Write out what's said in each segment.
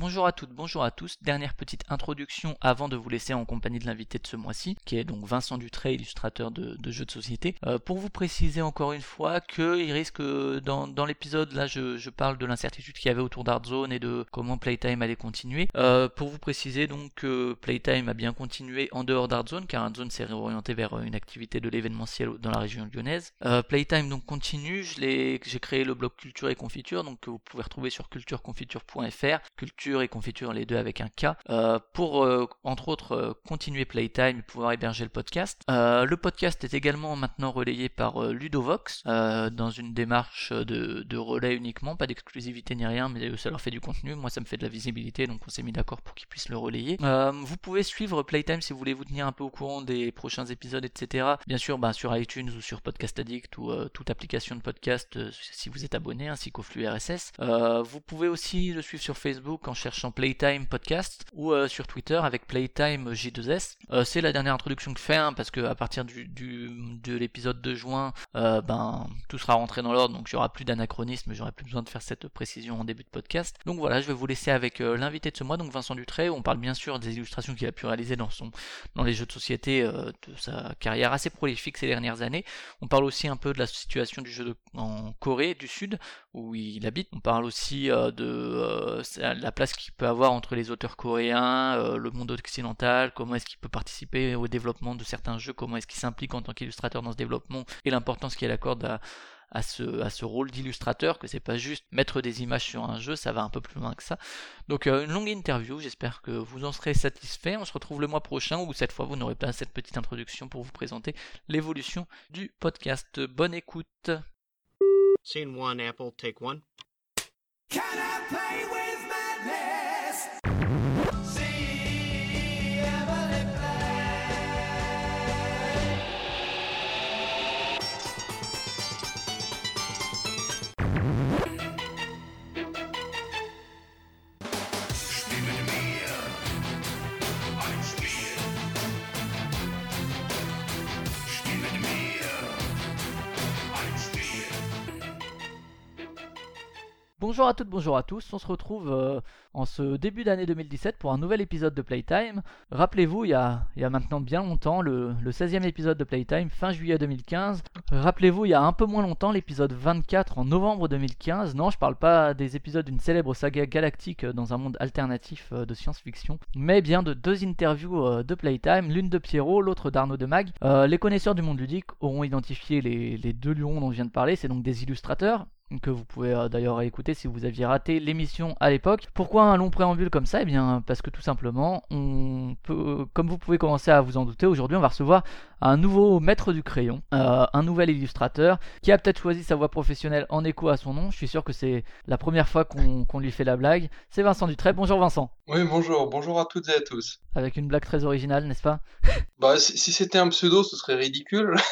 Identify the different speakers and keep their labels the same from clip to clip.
Speaker 1: Bonjour à toutes, bonjour à tous. Dernière petite introduction avant de vous laisser en compagnie de l'invité de ce mois-ci, qui est donc Vincent Dutré, illustrateur de, jeux de société. Euh, pour vous préciser encore une fois qu'il risque, dans, dans l'épisode, là je, parle de l'incertitude qu'il y avait autour d'Artzone et de comment Playtime allait continuer. Euh, pour vous préciser donc que Playtime a bien continué en dehors d'Artzone, car Artzone s'est réorienté vers une activité de l'événementiel dans la région lyonnaise. Euh, Playtime donc continue, j'ai créé le blog Culture et Confiture, donc que vous pouvez retrouver sur cultureconfiture.fr et confiture, les deux avec un K, euh, pour euh, entre autres euh, continuer Playtime pouvoir héberger le podcast. le podcast est également maintenant relayé par Ludovox dans une démarche de, de relais uniquement, pas d'exclusivité ni rien, mais ça leur fait du contenu. Moi, ça me fait de la visibilité, donc on s'est mis d'accord pour qu'ils puissent le relayer. vous pouvez suivre Playtime si vous voulez vous tenir un peu au courant des prochains épisodes, etc. Bien sûr, bah, sur iTunes ou sur Podcast Addict ou toute application de podcast si vous êtes abonné, ainsi qu'au flux RSS. vous pouvez aussi le suivre sur Facebook en cherchant Playtime Podcast ou euh, sur Twitter avec Playtime J2S. Euh, c'est la dernière introduction que je fais hein, parce que à partir du, de l'épisode de juin, euh, ben tout sera rentré dans l'ordre donc il n'y aura plus d'anachronisme, j'aurai plus besoin de faire cette précision en début de podcast. Donc voilà, je vais vous laisser avec l'invité de ce mois, donc Vincent Dutré. On parle bien sûr des illustrations qu'il a pu réaliser dans son dans les jeux de société de sa carrière assez prolifique ces dernières années. On parle aussi un peu de la situation du jeu en Corée du Sud où il habite. On parle aussi de la place qu'il peut avoir entre les auteurs coréens, euh, le monde occidental, comment est-ce qu'il peut participer au développement de certains jeux, comment est-ce qu'il s'implique en tant qu'illustrateur dans ce développement et l'importance qu'il accorde à, à ce, à ce rôle d'illustrateur, que c'est pas juste mettre des images sur un jeu, ça va un peu plus loin que ça. Donc euh, une longue interview, j'espère que vous en serez satisfait. On se retrouve le mois prochain où cette fois vous n'aurez pas cette petite introduction pour vous présenter l'évolution du podcast. Bonne écoute. Scene one, Apple, take one. Bonjour à toutes, bonjour à tous. On se retrouve euh, en ce début d'année 2017 pour un nouvel épisode de Playtime. Rappelez-vous, il, y a, maintenant bien longtemps, le, 16e épisode de Playtime, fin juillet 2015. Rappelez-vous, il y a un peu moins longtemps, l'épisode 24 en novembre 2015. Non, je parle pas des épisodes d'une célèbre saga galactique euh, dans un monde alternatif euh, de science-fiction, mais bien de deux interviews de Playtime, l'une de Pierrot, l'autre d'Arnaud de Mag. les connaisseurs du monde ludique auront identifié les, les deux lions dont je viens de parler, c'est donc des illustrateurs que vous pouvez euh, d'ailleurs écouter si vous aviez raté l'émission à l'époque. Pourquoi un long préambule comme ça? Eh bien parce que tout simplement, on peut, comme vous pouvez commencer à vous en douter, aujourd'hui on va recevoir un nouveau maître du crayon, euh, un nouvel illustrateur qui a peut-être choisi sa voie professionnelle en écho à son nom. Je suis sûr que c'est la première fois qu'on lui fait la blague. C'est Vincent Dutray. Bonjour Vincent.
Speaker 2: Oui, bonjour. Bonjour à toutes et à tous.
Speaker 1: Avec une blague très originale, n'est-ce pas?
Speaker 2: Bah, si, c'était un pseudo, ce serait ridicule.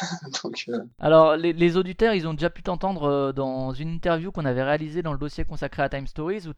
Speaker 1: Euh. Alors, les, auditeurs, ils ont déjà pu t'entendre euh, dans une interview qu'on avait réalisée dans le dossier consacré à Time Stories, où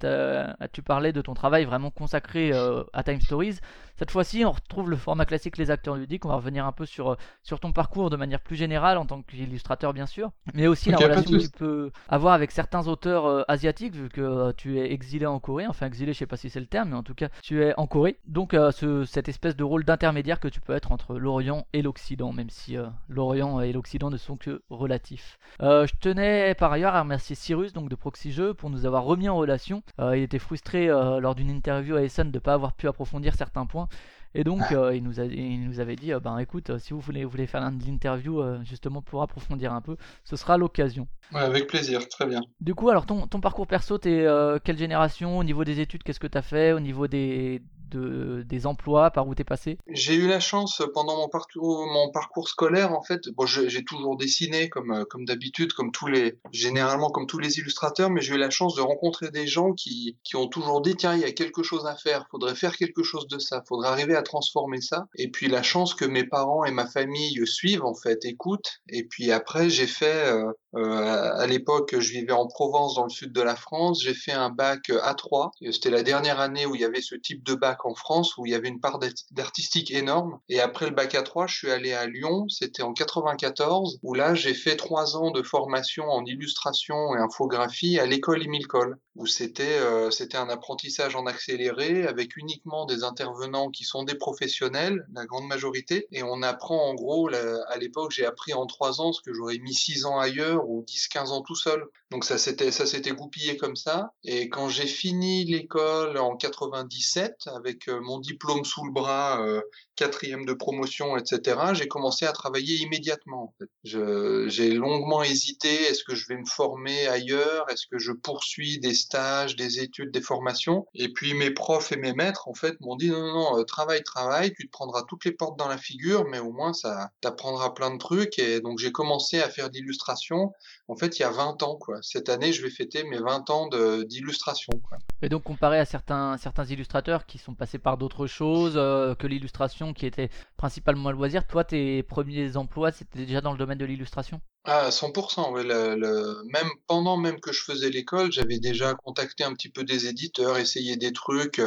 Speaker 1: tu parlais de ton travail vraiment consacré à Time Stories. Cette fois-ci, on retrouve le format classique Les acteurs ludiques. On va revenir un peu sur, sur ton parcours de manière plus générale en tant qu'illustrateur, bien sûr, mais aussi la relation que tu peux avoir avec certains auteurs euh, asiatiques, vu que euh, tu es exilé en Corée. Enfin, exilé, je sais pas si c'est le terme, mais en tout cas, tu es en Corée. Donc, euh, ce, cette espèce de rôle d'intermédiaire que tu peux être entre l'Orient et l'Occident, même si l'Orient et l'Occident ne sont que relatifs. je tenais par ailleurs à remercier Cyrus, donc de Proxy Jeux, pour nous avoir remis en relation. il était frustré lors d'une interview à Essen de ne pas avoir pu approfondir certains points. Et donc, ah. euh, il, nous a, il nous avait dit, euh, ben écoute, euh, si vous voulez, vous voulez faire l'interview justement pour approfondir un peu, ce sera l'occasion.
Speaker 2: Ouais, avec plaisir, très bien.
Speaker 1: Du coup, alors ton, ton parcours perso, t'es quelle génération? Au niveau des études, qu'est-ce que tu as fait? Au niveau des, des emplois par où t'es passé
Speaker 2: J'ai eu la chance pendant mon parcours, mon parcours scolaire en fait. Bon, j'ai toujours dessiné comme euh, comme d'habitude, comme tous les généralement comme tous les illustrateurs, mais j'ai eu la chance de rencontrer des gens qui qui ont toujours dit tiens il y a quelque chose à faire, faudrait faire quelque chose de ça, faudrait arriver à transformer ça. Et puis la chance que mes parents et ma famille suivent en fait, écoutent. Et puis après j'ai fait euh, euh, à l'époque, je vivais en Provence, dans le sud de la France. J'ai fait un bac A3. C'était la dernière année où il y avait ce type de bac bac en France où il y avait une part d'artistique énorme. Et après le bac à 3, je suis allé à Lyon, c'était en 94, où là j'ai fait trois ans de formation en illustration et infographie à l'école Émile Cole, où c'était euh, c'était un apprentissage en accéléré avec uniquement des intervenants qui sont des professionnels, la grande majorité, et on apprend en gros, à l'époque j'ai appris en trois ans ce que j'aurais mis six ans ailleurs ou 10-15 ans tout seul. Donc ça s'était ça s'était goupillé comme ça. Et quand j'ai fini l'école en 97 avec euh, mon diplôme sous le bras, euh, quatrième de promotion, etc., j'ai commencé à travailler immédiatement. J'ai longuement hésité. Est-ce que je vais me former ailleurs Est-ce que je poursuis des stages, des études, des formations? Et puis mes profs et mes maîtres, en fait, m'ont dit non, non, non, euh, travaille, travaille. Tu te prendras toutes les portes dans la figure, mais au moins ça t'apprendra plein de trucs. Et donc j'ai commencé à faire d'illustration. En fait, il y a 20 ans, quoi. Cette année, je vais fêter mes 20 ans d'illustration.
Speaker 1: Et donc comparé à certains certains illustrateurs qui sont passés par d'autres choses euh, que l'illustration qui était principalement à loisir. Toi, tes premiers emplois, c'était déjà dans le domaine de l'illustration?
Speaker 2: Ah, 100%, oui. Le, le, même pendant même que je faisais l'école, j'avais déjà contacté un petit peu des éditeurs, essayé des trucs.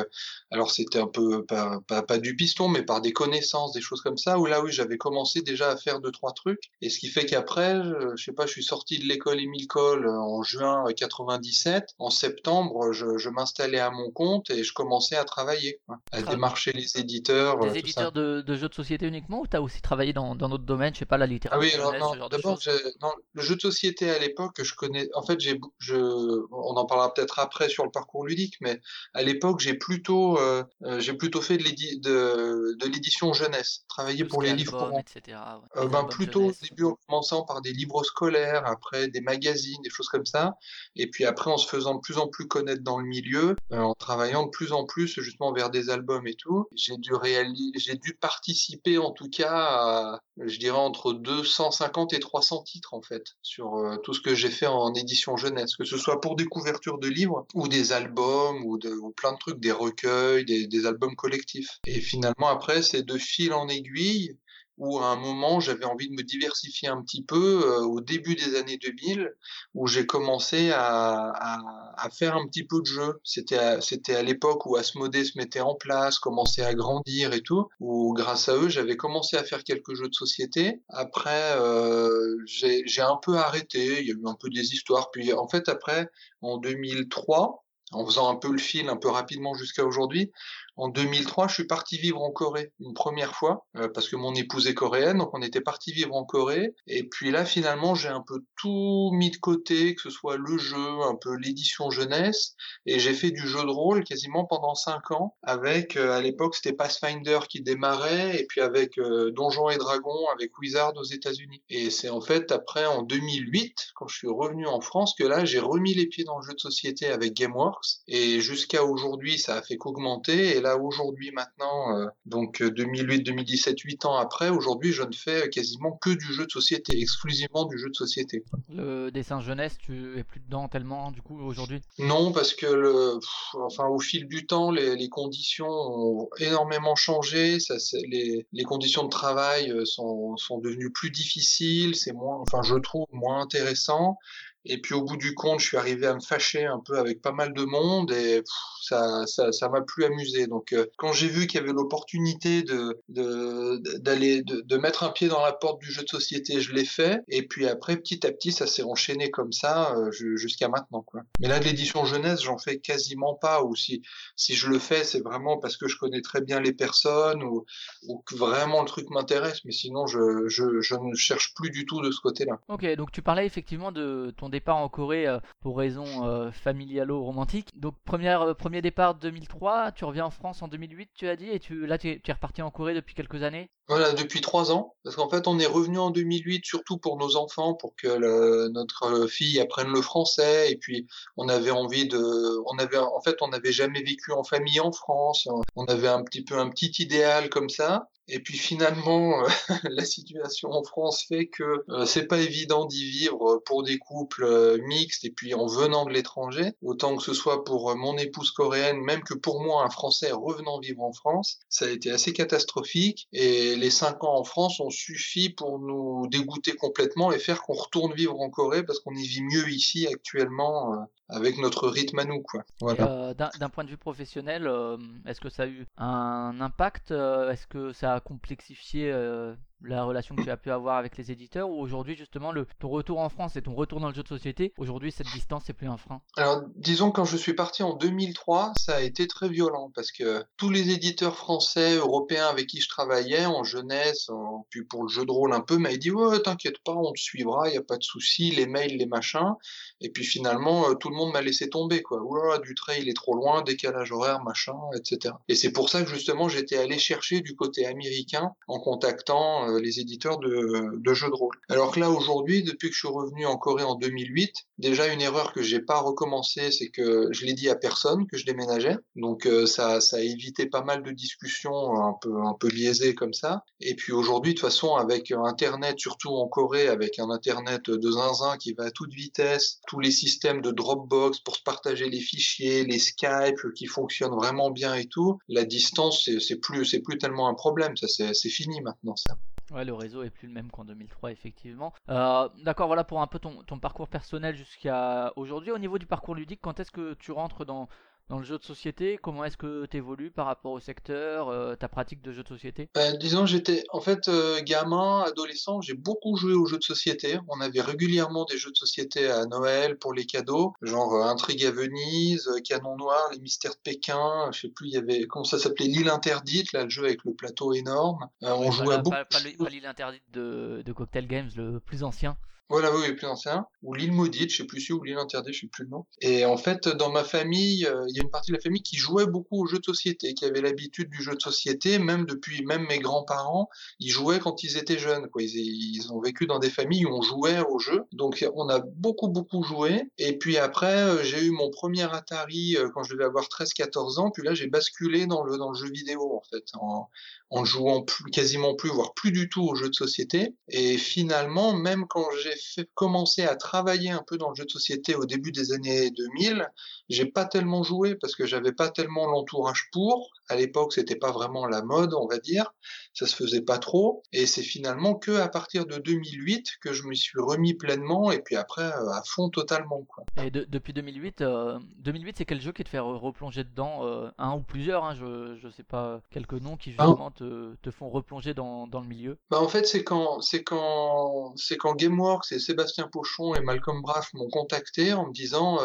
Speaker 2: Alors c'était un peu pas, pas, pas, du piston, mais par des connaissances, des choses comme ça. Où là, oui, j'avais commencé déjà à faire deux trois trucs. Et ce qui fait qu'après, je, je sais pas, je suis sorti de l'école Émile Cole en juin 97. En septembre, je, je m'installais à mon compte et je commençais à travailler, à démarcher les éditeurs.
Speaker 1: Des éditeurs de, de, jeux de société uniquement, ou t'as aussi travaillé dans d'autres domaines, je sais pas, la littérature.
Speaker 2: Ah oui, alors non, d'abord le jeu de société à l'époque, je connais. En fait, j'ai, je, on en parlera peut-être après sur le parcours ludique, mais à l'époque, j'ai plutôt, euh, euh, j'ai plutôt fait de, de, l'édition jeunesse, travaillé pour les livres courants,
Speaker 1: etc.
Speaker 2: Euh, ben plutôt au début en commençant par des livres scolaires, après des magazines, des choses comme ça, et puis après en se faisant de plus en plus connaître dans le milieu, en travaillant de plus en plus justement vers des albums et tout. J'ai dû réaliser, j'ai dû participer en tout cas à, je dirais entre 250 et 300 en fait sur euh, tout ce que j'ai fait en édition jeunesse, que ce soit pour des couvertures de livres ou des albums ou plein de trucs, des recueils, des, des albums collectifs. Et finalement après c'est de fil en aiguille où à un moment j'avais envie de me diversifier un petit peu euh, au début des années 2000 où j'ai commencé à, à, à, faire un petit peu de jeu. C'était c'était à, l'époque où Asmodée se mettait en place commençait à grandir et tout où grâce à eux j'avais commencé à faire quelques jeux de société. Après euh, j'ai un peu arrêté il y a eu un peu des histoires. Puis en fait après en 2003 en faisant un peu le fil un peu rapidement jusqu'à aujourd'hui en 2003, je suis parti vivre en Corée une première fois euh, parce que mon épouse est coréenne, donc on était parti vivre en Corée. Et puis là, finalement, j'ai un peu tout mis de côté, que ce soit le jeu, un peu l'édition jeunesse, et j'ai fait du jeu de rôle quasiment pendant cinq ans. Avec euh, à l'époque, c'était Pathfinder qui démarrait, et puis avec euh, Donjons et Dragons, avec Wizard aux États-Unis. Et c'est en fait après en 2008, quand je suis revenu en France, que là, j'ai remis les pieds dans le jeu de société avec GameWorks. Et jusqu'à aujourd'hui, ça a fait qu'augmenter. Là aujourd'hui maintenant, euh, donc 2008, 2017, 8 ans après, aujourd'hui je ne fais quasiment que du jeu de société, exclusivement du jeu de société.
Speaker 1: Le dessin jeunesse, tu es plus dedans tellement du coup aujourd'hui?
Speaker 2: Non, parce que le, enfin au fil du temps, les, les conditions ont énormément changé, ça, les, les conditions de travail euh, sont, sont devenues plus difficiles, c'est moins, enfin je trouve moins intéressant. Et puis au bout du compte, je suis arrivé à me fâcher un peu avec pas mal de monde et ça, ça, m'a plus amusé. Donc euh, quand j'ai vu qu'il y avait l'opportunité de d'aller de, mettre un pied dans la porte du jeu de société, je l'ai fait. Et puis après, petit à petit, ça s'est enchaîné comme ça euh, jusqu'à maintenant. Mais là, de l'édition jeunesse, j'en fais quasiment pas. Ou si si je le fais, c'est vraiment parce que je connais très bien les personnes ou, ou que vraiment le truc m'intéresse. Mais sinon, je, je, je ne cherche plus du tout de ce côté-là.
Speaker 1: Ok, donc tu parlais effectivement de ton départ en Corée euh, pour raison euh, familialo-romantique. Donc première, euh, premier départ 2003, tu reviens en France en 2008, tu as dit, et tu, là tu es, reparti en Corée depuis quelques années
Speaker 2: Voilà, depuis trois ans, parce qu'en fait on est revenu en 2008 surtout pour nos enfants, pour que notre fille apprenne le français, et puis on avait envie de, on avait, en fait on n'avait jamais vécu en famille en France, on avait un petit peu un petit idéal comme ça, et puis finalement, euh, la situation en France fait que euh, c'est pas évident d'y vivre pour des couples euh, mixtes. Et puis en venant de l'étranger, autant que ce soit pour mon épouse coréenne, même que pour moi un Français revenant vivre en France, ça a été assez catastrophique. Et les cinq ans en France ont suffi pour nous dégoûter complètement et faire qu'on retourne vivre en Corée parce qu'on y vit mieux ici actuellement avec notre rythme à nous, quoi. Voilà.
Speaker 1: D'un point de vue professionnel, est-ce que ça a eu un impact Est-ce que ça a complexifié la relation que tu as pu avoir avec les éditeurs ou aujourd'hui justement le, ton retour en France et ton retour dans le jeu de société, aujourd'hui cette distance n'est plus un frein?
Speaker 2: Alors disons quand je suis parti en 2003, ça a été très violent parce que tous les éditeurs français, européens avec qui je travaillais en jeunesse, puis pour le jeu de rôle un peu, m'avaient dit ouais t'inquiète pas, on te suivra, il n'y a pas de souci, les mails, les machins. Et puis finalement euh, tout le monde m'a laissé tomber quoi. Du trail il est trop loin, décalage horaire, machin, etc. Et c'est pour ça que justement j'étais allé chercher du côté américain en contactant euh, les éditeurs de, jeux de rôle. Alors que là, aujourd'hui, depuis que je suis revenu en Corée en 2008, déjà une erreur que j'ai pas recommencé, c'est que je l'ai dit à personne que je déménageais. Donc euh, ça, ça a évité pas mal de discussions un peu, un biaisées comme ça. Et puis aujourd'hui, de toute façon, avec Internet, surtout en Corée, avec un Internet de zinzin qui va à toute vitesse, tous les systèmes de Dropbox pour se partager les fichiers, les Skype qui fonctionnent vraiment bien et tout, la distance, c'est plus, c'est plus tellement un problème. Ça, c'est fini maintenant, ça.
Speaker 1: Ouais, le réseau est plus le même qu'en 2003, effectivement. Euh, d'accord, voilà pour un peu ton, ton parcours personnel jusqu'à aujourd'hui. Au niveau du parcours ludique, quand est-ce que tu rentres dans, dans le jeu de société Comment est-ce que tu évolues par rapport au secteur, euh, ta pratique de jeu de société?
Speaker 2: Ben, Disons, j'étais en fait euh, gamin, adolescent, j'ai beaucoup joué aux jeux de société. On avait régulièrement des jeux de société à Noël pour les cadeaux, genre euh, Intrigue à Venise, Canon Noir, Les Mystères de Pékin, je sais plus, il y avait, comment ça s'appelait, L'île interdite, là, le jeu avec le plateau énorme.
Speaker 1: on jouait beaucoup. Pas, pas l'île interdite de, de Cocktail Games, le plus ancien.
Speaker 2: Voilà, oui, plus ancien. Ou l'île maudite, je sais plus si, ou l'île interdite, je sais plus le nom. Et en fait, dans ma famille, euh, il y a une partie de la famille qui jouait beaucoup aux jeux de société, qui avait l'habitude du jeu de société, même depuis, même mes grands-parents, ils jouaient quand ils étaient jeunes. Ils, ont vécu dans des familles où on jouait aux jeux. Donc, on a beaucoup, beaucoup joué. Et puis après, euh, j'ai eu mon premier Atari euh, quand je devais avoir 13-14 ans. Puis là, j'ai basculé dans le, dans le jeu vidéo, en fait, en, en jouant quasiment plus, voire plus du tout aux jeux de société. Et finalement, même quand j'ai fait commencer à travailler un peu dans le jeu de société au début des années 2000, j'ai pas tellement joué parce que j'avais pas tellement l'entourage pour. À l'époque, c'était pas vraiment la mode, on va dire. Ça se faisait pas trop. Et c'est finalement que à partir de 2008 que je me suis remis pleinement et puis après euh, à fond totalement. Quoi.
Speaker 1: Et depuis 2008, 2008, euh, c'est quel jeu qui te fait replonger dedans euh, Un ou plusieurs, hein, je, je sais pas, quelques noms qui justement te, font replonger dans, dans le milieu
Speaker 2: bah En fait, c'est quand, c'est quand, c'est quand Gameworks et Sébastien Pochon et Malcolm Braff m'ont contacté en me disant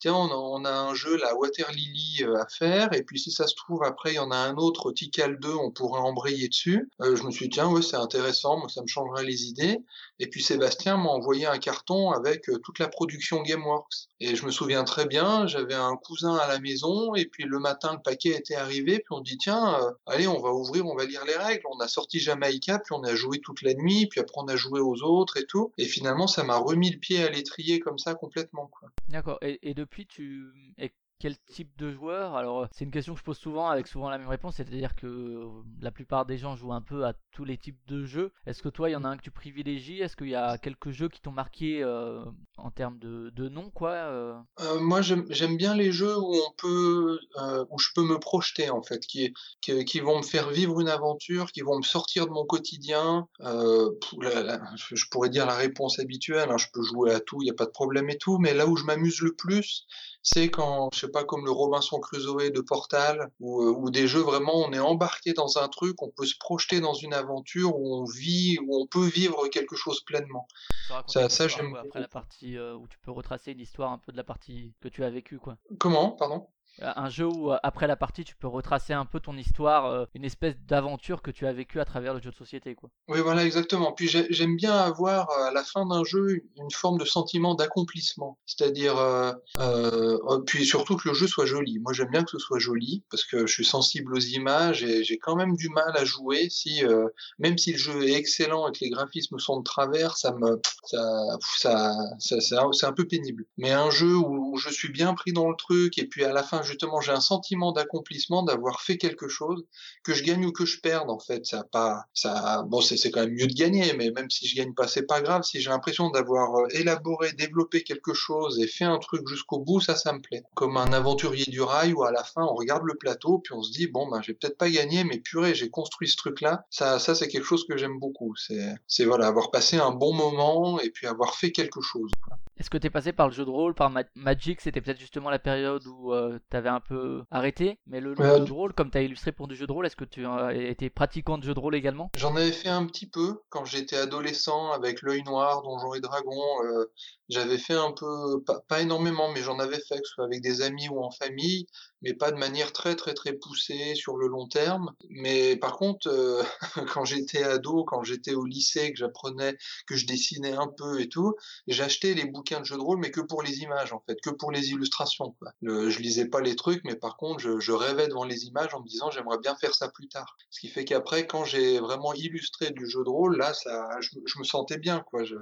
Speaker 2: Tiens, on a, un jeu, la Water Lily, à faire, et puis si ça se trouve, après, il y en a un autre, Tikal 2, on pourrait embrayer dessus. Euh, je me suis dit Tiens, ouais, c'est intéressant, moi, ça me changerait les idées. Et puis Sébastien m'a envoyé un carton avec toute la production Gameworks. Et je me souviens très bien, j'avais un cousin à la maison, et puis le matin, le paquet était arrivé, puis on dit Tiens, allez, on va ouvrir, on va lire les règles. On a sorti Jamaïca, puis on a joué toute la nuit, puis après on a joué aux autres et tout. Et finalement, ça m'a remis le pied à l'étrier comme ça complètement.
Speaker 1: D'accord. Et, et, depuis, tu quel type de joueur Alors, c'est une question que je pose souvent avec souvent la même réponse, c'est-à-dire que euh, la plupart des gens jouent un peu à tous les types de jeux. Est-ce que toi, il y en a un que tu privilégies? Est-ce qu'il y a quelques jeux qui t'ont marqué euh, en termes de, de nom, quoi euh?
Speaker 2: Moi, j'aime bien les jeux où on peut, où je peux me projeter en fait, qui, qui, vont me faire vivre une aventure, qui vont me sortir de mon quotidien. je pourrais dire la réponse habituelle. Hein, je peux jouer à tout, il n'y a pas de problème et tout, mais là où je m'amuse le plus, c'est quand, je sais pas, comme le Robinson Crusoe de Portal, ou, euh, ou des jeux vraiment, on est embarqué dans un truc, on peut se projeter dans une aventure où on vit, où on peut vivre quelque chose pleinement.
Speaker 1: Ça, ça j'aime. Après la partie euh, où tu peux retracer l'histoire un peu de la partie que tu as vécue, quoi.
Speaker 2: Comment, pardon?
Speaker 1: Un jeu où euh, après la partie tu peux retracer un peu ton histoire, euh, une espèce d'aventure que tu as vécue à travers le jeu de société quoi.
Speaker 2: Oui voilà exactement. Puis j'aime bien avoir euh, à la fin d'un jeu une forme de sentiment d'accomplissement, c'est-à-dire euh, puis surtout que le jeu soit joli. Moi j'aime bien que ce soit joli parce que je suis sensible aux images et j'ai quand même du mal à jouer si même si le jeu est excellent et que les graphismes sont de travers, ça me ça ça, ça, c'est un peu pénible. Mais un jeu où je suis bien pris dans le truc et puis à la fin justement, j'ai un sentiment d'accomplissement d'avoir fait quelque chose, que je gagne ou que je perde, en fait. Ça pas, ça, bon, c'est quand même mieux de gagner, mais même si je gagne pas, c'est pas grave. Si j'ai l'impression d'avoir euh, élaboré, développé quelque chose et fait un truc jusqu'au bout, ça, ça me plaît. Comme un aventurier du rail où à la fin, on regarde le plateau, puis on se dit, bon, ben, j'ai peut-être pas gagné, mais purée, j'ai construit ce truc-là. Ça, ça, c'est quelque chose que j'aime beaucoup. C'est, voilà, avoir passé un bon moment et puis avoir fait quelque chose.
Speaker 1: Est-ce que tu es passé par le jeu de rôle, par Magic? C'était peut-être justement la période où euh, tu avais un peu arrêté. Mais le, jeu de rôle, comme tu as illustré pour du jeu de rôle, est-ce que tu as été pratiquant de jeu de rôle également?
Speaker 2: J'en avais fait un petit peu quand j'étais adolescent avec l'œil noir, Donjons et Dragons. Euh, j'avais fait un peu, pas, énormément, mais j'en avais fait, que ce soit avec des amis ou en famille, mais pas de manière très très très poussée sur le long terme. Mais par contre, euh, quand j'étais ado, quand j'étais au lycée, que j'apprenais, que je dessinais un peu et tout, j'achetais les bouquins de jeux de rôle, mais que pour les images en fait, que pour les illustrations. Quoi. je lisais pas les trucs, mais par contre, je, rêvais devant les images en me disant j'aimerais bien faire ça plus tard. Ce qui fait qu'après, quand j'ai vraiment illustré du jeu de rôle, là, ça, je, me sentais bien, quoi. Je,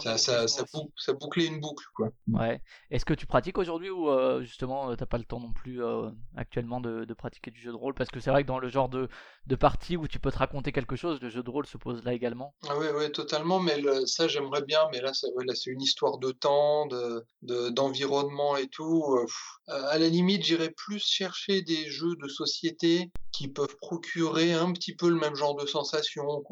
Speaker 2: ça, ça, ça, ça, boucler une boucle, quoi.
Speaker 1: Ouais. Est-ce que tu pratiques aujourd'hui ou euh, justement euh, t'as pas le temps non plus euh, actuellement de, pratiquer du jeu de rôle Parce que c'est vrai que dans le genre de, de partie où tu peux te raconter quelque chose, le jeu de rôle se pose là également.
Speaker 2: Ah oui, ouais, totalement. Mais ça, j'aimerais bien. Mais là, c'est une histoire de temps, de, d'environnement et tout. à la limite, j'irais plus chercher des jeux de société qui peuvent procurer un petit peu le même genre de sensation.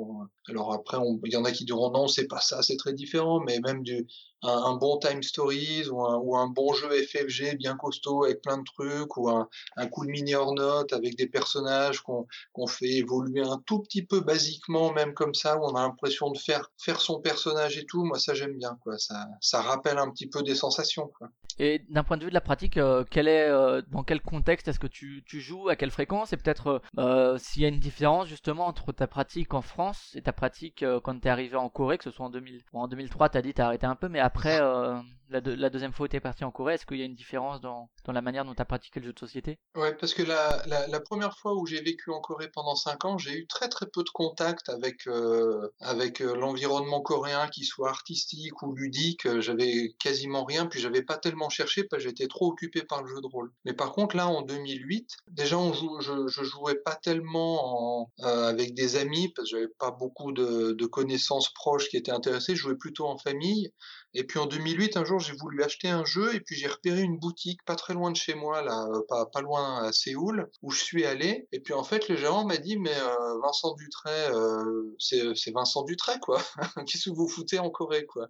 Speaker 2: Alors après, il y en a qui diront non, c'est pas ça, c'est très différent, mais même du, un, bon Time Stories ou un, ou un, bon jeu FFG bien costaud avec plein de trucs ou un, un cool mini or note avec des personnages qu'on qu'on fait évoluer un tout petit peu basiquement même comme ça où on a l'impression de faire faire son personnage et tout. Moi ça j'aime bien quoi. Ça ça rappelle un petit peu des sensations quoi.
Speaker 1: Et d'un point de vue de la pratique euh, quel est euh, dans quel contexte est-ce que tu, tu joues? À quelle fréquence? Et peut-être euh, s'il y a une différence justement entre ta pratique en France et ta pratique quand tu es arrivé en Corée que ce soit en 2000 bon, en 2003 tu as dit tu as arrêté un peu mais après, euh, la, deuxième fois où tu es parti en Corée, est-ce qu'il y a une différence dans, la manière dont tu as pratiqué le jeu de société?
Speaker 2: Ouais, parce que la, première fois où j'ai vécu en Corée pendant 5 ans, j'ai eu très très peu de contact avec, euh, euh, l'environnement coréen, qu'il soit artistique ou ludique. J'avais quasiment rien, puis j'avais pas tellement cherché parce que j'étais trop occupé par le jeu de rôle. Mais par contre, là, en 2008, déjà, je, je jouais pas tellement en, avec des amis parce que j'avais pas beaucoup de, de connaissances proches qui étaient intéressés. Je jouais plutôt en famille. Et puis en 2008, un jour, j'ai voulu acheter un jeu et puis j'ai repéré une boutique pas très loin de chez moi, là, euh, pas, loin à Séoul, où je suis allé. Et puis en fait, le gérant m'a dit, mais euh, Vincent Dutray, euh, c'est Vincent Dutray, quoi. Qu'est-ce que vous foutez en Corée, quoi?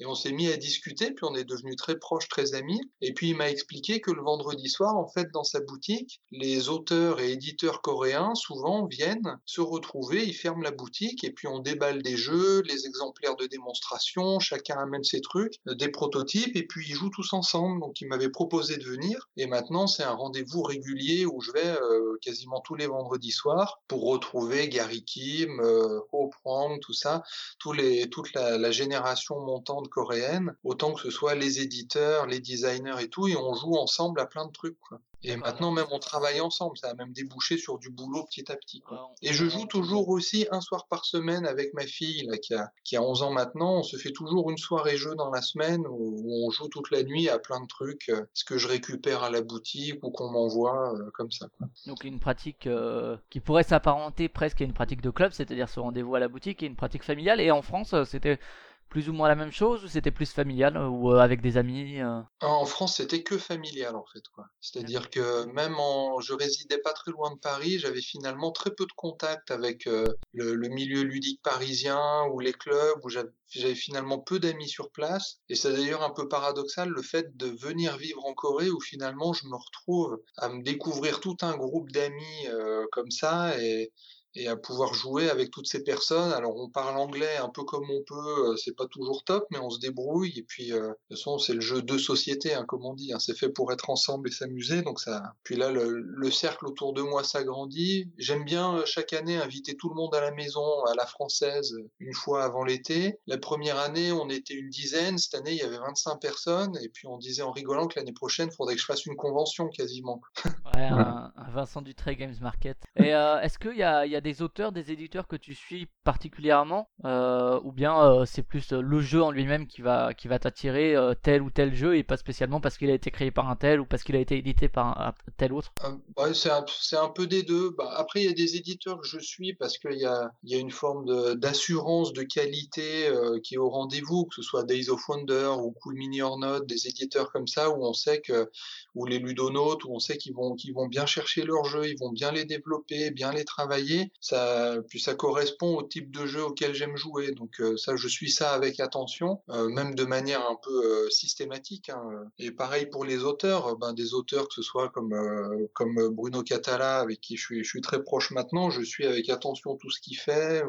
Speaker 2: Et on s'est mis à discuter, puis on est devenus très proches, très amis. Et puis il m'a expliqué que le vendredi soir, en fait, dans sa boutique, les auteurs et éditeurs coréens souvent viennent se retrouver, ils ferment la boutique et puis on déballe des jeux, les exemplaires de démonstration, chacun amène ses trucs, des prototypes et puis ils jouent tous ensemble. Donc il m'avait proposé de venir et maintenant c'est un rendez-vous régulier où je vais euh, quasiment tous les vendredis soirs pour retrouver Gary Kim, euh, Ho Prong, tout ça, tous toute la génération montante coréenne, autant que ce soit les éditeurs, les designers et tout, et on joue ensemble à plein de trucs. Quoi. Et maintenant même on travaille ensemble, ça a même débouché sur du boulot petit à petit. Quoi. Et je joue toujours aussi un soir par semaine avec ma fille là, qui, a, qui a 11 ans maintenant. On se fait toujours une soirée jeu dans la semaine où, on joue toute la nuit à plein de trucs, euh, ce que je récupère à la boutique ou qu'on m'envoie euh, comme ça. Quoi.
Speaker 1: Donc une pratique euh, qui pourrait s'apparenter presque à une pratique de club, c'est-à-dire ce rendez-vous à la boutique et une pratique familiale. Et en France, c'était plus ou moins la même chose ou c'était plus familial euh, ou euh, avec des amis euh?
Speaker 2: En France, c'était que familial en fait quoi. C'est-à-dire que même en je résidais pas très loin de Paris, j'avais finalement très peu de contact avec le, milieu ludique parisien ou les clubs où j'avais finalement peu d'amis sur place et c'est d'ailleurs un peu paradoxal le fait de venir vivre en Corée où finalement je me retrouve à me découvrir tout un groupe d'amis comme ça et et à pouvoir jouer avec toutes ces personnes. Alors on parle anglais un peu comme on peut, euh, c'est pas toujours top, mais on se débrouille. Et puis euh, de toute façon c'est le jeu de société, hein, comme on dit. Hein. c'est fait pour être ensemble et s'amuser. Donc ça. Puis là le, cercle autour de moi s'agrandit. J'aime bien euh, chaque année inviter tout le monde à la maison, à la française, une fois avant l'été. La première année on était une dizaine. Cette année il y avait 25 personnes. Et puis on disait en rigolant que l'année prochaine il faudrait que je fasse une convention quasiment.
Speaker 1: Ouais, un, Vincent Dutré Games Market. Et est-ce qu'il y a, y a a des auteurs, des éditeurs que tu suis particulièrement, ou bien c'est plus le jeu en lui-même qui va, qui va t'attirer tel ou tel jeu et pas spécialement parce qu'il a été créé par un tel ou parce qu'il a été édité par un, tel autre?
Speaker 2: C'est un, peu des deux. Bah, après, il y a des éditeurs que je suis parce qu'il y a, y a une forme d'assurance de, qualité qui est au rendez-vous, que ce soit Days of Wonder ou Cool Mini or Not, des éditeurs comme ça où on sait que, ou les ludonautes, où on sait qu'ils vont, qu'ils vont bien chercher leurs jeux, ils vont bien les développer, bien les travailler. Ça, puis ça correspond au type de jeu auquel j'aime jouer. Donc euh, ça, je suis ça avec attention, euh, même de manière un peu euh, systématique. Hein. Et pareil pour les auteurs, ben, des auteurs que ce soit comme comme Bruno Catala, avec qui je suis, très proche maintenant, je suis avec attention tout ce qu'il fait.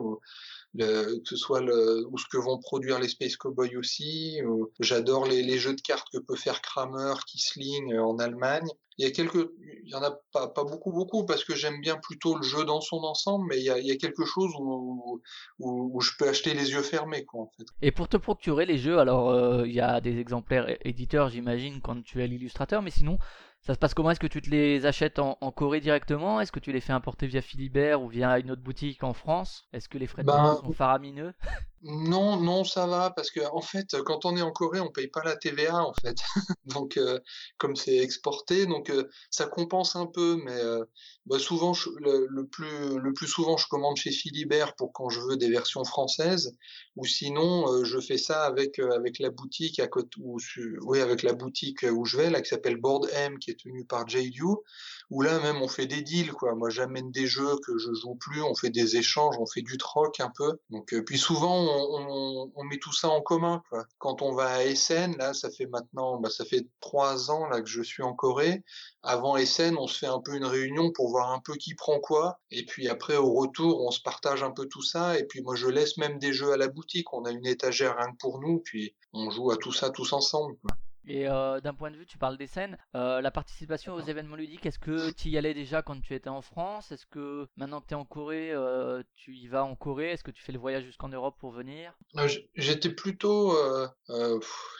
Speaker 2: Que ce soit ou ce que vont produire les Space Cowboys aussi. J'adore les, jeux de cartes que peut faire Kramer, Kisling en Allemagne. Il y a quelques, il y en a pas, beaucoup, beaucoup, parce que j'aime bien plutôt le jeu dans son ensemble, mais il y a, quelque chose où, où, je peux acheter les yeux fermés, quoi.
Speaker 1: Et pour te procurer les jeux, alors euh, il y a des exemplaires éditeurs, j'imagine, quand tu es l'illustrateur, mais sinon, ça se passe comment? Est-ce que tu te les achètes en, Corée directement? Est-ce que tu les fais importer via Philibert ou via une autre boutique en France? Est-ce que les frais de ben, sont faramineux?
Speaker 2: Non, non, ça va parce que en fait, quand on est en Corée, on paye pas la TVA en fait. donc, euh, comme c'est exporté, donc euh, ça compense un peu, mais euh, bah, souvent, le, plus, le plus souvent, je commande chez Philibert pour quand je veux des versions françaises, ou sinon, je fais ça avec avec la boutique à côté, ou oui, avec la boutique où je vais là, qui s'appelle Board M, qui est tenue par JDU, où là même on fait des deals quoi. Moi, j'amène des jeux que je joue plus, on fait des échanges, on fait du troc un peu. Donc, puis souvent on, met tout ça en commun. Quoi. Quand on va à Essen, là, ça fait maintenant, bah, ça fait trois ans là que je suis en Corée. Avant Essen, on se fait un peu une réunion pour voir un peu qui prend quoi. Et puis après, au retour, on se partage un peu tout ça. Et puis moi, je laisse même des jeux à la boutique. On a une étagère rien que pour nous. Puis on joue à tout ça tous ensemble.
Speaker 1: Et euh, d'un point de vue, tu parles des scènes, euh, la participation aux événements ludiques, est-ce que tu y allais déjà quand tu étais en France? Est-ce que maintenant que tu es en Corée, euh, tu y vas en Corée? Est-ce que tu fais le voyage jusqu'en Europe pour venir?
Speaker 2: J'étais plutôt,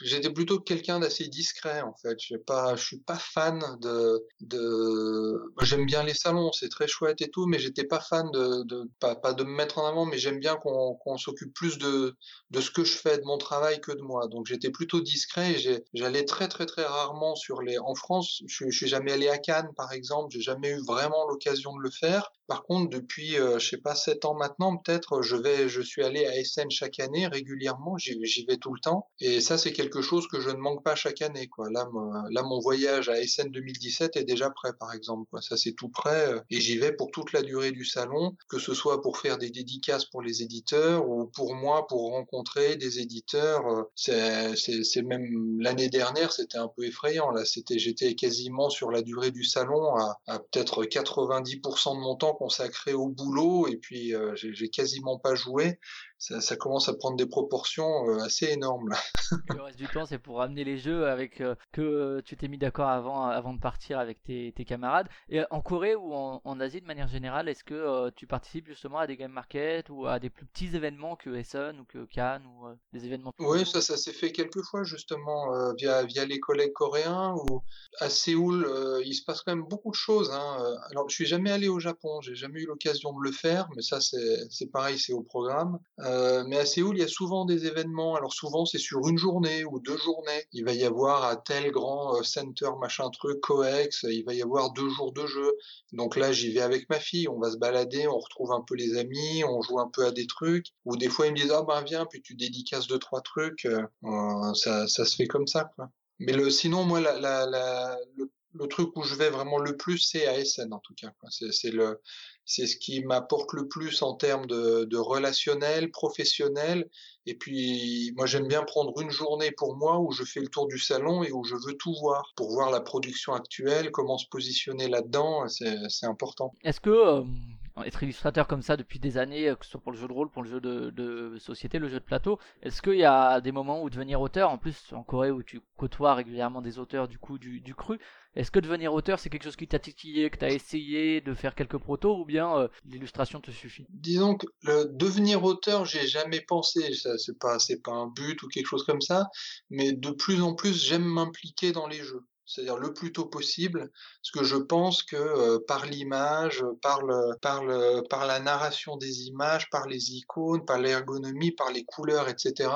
Speaker 2: j'étais plutôt quelqu'un d'assez discret en fait. Je pas, je suis pas fan de, j'aime bien les salons, c'est très chouette et tout, mais j'étais pas fan de, pas, de me mettre en avant, mais j'aime bien qu'on s'occupe plus de, de ce que je fais, de mon travail que de moi. Donc j'étais plutôt discret. J'allais très très très rarement sur les. En France, je, je suis jamais allé à Cannes par exemple. J'ai jamais eu vraiment l'occasion de le faire. Par contre, depuis, euh, je sais pas, sept ans maintenant, peut-être, je vais, je suis allé à Essen chaque année régulièrement. J'y vais tout le temps. Et ça, c'est quelque chose que je ne manque pas chaque année, quoi. Là, là, mon voyage à Essen 2017 est déjà prêt, par exemple. Quoi. Ça, c'est tout prêt. Euh, et j'y vais pour toute la durée du salon, que ce soit pour faire des dédicaces pour les éditeurs ou pour moi, pour rencontrer des éditeurs. Euh, c'est même l'année dernière, c'était un peu effrayant. Là, c'était, j'étais quasiment sur la durée du salon à, à peut-être 90% de mon temps consacré au boulot et puis euh, j'ai quasiment pas joué ça, commence à prendre des proportions euh, assez énormes.
Speaker 1: le reste du temps, c'est pour ramener les jeux avec euh, que tu t'es mis d'accord avant, avant de partir avec tes, camarades. Et en Corée ou en, Asie de manière générale, est-ce que euh, tu participes justement à des game markets ou à des plus petits événements que Essen ou que Cannes ou des événements
Speaker 2: Oui, ça, ça s'est fait quelques fois justement via, via les collègues coréens ou à Séoul, il se passe quand même beaucoup de choses. Hein. Alors, je suis jamais allé au Japon, j'ai jamais eu l'occasion de le faire, mais ça c'est pareil, c'est au programme. Euh, mais à Séoul, il y a souvent des événements. Alors souvent, c'est sur une journée ou deux journées. Il va y avoir à tel grand euh, center, machin truc, coex, il va y avoir deux jours de jeu. Donc là, j'y vais avec ma fille. On va se balader, on retrouve un peu les amis, on joue un peu à des trucs. Ou des fois, ils me disent ah ben viens, puis tu dédicaces deux trois trucs. Euh, ça, se fait comme ça. Mais sinon, moi, le truc où je vais vraiment le plus, c'est à Essen en tout cas. C'est le, c'est ce qui m'apporte le plus en termes de, relationnel, professionnel. Et puis, moi, j'aime bien prendre une journée pour moi où je fais le tour du salon et où je veux tout voir pour voir la production actuelle, comment se positionner là-dedans. C'est important.
Speaker 1: Est-ce que euh, être illustrateur comme ça depuis des années, euh, que ce soit pour le jeu de rôle, pour le jeu de, société, le jeu de plateau, est-ce qu'il y a des moments où devenir auteur, en plus en Corée où tu côtoies régulièrement des auteurs du coup du, cru, est-ce que devenir auteur c'est quelque chose qui t'a titillé, que t'as essayé de faire quelques protos ou bien euh, l'illustration te suffit?
Speaker 2: Disons que le devenir auteur, j'ai jamais pensé, ça c'est pas c'est pas un but ou quelque chose comme ça, mais de plus en plus j'aime m'impliquer dans les jeux c'est-à-dire le plus tôt possible, parce que je pense que euh, par l'image, par, le, par, le, par la narration des images, par les icônes, par l'ergonomie, par les couleurs, etc.,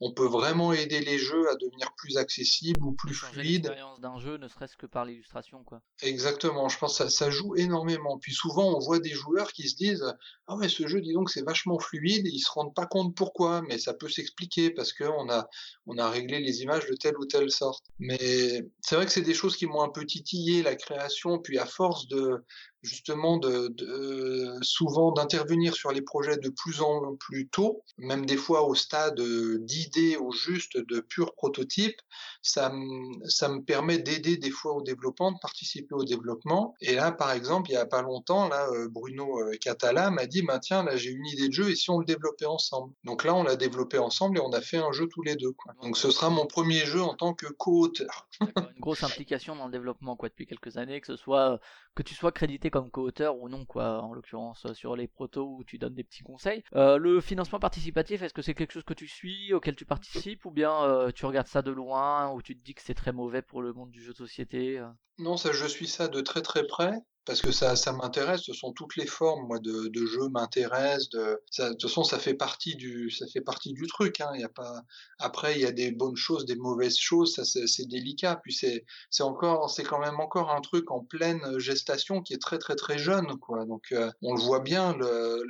Speaker 2: on peut vraiment aider les jeux à devenir plus accessibles ou plus fluides.
Speaker 1: L'expérience d'un jeu, ne serait-ce que par l'illustration, quoi.
Speaker 2: Exactement, je pense que ça, ça joue énormément. Puis souvent, on voit des joueurs qui se disent Ah ouais, ce jeu, dis donc, c'est vachement fluide, et ils se rendent pas compte pourquoi, mais ça peut s'expliquer parce qu'on a, on a réglé les images de telle ou telle sorte. Mais c'est vrai que c'est des choses qui m'ont un peu titillé la création, puis à force de, justement de souvent d'intervenir sur les projets de plus en plus tôt, même des fois au stade d'idées ou juste de pur prototype, ça, ça me permet d'aider des fois au développement, de participer au développement. Et là, par exemple, il y a pas longtemps, là, euh, Bruno euh, Catala m'a dit, bah, tiens, là, j'ai une idée de jeu et si on le développait ensemble? Donc là, on l'a développé ensemble et on a fait un jeu tous les deux. Donc ce sera mon premier jeu en tant que co-auteur.
Speaker 1: une grosse implication dans le développement quoi depuis quelques années, que ce soit que tu sois crédité comme co-auteur ou non, quoi, en l'occurrence euh, sur les protos où tu donnes des petits conseils. Euh, le financement participatif, est-ce que c'est quelque chose que tu suis, auquel tu participes, ou bien euh, tu regardes ça de loin, ou tu te dis que c'est très mauvais pour le monde du jeu de société
Speaker 2: Non, ça, je suis ça de très très près parce que ça, ça m'intéresse. Ce sont toutes les formes, moi, de, de jeu m'intéressent. De, toute façon, ça fait partie du, ça fait partie du truc. Hein. Y a pas. Après, il y a des bonnes choses, des mauvaises choses. Ça, c'est délicat. Puis c'est, c'est encore, c'est quand même encore un truc en pleine gestation qui est très, très, très jeune. Donc, euh, on le voit bien. Le,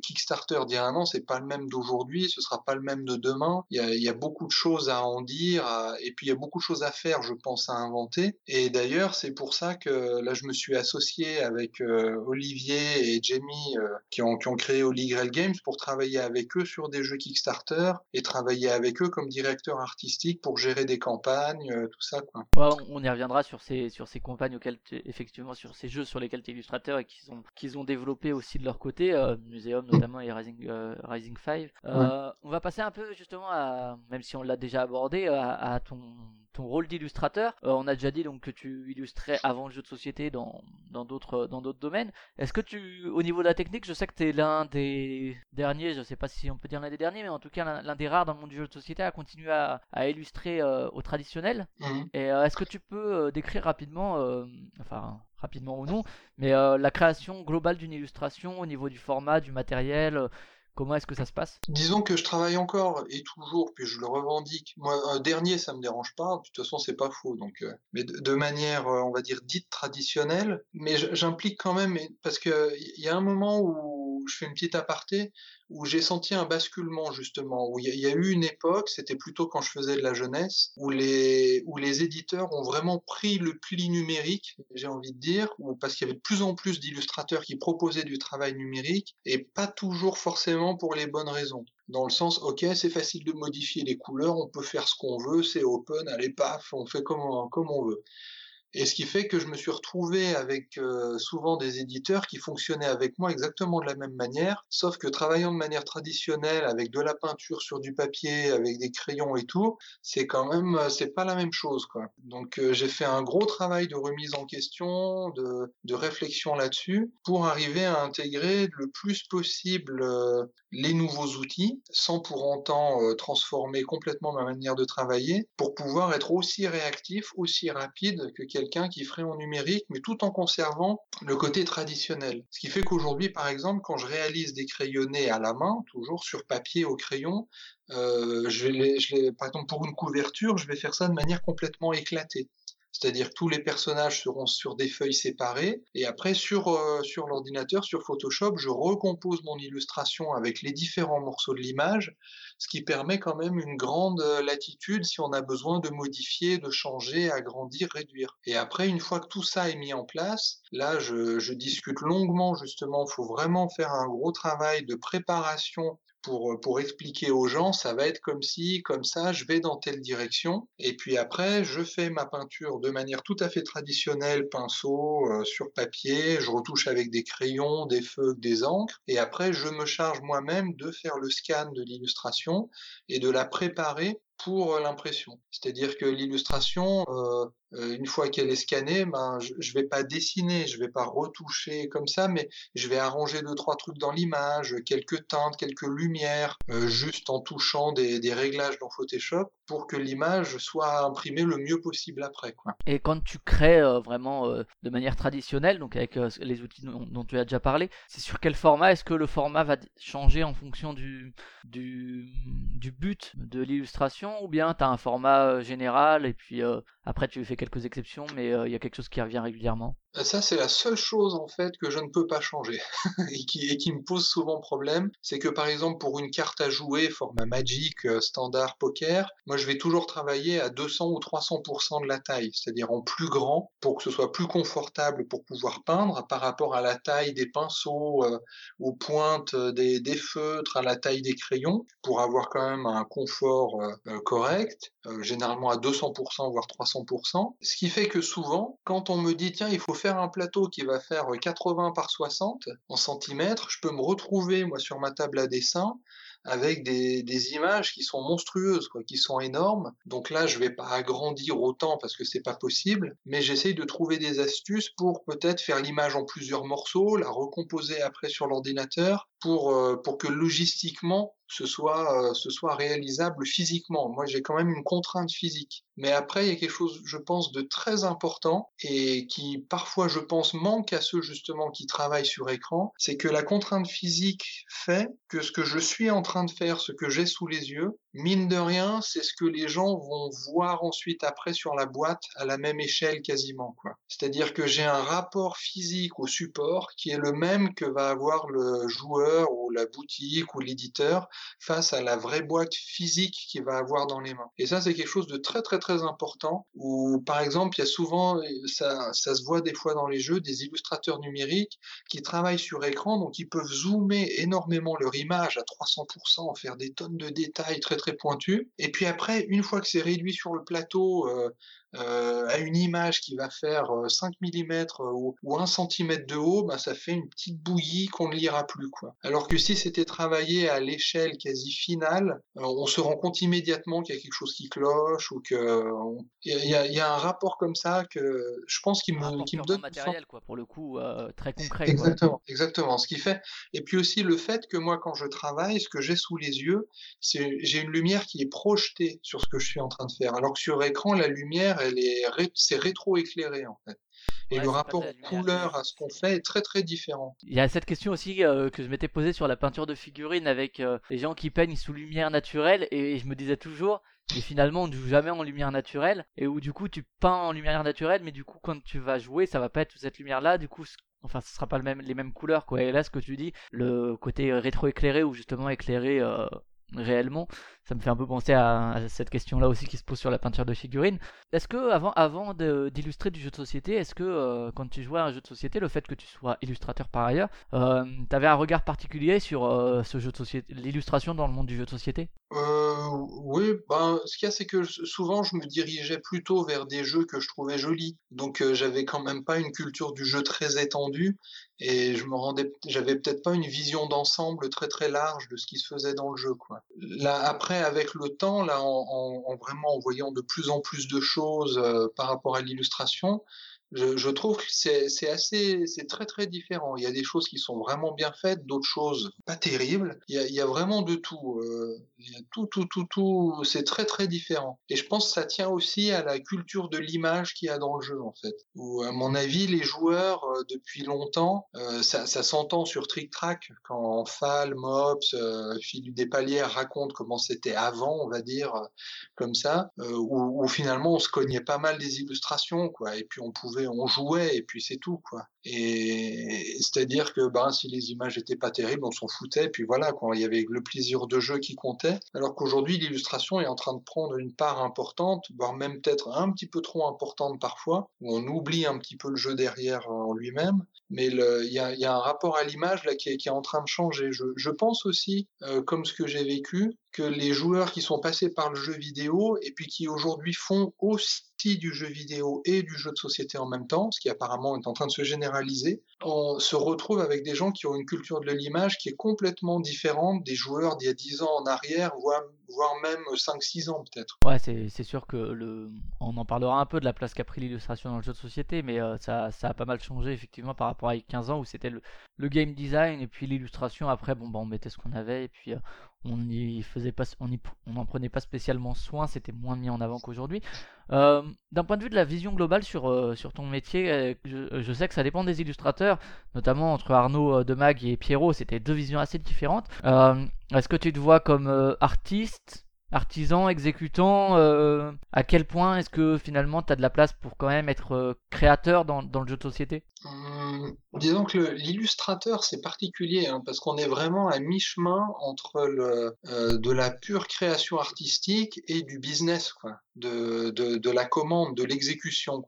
Speaker 2: Kickstarter d'il y a un an, c'est pas le même d'aujourd'hui. Ce sera pas le même de demain. Il y a beaucoup de choses à en dire. et puis, il y a beaucoup de choses à faire, je pense, à inventer. Et d'ailleurs, c'est pour ça que là, je me suis associé avec euh, Olivier et Jamie euh, qui, ont, qui ont créé Holy Grail Games pour travailler avec eux sur des jeux Kickstarter et travailler avec eux comme directeur artistique pour gérer des campagnes, euh, tout ça. Quoi.
Speaker 1: on y reviendra sur ces, sur ces campagnes auxquelles effectivement sur ces jeux sur lesquels tu es illustrateur et qu'ils ont, qu'ils ont développé aussi de leur côté, Museum notamment et Rising, Rising 5. On va passer un peu justement à, même si on l'a déjà abordé, à, ton, ton rôle d'illustrateur. on a déjà dit donc que tu illustrais avant le jeu de société dans, d'autres dans d'autres domaines. Est-ce que tu, au niveau de la technique, je sais que tu es l'un des derniers, je sais pas si on peut dire l'un des derniers, mais en tout cas l'un des rares dans le monde du jeu de société à continuer à, à illustrer euh, au traditionnel. Mhm. Et euh, est-ce que tu peux euh, décrire rapidement, enfin rapidement ou non, mais la création globale d'une illustration au niveau du format, du matériel Comment est-ce que ça se passe?
Speaker 2: Disons que je travaille encore et toujours, puis je le revendique. Moi, un dernier, ça me dérange pas. De toute façon, c'est pas faux. Donc, euh, mais de, manière, euh, on va dire dite traditionnelle. Mais j'implique quand même, parce que il y a un moment où je fais une petite aparté où j'ai senti un basculement justement, où il y, a eu une époque, c'était plutôt quand je faisais de la jeunesse, où les, où les éditeurs ont vraiment pris le pli numérique, j'ai envie de dire, parce qu'il y avait de plus en plus d'illustrateurs qui proposaient du travail numérique, et pas toujours forcément pour les bonnes raisons. Dans le sens, ok, c'est facile de modifier les couleurs, on peut faire ce qu'on veut, c'est open, allez paf, on fait comme comme on veut. Et ce qui fait que je me suis retrouvé avec euh, souvent des éditeurs qui fonctionnaient avec moi exactement de la même manière, sauf que travaillant de manière traditionnelle avec de la peinture sur du papier, avec des crayons et tout, c'est quand même euh, c'est pas la même chose quoi. Donc euh, j'ai fait un gros travail de remise en question, de, de réflexion là-dessus pour arriver à intégrer le plus possible les nouveaux outils sans pour autant transformer complètement ma manière de travailler pour pouvoir être aussi réactif, aussi rapide que quelqu'un qui ferait en numérique, mais tout en conservant le côté traditionnel. Ce qui fait qu'aujourd'hui, par exemple, quand je réalise des crayonnés à la main, toujours sur papier au crayon, euh, je par exemple pour une couverture, je vais faire ça de manière complètement éclatée. C'est-à-dire que tous les personnages seront sur des feuilles séparées et après sur, euh, sur l'ordinateur, sur Photoshop, je recompose mon illustration avec les différents morceaux de l'image, ce qui permet quand même une grande euh, latitude si on a besoin de modifier, de changer, agrandir, réduire. Et après, une fois que tout ça est mis en place, là, je discute longuement justement, il faut vraiment faire un gros travail de préparation pour, euh, pour expliquer aux gens, ça va être comme si, comme ça, je vais dans telle direction. Et puis après, je fais ma peinture de manière tout à fait traditionnelle, pinceau, euh, sur papier, je retouche avec des crayons, des feuilles, des encres. Et après, je me charge moi-même de faire le scan de l'illustration et de la préparer pour l'impression. C'est-à-dire que l'illustration, euh, une fois qu'elle est scannée, ben, je, je vais pas dessiner, je vais pas retoucher comme ça, mais je vais arranger deux, trois trucs dans l'image, quelques teintes, quelques lumières, euh, juste en touchant des, des réglages dans Photoshop pour que l'image soit imprimée le mieux possible après. Quoi.
Speaker 1: Et quand tu crées euh, vraiment euh, de manière traditionnelle, donc avec euh, les outils dont, tu as déjà parlé, c'est sur quel format? Est-ce que le format va changer en fonction du, du, du but de l'illustration? Ou bien tu as un format général et puis après tu fais quelques exceptions mais il y a quelque chose qui revient régulièrement
Speaker 2: ça, c'est la seule chose en fait que je ne peux pas changer et, qui, me pose souvent problème. C'est que par exemple pour une carte à jouer format Magic, standard, poker, moi je vais toujours travailler à 200 ou 300% de la taille, c'est-à-dire en plus grand pour que ce soit plus confortable pour pouvoir peindre par rapport à la taille des pinceaux, euh, aux pointes des, feutres, à la taille des crayons, pour avoir quand même un confort euh, correct, euh, généralement à 200% voire 300%. Ce qui fait que souvent, quand on me dit tiens il faut faire un plateau qui va faire 80 par 60 en centimètres, je peux me retrouver moi sur ma table à dessin avec des, images qui sont monstrueuses, quoi, qui sont énormes. Donc là, je vais pas agrandir autant parce que c'est pas possible, mais j'essaye de trouver des astuces pour peut-être faire l'image en plusieurs morceaux, la recomposer après sur l'ordinateur pour, euh, pour que logistiquement ce soit, euh, ce soit réalisable physiquement. Moi, j'ai quand même une contrainte physique. Mais après, il y a quelque chose, je pense, de très important et qui parfois, je pense, manque à ceux justement qui travaillent sur écran, c'est que la contrainte physique fait que ce que je suis en train de faire, ce que j'ai sous les yeux, mine de rien, c'est ce que les gens vont voir ensuite après sur la boîte à la même échelle quasiment. quoi. C'est-à-dire que j'ai un rapport physique au support qui est le même que va avoir le joueur ou la boutique ou l'éditeur face à la vraie boîte physique qu'il va avoir dans les mains. Et ça, c'est quelque chose de très très très important où, par exemple, il y a souvent, ça, ça se voit des fois dans les jeux, des illustrateurs numériques qui travaillent sur écran, donc ils peuvent zoomer énormément leur image à 300%, faire des tonnes de détails très très pointus. Et puis après, une fois que c'est réduit sur le plateau, euh, à une image qui va faire 5 euh, mm euh, ou, ou 1 cm de haut, bah, ça fait une petite bouillie qu'on ne lira plus. Quoi. Alors que si c'était travaillé à l'échelle quasi finale, on se rend compte immédiatement qu'il y a quelque chose qui cloche ou que il y, y, a un rapport comme ça que je pense qu'il me, qui me donne
Speaker 1: matériel quoi pour le coup très concret.
Speaker 2: Exactement,
Speaker 1: quoi.
Speaker 2: exactement. Ce qui fait et puis aussi le fait que moi quand je travaille, ce que j'ai sous les yeux, c'est j'ai une lumière qui est projetée sur ce que je suis en train de faire. Alors que sur écran, la lumière c'est rétro-éclairé en fait. Et le rapport couleur à ce qu'on fait est très très différent.
Speaker 1: Il y a cette question aussi euh, que je m'étais posée sur la peinture de figurines avec euh, les gens qui peignent sous lumière naturelle et, je me disais toujours, mais finalement on ne joue jamais en lumière naturelle et où du coup tu peins en lumière naturelle mais du coup quand tu vas jouer ça va pas être cette lumière là du coup enfin ce sera pas le même, les mêmes couleurs quoi et là ce que tu dis le côté rétro éclairé ou justement éclairé euh, réellement. Ça me fait un peu penser à, cette question-là aussi qui se pose sur la peinture de figurines. Est-ce que avant, avant d'illustrer du jeu de société, est-ce que euh, quand tu jouais à un jeu de société, le fait que tu sois illustrateur par ailleurs, euh, tu avais un regard particulier sur euh, ce jeu de société, l'illustration dans le monde du jeu de société?
Speaker 2: Oui, ben, ce qu'il y a, c'est que souvent je me dirigeais plutôt vers des jeux que je trouvais jolis. Donc j'avais quand même pas une culture du jeu très étendue et je me rendais, j'avais peut-être pas une vision d'ensemble très très large de ce qui se faisait dans le jeu. Là, après, avec le temps, là, en, en vraiment en voyant de plus en plus de choses euh, par rapport à l'illustration, je, trouve que c'est assez, c'est très très différent. Il y a des choses qui sont vraiment bien faites, d'autres choses pas terribles. Il y a, vraiment de tout. Euh, il y a tout, tout, tout, tout. C'est très très différent. Et je pense que ça tient aussi à la culture de l'image qu'il y a dans le jeu en fait. Où à mon avis, les joueurs euh, depuis longtemps, euh, ça, s'entend sur Trick Track quand Fall, Mops, Philippe Despalières raconte comment c'était avant, on va dire comme ça, où, où finalement on se cognait pas mal des illustrations quoi. Et puis on pouvait on jouait et puis c'est tout quoi. Et c'est-à-dire que ben si les images étaient pas terribles, on s'en foutait. Puis voilà, il y avait le plaisir de jeu qui comptait. Alors qu'aujourd'hui, l'illustration est en train de prendre une part importante, voire même peut-être un petit peu trop importante parfois, où on oublie un petit peu le jeu derrière en lui-même. Mais il y a, un rapport à l'image là qui est, en train de changer. Je, pense aussi, euh, comme ce que j'ai vécu, que les joueurs qui sont passés par le jeu vidéo et puis qui aujourd'hui font aussi du jeu vidéo et du jeu de société en même temps, ce qui apparemment est en train de se généraliser on se retrouve avec des gens qui ont une culture de l'image qui est complètement différente des joueurs d'il y a 10 ans en arrière, voire, même 5-6 ans peut-être.
Speaker 1: Ouais, c'est sûr que le... on en parlera un peu de la place qu'a pris l'illustration dans le jeu de société, mais euh, ça, a pas mal changé effectivement par rapport à 15 ans où c'était le, le, game design et puis l'illustration. Après, bon, bah, on mettait ce qu'on avait et puis euh, on y faisait pas, on n'en prenait pas spécialement soin, c'était moins mis en avant qu'aujourd'hui. Euh, d'un point de vue de la vision globale sur, euh, sur ton métier, euh, je, sais que ça dépend des illustrateurs, notamment entre Arnaud Demag et Pierrot, c'était deux visions assez différentes. Est-ce que tu te vois comme artiste artisan, exécutant, à quel point est-ce que finalement tu as de la place pour quand même être créateur dans, dans, le jeu de société?
Speaker 2: Hum, Disons que l'illustrateur c'est particulier hein, parce qu'on est vraiment à mi-chemin entre le, de la pure création artistique et du business. De, la commande, de l'exécution.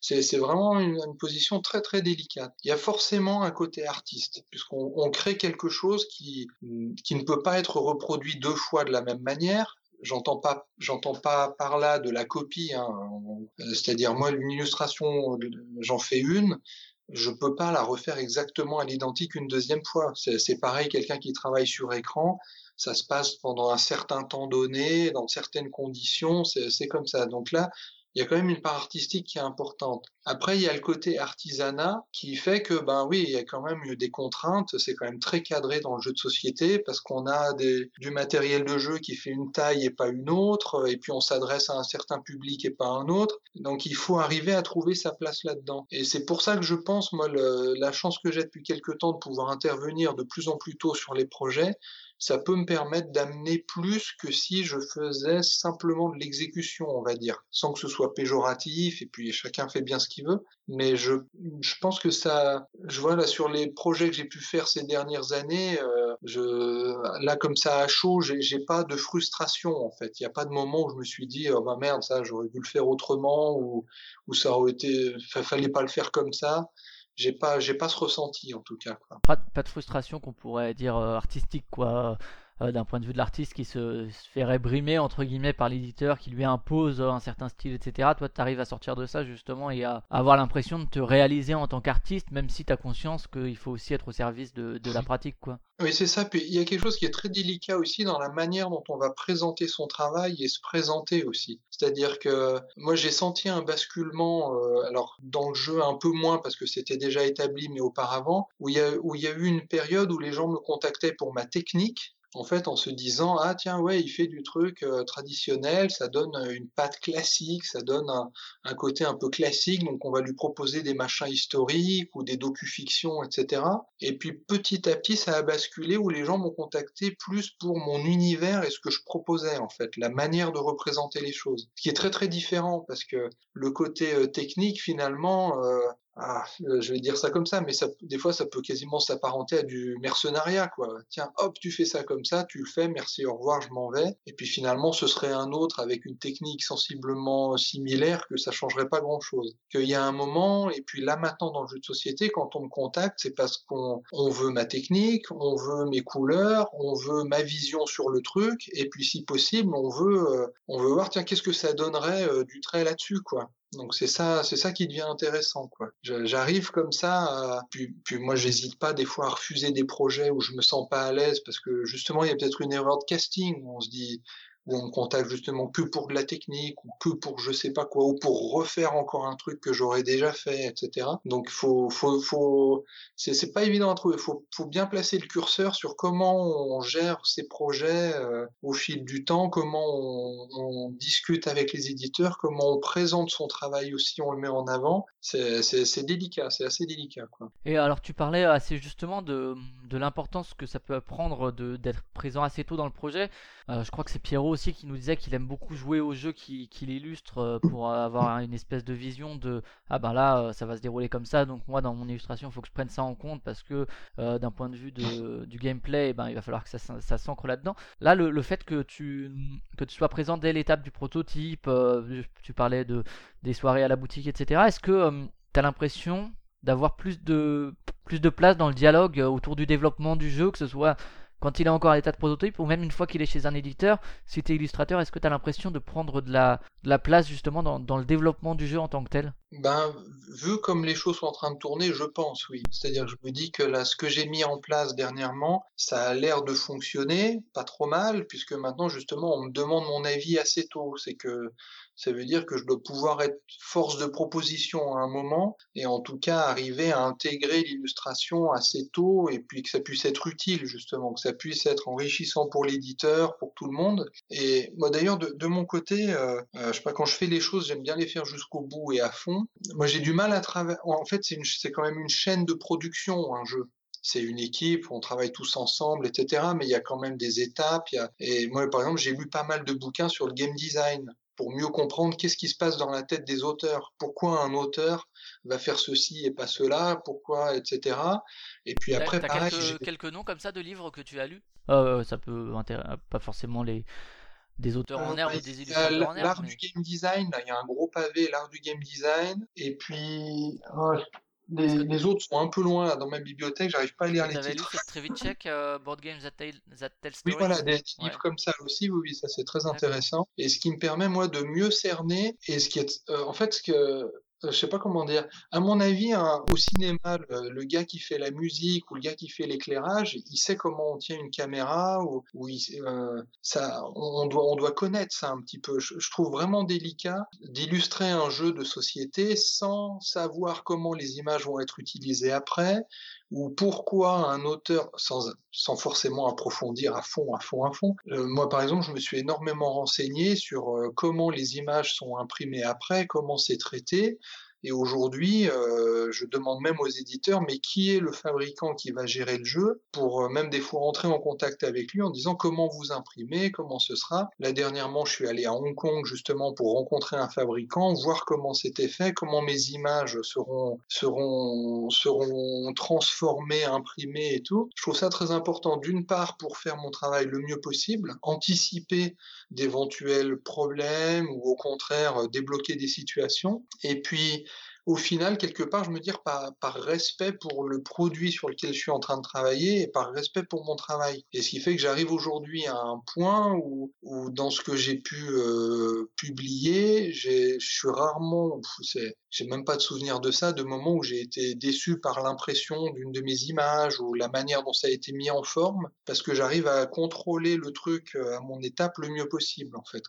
Speaker 2: C'est vraiment une, position très très délicate. Il y a forcément un côté artiste, puisqu'on on crée quelque chose qui ne peut pas être reproduit deux fois de la même manière. J'entends pas, j'entends pas par là de la copie. Hein. C'est-à-dire moi, une illustration, j'en fais une, je peux pas la refaire exactement à l'identique une deuxième fois. C'est pareil, quelqu'un qui travaille sur écran, ça se passe pendant un certain temps donné, dans certaines conditions, c'est comme ça. Donc là, il y a quand même une part artistique qui est importante. Après, il y a le côté artisanat qui fait que, ben oui, il y a quand même des contraintes. C'est quand même très cadré dans le jeu de société parce qu'on a du matériel de jeu qui fait une taille et pas une autre, et puis on s'adresse à un certain public et pas à un autre. Donc il faut arriver à trouver sa place là-dedans. Et c'est pour ça que je pense, moi, la chance que j'ai depuis quelques temps de pouvoir intervenir de plus en plus tôt sur les projets, ça peut me permettre d'amener plus que si je faisais simplement de l'exécution, on va dire, sans que ce soit péjoratif, et puis chacun fait bien ce qu'il veut. Mais je, je pense que ça, je vois là sur les projets que j'ai pu faire ces dernières années, euh, je, là comme ça à chaud, j'ai pas de frustration en fait. Il n'y a pas de moment où je me suis dit, oh bah merde, ça j'aurais dû le faire autrement, ou, ou ça aurait été, fallait pas le faire comme ça j'ai pas j'ai pas ce ressenti en tout cas quoi.
Speaker 1: Pas, de frustration qu'on pourrait dire euh, artistique quoi euh, d'un point de vue de l'artiste qui se, se, ferait brimer entre guillemets par l'éditeur qui lui impose un certain style etc toi tu arrives à sortir de ça justement et à, avoir l'impression de te réaliser en tant qu'artiste même si tu as conscience qu'il faut aussi être au service de, de la pratique quoi.
Speaker 2: Oui c'est ça. Puis il y a quelque chose qui est très délicat aussi dans la manière dont on va présenter son travail et se présenter aussi. C'est-à-dire que moi j'ai senti un basculement euh, alors dans le jeu un peu moins parce que c'était déjà établi mais auparavant où il y a où il y a eu une période où les gens me contactaient pour ma technique en fait, en se disant ah tiens ouais il fait du truc euh, traditionnel, ça donne euh, une patte classique, ça donne un, côté un peu classique, donc on va lui proposer des machins historiques ou des docu-fictions, etc. Et puis petit à petit ça a basculé où les gens m'ont contacté plus pour mon univers et ce que je proposais en fait, la manière de représenter les choses, ce qui est très très différent parce que le côté euh, technique finalement ah, euh, je vais dire ça comme ça, mais ça, des fois, ça peut quasiment s'apparenter à du mercenariat, quoi. Tiens, hop, tu fais ça comme ça, tu le fais, merci, au revoir, je m'en vais. Et puis finalement, ce serait un autre avec une technique sensiblement similaire que ça changerait pas grand chose. Qu'il y a un moment, et puis là maintenant dans le jeu de société, quand on me contacte, c'est parce qu'on on veut ma technique, on veut mes couleurs, on veut ma vision sur le truc, et puis si possible, on veut, euh, on veut voir, tiens, qu'est-ce que ça donnerait euh, du trait là-dessus, quoi. Donc c'est ça, c'est ça qui devient intéressant, quoi. J'arrive comme ça, puis, puis moi j'hésite pas des fois à refuser des projets où je me sens pas à l'aise parce que justement il y a peut-être une erreur de casting où on se dit où on me contacte justement que pour de la technique ou que pour je sais pas quoi ou pour refaire encore un truc que j'aurais déjà fait, etc. Donc faut faut faut c'est pas évident à trouver. Faut faut bien placer le curseur sur comment on gère ces projets euh, au fil du temps, comment on, discute avec les éditeurs, comment on présente son travail aussi, on le met en avant. C'est délicat, c'est assez délicat quoi.
Speaker 1: Et alors tu parlais assez justement de de l'importance que ça peut prendre d'être présent assez tôt dans le projet. Euh, je crois que c'est Pierrot aussi qui nous disait qu'il aime beaucoup jouer au jeu qui, qui l'illustre euh, pour avoir une espèce de vision de ah ben là euh, ça va se dérouler comme ça donc moi dans mon illustration il faut que je prenne ça en compte parce que d'un point de vue du gameplay ben, il va falloir que ça, ça s'ancre là-dedans. Là le, le, fait que tu, que tu sois présent dès l'étape du prototype, tu parlais de, des soirées à la boutique etc. Est-ce que tu as l'impression d'avoir plus de, plus de place dans le dialogue autour du développement du jeu, que ce soit quand il est encore à l'état de prototype ou même une fois qu'il est chez un éditeur, si tu es illustrateur, est-ce que tu as l'impression de prendre de la, place justement dans, le développement du jeu en tant que tel?
Speaker 2: Ben, vu comme les choses sont en train de tourner, je pense, oui. C'est-à-dire je me dis que là, ce que j'ai mis en place dernièrement, ça a l'air de fonctionner, pas trop mal, puisque maintenant, justement, on me demande mon avis assez tôt. C'est que ça veut dire que je dois pouvoir être force de proposition à un moment et en tout cas arriver à intégrer l'illustration assez tôt et puis que ça puisse être utile justement, que ça puisse être enrichissant pour l'éditeur, pour tout le monde. Et moi d'ailleurs de, de, mon côté, euh, euh, je sais pas quand je fais les choses, j'aime bien les faire jusqu'au bout et à fond. Moi j'ai du mal à travailler. En fait c'est c'est quand même une chaîne de production un jeu c'est une équipe, on travaille tous ensemble, etc. Mais il y a quand même des étapes. Il y a... Et moi, par exemple, j'ai lu pas mal de bouquins sur le game design pour mieux comprendre qu'est-ce qui se passe dans la tête des auteurs, pourquoi un auteur va faire ceci et pas cela, pourquoi, etc. Et puis après,
Speaker 1: pareil, quelques, quelques, noms comme ça de livres que tu as lus? Euh, Ça peut pas forcément les des auteurs en herbe ou des illustrateurs en herbe.
Speaker 2: L'art du game design, il y a un gros pavé, l'art du game design, et puis oh, les, les, autres sont un peu loin là, dans ma bibliothèque, j'arrive pas à lire les titres.
Speaker 1: Lu Trevicek, uh, Board Games That Tell, That Tell
Speaker 2: Stories Oui, voilà, des livres comme ça aussi, oui, oui ça c'est très intéressant. Et ce qui me permet, moi, de mieux cerner, et ce qui est, euh, en fait, ce que, euh, je sais pas comment dire. À mon avis, au cinéma, le, gars qui fait la musique ou le gars qui fait l'éclairage, il sait comment on tient une caméra ou, euh, ça, on doit, on doit connaître ça un petit peu. Je trouve vraiment délicat d'illustrer un jeu de société sans savoir comment les images vont être utilisées après ou pourquoi un auteur, sans, sans forcément approfondir à fond, à fond, à fond. Euh, moi, par exemple, je me suis énormément renseigné sur euh, comment les images sont imprimées après, comment c'est traité, et aujourd'hui, euh, je demande même aux éditeurs, mais qui est le fabricant qui va gérer le jeu pour euh, même des fois rentrer en contact avec lui en disant comment vous imprimez, comment ce sera. Là dernièrement, je suis allé à Hong Kong justement pour rencontrer un fabricant, voir comment c'était fait, comment mes images seront seront seront transformées, imprimées et tout. Je trouve ça très important d'une part pour faire mon travail le mieux possible, anticiper d'éventuels problèmes ou au contraire débloquer des situations et puis au final, quelque part, je me dis par, respect pour le produit sur lequel je suis en train de travailler et par respect pour mon travail. Et ce qui fait que j'arrive aujourd'hui à un point où, dans ce que j'ai pu euh, publier, je suis rarement, j'ai même pas de souvenir de ça, de moments où j'ai été déçu par l'impression d'une de mes images ou la manière dont ça a été mis en forme, parce que j'arrive à contrôler le truc euh, à mon étape le mieux possible, en fait.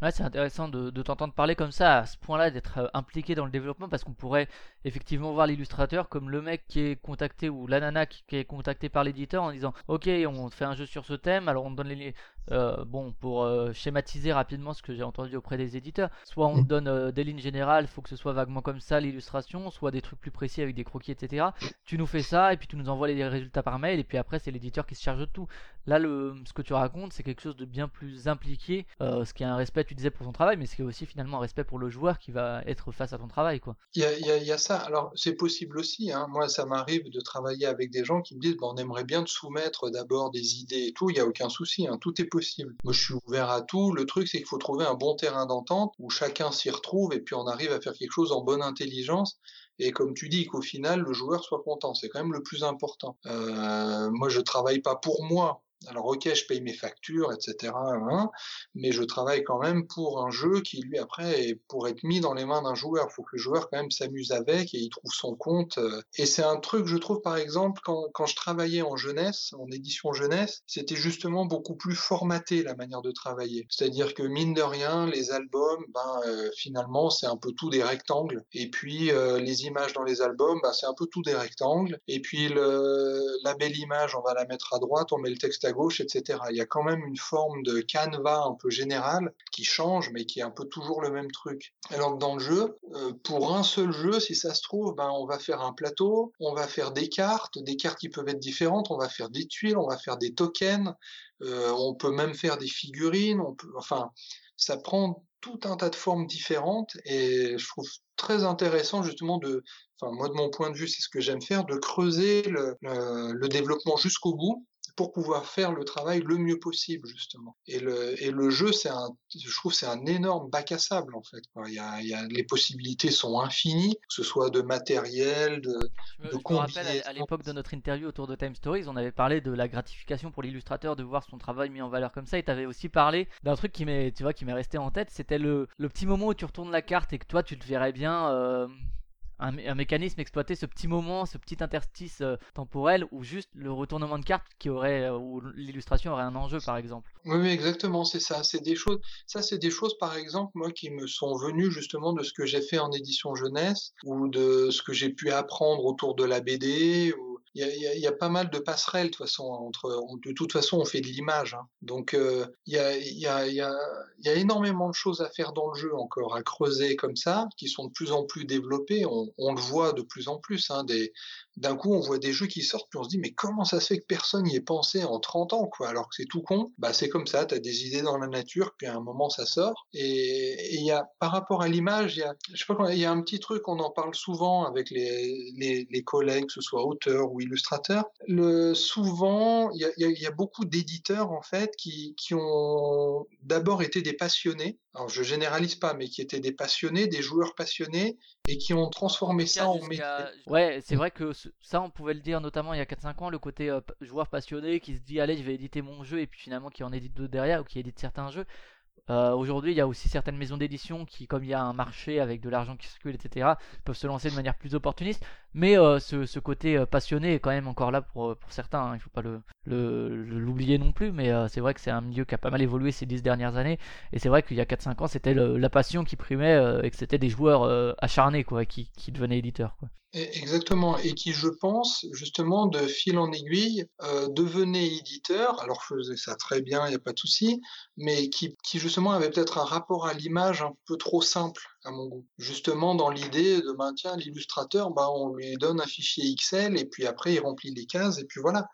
Speaker 1: Ouais, c'est intéressant de, de t'entendre parler comme ça, à ce point-là, d'être euh, impliqué dans le développement, parce qu'on pourrait effectivement voir l'illustrateur comme le mec qui est contacté, ou la nana qui, est contacté par l'éditeur en disant Ok, on fait un jeu sur ce thème, alors on donne les. Euh, bon, pour euh, schématiser rapidement ce que j'ai entendu auprès des éditeurs, soit on donne des lignes générales, il faut que ce soit vaguement comme ça l'illustration, soit des trucs plus précis avec des croquis, etc. Tu nous fais ça, et puis tu nous envoies les résultats par mail, et puis après, c'est l'éditeur qui se charge de tout. Là, le, ce que tu racontes, c'est quelque chose de bien plus impliqué, ce qui est un respect tu disais pour ton travail, mais c'est aussi finalement un respect pour le joueur qui va être face à ton travail, quoi.
Speaker 2: Il y a, y a, y a Alors c'est possible aussi. Hein. Moi, ça m'arrive de travailler avec des gens qui me disent, bon, on aimerait bien te soumettre d'abord des idées et tout. Il y a aucun souci. Hein. Tout est possible. Moi, je suis ouvert à tout. Le truc, c'est qu'il faut trouver un bon terrain d'entente où chacun s'y retrouve et puis on arrive à faire quelque chose en bonne intelligence et comme tu dis qu'au final le joueur soit content c'est quand même le plus important euh, moi je travaille pas pour moi alors ok, je paye mes factures, etc. Hein, mais je travaille quand même pour un jeu qui, lui, après, est pour être mis dans les mains d'un joueur. Il faut que le joueur, quand même, s'amuse avec et il trouve son compte. Euh. Et c'est un truc, je trouve, par exemple, quand, quand je travaillais en jeunesse, en édition jeunesse, c'était justement beaucoup plus formaté la manière de travailler. C'est-à-dire que, mine de rien, les albums, ben, euh, finalement, c'est un peu tout des rectangles. Et puis, euh, les images dans les albums, ben, c'est un peu tout des rectangles. Et puis, la belle image, on va la mettre à droite, on met le texte à gauche, etc. Il y a quand même une forme de canevas un peu général qui change, mais qui est un peu toujours le même truc. Alors que dans le jeu, euh, pour un seul jeu, si ça se trouve, ben, on va faire un plateau, on va faire des cartes, des cartes qui peuvent être différentes, on va faire des tuiles, on va faire des tokens, euh, on peut même faire des figurines, on peut, enfin, ça prend tout un tas de formes différentes et je trouve très intéressant justement de, enfin moi de mon point de vue c'est ce que j'aime faire, de creuser le, le développement jusqu'au bout pour pouvoir faire le travail le mieux possible justement. Et le, et le jeu, c'est un, je trouve, c'est un énorme bac à sable en fait. Il y a, il y a, les possibilités sont infinies, que ce soit de matériel, de,
Speaker 1: je je me rappelle à, l'époque de notre interview autour de Time Stories, on avait parlé de la gratification pour l'illustrateur de voir son travail mis en valeur comme ça. Et tu avais aussi parlé d'un truc qui m'est, tu vois, qui m'est resté en tête. C'était le, le petit moment où tu retournes la carte et que toi tu te verrais bien bien un, mécanisme exploiter ce petit moment, ce petit interstice euh, temporel ou juste le retournement de carte qui aurait euh, où l'illustration aurait un enjeu par exemple.
Speaker 2: Oui, exactement, c'est ça. C'est des choses. Ça, c'est des choses par exemple moi qui me sont venues justement de ce que j'ai fait en édition jeunesse ou de ce que j'ai pu apprendre autour de la BD il y, a, pas mal de passerelles de toute façon entre. De toute façon, on fait de l'image, hein. donc il, y a, énormément de choses à faire dans le jeu encore, à creuser comme ça, qui sont de plus en plus développées. On, le voit de plus en plus. Hein, d'un coup, on voit des jeux qui sortent, puis on se dit mais comment ça se fait que personne n'y ait pensé en 30 ans, Alors que c'est tout con? Bah c'est comme ça. tu as des idées dans la nature, puis à un moment ça sort. Et il y a par rapport à l'image, il y a, je sais pas, il y a un petit truc, on en parle souvent avec les collègues, que ce soit auteurs ou illustrateur. Le, souvent, il y, a, beaucoup d'éditeurs en fait qui, qui ont d'abord été des passionnés. Alors je généralise pas, mais qui étaient des passionnés, des joueurs passionnés, et qui ont transformé ça en métier.
Speaker 1: Ouais, c'est vrai que ça, on pouvait le dire notamment il y a 4-5 ans, le côté euh, joueur passionné qui se dit allez, je vais éditer mon jeu, et puis finalement qui en édite d'autres derrière ou qui édite certains jeux. Euh, aujourd'hui, il y a aussi certaines maisons d'édition qui, comme il y a un marché avec de l'argent qui circule, etc., peuvent se lancer de manière plus opportuniste. Mais euh, ce, côté euh, passionné est quand même encore là pour, pour certains. Hein. Il ne faut pas l'oublier le, non plus. Mais c'est vrai que c'est un milieu qui a pas mal évolué ces dix dernières années. Et c'est vrai qu'il y a 4-5 ans, c'était la passion qui primait et que c'était des joueurs acharnés quoi, qui, devenaient éditeurs. Quoi.
Speaker 2: Exactement, et qui, je pense, justement, de fil en aiguille, euh, devenait éditeur, alors faisait ça très bien, il n'y a pas de souci, mais qui, qui justement avait peut-être un rapport à l'image un peu trop simple, à mon goût. Justement, dans l'idée de, maintien l'illustrateur, bah, on lui donne un fichier XL, et puis après, il remplit les cases, et puis voilà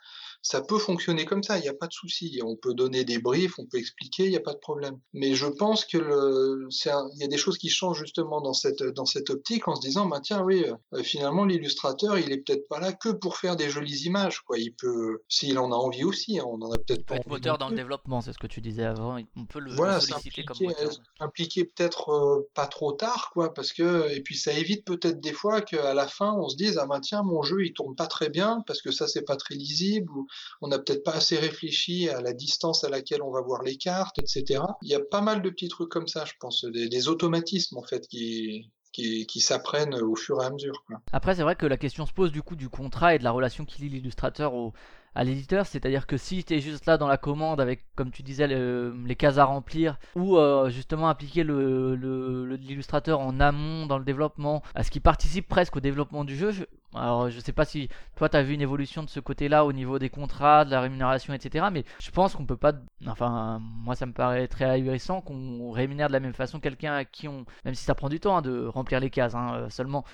Speaker 2: ça peut fonctionner comme ça, il n'y a pas de souci. On peut donner des briefs, on peut expliquer, il n'y a pas de problème. Mais je pense que le, il y a des choses qui changent justement dans cette, dans cette optique en se disant, bah tiens, oui, euh, finalement, l'illustrateur, il est peut-être pas là que pour faire des jolies images, quoi. Il peut, s'il en a envie aussi, hein, on en a peut-être pas.
Speaker 1: Être moteur dans le développement, c'est ce que tu disais avant. On peut le, voilà, solliciter comme moteur.
Speaker 2: Impliquer peut-être euh, pas trop tard, quoi, parce que, et puis ça évite peut-être des fois qu'à la fin, on se dise, ah bah tiens, mon jeu, il tourne pas très bien parce que ça, c'est pas très lisible ou on n'a peut-être pas assez réfléchi à la distance à laquelle on va voir les cartes, etc. Il y a pas mal de petits trucs comme ça, je pense, des, automatismes en fait qui, qui, s'apprennent au fur et à mesure.
Speaker 1: Après, c'est vrai que la question se pose du coup du contrat et de la relation qui lie l'illustrateur au, à l'éditeur, c'est-à-dire que si tu es juste là dans la commande avec, comme tu disais, les cases à remplir, ou euh, justement appliquer l'illustrateur en amont dans le développement, à ce qui participe presque au développement du jeu, alors je sais pas si toi tu as vu une évolution de ce côté-là au niveau des contrats, de la rémunération, etc. Mais je pense qu'on peut pas, enfin moi ça me paraît très ahurissant qu'on rémunère de la même façon quelqu'un à qui on, même si ça prend du temps hein, de remplir les cases hein, euh, seulement,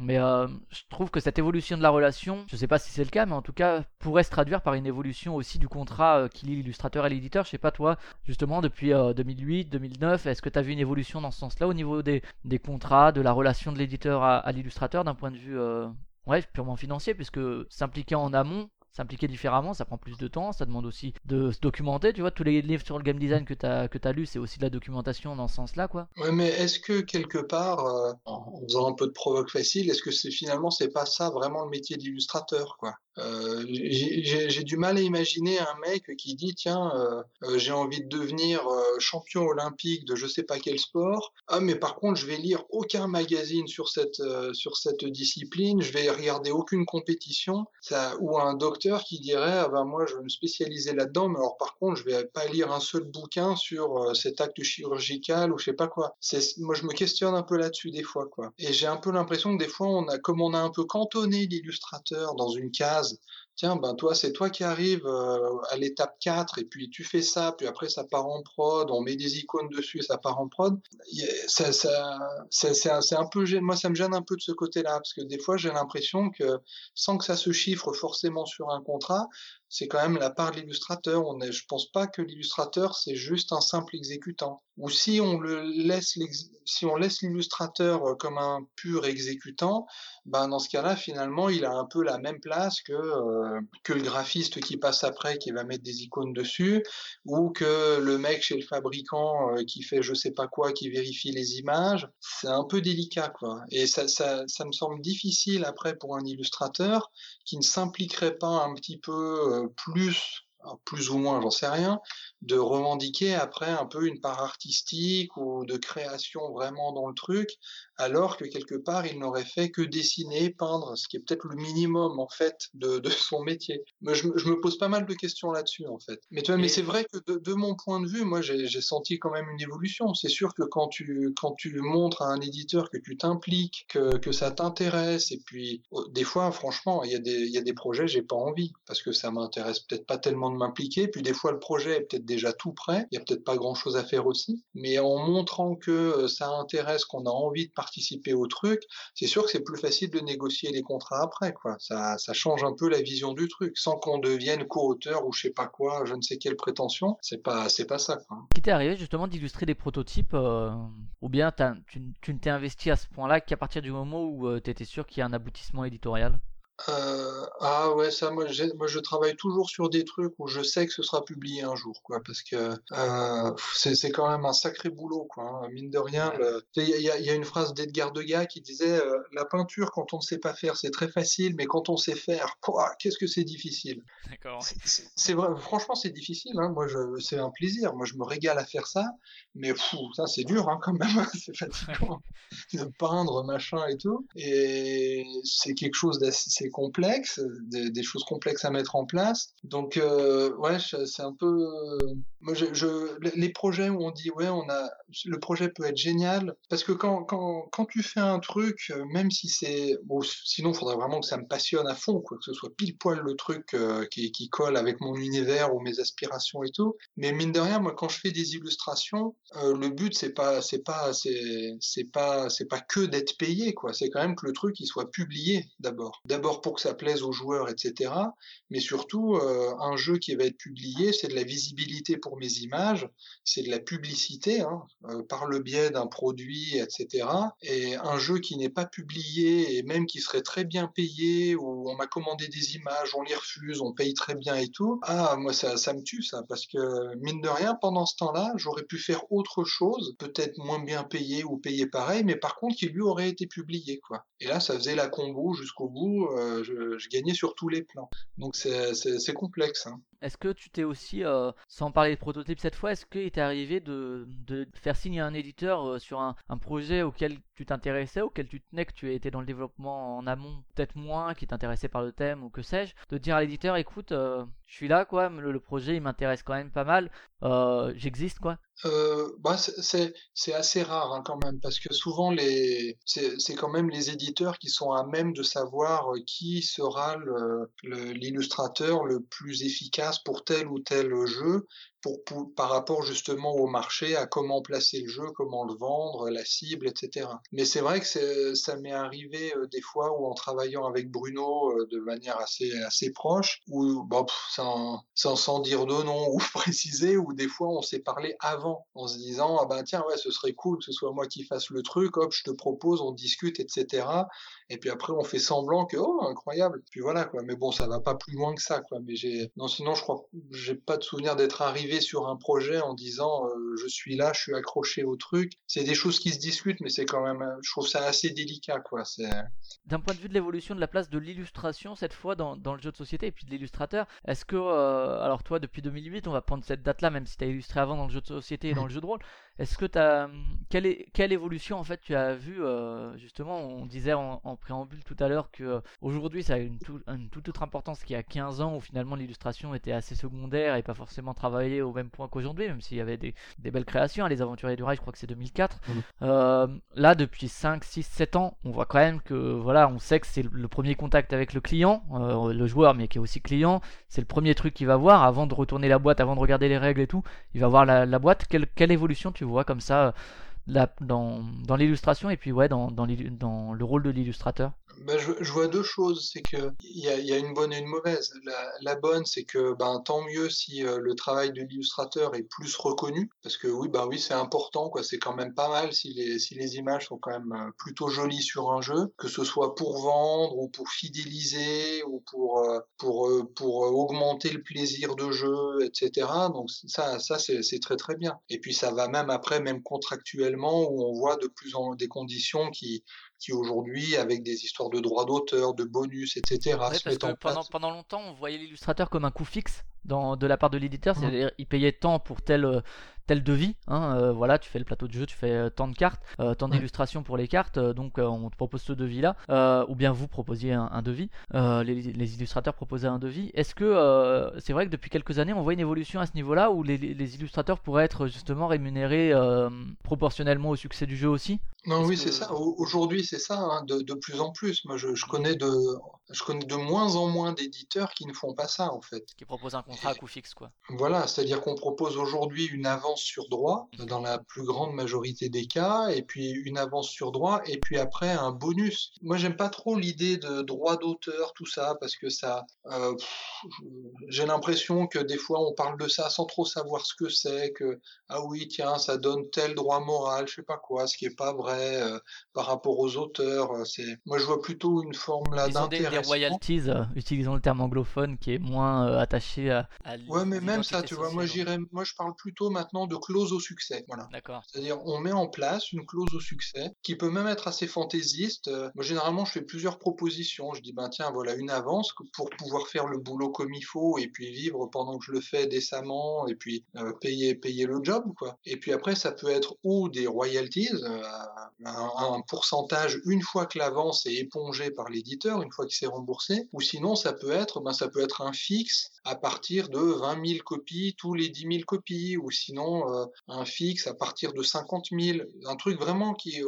Speaker 1: mais euh, je trouve que cette évolution de la relation, je sais pas si c'est le cas, mais en tout cas pourrait se traduire par une évolution aussi du contrat euh, qui lie l'illustrateur et l'éditeur. Je sais pas toi, justement depuis 2008, euh, 2009, est-ce que tu as vu une évolution dans ce sens-là au niveau des, contrats, de la relation de l'éditeur à, à l'illustrateur d'un point de vue ouais, purement financier, puisque s'impliquer en amont, s'impliquer différemment, ça prend plus de temps, ça demande aussi de se documenter, tu vois, tous les livres sur le game design que tu as, que as lus, c'est aussi de la documentation dans ce sens-là, quoi.
Speaker 2: Mais est-ce que quelque part, euh, en faisant un peu de provoque facile, est-ce que c'est finalement, c'est pas ça vraiment le métier d'illustrateur, quoi? Euh, j'ai du mal à imaginer un mec qui dit tiens euh, euh, j'ai envie de devenir champion olympique de je sais pas quel sport. Ah mais par contre je vais lire aucun magazine sur cette sur cette discipline. Je vais regarder aucune compétition. Ou un docteur qui dirait ah ben moi je vais me spécialiser là-dedans mais alors par contre je vais pas lire un seul bouquin sur cet acte chirurgical ou je sais pas quoi. C'est moi je me questionne un peu là-dessus des fois quoi. Et j'ai un peu l'impression que des fois on a comme on a un peu cantonné l'illustrateur dans une case tiens, ben toi, c'est toi qui arrives euh, à l'étape 4 et puis tu fais ça, puis après ça part en prod, on met des icônes dessus et ça part en prod. C'est un peu moi ça me gêne un peu de ce côté-là parce que des fois j'ai l'impression que sans que ça se chiffre forcément sur un contrat, c'est quand même la part de l'illustrateur. On est, je pense pas que l'illustrateur c'est juste un simple exécutant. Ou si on le laisse, si on laisse l'illustrateur euh, comme un pur exécutant, ben dans ce cas-là finalement il a un peu la même place que euh, que le graphiste qui passe après qui va mettre des icônes dessus, ou que le mec chez le fabricant euh, qui fait je sais pas quoi, qui vérifie les images. C'est un peu délicat quoi. Et ça, ça, ça me semble difficile après pour un illustrateur qui ne s'impliquerait pas un petit peu plus, plus ou moins, j'en sais rien, de revendiquer après un peu une part artistique ou de création vraiment dans le truc, alors que quelque part, il n'aurait fait que dessiner, peindre, ce qui est peut-être le minimum, en fait, de, de son métier. Mais je, je, me pose pas mal de questions là-dessus, en fait. Mais, tu vois, mais c'est vrai que de, de, mon point de vue, moi, j'ai senti quand même une évolution. C'est sûr que quand tu, quand tu montres à un éditeur que tu t'impliques, que, que ça t'intéresse, et puis, oh, des fois, franchement, il y, a des, il y a des projets, j'ai pas envie, parce que ça m'intéresse peut-être pas tellement de m'impliquer, puis des fois, le projet est peut-être déjà tout prêt, il y a peut-être pas grand-chose à faire aussi, mais en montrant que euh, ça intéresse, qu'on a envie de participer au truc, c'est sûr que c'est plus facile de négocier les contrats après, quoi. Ça, ça change un peu la vision du truc, sans qu'on devienne co-auteur ou je sais pas quoi, je ne sais quelle prétention. C'est pas, c'est pas ça, quoi.
Speaker 1: Qui t'est arrivé justement d'illustrer des prototypes, euh, ou bien tu, tu ne t'es investi à ce point-là qu'à partir du moment où euh, tu étais sûr qu'il y a un aboutissement éditorial?
Speaker 2: Euh, ah ouais, ça, moi, moi, je travaille toujours sur des trucs où je sais que ce sera publié un jour, quoi, parce que euh, c'est quand même un sacré boulot, quoi. Hein. Mine de rien, il y, a, y a une phrase d'Edgar Degas qui disait euh, la peinture, quand on ne sait pas faire, c'est très facile, mais quand on sait faire, qu'est-ce que c'est difficile. D'accord. C'est vrai, franchement, c'est difficile. Hein. Moi, c'est un plaisir. Moi, je me régale à faire ça, mais fou, ça, c'est dur, hein, quand même. c'est fatigant de peindre, machin et tout. Et c'est quelque chose d'assez complexe, des, choses complexes à mettre en place. Donc, euh, ouais, c'est un peu. Les projets où on dit, ouais, on a, le projet peut être génial, parce que quand, quand, quand tu fais un truc, même si c'est. Sinon, il faudrait vraiment que ça me passionne à fond, quoi, que ce soit pile poil le truc euh, qui, colle avec mon univers ou mes aspirations et tout. Mais mine de rien, moi, quand je fais des illustrations, euh, le but, c'est pas, c'est pas, c'est pas, c'est pas que d'être payé, quoi. C'est quand même que le truc, il soit publié d'abord. D'abord pour que ça plaise aux joueurs, etc. Mais surtout, euh, un jeu qui va être publié, c'est de la visibilité pour mes images, c'est de la publicité hein, euh, par le biais d'un produit, etc. Et un jeu qui n'est pas publié et même qui serait très bien payé, où on m'a commandé des images, on les refuse, on paye très bien et tout, ah moi ça, ça me tue ça, parce que mine de rien, pendant ce temps-là, j'aurais pu faire autre chose, peut-être moins bien payé ou payé pareil, mais par contre qui lui aurait été publié quoi. Et là, ça faisait la combo jusqu'au bout. Euh, euh, je, gagnais sur tous les plans. Donc c'est complexe. Hein.
Speaker 1: Est-ce que tu t'es aussi, euh, sans parler de prototype cette fois, est-ce qu'il t'est arrivé de, faire signer un éditeur euh, sur un, projet auquel tu t'intéressais, auquel tu tenais, que tu étais dans le développement en amont, peut-être moins, qui t'intéressait par le thème ou que sais-je, de dire à l'éditeur, écoute, je suis là, quoi, le, projet il m'intéresse quand même pas mal, j'existe, quoi.
Speaker 2: Euh, bah c'est assez rare hein, quand même parce que souvent les c'est quand même les éditeurs qui sont à même de savoir euh, qui sera l'illustrateur le, plus efficace pour tel ou tel jeu pour, par rapport justement au marché, à comment placer le jeu, comment le vendre, la cible, etc. Mais c'est vrai que ça m'est arrivé euh, des fois où en travaillant avec Bruno euh, de manière assez assez proche, ou sans, sans, dire de nom ou préciser, ou des fois on s'est parlé avant en se disant ah ben tiens ouais ce serait cool que ce soit moi qui fasse le truc, hop je te propose, on discute, etc. Et puis après on fait semblant que oh incroyable. Puis voilà quoi. Mais bon ça va pas plus loin que ça quoi. Mais j'ai non sinon je crois j'ai pas de souvenir d'être arrivé sur un projet en disant euh, je suis là, je suis accroché au truc. C'est des choses qui se discutent, mais c'est quand même, je trouve ça assez délicat, quoi. C'est
Speaker 1: d'un point de vue de l'évolution de la place de l'illustration cette fois dans, dans, le jeu de société et puis de l'illustrateur. Est-ce que, euh, alors toi depuis 2008, on va prendre cette date-là, même si tu as illustré avant dans le jeu de société et dans le jeu de rôle, est-ce que tu as quelle, est, quelle évolution en fait tu as vu euh, justement On disait en, préambule tout à l'heure que aujourd'hui ça a une, une toute autre importance qu'il y a 15 ans où finalement l'illustration était assez secondaire et pas forcément travaillée au même point qu'aujourd'hui, même s'il y avait des, belles créations. Hein, les Aventuriers du Rail, je crois que c'est 2004. Mmh. Euh, là, depuis 5, 6, 7 ans, on voit quand même que voilà, on sait que c'est le premier contact avec le client, euh, le joueur, mais qui est aussi client. C'est le premier truc qu'il va voir avant de retourner la boîte, avant de regarder les règles et tout. Il va voir la, boîte. Quelle, quelle, évolution tu vois comme ça euh, dans, dans l'illustration et puis ouais, dans, dans le rôle de l'illustrateur
Speaker 2: bah, je, vois deux choses. C'est qu'il y a, y a une bonne et une mauvaise. La, bonne, c'est que ben, tant mieux si euh, le travail de l'illustrateur est plus reconnu. Parce que oui, bah oui, c'est important. C'est quand même pas mal si les, si les images sont quand même euh, plutôt jolies sur un jeu, que ce soit pour vendre ou pour fidéliser ou pour, euh, pour, pour augmenter le plaisir de jeu, etc. Donc ça, ça c'est très très bien. Et puis ça va même après, même contractuellement, où on voit de plus en des conditions qui qui aujourd'hui, avec des histoires de droits d'auteur, de bonus, etc.
Speaker 1: pendant, pendant longtemps, on voyait l'illustrateur comme un coût fixe dans, de la part de l'éditeur, mmh. c'est-à-dire il payait tant pour tel, tel devis. Hein, voilà, tu fais le plateau de jeu, tu fais tant de cartes, tant d'illustrations pour les cartes, donc on te propose ce devis-là, ou bien vous proposiez un, devis, les, illustrateurs proposaient un devis. Est-ce que c'est vrai que depuis quelques années, on voit une évolution à ce niveau-là où les, les illustrateurs pourraient être justement rémunérés proportionnellement au succès du jeu aussi?
Speaker 2: Non, oui, c'est ça. Aujourd'hui, c'est ça, hein, de, de, plus en plus. Moi, je, je, connais de, je connais de moins en moins d'éditeurs qui ne font pas ça, en fait.
Speaker 1: Qui proposent un contrat à coût fixe, quoi.
Speaker 2: Voilà, c'est-à-dire qu'on propose aujourd'hui une avance sur droit, dans la plus grande majorité des cas, et puis une avance sur droit, et puis après un bonus. Moi, j'aime pas trop l'idée de droit d'auteur, tout ça, parce que ça, euh, j'ai l'impression que des fois, on parle de ça sans trop savoir ce que c'est, que, ah oui, tiens, ça donne tel droit moral, je sais pas quoi, ce qui est pas vrai euh, par rapport aux auteurs. Euh, c'est moi je vois plutôt une forme là d'intérêt.
Speaker 1: Des, royalties, euh, utilisons le terme anglophone qui est moins attaché à,
Speaker 2: Ouais, mais même ça, tu vois, moi j'irais, moi je parle plutôt maintenant de clause au succès. Voilà.
Speaker 1: D'accord.
Speaker 2: C'est-à-dire on met en place une clause au succès qui peut même être assez fantaisiste. Moi généralement je fais plusieurs propositions. Je dis ben tiens voilà une avance pour pouvoir faire le boulot comme il faut et puis vivre pendant que je le fais décemment et puis payer payer le job quoi. Et puis après ça peut être ou des royalties un, pourcentage une fois que l'avance est épongée par l'éditeur, une fois qu'il s'est remboursé, ou sinon ça peut être, ben, ça peut être un fixe à partir de 20 000 copies tous les 10 000 copies, ou sinon euh, un fixe à partir de 50 000, un truc vraiment qui,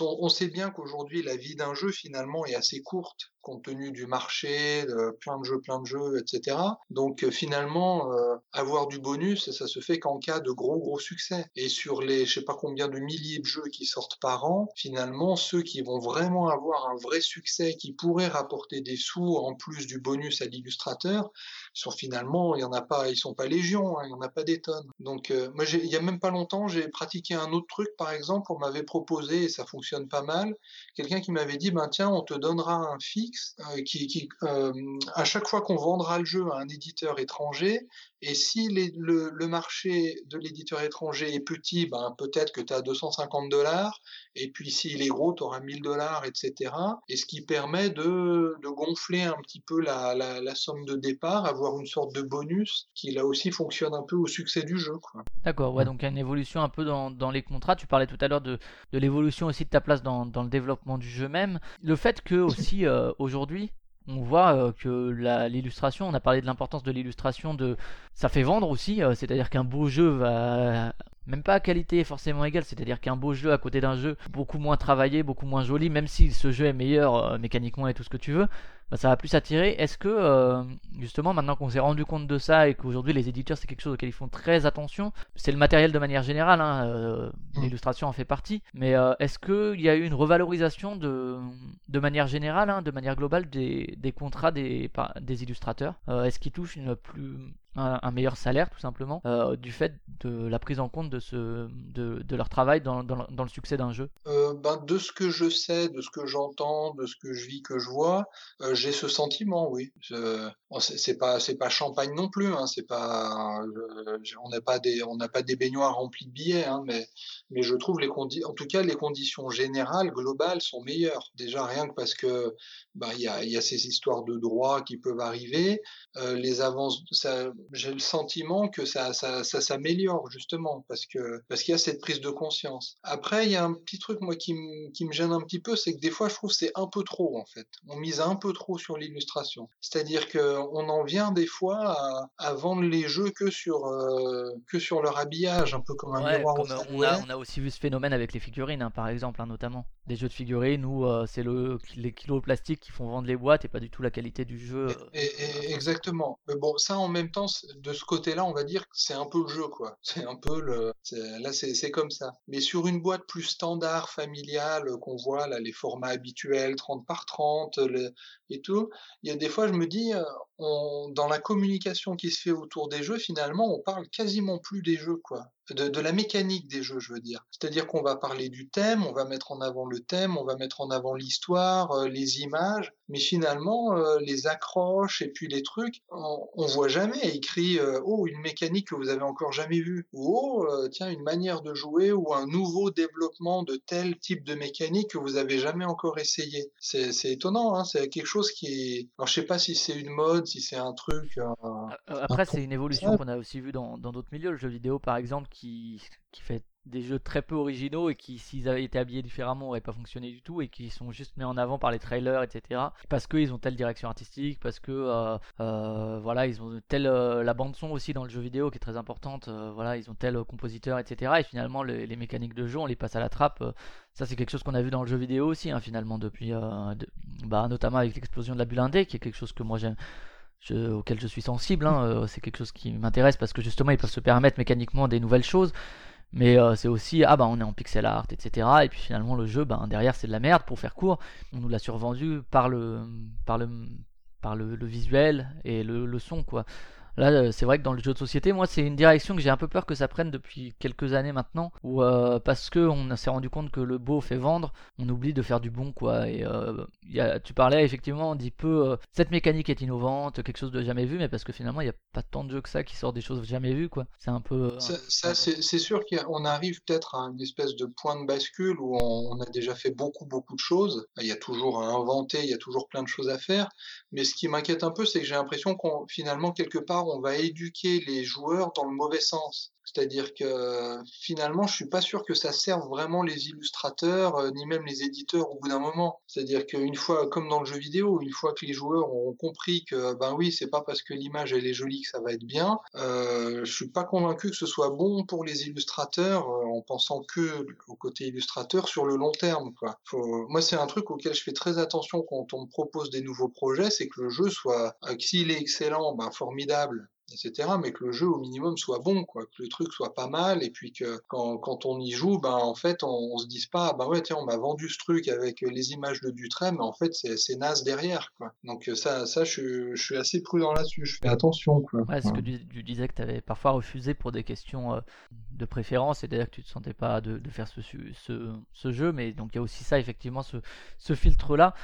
Speaker 2: on sait bien qu'aujourd'hui la vie d'un jeu finalement est assez courte compte tenu du marché, de plein de jeux, plein de jeux, etc. Donc euh, finalement, euh, avoir du bonus, ça se fait qu'en cas de gros gros succès. Et sur les, je sais pas combien de milliers de jeux qui sortent par an, finalement, ceux qui vont vraiment avoir un vrai succès, qui pourraient rapporter des sous en plus du bonus à l'illustrateur, sont finalement, il y en a pas, ils sont pas légion, hein, il y en a pas des tonnes. Donc euh, moi, il y a même pas longtemps, j'ai pratiqué un autre truc, par exemple, on m'avait proposé et ça fonctionne pas mal, quelqu'un qui m'avait dit, ben tiens, on te donnera un fil euh, qui, euh, à chaque fois qu'on vendra le jeu à un éditeur étranger, et si le, marché de l'éditeur étranger est petit, ben peut-être que tu as 250 dollars, et puis s'il est gros, tu auras 1000 dollars, etc. Et ce qui permet de, gonfler un petit peu la, somme de départ, avoir une sorte de bonus qui là aussi fonctionne un peu au succès du jeu.
Speaker 1: D'accord, ouais, donc il y a une évolution un peu dans, les contrats. Tu parlais tout à l'heure de, l'évolution aussi de ta place dans, dans, le développement du jeu même. Le fait que aussi euh, aujourd'hui, on voit euh, que l'illustration, on a parlé de l'importance de l'illustration, de ça fait vendre aussi, euh, c'est-à-dire qu'un beau jeu va même pas à qualité forcément égale, c'est-à-dire qu'un beau jeu à côté d'un jeu beaucoup moins travaillé, beaucoup moins joli, même si ce jeu est meilleur mécaniquement et tout ce que tu veux, bah, ça va plus attirer. Est-ce que, euh, justement, maintenant qu'on s'est rendu compte de ça et qu'aujourd'hui les éditeurs c'est quelque chose auquel ils font très attention, c'est le matériel de manière générale, hein, euh, mm. l'illustration en fait partie, mais euh, est-ce qu'il y a eu une revalorisation de, de manière générale, hein, de manière globale des, des contrats des, des illustrateurs? Est-ce qu'ils touchent une plus, un, meilleur salaire tout simplement du fait de la prise en compte de, ce, de, de leur travail dans, dans, le succès d'un jeu
Speaker 2: ben, De ce que je sais, de ce que j'entends, de ce que je vis, que je vois, j'ai ce sentiment, oui. c'est pas pas champagne non plus, hein, c'est pas on n'a pas des pas des baignoires remplies de billets, hein, mais mais je trouve les conditions, en tout cas les conditions générales globales sont meilleures. Déjà rien que parce que bah il y a y a ces histoires de droits qui peuvent arriver, euh, les avances, j'ai le sentiment que ça ça, ça s'améliore justement parce que parce qu'il y a cette prise de conscience. Après il y a un petit truc moi qui me qui me gêne un petit peu, c'est que des fois je trouve c'est un peu trop en fait. On mise un peu trop sur l'illustration. C'est-à-dire qu'on en vient des fois à, vendre les jeux que sur, euh, que sur leur habillage, un peu comme un miroir
Speaker 1: on, a, on a aussi vu ce phénomène avec les figurines, hein, par exemple, hein, notamment. Des jeux de figurines où euh, c'est le, les kilos de plastique qui font vendre les boîtes et pas du tout la qualité du jeu.
Speaker 2: Et, exactement. Mais bon, ça en même temps, de ce côté-là, on va dire que c'est un peu le jeu, quoi. C'est un peu le. Là, c'est comme ça. Mais sur une boîte plus standard, familiale, qu'on voit, là, les formats habituels, 30 par 30, le, et tout. Il y a des fois, je me dis, euh, dans la communication qui se fait autour des jeux, finalement, on parle quasiment plus des jeux, quoi de, la mécanique des jeux, je veux dire. C'est-à-dire qu'on va parler du thème, on va mettre en avant le thème, on va mettre en avant l'histoire, euh, les images, mais finalement, euh, les accroches et puis les trucs, on, on voit jamais écrit euh, oh une mécanique que vous avez encore jamais vue ou oh tiens une manière de jouer ou un nouveau développement de tel type de mécanique que vous avez jamais encore essayé. C'est, étonnant, hein c'est quelque chose qui est. Alors je sais pas si c'est une mode, si c'est un truc.
Speaker 1: Après, c'est une évolution qu'on a aussi vu dans, dans d'autres milieux, le jeu vidéo par exemple, qui, qui fait des jeux très peu originaux et qui, s'ils avaient été habillés différemment, n'auraient pas fonctionné du tout et qui sont juste mis en avant par les trailers, etc. Parce qu'ils ont telle direction artistique, parce que euh, euh, voilà, ils ont telle euh, la bande son aussi dans le jeu vidéo qui est très importante. voilà, ils ont tel compositeur, etc. Et finalement, les, mécaniques de jeu, on les passe à la trappe. ça, c'est quelque chose qu'on a vu dans le jeu vidéo aussi, hein, finalement, depuis, bah, notamment avec l'explosion de la bulle indé, qui est quelque chose que moi j'aime auquel je suis sensible. Hein, euh, c'est quelque chose qui m'intéresse parce que justement ils peuvent se permettre mécaniquement des nouvelles choses. Mais euh, c'est aussi, ah bah on est en pixel art, etc. Et puis finalement le jeu, ben derrière c'est de la merde pour faire court. On nous l'a survendu par le, par le, par le, visuel et le, le son quoi. Là, euh, c'est vrai que dans le jeu de société, moi, c'est une direction que j'ai un peu peur que ça prenne depuis quelques années maintenant, où euh, parce que on s'est rendu compte que le beau fait vendre, on oublie de faire du bon, quoi. Et euh, tu parlais effectivement, on dit peu, cette mécanique est innovante, quelque chose de jamais vu, mais parce que finalement, il n'y a pas tant de jeux que ça qui sortent des choses jamais vues, quoi. C'est un peu.
Speaker 2: Ça, c'est sûr qu'on arrive peut-être à une espèce de point de bascule où on, on a déjà fait beaucoup, beaucoup de choses. Il y a toujours à inventer, il y a toujours plein de choses à faire. Mais ce qui m'inquiète un peu, c'est que j'ai l'impression qu'on finalement quelque part on va éduquer les joueurs dans le mauvais sens. C'est-à-dire que finalement, je suis pas sûr que ça serve vraiment les illustrateurs euh, ni même les éditeurs au bout d'un moment. C'est-à-dire qu'une fois, comme dans le jeu vidéo, une fois que les joueurs ont compris que ben oui, c'est pas parce que l'image elle est jolie que ça va être bien, euh, je suis pas convaincu que ce soit bon pour les illustrateurs euh, en pensant que au côté illustrateur sur le long terme. Moi, c'est un truc auquel je fais très attention quand on me propose des nouveaux projets, c'est que le jeu soit, s'il est excellent, ben formidable, etc. Mais que le jeu au minimum soit bon, quoi, que le truc soit pas mal, et puis que quand, quand on y joue, ben en fait on, on se dise pas, bah ouais tiens on m'a vendu ce truc avec les images de Dutray, mais en fait c'est naze derrière, quoi. Donc ça, ça je, je suis assez prudent là-dessus, je fais attention, quoi.
Speaker 1: Ouais, ce que tu, disais que tu avais parfois refusé pour des questions euh, de préférence, d'ailleurs que tu te sentais pas de, de faire ce, ce, ce, jeu, mais donc il y a aussi ça effectivement ce, ce filtre là.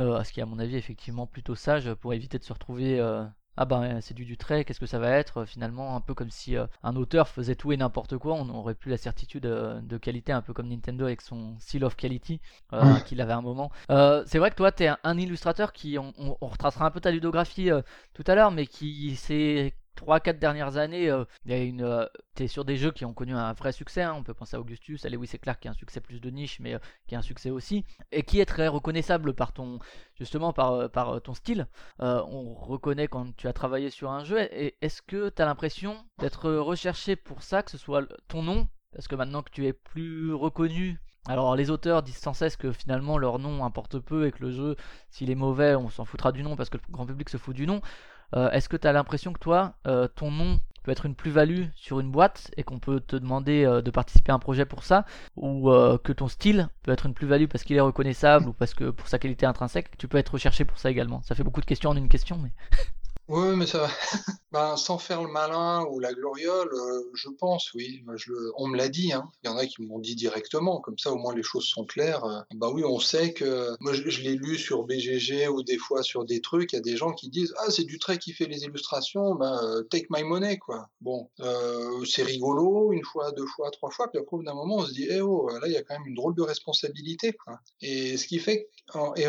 Speaker 1: Euh, ce qui est à mon avis effectivement plutôt sage pour éviter de se retrouver euh, ah ben c'est du, du trait, qu'est-ce que ça va être Finalement, un peu comme si euh, un auteur faisait tout et n'importe quoi, on aurait plus la certitude euh, de qualité, un peu comme Nintendo avec son Seal of Quality euh, qu'il avait un moment. c'est vrai que toi, tu es un, illustrateur qui, on, on, retracera un peu ta ludographie tout à l'heure, mais qui s'est 3-4 dernières années, euh, il y a une, euh, es sur des jeux qui ont connu un vrai succès. Hein. On peut penser à Augustus, à Lewis et Clark qui a un succès plus de niche, mais euh, qui a un succès aussi, et qui est très reconnaissable par ton, justement par, par ton style. on reconnaît quand tu as travaillé sur un jeu. Et est-ce que tu as l'impression d'être recherché pour ça, que ce soit ton nom, parce que maintenant que tu es plus reconnu alors les auteurs disent sans cesse que finalement leur nom importe peu et que le jeu, s'il est mauvais, on s'en foutra du nom parce que le grand public se fout du nom. Euh, est-ce que tu as l'impression que toi, euh, ton nom peut être une plus-value sur une boîte et qu'on peut te demander euh, de participer à un projet pour ça? Ou que ton style peut être une plus-value parce qu'il est reconnaissable ou parce que pour sa qualité intrinsèque, tu peux être recherché pour ça également? Ça fait beaucoup de questions en une question mais
Speaker 2: Oui, mais ça ben, sans faire le malin ou la gloriole, euh, je pense, oui. Je on me l'a dit, hein. Il y en a qui m'ont dit directement, comme ça au moins les choses sont claires. Euh, bah oui, on sait que. Moi, je, l'ai lu sur BGG ou des fois sur des trucs, il y a des gens qui disent Ah, c'est du trait qui fait les illustrations, ben, euh, take my money, quoi. Bon, c'est rigolo, une fois, deux fois, trois fois, puis après, d'un moment, on se dit Eh oh, là, il y a quand même une drôle de responsabilité. Et ce qui fait que. Et,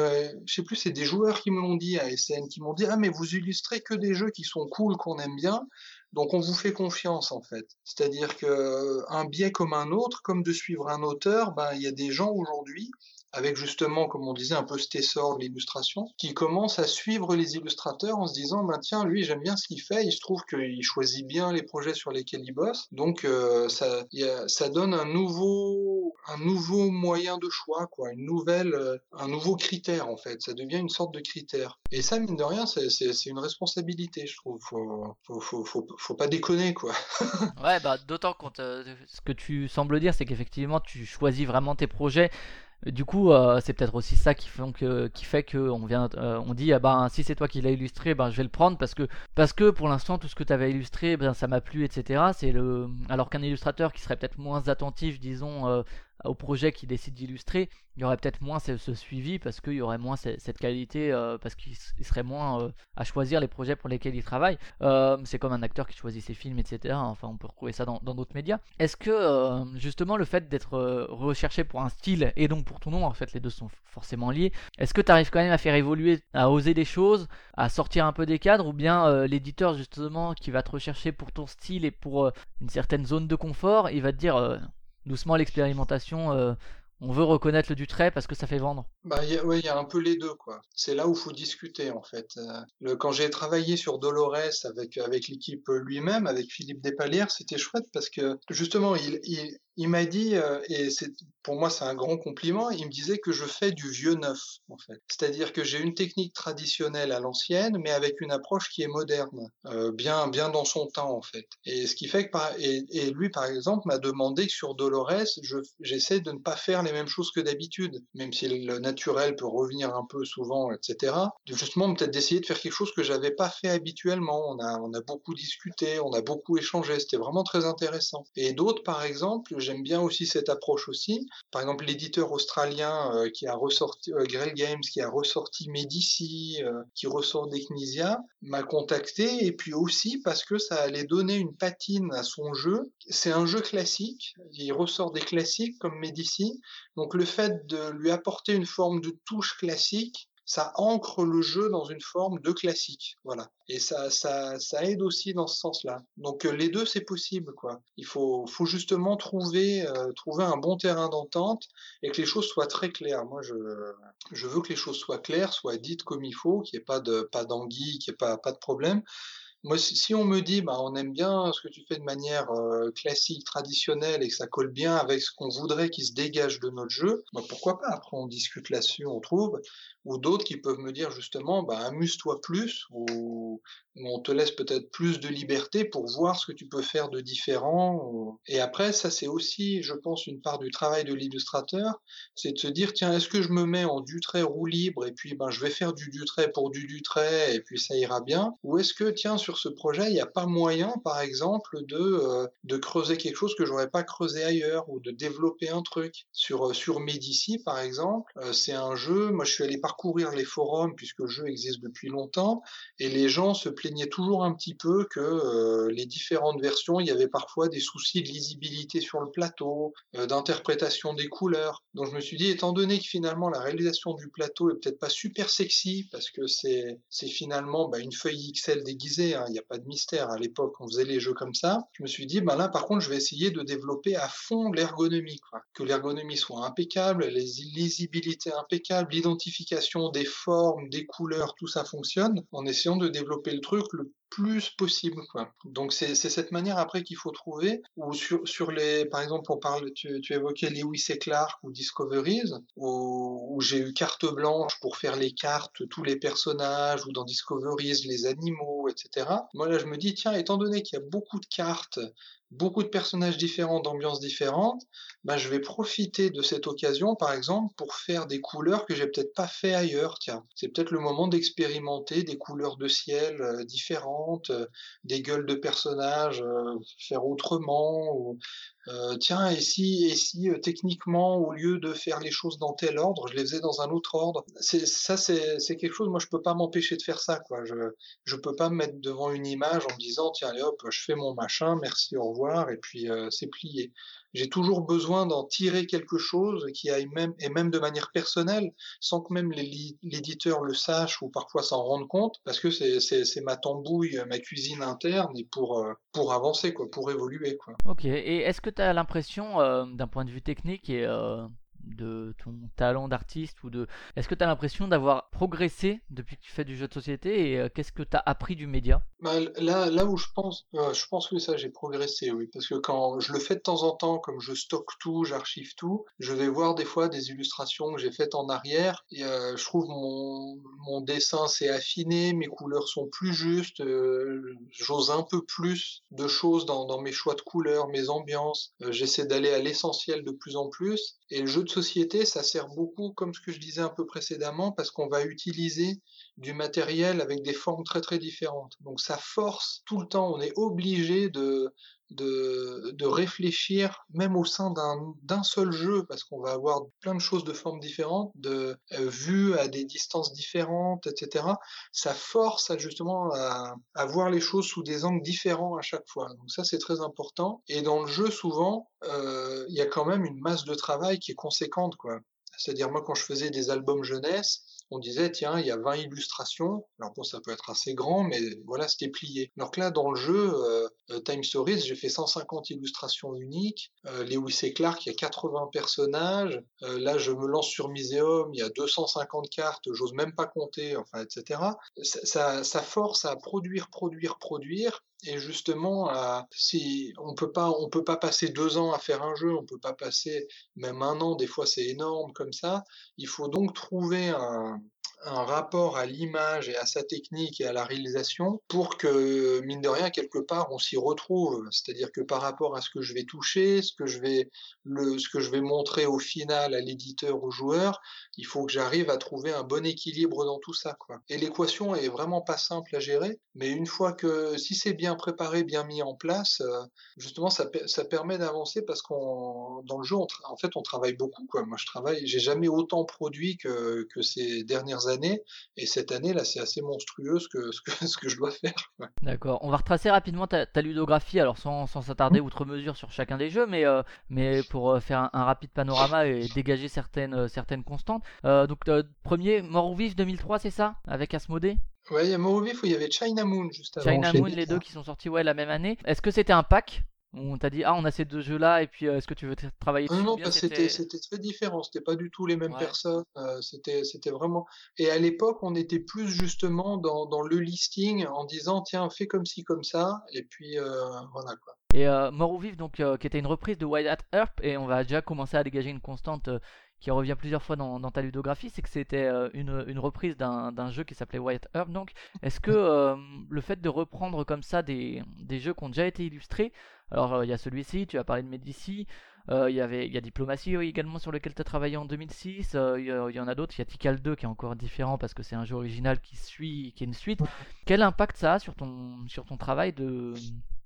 Speaker 2: je sais plus, c'est des joueurs qui me l'ont dit à SN, qui m'ont dit Ah, mais vous illustrez que des jeux qui sont cool, qu'on aime bien, donc on vous fait confiance en fait. C'est-à-dire que un biais comme un autre, comme de suivre un auteur, ben il y a des gens aujourd'hui avec justement, comme on disait, un peu cet essor de l'illustration, qui commence à suivre les illustrateurs en se disant, ben tiens, lui, j'aime bien ce qu'il fait, il se trouve qu'il choisit bien les projets sur lesquels il bosse, donc euh, ça, donne un nouveau, un nouveau moyen de choix, quoi, une nouvelle, euh, un nouveau critère en fait, ça devient une sorte de critère. Et ça, mine de rien, c'est une responsabilité, je trouve. Faut, faut, faut, faut, pas déconner, quoi.
Speaker 1: ouais, bah d'autant euh, ce que tu sembles dire, c'est qu'effectivement, tu choisis vraiment tes projets du coup, euh, c'est peut-être aussi ça qui fait que, fait que on vient, euh, on dit ah ben si c'est toi qui l'as illustré, ben je vais le prendre parce que parce que pour l'instant tout ce que tu avais illustré, ben ça m'a plu, etc. C'est le alors qu'un illustrateur qui serait peut-être moins attentif, disons, euh, au projet qu'il décide d'illustrer, il y aurait peut-être moins ce, suivi parce qu'il y aurait moins cette, qualité, euh, parce qu'il serait moins euh, à choisir les projets pour lesquels il travaille. Euh, c'est comme un acteur qui choisit ses films, etc. Enfin, on peut retrouver ça dans d'autres médias. Est-ce que justement le fait d'être recherché pour un style et donc pour ton nom, en fait les deux sont forcément liés, est-ce que tu arrives quand même à faire évoluer, à oser des choses, à sortir un peu des cadres, ou bien l'éditeur justement qui va te rechercher pour ton style et pour une certaine zone de confort, il va te dire doucement l'expérimentation on veut reconnaître le Dutray parce que ça fait vendre.
Speaker 2: Bah, il y a un peu les deux, quoi. C'est là où il faut discuter, en fait. Euh, le, quand j'ai travaillé sur Dolores avec, avec l'équipe lui-même, avec Philippe Despalières, c'était chouette parce que, justement, il, il, il m'a dit, euh, et c'est pour moi c'est un grand compliment, il me disait que je fais du vieux neuf en fait. C'est-à-dire que j'ai une technique traditionnelle à l'ancienne, mais avec une approche qui est moderne, euh, bien bien dans son temps en fait. Et ce qui fait que et, et lui par exemple m'a demandé que sur Dolores, j'essaie de ne pas faire les mêmes choses que d'habitude, même si le naturel peut revenir un peu souvent, etc. Justement peut-être d'essayer de faire quelque chose que j'avais pas fait habituellement. On a on a beaucoup discuté, on a beaucoup échangé, c'était vraiment très intéressant. Et d'autres par exemple j'aime bien aussi cette approche aussi. Par exemple, l'éditeur australien euh, qui a ressorti euh, Grell Games, qui a ressorti Medici, euh, qui ressort Decnisia, m'a contacté et puis aussi parce que ça allait donner une patine à son jeu. C'est un jeu classique, il ressort des classiques comme Medici, donc le fait de lui apporter une forme de touche classique, ça ancre le jeu dans une forme de classique, voilà. Et ça, ça, ça aide aussi dans ce sens-là. Donc euh, les deux, c'est possible, quoi. Il faut, faut justement trouver, euh, trouver un bon terrain d'entente et que les choses soient très claires. Moi, je, je veux que les choses soient claires, soient dites comme il faut, qu'il n'y ait pas de, pas d'anguille, qu'il n'y ait pas, pas de problème. Moi, si on me dit, bah, on aime bien ce que tu fais de manière euh, classique, traditionnelle, et que ça colle bien avec ce qu'on voudrait qui se dégage de notre jeu, bah, pourquoi pas? Après, on discute là-dessus, on trouve. Ou d'autres qui peuvent me dire justement, bah, amuse-toi plus, ou, on te laisse peut-être plus de liberté pour voir ce que tu peux faire de différent. Et après, ça c'est aussi, je pense, une part du travail de l'illustrateur, c'est de se dire, tiens, est-ce que je me mets en du trait roue libre, et puis ben, je vais faire du du trait pour du du trait, et puis ça ira bien? Ou est-ce que, tiens, sur ce projet, il n'y a pas moyen, par exemple, de, euh, de creuser quelque chose que j'aurais pas creusé ailleurs ou de développer un truc. Sur, euh, sur Medici, par exemple, euh, c'est un jeu, moi je suis allé parcourir les forums puisque le jeu existe depuis longtemps et les gens se plaignaient toujours un petit peu que les différentes versions, il y avait parfois des soucis de lisibilité sur le plateau, d'interprétation des couleurs. Donc je me suis dit, étant donné que finalement la réalisation du plateau est peut-être pas super sexy parce que c'est finalement bah, une feuille XL déguisée, Hein, il n'y a pas de mystère. À l'époque, on faisait les jeux comme ça. Je me suis dit, ben là, par contre, je vais essayer de développer à fond l'ergonomie, que l'ergonomie soit impeccable, les lisibilités impeccables, l'identification des formes, des couleurs, tout ça fonctionne, en essayant de développer le truc le plus possible. Quoi. Donc c'est cette manière après qu'il faut trouver, ou sur, les, par exemple, on parle, tu, évoquais Lewis et Clark ou Discoveries, où, où j'ai eu carte blanche pour faire les cartes, tous les personnages, ou dans Discoveries, les animaux, etc. Moi là, je me dis, tiens, étant donné qu'il y a beaucoup de cartes, beaucoup de personnages différents, d'ambiances différentes, bah, je vais profiter de cette occasion, par exemple, pour faire des couleurs que j'ai peut-être pas fait ailleurs. Tiens, c'est peut-être le moment d'expérimenter des couleurs de ciel euh, différentes, euh, des gueules de personnages, euh, faire autrement, euh, tiens, et si, et si euh, techniquement, au lieu de faire les choses dans tel ordre, je les faisais dans un autre ordre? C'est, Ça, c'est, c'est quelque chose, moi, je peux pas m'empêcher de faire ça. Quoi. Je je peux pas me mettre devant une image en me disant, tiens, allez hop, je fais mon machin, merci, au revoir, et puis euh, c'est plié j'ai toujours besoin d'en tirer quelque chose qui aille même, et même de manière personnelle, sans que même l'éditeur le sache ou parfois s'en rende compte, parce que c'est ma tambouille, ma cuisine interne, et pour, euh, pour avancer, quoi, pour évoluer. Quoi.
Speaker 1: Ok, et est-ce que tu as l'impression, euh, d'un point de vue technique et euh, de ton talent d'artiste ou de est-ce que tu as l'impression d'avoir progressé depuis que tu fais du jeu de société et euh, qu'est-ce que tu as appris du média?
Speaker 2: Bah, là là où je pense euh, je pense que ça j'ai progressé oui parce que quand je le fais de temps en temps comme je stocke tout j'archive tout je vais voir des fois des illustrations que j'ai faites en arrière et euh, je trouve mon mon dessin s'est affiné mes couleurs sont plus justes j'ose un peu plus de choses dans, mes choix de couleurs mes ambiances j'essaie d'aller à l'essentiel de plus en plus et le jeu de société, ça sert beaucoup, comme ce que je disais un peu précédemment, parce qu'on va utiliser du matériel avec des formes très très différentes. Donc ça force tout le temps, on est obligé de, de, de réfléchir même au sein d'un seul jeu parce qu'on va avoir plein de choses de formes différentes, de euh, vues à des distances différentes, etc. Ça force justement à, à, voir les choses sous des angles différents à chaque fois. Donc ça c'est très important. Et dans le jeu souvent, euh, il y a quand même une masse de travail qui est conséquente quoi. C'est-à-dire moi quand je faisais des albums jeunesse, on disait, tiens, il y a 20 illustrations. Alors bon, ça peut être assez grand, mais voilà, c'était plié. Alors que là, dans le jeu, euh, euh, Time Stories, j'ai fait 150 illustrations uniques. Euh, Lewis et Clark, il y a 80 personnages. Là, je me lance sur Museum, il y a 250 cartes, j'ose même pas compter, enfin, etc. Ça, ça force à produire, produire, produire. Et justement, si on peut pas, on peut pas passer deux ans à faire un jeu, on peut pas passer même un an. Des fois, c'est énorme comme ça. Il faut donc trouver un, un rapport à l'image et à sa technique et à la réalisation pour que, mine de rien, quelque part, on s'y retrouve. C'est-à-dire que par rapport à ce que je vais toucher, ce que je vais, le, ce que je vais montrer au final à l'éditeur, au joueur, il faut que j'arrive à trouver un bon équilibre dans tout ça. Et l'équation est vraiment pas simple à gérer, mais une fois que, si c'est bien préparé, bien mis en place, euh, justement, ça, ça permet d'avancer parce qu'on, dans le jeu, en fait, on travaille beaucoup. Moi, je travaille, j'ai jamais autant produit que, que ces dernières années et cette année, là, c'est assez monstrueux ce que, ce que, ce que je dois faire.
Speaker 1: D'accord. On va retracer rapidement ta, ludographie, alors sans, s'attarder mmh. outre mesure sur chacun des jeux, mais, euh, mais pour euh, faire un, rapide panorama et dégager certaines, euh, certaines constantes. donc, premier, Mort ou Vif 2003, c'est ça? Avec Asmodée?
Speaker 2: Ouais, il y a Mort ou Vif où il y avait China Moon juste avant.
Speaker 1: China Moon, les deux qui sont sortis ouais, la même année. Est-ce que c'était un pack? On t'a dit ah on a ces deux jeux là et puis euh, est-ce que tu veux travailler
Speaker 2: dessus Non, non c'était c'était très différent, c'était pas du tout les mêmes personnes, euh, c'était c'était vraiment et à l'époque on était plus justement dans, dans le listing en disant tiens fais comme ci comme ça et puis euh, voilà quoi.
Speaker 1: Et Mort ou Vif donc qui était une reprise de Wild At Earth et on va déjà commencer à dégager une constante qui revient plusieurs fois dans, dans ta ludographie, c'est que c'était une, une, reprise d'un jeu qui s'appelait White Earth. Donc, est-ce que le fait de reprendre comme ça des, des jeux qui ont déjà été illustrés, alors euh, il y a celui-ci, tu as parlé de Medici, euh, il y avait il y a Diplomatie également sur lequel tu as travaillé en 2006, euh, il, y, en a d'autres, il y a Tikal 2 qui est encore différent parce que c'est un jeu original qui suit qui est une suite. Quel impact ça a sur ton sur ton travail de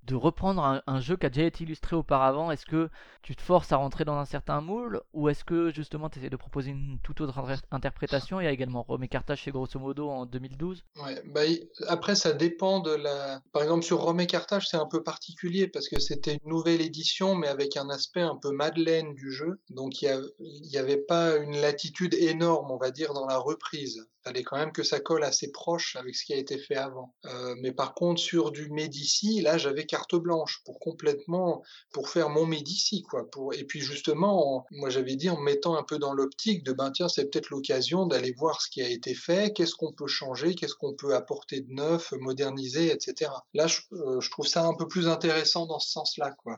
Speaker 1: de reprendre un, jeu qui a déjà été illustré auparavant Est-ce que tu te forces à rentrer dans un certain moule ou est-ce que justement tu essaies de proposer une toute autre interprétation? Il y a également Rome Carthage chez Grosso Modo en 2012.
Speaker 2: Ouais, bah, après ça dépend de la. Par exemple sur Rome Carthage c'est un peu particulier parce que c'était une nouvelle édition mais avec un aspect un peu Madeleine du jeu. Donc il n'y avait pas une latitude énorme on va dire dans la reprise fallait quand même que ça colle assez proche avec ce qui a été fait avant. Euh, mais par contre, sur du Médici, là, j'avais carte blanche pour complètement, pour faire mon Médici, quoi. Et puis justement, moi, j'avais dit en mettant un peu dans l'optique de, ben tiens, c'est peut-être l'occasion d'aller voir ce qui a été fait, qu'est-ce qu'on peut changer, qu'est-ce qu'on peut apporter de neuf, moderniser, etc. Là, je, euh, je, trouve ça un peu plus intéressant dans ce sens-là, quoi.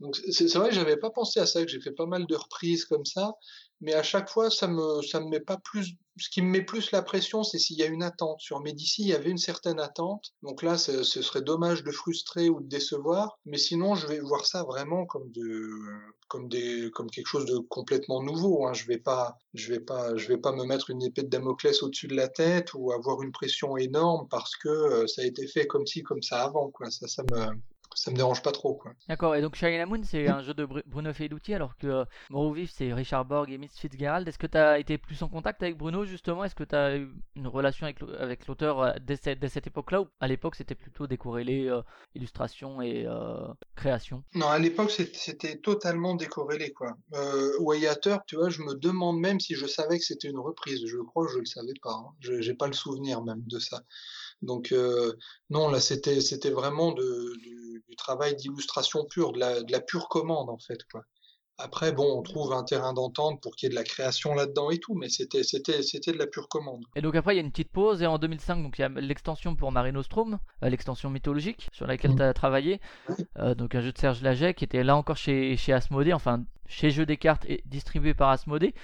Speaker 2: Donc c'est vrai, j'avais pas pensé à ça, que j'ai fait pas mal de reprises comme ça, mais à chaque fois, ça me, ça me met pas plus. Ce qui me met plus la pression, c'est s'il y a une attente. Sur Medici, il y avait une certaine attente. Donc là, ce, serait dommage de frustrer ou de décevoir. Mais sinon, je vais voir ça vraiment comme de, comme des, comme quelque chose de complètement nouveau. Hein. Je vais pas, je vais pas, je vais pas me mettre une épée de Damoclès au-dessus de la tête ou avoir une pression énorme parce que euh, ça a été fait comme ci, comme ça avant. Ça, ça me, ça me dérange pas trop quoi.
Speaker 1: D'accord, et donc Shining Moon c'est un jeu de Bruno Feiduti alors que euh, Vif c'est Richard Borg et Miss Fitzgerald. Est-ce que tu as été plus en contact avec Bruno justement? Est-ce que tu as eu une relation avec l'auteur euh, dès, cette, époque-là? Ou à l'époque c'était plutôt décorrélé euh, illustration et euh, création?
Speaker 2: Non, à l'époque c'était totalement décorrélé quoi. Euh, tu vois, je me demande même si je savais que c'était une reprise. Je crois que je le savais pas. Hein. Je j'ai pas le souvenir même de ça. Donc euh, non, là c'était c'était vraiment de, du, du, travail d'illustration pure, de la, de la, pure commande en fait quoi. Après bon, on trouve un terrain d'entente pour qu'il y ait de la création là-dedans et tout, mais c'était c'était c'était de la pure commande.
Speaker 1: Et donc après il y a une petite pause et en 2005 donc il y a l'extension pour Mare Nostrum, euh, l'extension mythologique sur laquelle mmh. tu as travaillé, euh, donc un jeu de Serge Laget qui était là encore chez chez Asmodée, enfin chez Jeux des cartes et distribué par Asmodée.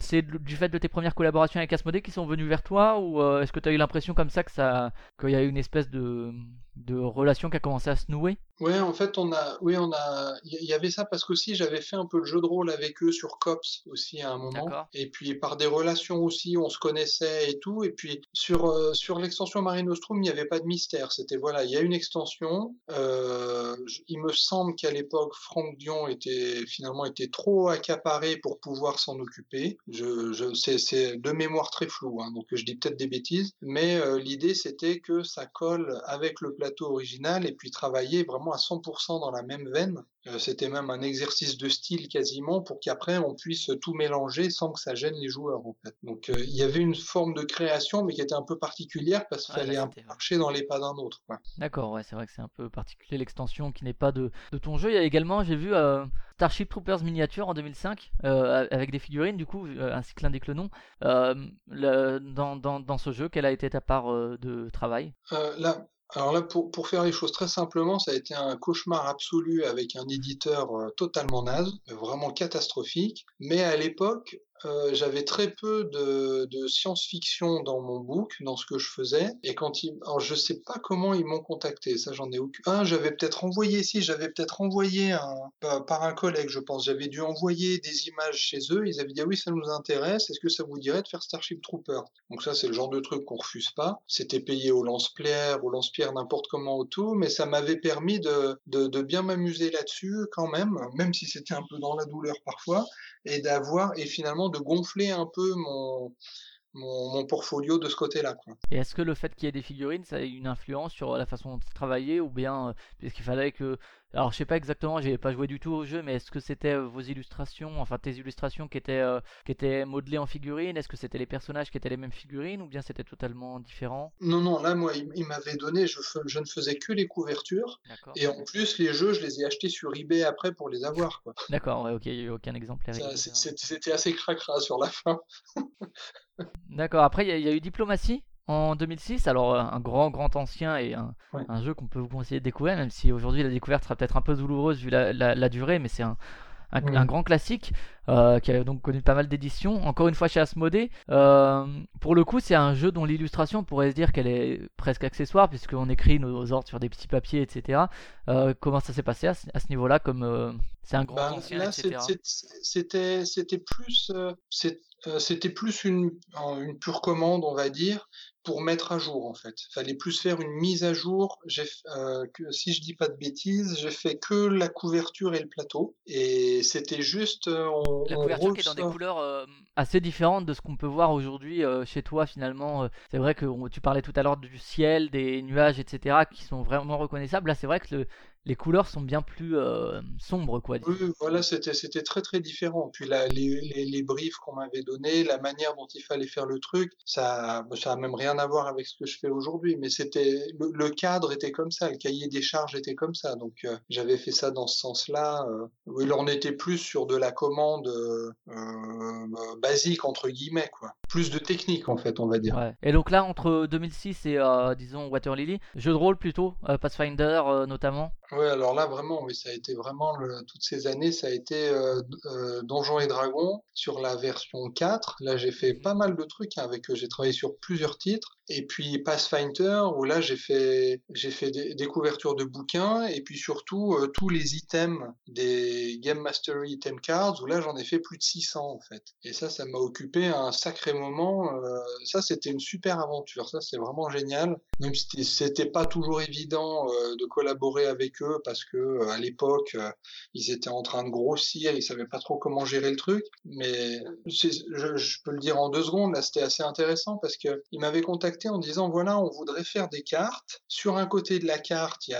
Speaker 1: C'est du fait de tes premières collaborations avec Asmodée qui sont venus vers toi ou est-ce que tu as eu l'impression comme ça que ça qu'il y a eu une espèce de de relation qui a commencé à se nouer?
Speaker 2: Ouais, en fait, on a, oui, on a, il y avait ça parce qu'aussi j'avais fait un peu de jeu de rôle avec eux sur Cops aussi à un moment. Et puis par des relations aussi, on se connaissait et tout. Et puis sur euh, sur l'extension Marine Nostrum, il n'y avait pas de mystère. C'était voilà, il y a une extension. Euh, il me semble qu'à l'époque, Franck Dion était finalement était trop accaparé pour pouvoir s'en occuper. Je, je c'est de mémoire très floue, hein, donc je dis peut-être des bêtises. Mais euh, l'idée c'était que ça colle avec le plateau original et puis travailler vraiment à 100% dans la même veine. Euh, c'était même un exercice de style quasiment pour qu'après on puisse tout mélanger sans que ça gêne les joueurs en fait. Donc euh, il y avait une forme de création mais qui était un peu particulière parce qu'il fallait marcher dans les pas d'un autre.
Speaker 1: D'accord, ouais, c'est vrai que c'est un peu particulier l'extension qui n'est pas de, de, ton jeu. Il y a également, j'ai vu euh, Starship Troopers miniature en 2005 avec des figurines du coup ainsi que l'indique le nom. dans, dans, dans, ce jeu, quelle a été ta part de travail?
Speaker 2: Là, alors là, pour, pour, faire les choses très simplement, ça a été un cauchemar absolu avec un éditeur euh, totalement naze, vraiment catastrophique. Mais à l'époque, euh, j'avais très peu de, science-fiction dans mon book, dans ce que je faisais. Et quand ils, alors je sais pas comment ils m'ont contacté, ça j'en ai aucun. Ah, j'avais peut-être envoyé, si, j'avais peut-être envoyé un, par un collègue, je pense. J'avais dû envoyer des images chez eux. Ils avaient dit ah oui, ça nous intéresse. Est-ce que ça vous dirait de faire Starship Trooper Donc ça, c'est le genre de truc qu'on refuse pas. C'était payé au lance-pierre, au lance-pierre, n'importe comment au tout, mais ça m'avait permis de bien m'amuser là-dessus quand même, même si c'était un peu dans la douleur parfois, et d'avoir et finalement de gonfler un peu mon, mon, portfolio de ce côté-là.
Speaker 1: Et est-ce que le fait qu'il y ait des figurines, ça a une influence sur la façon de travailler ou bien euh, puisqu'il fallait que alors je sais pas exactement, j'ai pas joué du tout au jeu, mais est-ce que c'était euh, vos illustrations, enfin tes illustrations qui étaient euh, qui étaient modelées en figurines? Est-ce que c'était les personnages qui étaient les mêmes figurines ou bien c'était totalement différent?
Speaker 2: Non non, là moi il, m'avait donné, je, je, ne faisais que les couvertures et en plus les jeux je les ai achetés sur eBay après pour les avoir.
Speaker 1: D'accord, ouais, ok, il n'y a eu aucun exemplaire.
Speaker 2: C'était assez cracra sur la fin.
Speaker 1: D'accord. Après, il y, a eu Diplomatie? En 2006. Alors, euh, un grand, grand ancien et un, jeu qu'on peut vous conseiller de découvrir, même si aujourd'hui la découverte sera peut-être un peu douloureuse vu la, durée, mais c'est un, un, grand classique euh, qui a donc connu pas mal d'éditions. Encore une fois chez Asmodée. Euh, pour le coup, c'est un jeu dont l'illustration pourrait se dire qu'elle est presque accessoire puisqu'on écrit nos ordres sur des petits papiers, etc. comment ça s'est passé à ce, niveau-là Comme c'est un grand ben, ancien, là,
Speaker 2: c'était plus euh, c'était plus une, une, pure commande, on va dire, pour mettre à jour en fait. Fallait plus faire une mise à jour. J'ai, euh, que, si je dis pas de bêtises, j'ai fait que la couverture et le plateau, et c'était juste. Euh, on,
Speaker 1: la couverture qui est dans des couleurs euh, assez différentes de ce qu'on peut voir aujourd'hui chez toi finalement. c'est vrai que tu parlais tout à l'heure du ciel, des nuages, etc., qui sont vraiment reconnaissables. Là, c'est vrai que le, les couleurs sont bien plus euh, sombres, quoi.
Speaker 2: Oui, voilà, c'était très très différent. Puis là, les, briefs qu'on m'avait donnés, la manière dont il fallait faire le truc, ça ça a même rien à voir avec ce que je fais aujourd'hui. Mais c'était le, cadre était comme ça, le cahier des charges était comme ça. Donc euh, j'avais fait ça dans ce sens-là. Euh, on était plus sur de la commande euh, basique entre guillemets, quoi. Plus de technique en fait, on va dire.
Speaker 1: Ouais. Et donc là, entre 2006 et disons Water Lily, jeu de rôle plutôt, Pathfinder notamment.
Speaker 2: Oui, alors là, vraiment, oui, ça a été vraiment, le, toutes ces années, ça a été euh, euh, Donjons et Dragons sur la version 4. Là, j'ai fait pas mal de trucs hein, avec, j'ai travaillé sur plusieurs titres. Et puis Pathfinder, où là, j'ai fait, j'ai fait des, couvertures de bouquins, et puis surtout, euh, tous les items des Game Mastery Item Cards, où là, j'en ai fait plus de 600, en fait. Et ça, ça m'a occupé un sacré moment. ça, c'était une super aventure. Ça, c'est vraiment génial. Même si c'était pas toujours évident de collaborer avec eux parce que euh, à l'époque euh, ils étaient en train de grossir, ils savaient pas trop comment gérer le truc. Mais je, je peux le dire en deux secondes, là c'était assez intéressant parce que ils m'avaient contacté en disant voilà on voudrait faire des cartes. Sur un côté de la carte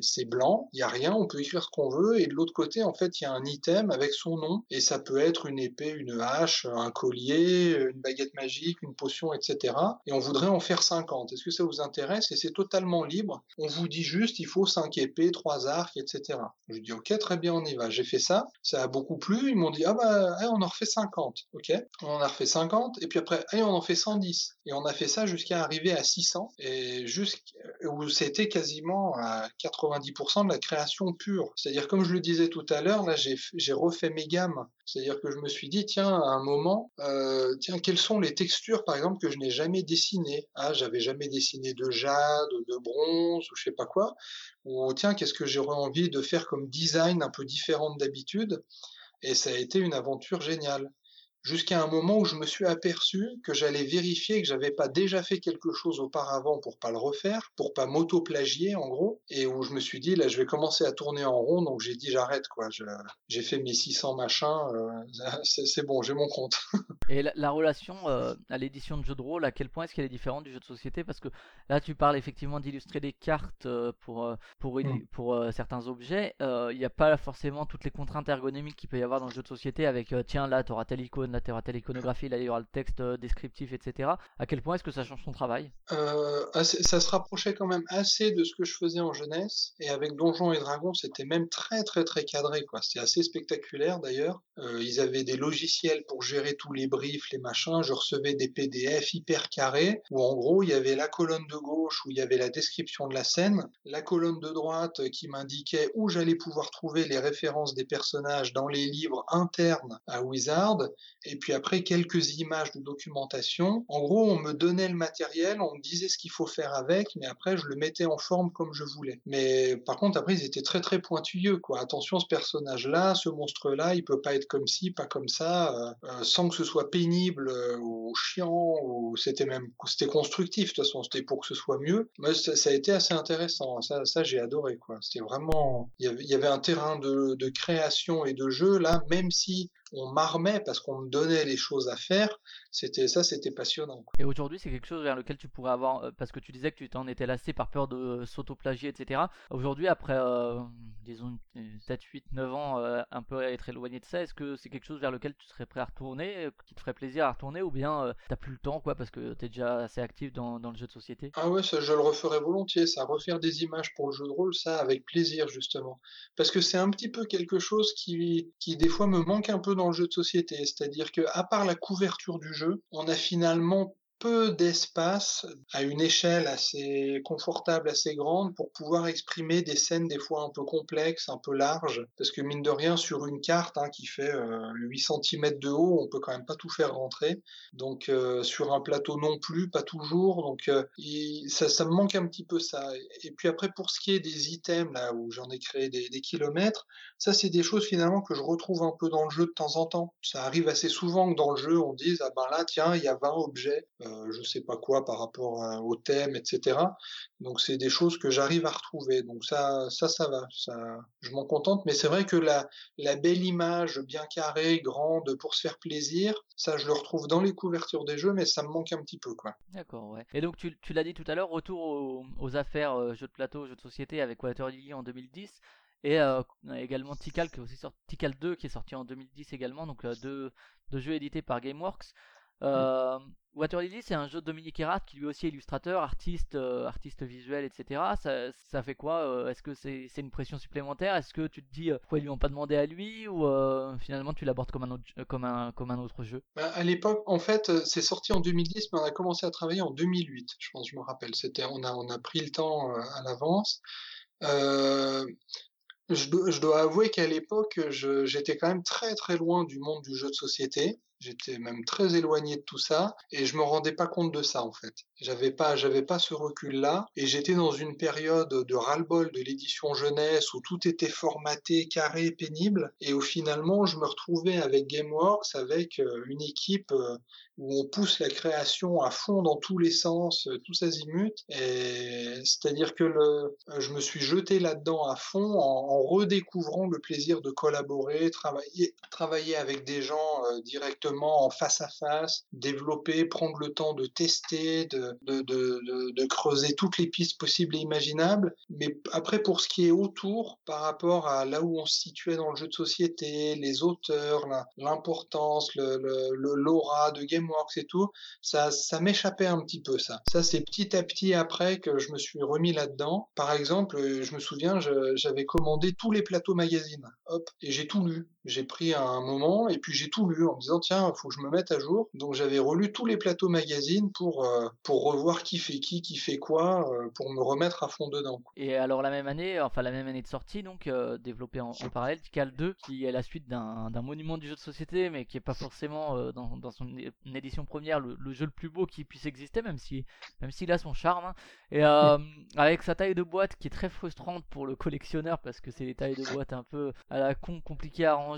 Speaker 2: c'est blanc, il y a rien, on peut écrire ce qu'on veut et de l'autre côté en fait il y a un item avec son nom et ça peut être une épée, une hache, un collier, une baguette magique, une potion, etc. Et on voudrait en faire 50. Est-ce que ça vous intéresse? Et c'est totalement libre. On vous dit juste il faut 5 épées, trois arcs, etc. Je dis ok, très bien, on y va. J'ai fait ça, ça a beaucoup plu. Ils m'ont dit ah bah on en refait 50, ok. On en a refait 50 et puis après on en fait 110 et on a fait ça jusqu'à arriver à 600 et où c'était quasiment à 90% de la création pure. C'est-à-dire, comme je le disais tout à l'heure, là, j'ai refait mes gammes. C'est-à-dire que je me suis dit, tiens, à un moment, euh, tiens, quelles sont les textures, par exemple, que je n'ai jamais dessinées? Ah, j'avais jamais dessiné de jade, de bronze, ou je sais pas quoi. Ou tiens, qu'est-ce que j'aurais envie de faire comme design un peu différente d'habitude? Et ça a été une aventure géniale jusqu'à un moment où je me suis aperçu que j'allais vérifier que j'avais pas déjà fait quelque chose auparavant pour pas le refaire, pour pas m'auto-plagier en gros, et où je me suis dit là je vais commencer à tourner en rond, donc j'ai dit j'arrête quoi, j'ai fait mes 600 machins, euh, c'est bon, j'ai mon compte.
Speaker 1: et la, relation euh, à l'édition de jeux de rôle, à quel point est-ce qu'elle est différente du jeu de société? Parce que là tu parles effectivement d'illustrer des cartes euh, pour pour mmh. pour certains objets, il n'y a pas forcément toutes les contraintes ergonomiques qu'il peut y avoir dans le jeu de société avec tiens là tu auras telle icône la terre telle iconographie, là il y aura le texte euh, descriptif, etc. À quel point est-ce que ça change ton travail?
Speaker 2: Euh, Ça se rapprochait quand même assez de ce que je faisais en jeunesse, et avec Donjons et Dragons, c'était même très très très cadré. C'était assez spectaculaire d'ailleurs. Euh, ils avaient des logiciels pour gérer tous les briefs, les machins. Je recevais des PDF hyper carrés, où en gros il y avait la colonne de gauche où il y avait la description de la scène, la colonne de droite qui m'indiquait où j'allais pouvoir trouver les références des personnages dans les livres internes à Wizard, et puis après quelques images de documentation. En gros, on me donnait le matériel, on me disait ce qu'il faut faire avec, mais après je le mettais en forme comme je voulais. Mais par contre, après ils étaient très très pointilleux, quoi. Attention, ce personnage-là, ce monstre-là, il peut pas être comme ci, pas comme ça, euh, euh, sans que ce soit pénible euh, ou chiant, ou c'était même c'était constructif. De toute façon, c'était pour que ce soit mieux. Mais ça, a été assez intéressant. Ça, j'ai adoré, quoi. C'était vraiment, il y, avait, un terrain de création et de jeu là, même si on m'armait parce qu'on me donnait les choses à faire. C'était ça, c'était passionnant.
Speaker 1: Et aujourd'hui, c'est quelque chose vers lequel tu pourrais avoir, euh, parce que tu disais que tu t'en étais lassé par peur de euh, s'auto-plagier, etc. Aujourd'hui, après, euh, disons, 7, 8, 9 ans, un peu à être éloigné de ça, est-ce que c'est quelque chose vers lequel tu serais prêt à retourner, qui te ferait plaisir à retourner, ou bien t'as plus le temps, quoi, parce que t'es déjà assez actif dans, dans, le jeu de société?
Speaker 2: Ah ouais, ça, je le referais volontiers, ça, refaire des images pour le jeu de rôle, ça, avec plaisir, justement. Parce que c'est un petit peu quelque chose qui, qui, des fois, me manque un peu dans le jeu de société. C'est-à-dire que, à part la couverture du jeu, on a finalement peu d'espace à une échelle assez confortable, assez grande pour pouvoir exprimer des scènes des fois un peu complexes, un peu larges, parce que mine de rien sur une carte hein, qui fait 8 euh, cm de haut, on peut quand même pas tout faire rentrer. Donc euh, sur un plateau non plus, pas toujours. Donc euh, ça, me manque un petit peu ça. Et puis après pour ce qui est des items là où j'en ai créé des kilomètres, ça c'est des choses finalement que je retrouve un peu dans le jeu de temps en temps. Ça arrive assez souvent que dans le jeu on dise ah ben là tiens il y a 20 objets euh, je sais pas quoi par rapport au thème, etc. Donc c'est des choses que j'arrive à retrouver. Donc ça, ça, ça va. Ça, je m'en contente. Mais c'est vrai que la, la belle image bien carrée, grande, pour se faire plaisir, ça je le retrouve dans les couvertures des jeux, mais ça me manque un petit peu.
Speaker 1: D'accord, ouais. Et donc tu, l'as dit tout à l'heure, retour aux, affaires euh, jeux de plateau, jeux de société avec Water Lily en 2010. Et euh, également Tikal, qui est aussi sorti, Tikal 2 qui est sorti en 2010 également, donc deux jeux édités par GameWorks. Euh, Water Lily, c'est un jeu de Dominique Erat qui lui aussi est illustrateur, artiste, euh, artiste visuel, etc. Ça, fait quoi euh, Est-ce que c'est une pression supplémentaire? Est-ce que tu te dis pourquoi ils lui ont pas demandé à lui? Ou finalement tu l'abordes comme un autre jeu?
Speaker 2: Bah, À l'époque, en fait, c'est sorti en 2010, mais on a commencé à travailler en 2008. Je pense, je me rappelle. On a on a pris le temps à l'avance. Je je dois, avouer qu'à l'époque, j'étais quand même très très loin du monde du jeu de société. J'étais même très éloigné de tout ça et je me rendais pas compte de ça en fait. J'avais pas, j'avais pas ce recul-là et j'étais dans une période de ras-le-bol de l'édition jeunesse où tout était formaté, carré, pénible et où finalement je me retrouvais avec GameWorks avec euh, une équipe euh, où on pousse la création à fond dans tous les sens, euh, tous azimuts. Et c'est-à-dire que je me suis jeté là-dedans à fond en, redécouvrant le plaisir de collaborer, travailler, travailler avec des gens directement en face à face, développer, prendre le temps de tester, de, creuser toutes les pistes possibles et imaginables. Mais après, pour ce qui est autour, par rapport à là où on se situait dans le jeu de société, les auteurs, l'importance, le, le, l'aura de GameWorks et tout, ça, ça m'échappait un petit peu ça. Ça, c'est petit à petit après que je me suis remis là-dedans. Par exemple, je me souviens, j'avais commandé tous les plateaux magazines, hop, et j'ai tout lu j'ai pris un moment et puis j'ai tout lu en me disant tiens, faut que je me mette à jour. Donc j'avais relu tous les plateaux magazines pour euh, pour revoir qui fait qui, qui fait quoi, euh, pour me remettre à fond dedans.
Speaker 1: Et alors la même année, enfin la même année de sortie, donc euh, développé en, en, parallèle, Tikal 2, qui est la suite d'un monument du jeu de société, mais qui est pas forcément dans, dans, son édition première le, jeu le plus beau qui puisse exister, même si même s'il a son charme. Hein. Et avec sa taille de boîte qui est très frustrante pour le collectionneur parce que c'est des tailles de boîte un peu à la con compliquées à ranger,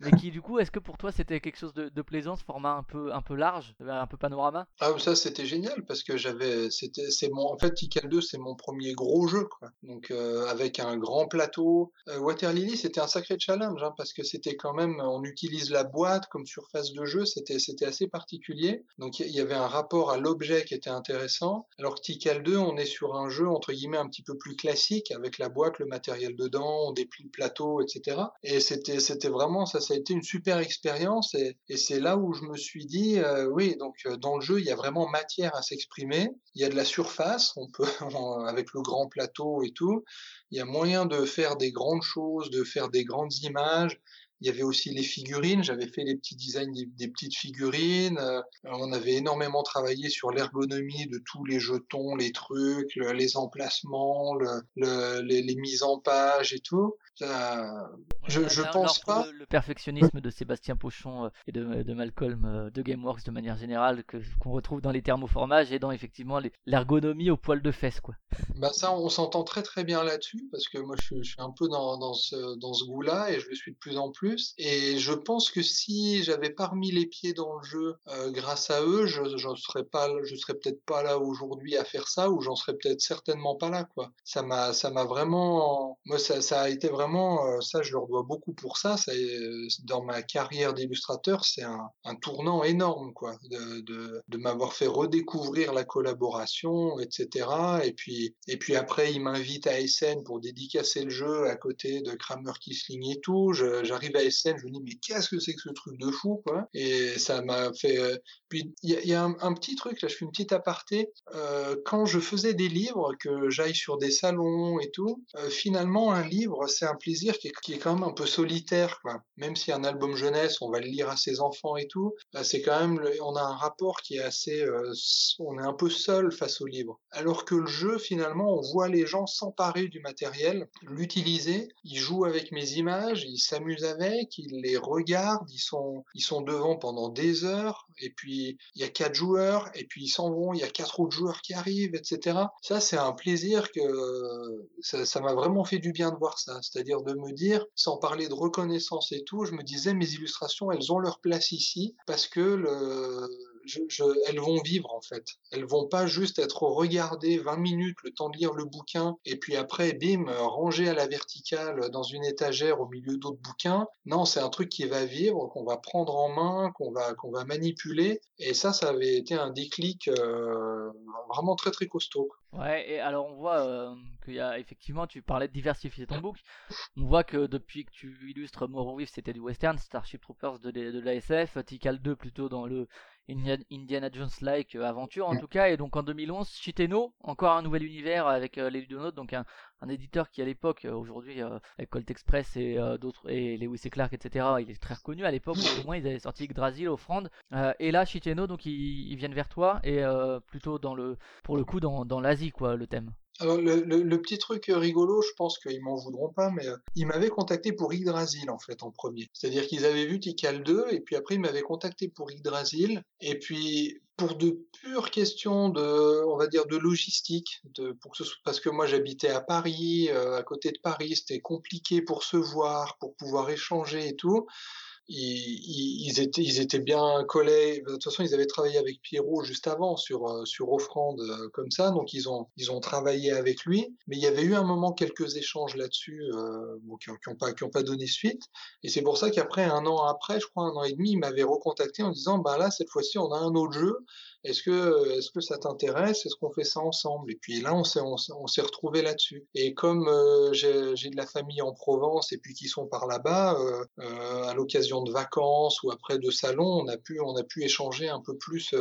Speaker 1: mais qui du coup, est-ce que pour toi c'était quelque chose de, plaisant, ce format un peu un peu large, un peu panorama?
Speaker 2: Ah ça c'était génial parce que j'avais c'était c'est mon en fait Tikal 2 c'est mon premier gros jeu quoi. Donc euh, avec un grand plateau. Euh, Water Lily c'était un sacré challenge hein, parce que c'était quand même on utilise la boîte comme surface de jeu, c'était c'était assez particulier. Donc il y, avait un rapport à l'objet qui était intéressant. Alors que Tikal 2 on est sur un jeu entre guillemets un petit peu plus classique avec la boîte, le matériel dedans, on déplie le plateau, etc. Et c'était c'était vraiment ça ça a été une super expérience et, c'est là où je me suis dit euh, oui donc dans le jeu il y a vraiment matière à s'exprimer. Il y a de la surface, on peut avec le grand plateau et tout. Il y a moyen de faire des grandes choses, de faire des grandes images. Il y avait aussi les figurines. J'avais fait les petits designs des, petites figurines. Euh, on avait énormément travaillé sur l'ergonomie de tous les jetons, les trucs, les emplacements, les, mises en page et tout. je, je pense pas.
Speaker 1: Le, perfectionnisme de Sébastien Pochon euh, et de, Malcolm euh, de GameWorks de manière générale que qu'on retrouve dans les thermoformages et dans effectivement l'ergonomie au poil de fesses quoi.
Speaker 2: Bah ça on s'entend très très bien là-dessus parce que moi je, suis un peu dans, dans ce dans ce goût-là et je le suis de plus en plus et je pense que si j'avais pas remis les pieds dans le jeu euh, grâce à eux, je ne serais pas, je serais peut-être pas là aujourd'hui à faire ça, ou j'en serais peut-être certainement pas là. Ça m'a, ça m'a vraiment, moi ça, a été vraiment, euh, ça je leur dois beaucoup pour ça. ça dans ma carrière d'illustrateur, c'est un, tournant énorme, quoi, de, m'avoir fait redécouvrir la collaboration, etc. Et puis, et puis après, ils m'invitent à Essen pour dédicacer le jeu à côté de Kramer Kisling et tout. J'arrive à Essen, je me dis mais qu'est-ce que c'est que ce truc de fou quoi? Et ça m'a fait. Euh, puis il y, a, un, petit truc là, je fais une petite aparté. Euh, quand je faisais des livres, que j'aille sur des salons et tout, euh, finalement un livre c'est un plaisir qui est, quand même un peu solitaire quoi. Même si un album jeunesse, on va le lire à ses enfants et tout, bah, c'est quand même on a un rapport qui est assez, on est un peu seul face au livre. Alors que le jeu finalement, on voit les gens s'emparer du matériel, l'utiliser, ils jouent avec mes images, ils s'amusent avec qu'ils les regardent, ils sont, ils sont devant pendant des heures, et puis il y a quatre joueurs, et puis ils s'en vont, il y a quatre autres joueurs qui arrivent, etc. Ça, c'est un plaisir que ça m'a vraiment fait du bien de voir ça. C'est-à-dire de me dire, sans parler de reconnaissance et tout, je me disais, mes illustrations, elles ont leur place ici, parce que le, elles vont vivre en fait. Elles vont pas juste être regardées 20 minutes, le temps de lire le bouquin, et puis après, bim, rangées à la verticale dans une étagère au milieu d'autres bouquins. Non, c'est un truc qui va vivre, qu'on va prendre en main, qu'on va, qu'on va manipuler. Et ça, ça avait été un déclic euh, vraiment très très costaud.
Speaker 1: Ouais, et alors on voit euh, qu'il y a effectivement, tu parlais de diversifier ton book. On voit que depuis que tu illustres Morrowind, c'était du western, Starship Troopers de, de l'ASF, Tikal 2 plutôt dans le Indiana Jones-like euh, aventure en tout cas. Et donc en 2011, Chiteno, encore un nouvel univers avec euh, les Ludonautes, donc un, un, éditeur qui à l'époque, euh, aujourd'hui avec Colt Express et d'autres et Lewis et Clark, etc. Il est très reconnu à l'époque. Au moins ils avaient sorti Yggdrasil, Offrande. et là, Chiteno, donc ils, ils, viennent vers toi et plutôt dans le, pour le coup dans, dans l'Asie quoi, le thème.
Speaker 2: Alors, le, petit truc rigolo, je pense qu'ils m'en voudront pas, mais euh, ils m'avaient contacté pour Yggdrasil, en fait, en premier. C'est-à-dire qu'ils avaient vu Tikal 2, et puis après, ils m'avaient contacté pour Yggdrasil, et puis pour de pures questions de, on va dire, de logistique, pour que ce soit, parce que moi j'habitais à Paris, euh, à côté de Paris, c'était compliqué pour se voir, pour pouvoir échanger et tout ils, étaient, bien collés. De toute façon, ils avaient travaillé avec Pierrot juste avant sur, euh, sur Offrande euh, comme ça, donc ils ont, ils ont travaillé avec lui. Mais il y avait eu un moment quelques échanges là-dessus euh, qui n'ont pas, qui ont pas donné suite. Et c'est pour ça qu'après, un an après, je crois un an et demi, il m'avait recontacté en disant, bah là, cette fois-ci, on a un autre jeu. Est-ce que, est-ce que ça t'intéresse? Est-ce qu'on fait ça ensemble? Et puis là, on s'est, on, s'est retrouvé là-dessus. Et comme j'ai, j'ai de la famille en Provence et puis qui sont par là-bas, à l'occasion occasion de vacances ou après de salons, on a pu, on a pu échanger un peu plus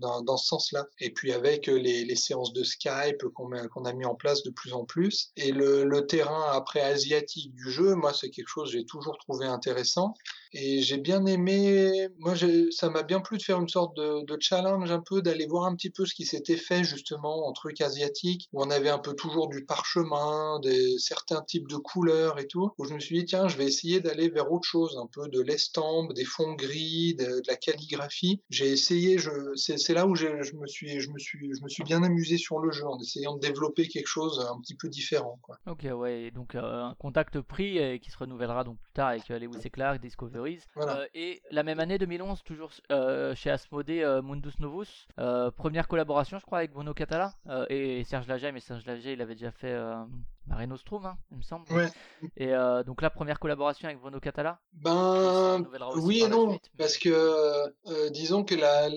Speaker 2: dans, ce sens-là. Et puis avec les, séances de Skype qu'on qu'on a mis en place de plus en plus. Et le, le terrain après asiatique du jeu, moi, c'est quelque chose que j'ai toujours trouvé intéressant. Et j'ai bien aimé, moi ça m'a bien plu de faire une sorte de, challenge un peu, d'aller voir un petit peu ce qui s'était fait justement en truc asiatique, où on avait un peu toujours du parchemin, des, certains types de couleurs et tout, où je me suis dit tiens je vais essayer d'aller vers autre chose, un peu de l'estampe, des fonds gris, de, la calligraphie. J'ai essayé, c'est, là où je me, suis, je, me suis, je me suis bien amusé sur le jeu en essayant de développer quelque chose un petit peu différent.
Speaker 1: Ok ouais, donc euh, un contact pris et qui se renouvellera donc plus tard avec euh, Lewis et Clark, Discovery euh, et la même année 2011, toujours euh, chez Asmodée euh, Mundus Novus, première collaboration, je crois, avec Bruno Catala et Serge Laget, mais Serge Laget, il avait déjà fait Marino Strom, hein, il me semble. Et euh, donc la première collaboration avec Bruno Catala
Speaker 2: Ben oui et non, parce que euh, disons que la,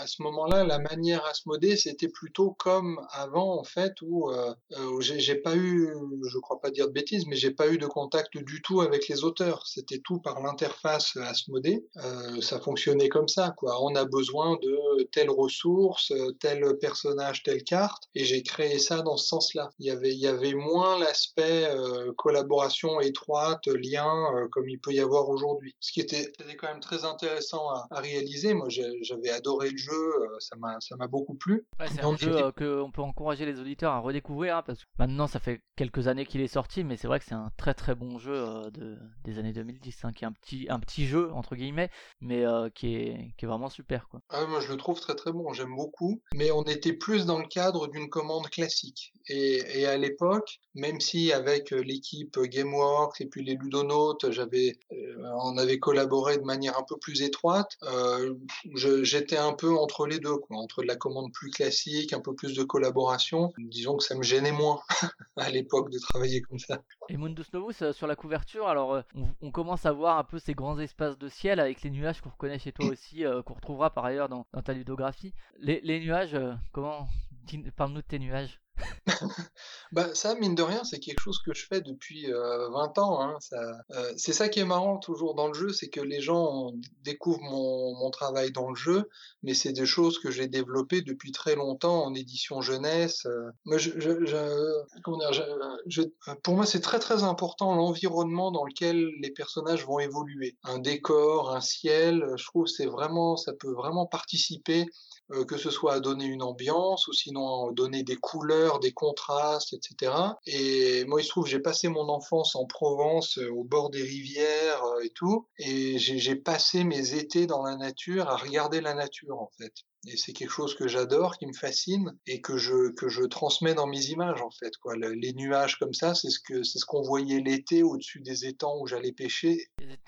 Speaker 2: à ce moment-là, la manière à se moder, c'était plutôt comme avant en fait, où, euh, où j'ai pas eu, je crois pas dire de bêtises, mais j'ai pas eu de contact du tout avec les auteurs. C'était tout par l'interface à se moder. ça fonctionnait comme ça, quoi. On a besoin de telle ressource, tel personnage, telle carte, et j'ai créé ça dans ce sens-là. Il y avait, il y avait moins l'aspect euh, collaboration étroite, lien, euh, comme il peut y avoir aujourd'hui. Ce qui était, quand même très intéressant à, réaliser. Moi, j'avais adoré le jeu, euh, ça m'a ça m'a beaucoup plu.
Speaker 1: c'est un jeu qu'on peut encourager les auditeurs à redécouvrir, hein, parce que maintenant, ça fait quelques années qu'il est sorti, mais c'est vrai que c'est un très très bon jeu de, des années 2010, hein, qui est un petit, un petit jeu, entre guillemets, mais qui, est, qui est vraiment super. Quoi.
Speaker 2: Ah, moi, je le trouve très très bon, j'aime beaucoup, mais on était plus dans le cadre d'une commande classique. Et, et à l'époque, même si avec euh, l'équipe Gameworks et puis les ludonautes, j'avais, euh, on avait collaboré de manière un peu plus étroite, euh, j'étais un peu entre les deux, quoi, entre de la commande plus classique, un peu plus de collaboration. Disons que ça me gênait moins à l'époque de travailler comme ça.
Speaker 1: Et Mundus Novus, sur la couverture, alors on, commence à voir un peu ces grands espaces de ciel avec les nuages qu'on reconnaît chez toi aussi, qu'on retrouvera par ailleurs dans, ta ludographie. Les, les nuages, comment Parle-nous de tes nuages.
Speaker 2: bah ça, mine de rien, c'est quelque chose que je fais depuis 20 euh, ans. Hein, euh, c'est ça qui est marrant toujours dans le jeu, c'est que les gens découvrent mon, travail dans le jeu, mais c'est des choses que j'ai développées depuis très longtemps en édition jeunesse. Euh. Pour moi, c'est très très important l'environnement dans lequel les personnages vont évoluer. Un décor, un ciel, je trouve c'est vraiment, ça peut vraiment participer que ce soit à donner une ambiance ou sinon donner des couleurs, des contrastes, etc. Et moi, il se trouve, j'ai passé mon enfance en Provence, euh, au bord des rivières euh, et tout, et j'ai passé mes étés dans la nature à regarder la nature, en fait. Et c'est quelque chose que j'adore, qui me fascine et que je, que je transmets dans mes images en fait. Quoi. les nuages comme ça, c'est ce que c'est ce qu'on voyait l'été au-dessus des étangs où j'allais pêcher.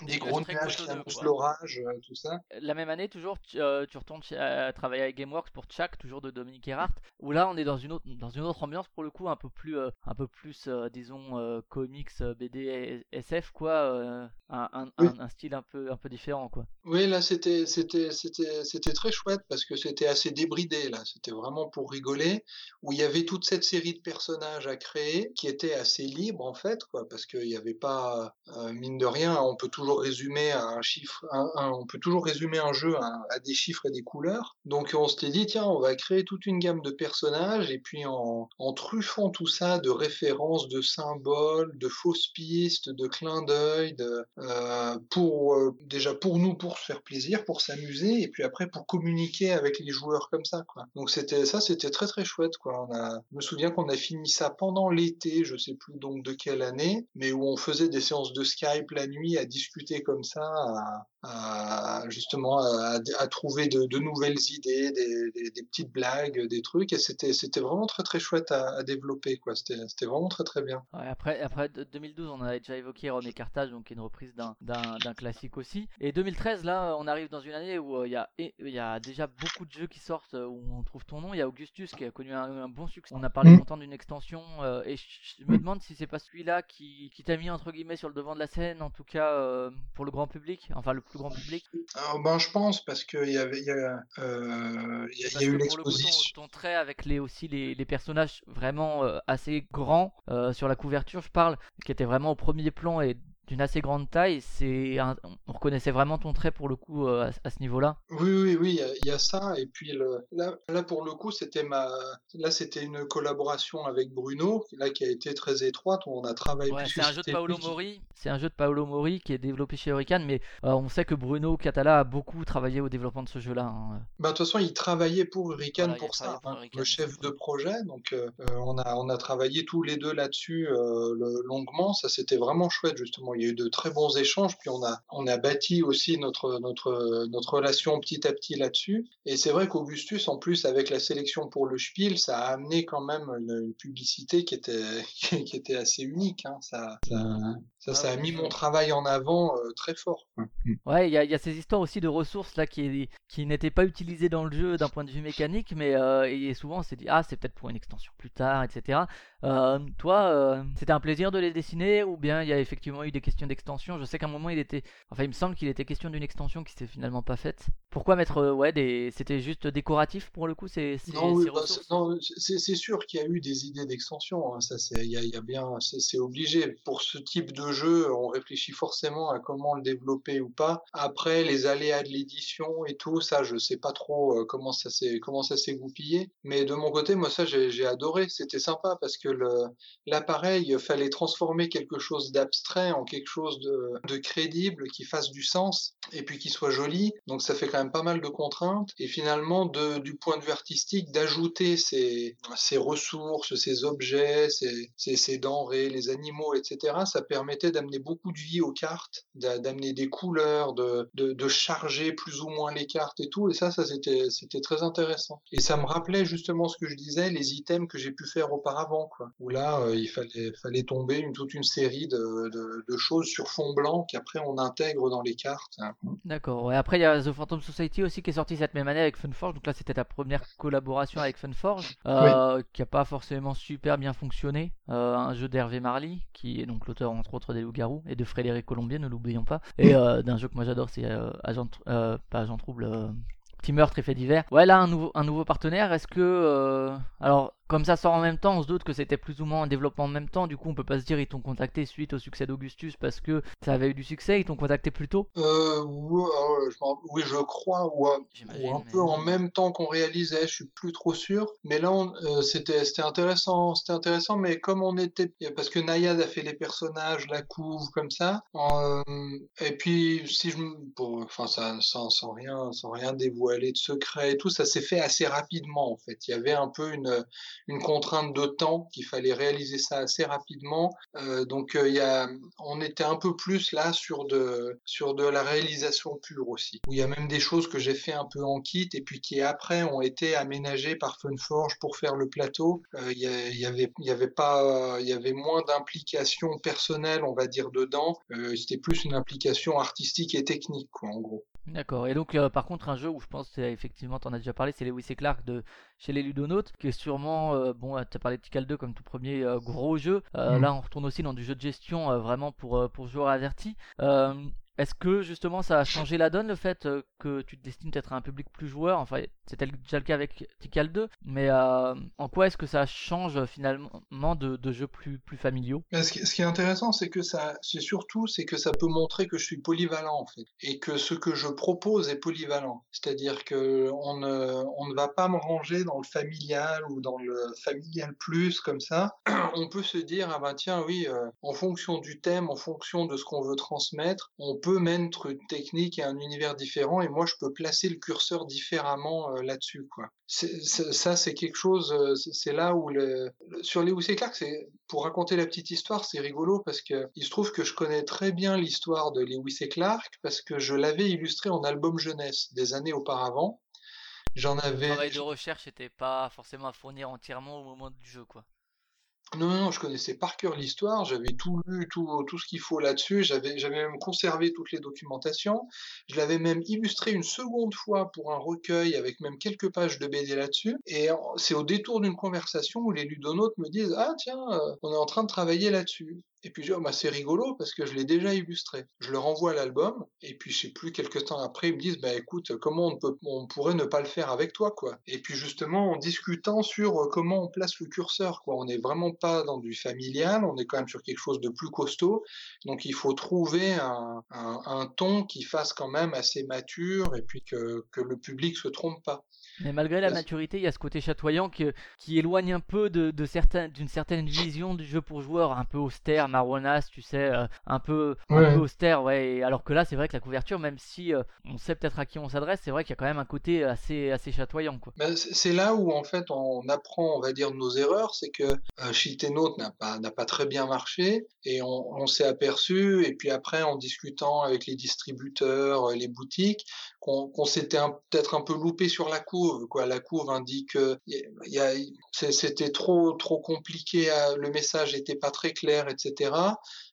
Speaker 2: Des, gros nuages qui annoncent l'orage, euh, tout ça.
Speaker 1: La même année, toujours, tu, euh, tu retournes à travailler avec GameWorks pour Chuck, toujours de Dominique Erhardt, où là on est dans une autre, dans une autre ambiance pour le coup, un peu plus, euh, un peu plus disons, comics, BD, SF, quoi. Un, un, un, style un peu, un peu différent, quoi.
Speaker 2: Oui, là c'était, c'était, c'était, c'était très chouette parce que c'était assez débridé là, c'était vraiment pour rigoler, où il y avait toute cette série de personnages à créer qui étaient assez libres en fait, quoi, parce qu'il n'y avait pas, euh, mine de rien, on peut toujours résumer un chiffre, on peut toujours résumer un jeu à, des chiffres et des couleurs. Donc on s'était dit tiens, on va créer toute une gamme de personnages et puis en, truffant tout ça de références, de symboles, de fausses pistes, de clins d'œil, de, euh, pour euh, déjà pour nous pour se faire plaisir, pour s'amuser et puis après pour communiquer avec les joueurs comme ça, quoi. Donc c'était ça, c'était très très chouette, quoi. On a, je me souviens qu'on a fini ça pendant l'été, je sais plus donc de quelle année, mais où on faisait des séances de Skype la nuit à discuter comme ça, à, à justement à, à trouver de, de, nouvelles idées, des, des, des, petites blagues, des trucs, et c'était c'était vraiment très très chouette à, à développer, quoi. C'était vraiment très très bien.
Speaker 1: Ouais, après après 2012, on avait déjà évoqué René Cartage, donc une reprise d'un d'un classique aussi, et 2013 là, on arrive dans une année où euh, il y a il y a déjà beaucoup de jeux qui sortent euh, où on trouve ton nom. Il y a Augustus qui a connu un, bon succès. On a parlé mm. longtemps d'une extension euh, et je, me demande si c'est pas celui-là qui, qui t'a mis entre guillemets sur le devant de la scène, en tout cas euh, pour le grand public, enfin le plus grand public.
Speaker 2: Alors, ben je pense parce qu'il y avait il y a, y a, y a eu l'exposition.
Speaker 1: Ton, ton, trait avec les aussi les, les personnages vraiment assez grands sur la couverture, je parle, qui étaient vraiment au premier plan et d'une assez grande taille. C'est on reconnaissait vraiment ton trait pour le coup à, ce niveau-là.
Speaker 2: Oui, oui, oui, il y, a ça. Et puis le, là, là, pour le coup, c'était ma, là, c'était une collaboration avec Bruno, là, qui a été très étroite. On a travaillé.
Speaker 1: c'est un jeu de Paolo Mori. C'est un jeu de Paolo Mori qui est développé chez Hurricane, mais on sait que Bruno Catala a beaucoup travaillé au développement de ce jeu-là. Hein.
Speaker 2: Bah, de toute façon, il travaillait pour Hurricane pour ça, hein, le chef de projet. Donc, on a, on a travaillé tous les deux là-dessus longuement. Ça, c'était vraiment chouette, justement. Il y a eu de très bons échanges, puis on a, on a bâti aussi notre, notre, notre relation petit à petit là-dessus. Et c'est vrai qu'Augustus, en plus, avec la sélection pour le Spiel, ça a amené quand même une, publicité qui était, qui était assez unique. Hein. Ça, ça, ça, ah a mis mon travail en avant euh, très fort.
Speaker 1: Ouais, il y, y, a ces histoires aussi de ressources là qui, qui n'étaient pas utilisées dans le jeu d'un point de vue mécanique, mais euh, et souvent on s'est dit ah c'est peut-être pour une extension plus tard, etc. Euh, toi, euh, c'était un plaisir de les dessiner ou bien il y a effectivement eu des questions d'extension? Je sais qu'à un moment il était, enfin il me semble qu'il était question d'une extension qui s'est finalement pas faite. Pourquoi mettre, euh, ouais, des, c'était juste décoratif pour le coup, c'est
Speaker 2: non, oui, bah, c'est sûr qu'il y a eu des idées d'extension. Hein, ça, c'est, il y, a, bien, c'est obligé. Pour ce type de jeu, on réfléchit forcément à comment le développer ou pas. Après, les aléas de l'édition et tout, ça, je sais pas trop comment ça s'est, comment ça s'est goupillé. Mais de mon côté, moi ça, j'ai adoré. C'était sympa parce que l'appareil fallait transformer quelque chose d'abstrait en quelque chose de, crédible, qui fasse du sens et puis qui soit joli. Donc ça fait quand même pas mal de contraintes. Et finalement, du point de vue artistique, d'ajouter ces, ces ressources, ces objets, ces, ces, denrées, les animaux, etc., ça permettait d'amener beaucoup de vie aux cartes, d'amener des couleurs, de, de, de, charger plus ou moins les cartes et tout. Et ça, ça c'était, c'était très intéressant. Et ça me rappelait justement ce que je disais, les items que j'ai pu faire auparavant où là, euh, il fallait, fallait tomber une, toute une série de, de, choses sur fond blanc qu'après on intègre dans les cartes. Hein.
Speaker 1: D'accord. Et après, il y a The Phantom Society aussi qui est sorti cette même année avec Funforge. Donc là, c'était ta première collaboration avec Funforge, euh, qui a pas forcément super bien fonctionné. Euh, un jeu d'Hervé Marly, qui est donc l'auteur entre autres des Loups-Garous et de Frédéric Colombier, ne l'oublions pas. Et d'un jeu que moi j'adore, c'est Agent, pas Agent Trouble. Petit meurtre et fait divers. Ouais, là, un nouveau, un nouveau partenaire. Est-ce que. alors, comme ça sort en même temps, on se doute que c'était plus ou moins un développement en même temps. Du coup, on peut pas se dire ils t'ont contacté suite au succès d'Augustus parce que ça avait eu du succès. Ils t'ont contacté plus tôt?
Speaker 2: Euh, oui, je, crois. Ou, un peu en même temps qu'on réalisait. Je suis plus trop sûr. Mais là, euh, c'était c'était intéressant. C'était intéressant. Mais comme on était, parce que Nayad a fait les personnages, la couve comme ça. Euh, et puis, si je, bon, enfin, ça, sans, sans rien, sans rien dévoiler de secret et tout, ça s'est fait assez rapidement en fait. Il y avait un peu une une contrainte de temps qu'il fallait réaliser ça assez rapidement. Euh, donc euh, y a, on était un peu plus là sur de sur de la réalisation pure aussi. Où il y a même des choses que j'ai fait un peu en kit et puis qui après ont été aménagées par Funforge pour faire le plateau. Euh, il y, avait il y avait pas il y avait moins d'implication personnelle on va dire dedans. C'était plus une implication artistique et technique quoi en gros.
Speaker 1: D'accord. Et donc, par contre, un jeu où je pense, effectivement, tu en as déjà parlé, c'est Lewis et Clark de chez les Ludonautes, qui est sûrement, euh, bon, tu as parlé de Tikal 2 comme tout premier euh, gros jeu. Euh, mm. Là, on retourne aussi dans du jeu de gestion vraiment pour, pour joueurs avertis. Est-ce que justement ça a changé la donne le fait euh, que tu te destines peut-être un public plus joueur? Enfin, c'était déjà le cas avec Tikal 2, mais euh, en quoi est-ce que ça change finalement de, jeux plus, plus familiaux?
Speaker 2: Ce qui, est intéressant, c'est que ça, c'est surtout, c'est que ça peut montrer que je suis polyvalent en fait, et que ce que je propose est polyvalent. C'est-à-dire que on ne, on ne va pas me ranger dans le familial ou dans le familial plus comme ça. On peut se dire ah ben tiens oui, euh, en fonction du thème, en fonction de ce qu'on veut transmettre, on peut mettre une technique et un univers différent et moi je peux placer le curseur différemment euh, là-dessus quoi. ça c'est quelque chose, euh, c'est là où le, sur Lewis et Clark, c'est pour raconter la petite histoire, c'est rigolo parce que il se trouve que je connais très bien l'histoire de Lewis et Clark parce que je l'avais illustré en album jeunesse des années auparavant. J'en avais.
Speaker 1: Le travail de recherche n'était pas forcément à fournir entièrement au moment du jeu quoi.
Speaker 2: Non, non, je connaissais par cœur l'histoire, j'avais tout lu, tout, tout ce qu'il faut là-dessus, j'avais, j'avais même conservé toutes les documentations, je l'avais même illustré une seconde fois pour un recueil avec même quelques pages de BD là-dessus, et c'est au détour d'une conversation où les ludonautes me disent Ah tiens, euh, on est en train de travailler là-dessus. Et puis je dis, oh, bah, c'est rigolo parce que je l'ai déjà illustré. Je leur envoie l'album et puis je sais plus quelques temps après ils me disent bah écoute comment on peut on pourrait ne pas le faire avec toi quoi. Et puis justement en discutant sur euh, comment on place le curseur quoi. On n'est vraiment pas dans du familial, on est quand même sur quelque chose de plus costaud. Donc il faut trouver un, un, ton qui fasse quand même assez mature et puis que, que le public se trompe pas.
Speaker 1: Mais malgré la maturité, il y a ce côté chatoyant qui, qui éloigne un peu de, de certains, d'une certaine vision du jeu pour joueurs, un peu austère, marronasse, tu sais, euh, un peu, un peu austère, ouais. alors que là, c'est vrai que la couverture, même si euh, on sait peut-être à qui on s'adresse, c'est vrai qu'il y a quand même un côté assez, assez chatoyant, quoi.
Speaker 2: Ben, c'est là où en fait on apprend, on va dire, nos erreurs, c'est que euh, n'a pas, n'a pas très bien marché et on, on s'est aperçu, et puis après en discutant avec les distributeurs, les boutiques, qu'on s'était peut-être un peu loupé sur la courbe. Quoi. La courbe indique que c'était trop trop compliqué, le message n'était pas très clair, etc.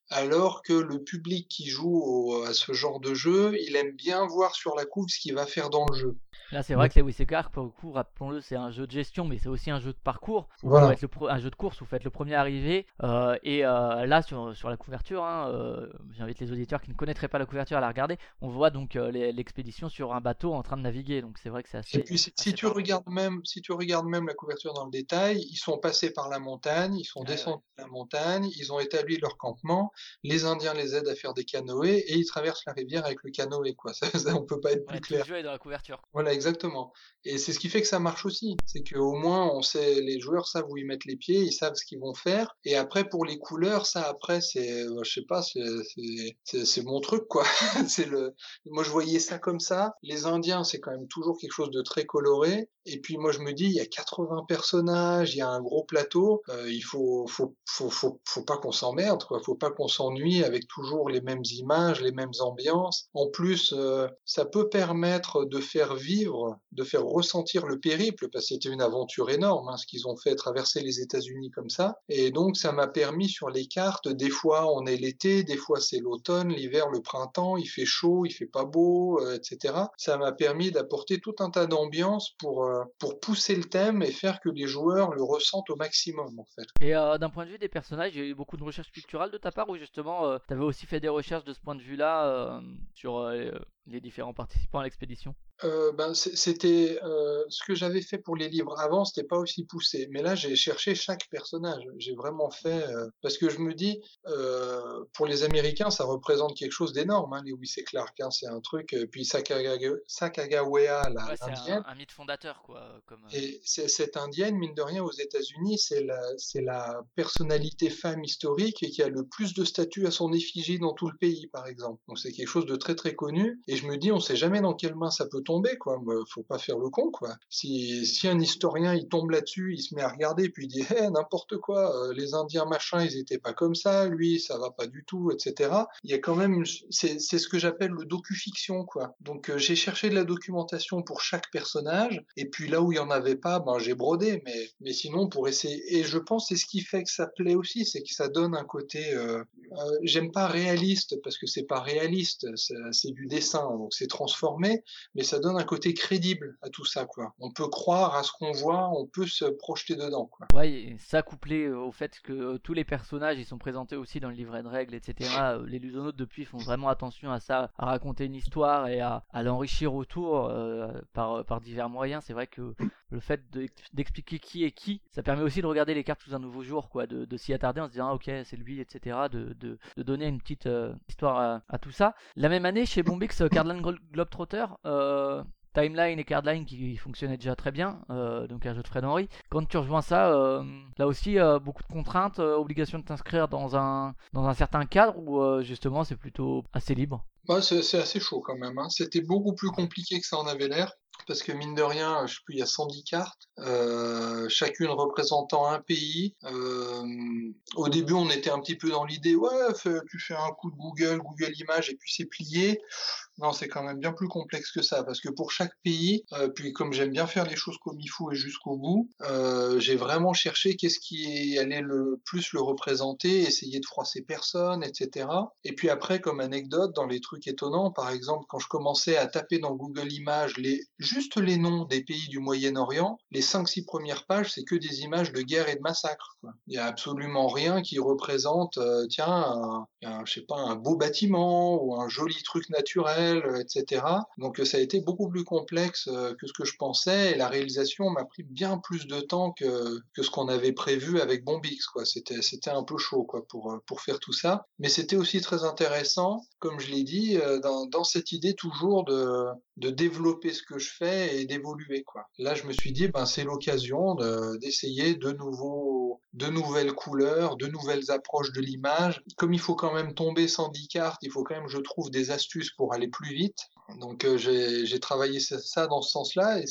Speaker 2: Alors que le public qui joue à ce genre de jeu, il aime bien voir sur la couve ce qu'il va faire dans le jeu.
Speaker 1: Là, c'est vrai que les Wissekar, pour le coup, rappelons-le, c'est un jeu de gestion, mais c'est aussi un jeu de parcours. Voilà. Le un jeu de course vous faites le premier arrivé. Euh, et euh, là, sur, sur la couverture, hein, euh, j'invite les auditeurs qui ne connaîtraient pas la couverture à la regarder. On voit donc l'expédition sur un bateau en train de naviguer. Donc c'est vrai que c'est assez.
Speaker 2: Et puis, si, tu regardes même, si tu regardes même la couverture dans le détail, ils sont passés par la montagne, ils sont descendus de la montagne, ils ont établi leur campement. Les Indiens les aident à faire des canoës et ils traversent la rivière avec le canoë. Quoi. Ça, ça on peut pas être plus clair.
Speaker 1: Le jeu est dans la couverture.
Speaker 2: Voilà, exactement. Et c'est ce qui fait que ça marche aussi. C'est qu'au moins, on sait, les joueurs savent où ils mettent les pieds, ils savent ce qu'ils vont faire. Et après, pour les couleurs, ça, après, c'est, euh, je sais pas, c'est mon truc, quoi. c'est le, moi, je voyais ça comme ça. Les Indiens, c'est quand même toujours quelque chose de très coloré. Et puis, moi, je me dis, il y a 80 personnages, il y a un gros plateau. Euh, il faut, faut, faut, faut, faut pas qu'on s'emmerde, quoi. Faut pas qu'on s'ennuie avec toujours les mêmes images, les mêmes ambiances. En plus, euh, ça peut permettre de faire vivre de faire ressentir le périple, parce que c'était une aventure énorme, hein, ce qu'ils ont fait, traverser les États-Unis comme ça. Et donc, ça m'a permis sur les cartes, des fois on est l'été, des fois c'est l'automne, l'hiver, le printemps, il fait chaud, il fait pas beau, euh, etc. Ça m'a permis d'apporter tout un tas d'ambiance pour, euh, pour pousser le thème et faire que les joueurs le ressentent au maximum, en fait.
Speaker 1: Et euh, d'un point de vue des personnages, il y a eu beaucoup de recherches picturales de ta part, ou justement, tu avais aussi fait des recherches de ce point de vue-là sur les différents participants à l'expédition?
Speaker 2: Euh, ben, c'était euh, ce que j'avais fait pour les livres avant, c'était pas aussi poussé. Mais là, j'ai cherché chaque personnage. J'ai vraiment fait euh, parce que je me dis, pour les Américains, ça représente quelque chose d'énorme. Hein, Lewis et Clark, hein, c'est un truc. puis Sacagawea, la
Speaker 1: c'est un, mythe fondateur, quoi. Comme...
Speaker 2: Et cette indienne, mine de rien, aux États-Unis, c'est la, c'est la personnalité femme historique et qui a le plus de statues à son effigie dans tout le pays, par exemple. Donc c'est quelque chose de très très connu. Et je me dis, on sait jamais dans quelle main ça peut tomber, quoi. Faut pas faire le con, quoi. Si, un historien, il tombe là-dessus, il se met à regarder, puis il dit, hé, n'importe quoi, euh, les Indiens, machin, ils étaient pas comme ça, lui, ça va pas du tout, etc. Il y a quand même, c'est ce que j'appelle le docu-fiction, quoi. Donc, euh, j'ai cherché de la documentation pour chaque personnage, et puis là où il y en avait pas, ben, j'ai brodé, mais, mais sinon, pour essayer, et je pense, c'est ce qui fait que ça plaît aussi, c'est que ça donne un côté, euh, j'aime pas réaliste, parce que c'est pas réaliste, c'est du dessin, donc c'est transformé, mais ça donne un côté crédible à tout ça, quoi. On peut croire à ce qu'on voit, on peut se projeter dedans, quoi.
Speaker 1: Ouais, ça couplé euh, au fait que euh, tous les personnages, ils sont présentés aussi dans le livret de règles, etc. Euh, les lusonautes depuis font vraiment attention à ça, à raconter une histoire et à, l'enrichir autour par, par divers moyens. C'est vrai que le fait d'expliquer qui est qui, ça permet aussi de regarder les cartes sous un nouveau jour, quoi, de, s'y attarder en se disant ah, ok c'est lui, etc. De, de, de, donner une petite histoire à, tout ça. La même année chez Bombix, Cardland Globetrotter, euh, Timeline et Cardline qui fonctionnaient déjà très bien, euh, donc un jeu de Fred Henry. Quand tu rejoins ça, euh, là aussi beaucoup de contraintes, obligation de t'inscrire dans un, dans un certain cadre ou justement c'est plutôt assez libre?
Speaker 2: Bah, C'est assez chaud quand même. Hein. C'était beaucoup plus compliqué que ça en avait l'air parce que mine de rien, je sais plus, il y a 110 cartes, euh, chacune représentant un pays. Euh, au début, on était un petit peu dans l'idée, ouais, tu fais un coup de Google, Google Images, et puis c'est plié. Non, c'est quand même bien plus complexe que ça, parce que pour chaque pays, euh, puis comme j'aime bien faire les choses comme il faut et jusqu'au bout, euh, j'ai vraiment cherché qu'est-ce qui allait le plus le représenter, essayer de froisser personne, etc. Et puis après, comme anecdote, dans les trucs étonnants, par exemple, quand je commençais à taper dans Google Images les juste les noms des pays du Moyen-Orient, les 5-6 premières pages, c'est que des images de guerre et de massacre. Il n'y a absolument rien qui représente, euh, tiens, un, je sais pas, un beau bâtiment ou un joli truc naturel, euh, etc. Donc ça a été beaucoup plus complexe que ce que je pensais et la réalisation m'a pris bien plus de temps que, que ce qu'on avait prévu avec Bombix. C'était, un peu chaud quoi, pour, pour faire tout ça. Mais c'était aussi très intéressant, comme je l'ai dit, dans, cette idée toujours de, de développer ce que je fais et d'évoluer. Là, je me suis dit ben c'est l'occasion d'essayer de nouveaux de nouvelles couleurs, de nouvelles approches de l'image. Comme il faut quand même tomber sans 10 cartes, il faut quand même je trouve des astuces pour aller plus vite. Donc euh, j'ai travaillé ça dans ce sens-là et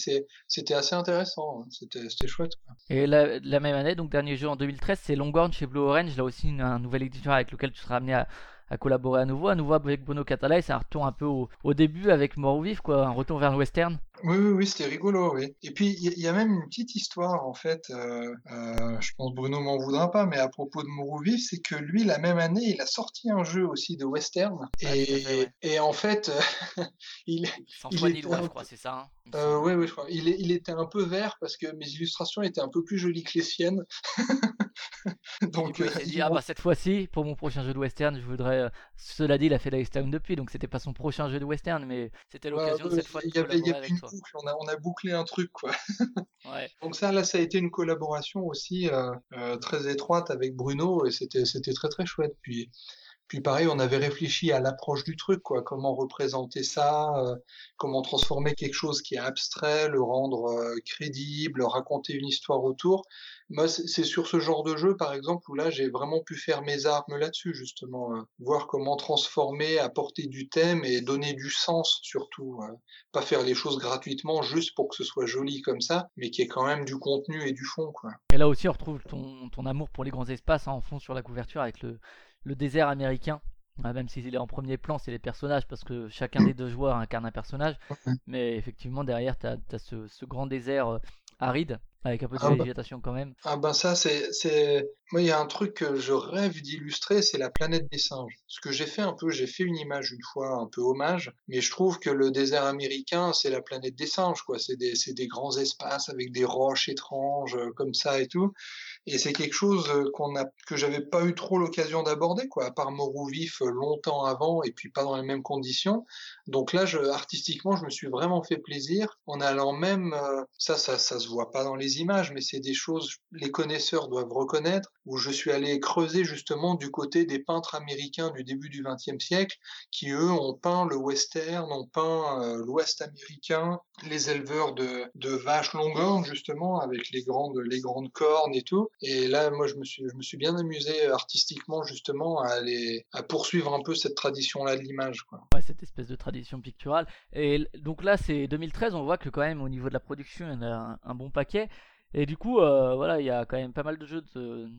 Speaker 2: c'était assez intéressant, hein. c'était chouette.
Speaker 1: Et la, même année, donc dernier jeu en 2013, c'est Longhorn chez Blue Orange, là aussi un nouvel éditeur avec lequel tu seras amené à, à collaborer à nouveau, à nouveau avec Bruno Catala, et c'est un retour un peu au, au début avec Mort ou Vif, quoi, un retour vers le western.
Speaker 2: Oui, oui, oui, c'était rigolo, oui. Et puis, il y, a même une petite histoire, en fait, euh, euh, je pense Bruno m'en voudra pas, mais à propos de Mourouvif, c'est que lui, la même année, il a sorti un jeu aussi de western. Et, et en fait,
Speaker 1: il, il était je crois, c'est ça
Speaker 2: hein, euh, Oui, oui, je crois. Il, il, était un peu vert parce que mes illustrations étaient un peu plus jolies que les siennes.
Speaker 1: donc, il s'est dit, ah bah cette fois-ci, pour mon prochain jeu de western, je voudrais... Cela dit, il a fait la depuis, donc c'était pas son prochain jeu de western, mais c'était bah, l'occasion de cette fois de collaborer avec toi
Speaker 2: on a, bouclé un truc, quoi. Donc ça, là, ça a été une collaboration aussi euh, euh, très étroite avec Bruno et c'était, c'était très très chouette. Puis, puis pareil, on avait réfléchi à l'approche du truc, quoi. Comment représenter ça, euh, comment transformer quelque chose qui est abstrait, le rendre crédible, raconter une histoire autour. Moi, c'est sur ce genre de jeu, par exemple, où là, j'ai vraiment pu faire mes armes là-dessus, justement. Hein. Voir comment transformer, apporter du thème et donner du sens, surtout. Hein. Pas faire les choses gratuitement juste pour que ce soit joli comme ça, mais qu'il y ait quand même du contenu et du fond, quoi.
Speaker 1: Et là aussi, on retrouve ton, ton amour pour les grands espaces, hein, en fond sur la couverture, avec le, le désert américain. même s'il est en premier plan, c'est les personnages, parce que chacun des deux joueurs incarne un personnage. Mais effectivement, derrière, tu as, ce, ce, grand désert euh, aride avec un peu de ah bah végétation quand même.
Speaker 2: Ah ben ça, c'est. Moi, il y a un truc que je rêve d'illustrer, c'est la planète des singes. Ce que j'ai fait un peu, j'ai fait une image une fois, un peu hommage, mais je trouve que le désert américain, c'est la planète des singes, quoi. C'est des, des grands espaces avec des roches étranges, euh, comme ça et tout. Et c'est quelque chose euh, qu'on a, que j'avais pas eu trop l'occasion d'aborder, quoi, à part Morou Vif euh, longtemps avant et puis pas dans les mêmes conditions. Donc là, je, artistiquement, je me suis vraiment fait plaisir en allant même, ça, ça, ça se voit pas dans les images, mais c'est des choses, les connaisseurs doivent reconnaître, où je suis allé creuser justement du côté des peintres américains du début du XXe siècle, qui eux ont peint le western, ont peint euh, l'ouest américain, les éleveurs de, de vaches longhorn justement, avec les grandes, cornes et tout. Et là, moi, je me suis, bien amusé artistiquement justement à poursuivre un peu cette tradition-là de l'image.
Speaker 1: Ouais, cette espèce de tradition picturale. Et donc là, c'est 2013, on voit que quand même au niveau de la production, il y en a un bon paquet. Et du coup, euh, voilà, il y a quand même pas mal de jeux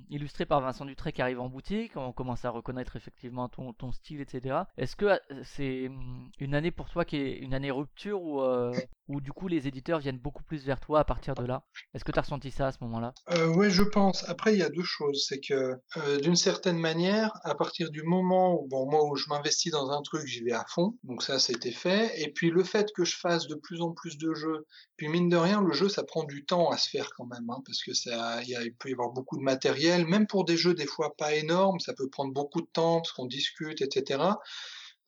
Speaker 1: illustrés par Vincent Dutré qui arrivent en boutique. On commence à reconnaître effectivement ton, style, etc. Est-ce que euh, c'est hum, une année pour toi qui est une année rupture ou euh, ou du coup les éditeurs viennent beaucoup plus vers toi à partir de là Est-ce que tu as ressenti ça à ce moment-là?
Speaker 2: Euh, Oui, je pense. Après, il y a deux choses. C'est que euh, d'une certaine manière, à partir du moment où, bon, moi, où je m'investis dans un truc, j'y vais à fond. Donc ça, c'était fait. Et puis le fait que je fasse de plus en plus de jeux, puis mine de rien, le jeu, ça prend du temps à se faire quand même, hein, parce que ça, il peut y avoir beaucoup de matériel, même pour des jeux des fois pas énormes, ça peut prendre beaucoup de temps parce qu'on discute, etc.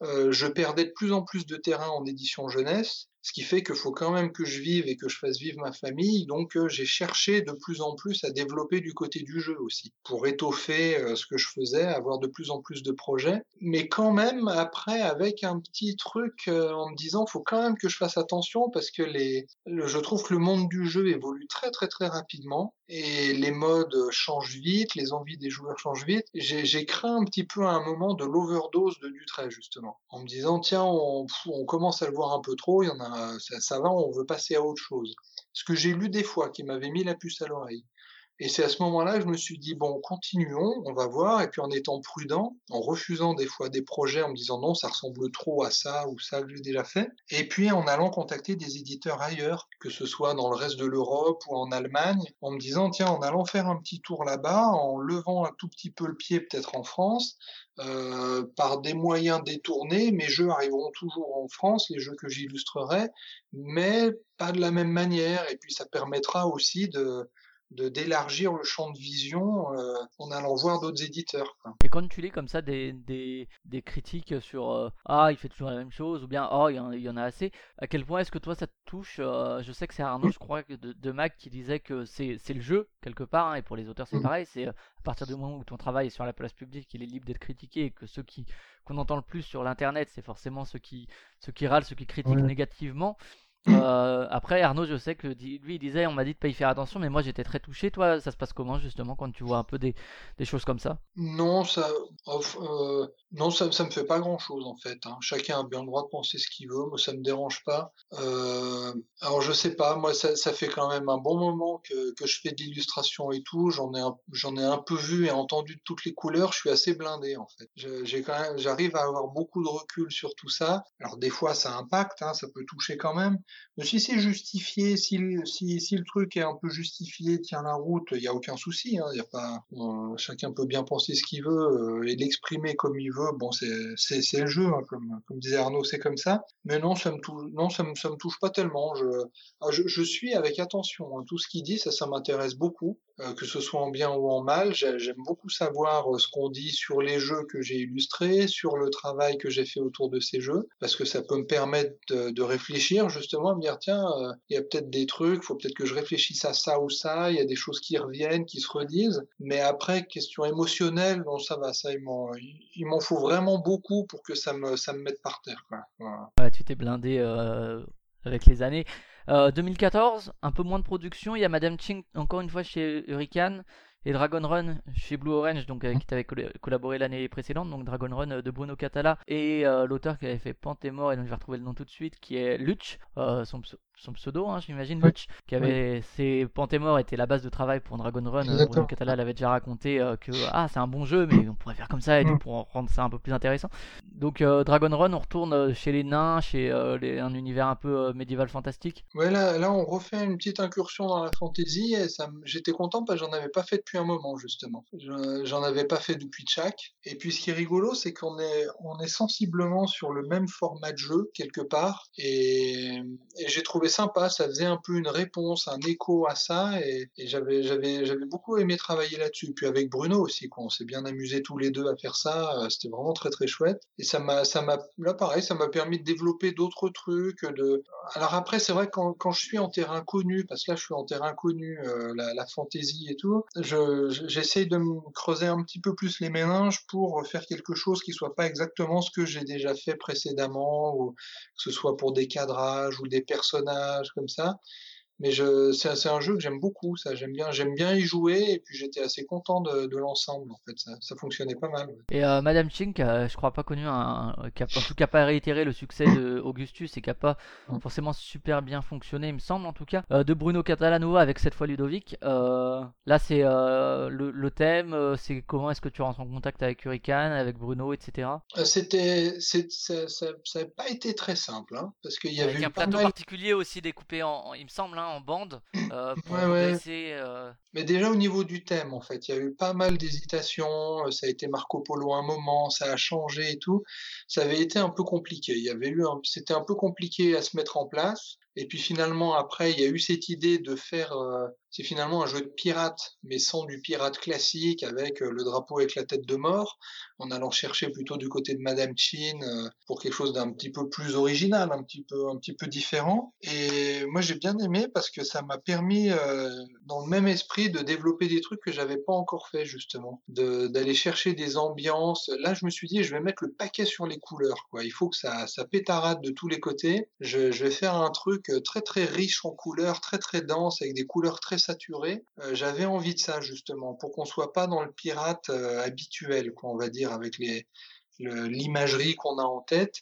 Speaker 2: Euh, je perdais de plus en plus de terrain en édition jeunesse ce qui fait qu'il faut quand même que je vive et que je fasse vivre ma famille. Donc euh, j'ai cherché de plus en plus à développer du côté du jeu aussi, pour étoffer euh, ce que je faisais, avoir de plus en plus de projets. Mais quand même, après, avec un petit truc euh, en me disant, faut quand même que je fasse attention parce que je trouve que le monde du jeu évolue très très très rapidement et les modes changent vite, les envies des joueurs changent vite. J'ai craint un petit peu à un moment de l'overdose de Dutray justement, en me disant tiens on, on commence à le voir un peu trop, il y en a ça, va, on veut passer à autre chose. Ce que j'ai lu des fois qui m'avait mis la puce à l'oreille. Et c'est à ce moment-là que je me suis dit, bon, continuons, on va voir, et puis en étant prudent, en refusant des fois des projets, en me disant non, ça ressemble trop à ça ou ça que j'ai déjà fait, et puis en allant contacter des éditeurs ailleurs, que ce soit dans le reste de l'Europe ou en Allemagne, en me disant, tiens, en allant faire un petit tour là-bas, en levant un tout petit peu le pied peut-être en France, euh, par des moyens détournés, mes jeux arriveront toujours en France, les jeux que j'illustrerai, mais pas de la même manière. Et puis ça permettra aussi de, de d'élargir le champ de vision euh, en allant voir d'autres éditeurs.
Speaker 1: Et quand tu lis comme ça des, des, des critiques sur euh, ah il fait toujours la même chose ou bien oh il y, en, a assez, à quel point est-ce que toi ça te touche euh, Je sais que c'est Arnaud, je crois, de, de Mac qui disait que c'est, c'est le jeu quelque part hein, et pour les auteurs c'est mmh. pareil, c'est à partir du moment où ton travail est sur la place publique, il est libre d'être critiqué et que ceux qui qu'on entend le plus sur l'internet c'est forcément ceux qui ceux qui râlent, ceux qui critiquent négativement. Euh, après, Arnaud, je sais que lui, il disait, on m'a dit de pas y faire attention, mais moi j'étais très touché. Toi, ça se passe comment justement quand tu vois un peu des, choses comme ça?
Speaker 2: Non, ça, euh, non, ça, ça me fait pas grand chose en fait. Hein. Chacun a bien le droit de penser ce qu'il veut. Moi, ça me dérange pas. Euh, alors, je sais pas. Moi, ça, ça, fait quand même un bon moment que, je fais de l'illustration et tout. J'en ai, ai un peu vu et entendu de toutes les couleurs. Je suis assez blindé en fait. J'arrive à avoir beaucoup de recul sur tout ça. Alors, des fois, ça impacte. Hein, ça peut toucher quand même. Mais si c'est justifié, si, si, si, le truc est un peu justifié, tient la route, il n'y a aucun souci. Hein, y a pas, chacun peut bien penser ce qu'il veut euh, et l'exprimer comme il veut. Bon, c'est le jeu, hein, comme, comme disait Arnaud, c'est comme ça. Mais non, ça me touche, non, ça me, ça me touche pas tellement. Je, ah, je, je suis avec attention. Hein, tout ce qu'il dit, ça, ça m'intéresse beaucoup. Euh, que ce soit en bien ou en mal. J'aime beaucoup savoir euh, ce qu'on dit sur les jeux que j'ai illustrés, sur le travail que j'ai fait autour de ces jeux, parce que ça peut me permettre de, réfléchir justement, à me dire tiens, euh, il y a peut-être des trucs, faut peut-être que je réfléchisse à ça ou ça. Il y a des choses qui reviennent, qui se redisent. Mais après, question émotionnelle, bon ça va, ça il m'en faut vraiment beaucoup pour que ça me mette par terre.
Speaker 1: Quoi. tu t'es blindé avec les années. 2014, euh, un peu moins de production. Il y a Madame Ching, encore une fois chez Hurricane, et Dragon Run chez Blue Orange, donc avec qui tu avais collaboré l'année précédente, donc Dragon Run euh, de Bruno Catala, et euh, l'auteur qui avait fait Pantémor, et donc je vais retrouver le nom tout de suite, qui est Luch, son, son pseudo, hein, j'imagine, Butch, qui avait ses Pantémor était la base de travail pour Dragon Run. Bruno Catala l'avait déjà raconté euh, que ah c'est un bon jeu, mais on pourrait faire comme ça et tout mm. pour rendre ça un peu plus intéressant. Donc euh, Dragon Run, on retourne euh, chez les nains, chez un univers un peu médiéval fantastique.
Speaker 2: Ouais, là, là on refait une petite incursion dans la fantasy et ça, j'étais content parce que j'en avais pas fait depuis un moment justement. J'en avais pas fait depuis Tchak. Et puis ce qui est rigolo, c'est qu'on est on est sensiblement sur le même format de jeu quelque part et, et j'ai trouvé sympa, ça faisait un peu une réponse, un écho à ça, et, j'avais, j'avais, j'avais beaucoup aimé travailler là-dessus. Puis avec Bruno aussi, quoi, on s'est bien amusé tous les deux à faire ça, euh, c'était vraiment très très chouette. Et ça m'a, ça m'a, là pareil, ça m'a permis de développer d'autres trucs. De... Alors après, c'est vrai quand, quand je suis en terrain connu, parce que là je suis en terrain connu, euh, la, la fantaisie et tout, je, j'essaye de me creuser un petit peu plus les méninges pour faire quelque chose qui soit pas exactement ce que j'ai déjà fait précédemment, ou que ce soit pour des cadrages ou des personnages comme ça. Mais je, c'est, un jeu que j'aime beaucoup, ça. J'aime bien, j'aime bien y jouer, et puis j'étais assez content de, l'ensemble, en fait. Ça, ça, fonctionnait pas mal.
Speaker 1: Et euh, Madame Ching, qui je crois pas connu, un, qui a, en tout cas pas réitéré le succès de Augustus et qui a pas mm. forcément super bien fonctionné, il me semble, en tout cas, euh, de Bruno Catalanova avec cette fois Ludovic. Euh, là, c'est le, le, thème, c'est comment est-ce que tu rentres en contact avec Hurricane, avec Bruno, etc.
Speaker 2: C'était, c'est, ça, ça pas été très simple, hein, parce qu'il y avait
Speaker 1: un plateau particulier aussi découpé en, il me semble, hein, en bande euh, pour euh,
Speaker 2: Mais déjà au niveau du thème, en fait, il y a eu pas mal d'hésitations. Euh, ça a été Marco Polo un moment, ça a changé et tout. Ça avait été un peu compliqué. Il y avait eu, c'était un peu compliqué à se mettre en place. Et puis finalement, après, il y a eu cette idée de faire, euh, c'est finalement un jeu de pirate, mais sans du pirate classique, avec euh, le drapeau avec la tête de mort, en allant chercher plutôt du côté de Madame Chin euh, pour quelque chose d'un petit peu plus original, un petit peu, un petit peu différent. Et moi, j'ai bien aimé parce que ça m'a permis, dans le même esprit, de développer des trucs que j'avais pas encore fait justement, d'aller chercher des ambiances. Là, je me suis dit, je vais mettre le paquet sur les couleurs, quoi. Il faut que ça, ça pétarade de tous les côtés. Je, je vais faire un truc très très riche en couleurs, très très dense, avec des couleurs très saturées. Euh, j'avais envie de ça justement, pour qu'on soit pas dans le pirate euh, habituel, quoi, on va dire, avec l'imagerie qu'on a en tête.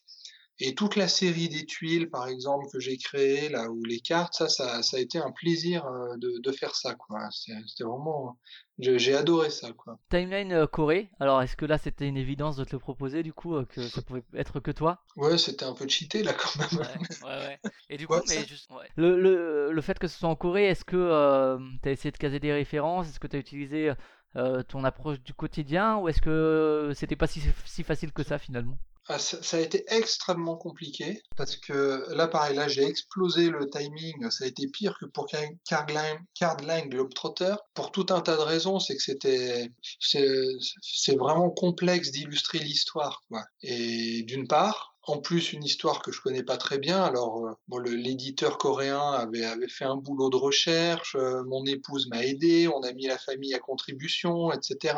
Speaker 2: Et toute la série des tuiles, par exemple, que j'ai créée, là, ou les cartes, ça, ça, ça a été un plaisir euh, de, de faire ça, quoi. C'était vraiment, j'ai adoré ça, quoi.
Speaker 1: Timeline euh, Corée, alors est-ce que là c'était une évidence de te le proposer, du coup, euh, que ça pouvait être que toi?
Speaker 2: Ouais, c'était un peu cheaté, là, quand même.
Speaker 1: Ouais, ouais, ouais. Et du coup, mais juste, le, le, le, fait que ce soit en Corée, est-ce que tu as essayé de caser des références? Est-ce que tu as utilisé ton approche du quotidien? Ou est-ce que c'était pas si, si facile que ça, finalement?
Speaker 2: Ça, a été extrêmement compliqué parce que là, pareil, là, j'ai explosé le timing. Ça a été pire que pour Cardline Globetrotter pour tout un tas de raisons. C'est que c'était, c'est vraiment complexe d'illustrer l'histoire. Et d'une part, en plus une histoire que je connais pas très bien. Alors, euh, l'éditeur coréen avait, avait fait un boulot de recherche, euh, mon épouse m'a aidé, on a mis la famille à contribution, etc.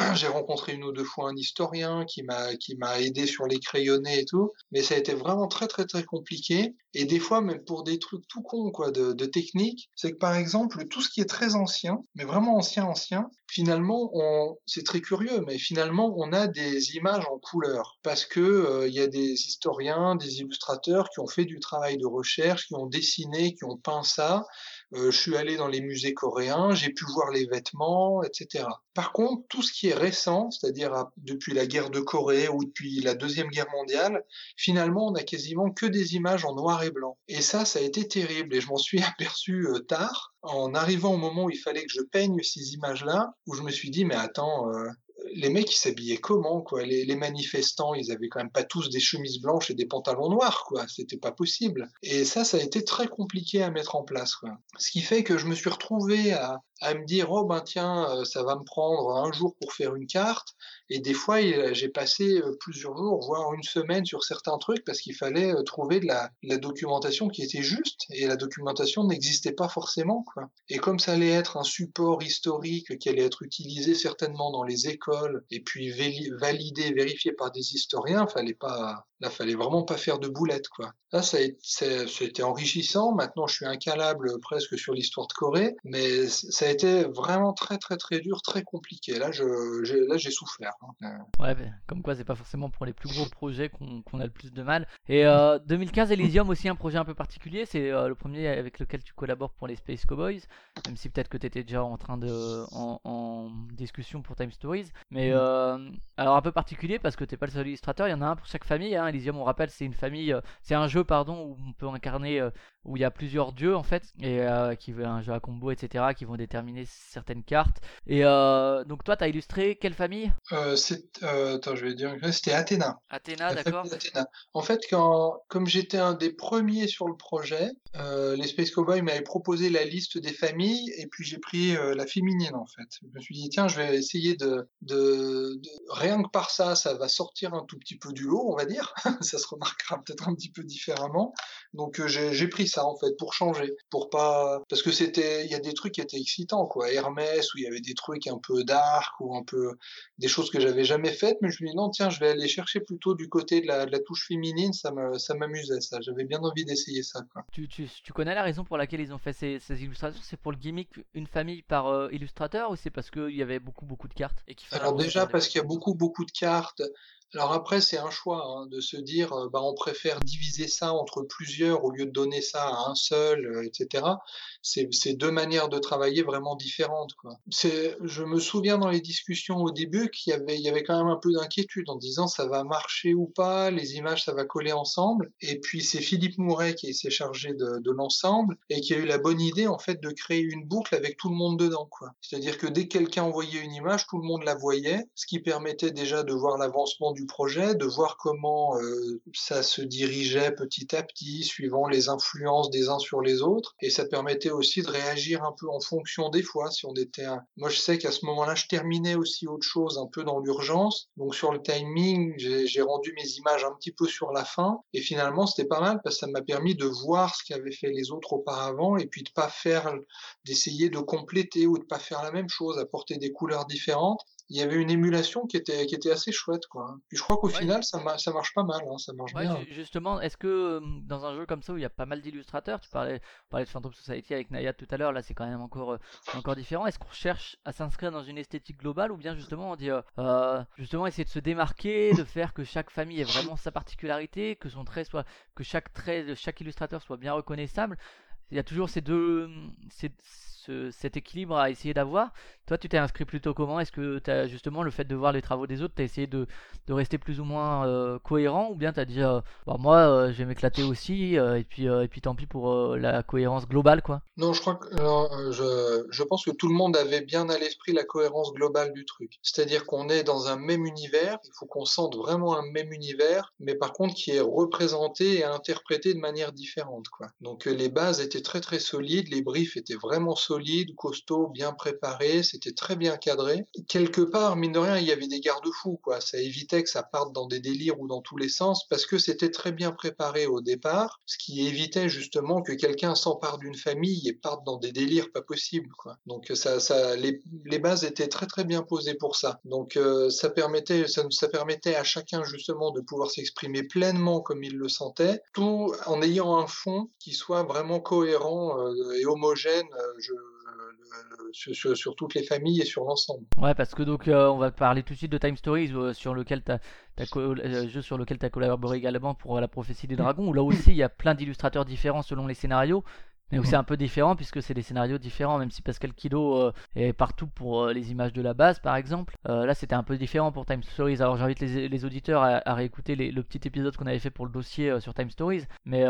Speaker 2: J'ai rencontré une ou deux fois un historien qui m'a qui m'a aidé sur les crayonnés et tout, mais ça a été vraiment très très très compliqué. Et des fois, même pour des trucs tout cons quoi, de, de technique, c'est que par exemple tout ce qui est très ancien, mais vraiment ancien ancien, finalement, on c'est très curieux, mais finalement on a des images en couleur parce que euh, il y a des historiens, des illustrateurs qui ont fait du travail de recherche, qui ont dessiné, qui ont peint ça je suis allé dans les musées coréens, j'ai pu voir les vêtements, etc. Par contre, tout ce qui est récent, c'est-à-dire depuis la guerre de Corée ou depuis la Deuxième Guerre mondiale, finalement, on a quasiment que des images en noir et blanc. Et ça, ça a été terrible. Et je m'en suis aperçu euh, tard, en arrivant au moment où il fallait que je peigne ces images-là, où je me suis dit, mais attends, euh, les mecs ils s'habillaient comment quoi? Les, manifestants ils avaient quand même pas tous des chemises blanches et des pantalons noirs quoi. C'était pas possible. Et ça ça a été très compliqué à mettre en place ce qui fait que je me suis retrouvé à, me dire oh ben tiens euh, ça va me prendre un jour pour faire une carte. Et des fois j'ai passé euh, plusieurs jours voire une semaine sur certains trucs parce qu'il fallait euh, trouver de la, documentation qui était juste et la documentation n'existait pas forcément et comme ça allait être un support historique qui allait être utilisé certainement dans les écoles et puis validé vérifié par des historiens fallait pas Là, fallait vraiment pas faire de boulettes, quoi. Là, ça a, été enrichissant. Maintenant, je suis incalable presque sur l'histoire de Corée, mais ça a été vraiment très, très, très dur, très compliqué. Là, je, là, j'ai souffert.
Speaker 1: Hein. Ouais, comme quoi, c'est pas forcément pour les plus gros projets qu'on a le plus de mal. Et euh, 2015, Elysium aussi un projet un peu particulier. C'est euh, le premier avec lequel tu collabores pour les Space Cowboys, même si peut-être que tu étais déjà en train de en, en, discussion pour Time Stories. Mais mm. euh, alors un peu particulier parce que t'es pas le seul illustrateur. Il y en a un pour chaque famille. Hein. Elysium, on rappelle, c'est une famille, euh, c'est un jeu pardon où on peut incarner euh, où il y a plusieurs dieux en fait et euh, qui veut un jeu à combo etc qui vont déterminer certaines cartes. Et donc toi tu as illustré quelle famille?
Speaker 2: C'est attends je vais dire c'était Athéna.
Speaker 1: Athéna d'accord.
Speaker 2: en fait quand comme j'étais un des premiers sur le projet les Space Cowboys m'avaient proposé la liste des familles et puis j'ai pris la féminine en fait. Je me suis dit tiens je vais essayer de, de, de rien que par ça ça va sortir un tout petit peu du lot on va dire. Ça se remarquera peut-être un petit peu différemment. Donc euh, j'ai pris ça en fait pour changer, pour pas parce que c'était il y a des trucs qui étaient excitants quoi, Hermès où il y avait des trucs un peu dark ou un peu des choses que j'avais jamais faites, mais je me dis non tiens je vais aller chercher plutôt du côté de la, de la touche féminine, ça me ça m'amusait ça, j'avais bien envie d'essayer ça quoi.
Speaker 1: Tu, tu, tu, connais la raison pour laquelle ils ont fait ces, ces illustrations, c'est pour le gimmick une famille par euh, illustrateur ou c'est parce qu'il y avait beaucoup beaucoup de cartes? Et
Speaker 2: Alors déjà parce qu'il y a beaucoup beaucoup de cartes alors après, c'est un choix hein, de se dire, euh, bah, on préfère diviser ça entre plusieurs au lieu de donner ça à un seul, euh, etc. C'est deux manières de travailler vraiment différentes. Je me souviens dans les discussions au début qu'il y avait, quand même un peu d'inquiétude en disant ça va marcher ou pas, les images ça va coller ensemble. Et puis c'est Philippe Mouret qui s'est chargé de, l'ensemble et qui a eu la bonne idée en fait de créer une boucle avec tout le monde dedans. C'est-à-dire que dès que quelqu'un envoyait une image, tout le monde la voyait, ce qui permettait déjà de voir l'avancement du projet, de voir comment euh, ça se dirigeait petit à petit, suivant les influences des uns sur les autres. Et ça permettait aussi de réagir un peu en fonction des fois. Si on était, moi je sais qu'à ce moment-là, je terminais aussi autre chose un peu dans l'urgence. Donc sur le timing, j'ai rendu mes images un petit peu sur la fin. Et finalement, c'était pas mal parce que ça m'a permis de voir ce qu'avaient fait les autres auparavant et puis de pas faire, d'essayer de compléter ou de pas faire la même chose, apporter des couleurs différentes il y avait une émulation qui était, qui était assez chouette, quoi. Puis je crois qu'au final, ça, ça marche pas mal, hein, ça marche bien.
Speaker 1: Justement, est-ce que dans un jeu comme ça où il y a pas mal d'illustrateurs, tu parlais, parlais de Phantom Society avec Nayad tout à l'heure, là c'est quand même encore, encore différent. Est-ce qu'on cherche à s'inscrire dans une esthétique globale ou bien justement on dit, justement essayer de se démarquer, de faire que chaque famille ait vraiment sa particularité, que son trait soit, que chaque trait de chaque illustrateur soit bien reconnaissable? Il y a toujours ces deux, cet équilibre à essayer d'avoir. Toi, tu t'es inscrit plutôt comment? Est-ce que tu as justement le fait de voir les travaux des autres, tu as essayé de, rester plus ou moins euh, cohérent? Ou bien tu as dit euh, bah, moi euh, je vais m'éclater aussi et puis et puis tant pis pour la cohérence globale quoi?
Speaker 2: Non, je crois que je, je, pense que tout le monde avait bien à l'esprit la cohérence globale du truc. C'est-à-dire qu'on est dans un même univers, il faut qu'on sente vraiment un même univers, mais par contre qui est représenté et interprété de manière différente quoi. Donc les bases étaient très très solides, les briefs étaient vraiment solides solide, costaud, bien préparé, c'était très bien cadré. Quelque part, mine de rien, il y avait des garde-fous, quoi. Ça évitait que ça parte dans des délires ou dans tous les sens, parce que c'était très bien préparé au départ, ce qui évitait justement que quelqu'un s'empare d'une famille et parte dans des délires pas possibles, quoi. Donc ça, ça, les, les bases étaient très très bien posées pour ça. Donc euh, ça permettait, ça, ça permettait à chacun justement de pouvoir s'exprimer pleinement comme il le sentait, tout en ayant un fond qui soit vraiment cohérent euh, et homogène. Euh, sur, sur, toutes les familles et sur l'ensemble.
Speaker 1: Ouais, parce que donc euh, on va parler tout de suite de Time Stories, euh, sur lequel as, euh, jeu sur lequel tu as collaboré également pour la prophétie des dragons, où là aussi il y a plein d'illustrateurs différents selon les scénarios. Mais où c'est un peu différent puisque c'est des scénarios différents, même si Pascal Kido est partout pour les images de la base par exemple. là c'était un peu différent pour Time Stories. Alors j'invite les, les, auditeurs à, réécouter le petit épisode qu'on avait fait pour le dossier sur Time Stories. Mais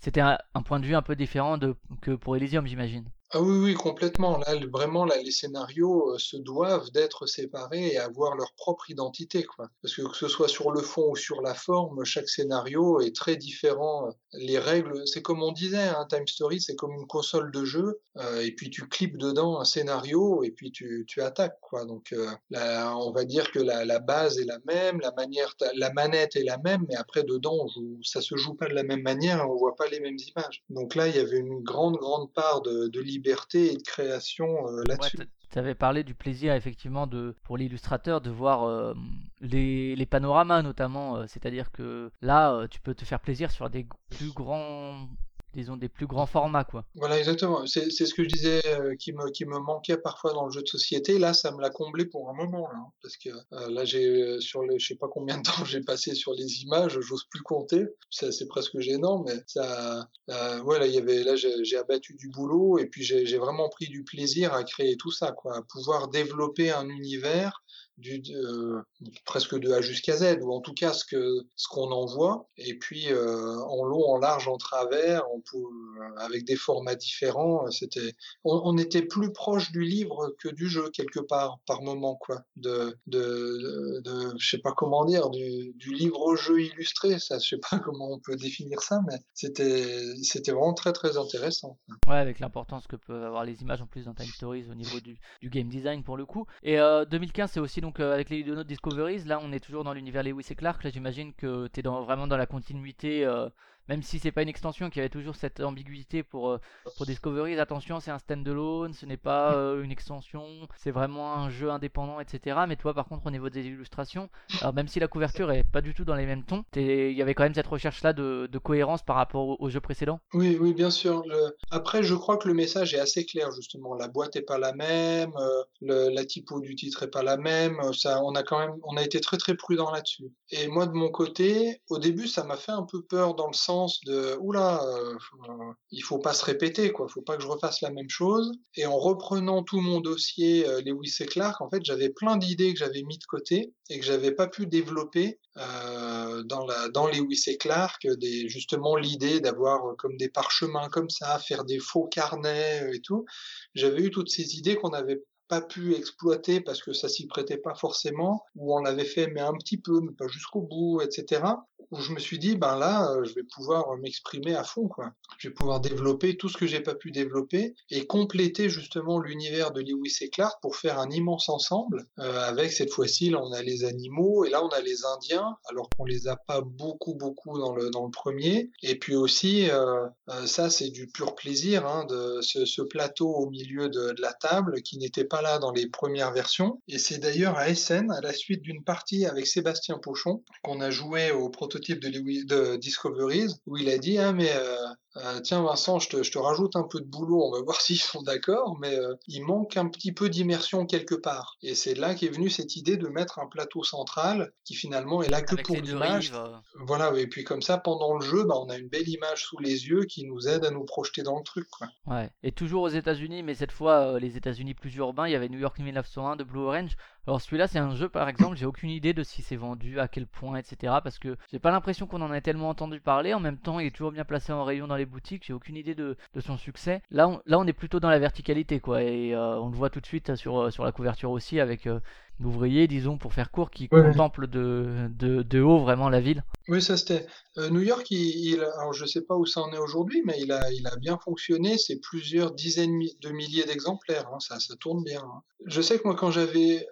Speaker 1: c'était un, un, point de vue un peu différent de, que pour Elysium j'imagine.
Speaker 2: Ah oui, oui, complètement. Là, vraiment, là, les scénarios euh, se doivent d'être séparés et avoir leur propre identité, quoi. Parce que que ce soit sur le fond ou sur la forme, chaque scénario est très différent. Les règles, c'est comme on disait, hein, Time Story, c'est comme une console de jeu, euh, et puis tu clips dedans un scénario et puis tu, tu attaques, quoi. Donc euh, là, on va dire que la, la, base est la même, la manière, la manette est la même, mais après dedans, on joue, ça se joue pas de la même manière, on voit pas les mêmes images. Donc là, il y avait une grande, grande part de, de liberté liberté et de création euh, là-dessus.
Speaker 1: tu avais parlé du plaisir effectivement de pour l'illustrateur de voir euh, les, les, panoramas notamment, euh, c'est-à-dire que là tu peux te faire plaisir sur des plus grands disons, des plus grands formats, quoi.
Speaker 2: Voilà, exactement. C'est ce que je disais euh, qui, me, qui me manquait parfois dans le jeu de société. Là, ça me l'a comblé pour un moment, là. Hein, parce que euh, là, j'ai, euh, sur les, je sais pas combien de temps j'ai passé sur les images, j'ose plus compter. C'est presque gênant, mais ça, ouais, il y avait, là, j'ai abattu du boulot et puis j'ai vraiment pris du plaisir à créer tout ça, quoi. À pouvoir développer un univers du, presque de A jusqu'à Z, ou en tout cas ce que ce qu'on en voit, et puis euh, en long, en large, en travers, euh, avec des formats différents. C'était, on, était plus proche du livre que du jeu quelque part par moment, quoi. De, de, de, je sais pas comment dire, du, du livre au jeu illustré, ça, je sais pas comment on peut définir ça, mais c'était c'était vraiment très très intéressant.
Speaker 1: Ouais, avec l'importance que peuvent avoir les images en plus dans Time Stories au niveau du, du game design pour le coup. Et 2015, euh, c'est aussi donc euh, avec les Note Discoveries, là on est toujours dans l'univers Lewis et Clark. Là j'imagine que tu es vraiment dans la continuité euh, même si c'est pas une extension qui avait toujours cette ambiguïté pour, euh, pour Discovery, attention, c'est un standalone, ce n'est pas euh, une extension, c'est vraiment un jeu indépendant, etc. Mais toi, par contre, au niveau des illustrations, alors même si la couverture est pas du tout dans les mêmes tons, il y avait quand même cette recherche-là de, de, cohérence par rapport au, jeu précédent
Speaker 2: Oui, oui, bien sûr. Après, je crois que le message est assez clair, justement. La boîte est pas la même, euh, le, la typo du titre est pas la même. Ça, on a quand même, on a été très très prudent là-dessus. Et moi, de mon côté, au début, ça m'a fait un peu peur dans le sens de oula, euh, il faut pas se répéter, quoi, faut pas que je refasse la même chose. Et en reprenant tout mon dossier euh, Lewis et Clark, en fait, j'avais plein d'idées que j'avais mis de côté et que j'avais pas pu développer euh, dans la dans Lewis et Clark, justement l'idée d'avoir euh, comme des parchemins comme ça, faire des faux carnets et tout. J'avais eu toutes ces idées qu'on avait pas pu exploiter parce que ça s'y prêtait pas forcément, ou on l'avait fait mais un petit peu, mais pas jusqu'au bout, etc. où je me suis dit, ben là, euh, je vais pouvoir m'exprimer à fond, quoi. Je vais pouvoir développer tout ce que j'ai pas pu développer et compléter justement l'univers de Lewis et Clark pour faire un immense ensemble. Euh, avec cette fois-ci, là, on a les animaux et là, on a les Indiens, alors qu'on les a pas beaucoup, beaucoup dans le, dans le premier. Et puis aussi, euh, euh ça, c'est du pur plaisir, hein, de ce, ce, plateau au milieu de, de la table qui n'était pas là dans les premières versions. Et c'est d'ailleurs à Essen, à la suite d'une partie avec Sébastien Pochon, qu'on a joué au prototype de, Lewis, de Discoveries, où il a dit, ah, mais euh, euh, tiens Vincent, je te, je te, rajoute un peu de boulot, on va voir s'ils sont d'accord, mais euh, il manque un petit peu d'immersion quelque part. Et c'est là qu'est venue cette idée de mettre un plateau central qui finalement est là que pour l'image. Voilà, et puis comme ça, pendant le jeu, bah, on a une belle image sous les yeux qui nous aide à nous projeter dans le truc. Quoi.
Speaker 1: Ouais, et toujours aux États-Unis, mais cette fois les États-Unis plus urbains, il y avait New York 1901 de Blue Orange. Alors celui-là, c'est un jeu par exemple, j'ai aucune idée de si c'est vendu, à quel point, etc. Parce que j'ai pas l'impression qu'on en ait tellement entendu parler. En même temps, il est toujours bien placé en rayon dans les boutiques. J'ai aucune idée de, son succès. Là on, là, on est plutôt dans la verticalité, quoi. Et euh, on le voit tout de suite sur, euh, sur la couverture aussi avec euh, l'ouvrier, disons, pour faire court, qui contemple de, de, de, haut vraiment la ville.
Speaker 2: Oui, ça c'était. New York, il, alors je sais pas où ça en est aujourd'hui, mais il a, il a bien fonctionné. C'est plusieurs dizaines de milliers d'exemplaires. Hein. Ça, ça tourne bien. Hein. Je sais que moi, quand j'avais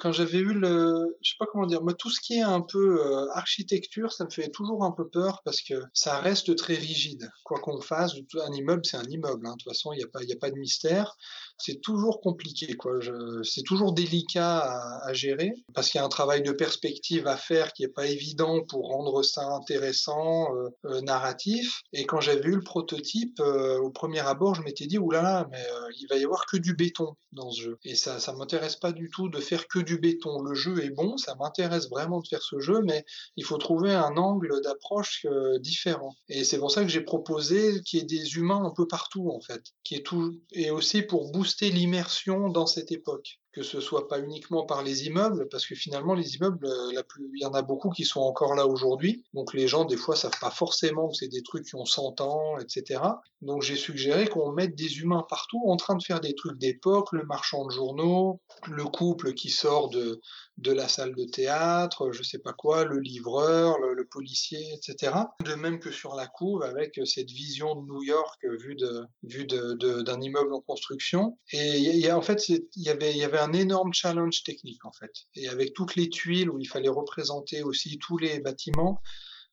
Speaker 2: quand j'avais eu le, je sais pas comment dire, moi tout ce qui est un peu euh, architecture, ça me fait toujours un peu peur parce que ça reste très rigide. Quoi qu'on fasse, un immeuble c'est un immeuble. Hein. De toute façon, il n'y a pas, il a pas de mystère. C'est toujours compliqué, quoi. C'est toujours délicat à, gérer parce qu'il y a un travail de perspective à faire qui est pas évident pour rendre ça intéressant, euh, euh, narratif. Et quand j'avais eu le prototype, au premier abord, je m'étais dit, oulala, mais il va y avoir que du béton dans ce jeu. Et ça, ça m'intéresse pas du tout de faire que du béton. Le jeu est bon, ça m'intéresse vraiment de faire ce jeu, mais il faut trouver un angle d'approche euh, différent. Et c'est pour ça que j'ai proposé qu'il y ait des humains un peu partout, en fait, qui est tout, et aussi pour booster l'immersion dans cette époque que ce soit pas uniquement par les immeubles, parce que finalement les immeubles, euh, il y en a beaucoup qui sont encore là aujourd'hui, donc les gens des fois savent pas forcément que c'est des trucs qui ont 100 ans, etc. Donc j'ai suggéré qu'on mette des humains partout en train de faire des trucs d'époque, le marchand de journaux, le couple qui sort de, de la salle de théâtre, je sais pas quoi, le livreur, le, policier, etc. De même que sur la couve, avec cette vision de New York vue de vue d'un de, d'un immeuble en construction. Et en fait, il y avait il y avait un énorme challenge technique en fait. Et avec toutes les tuiles où il fallait représenter aussi tous les bâtiments,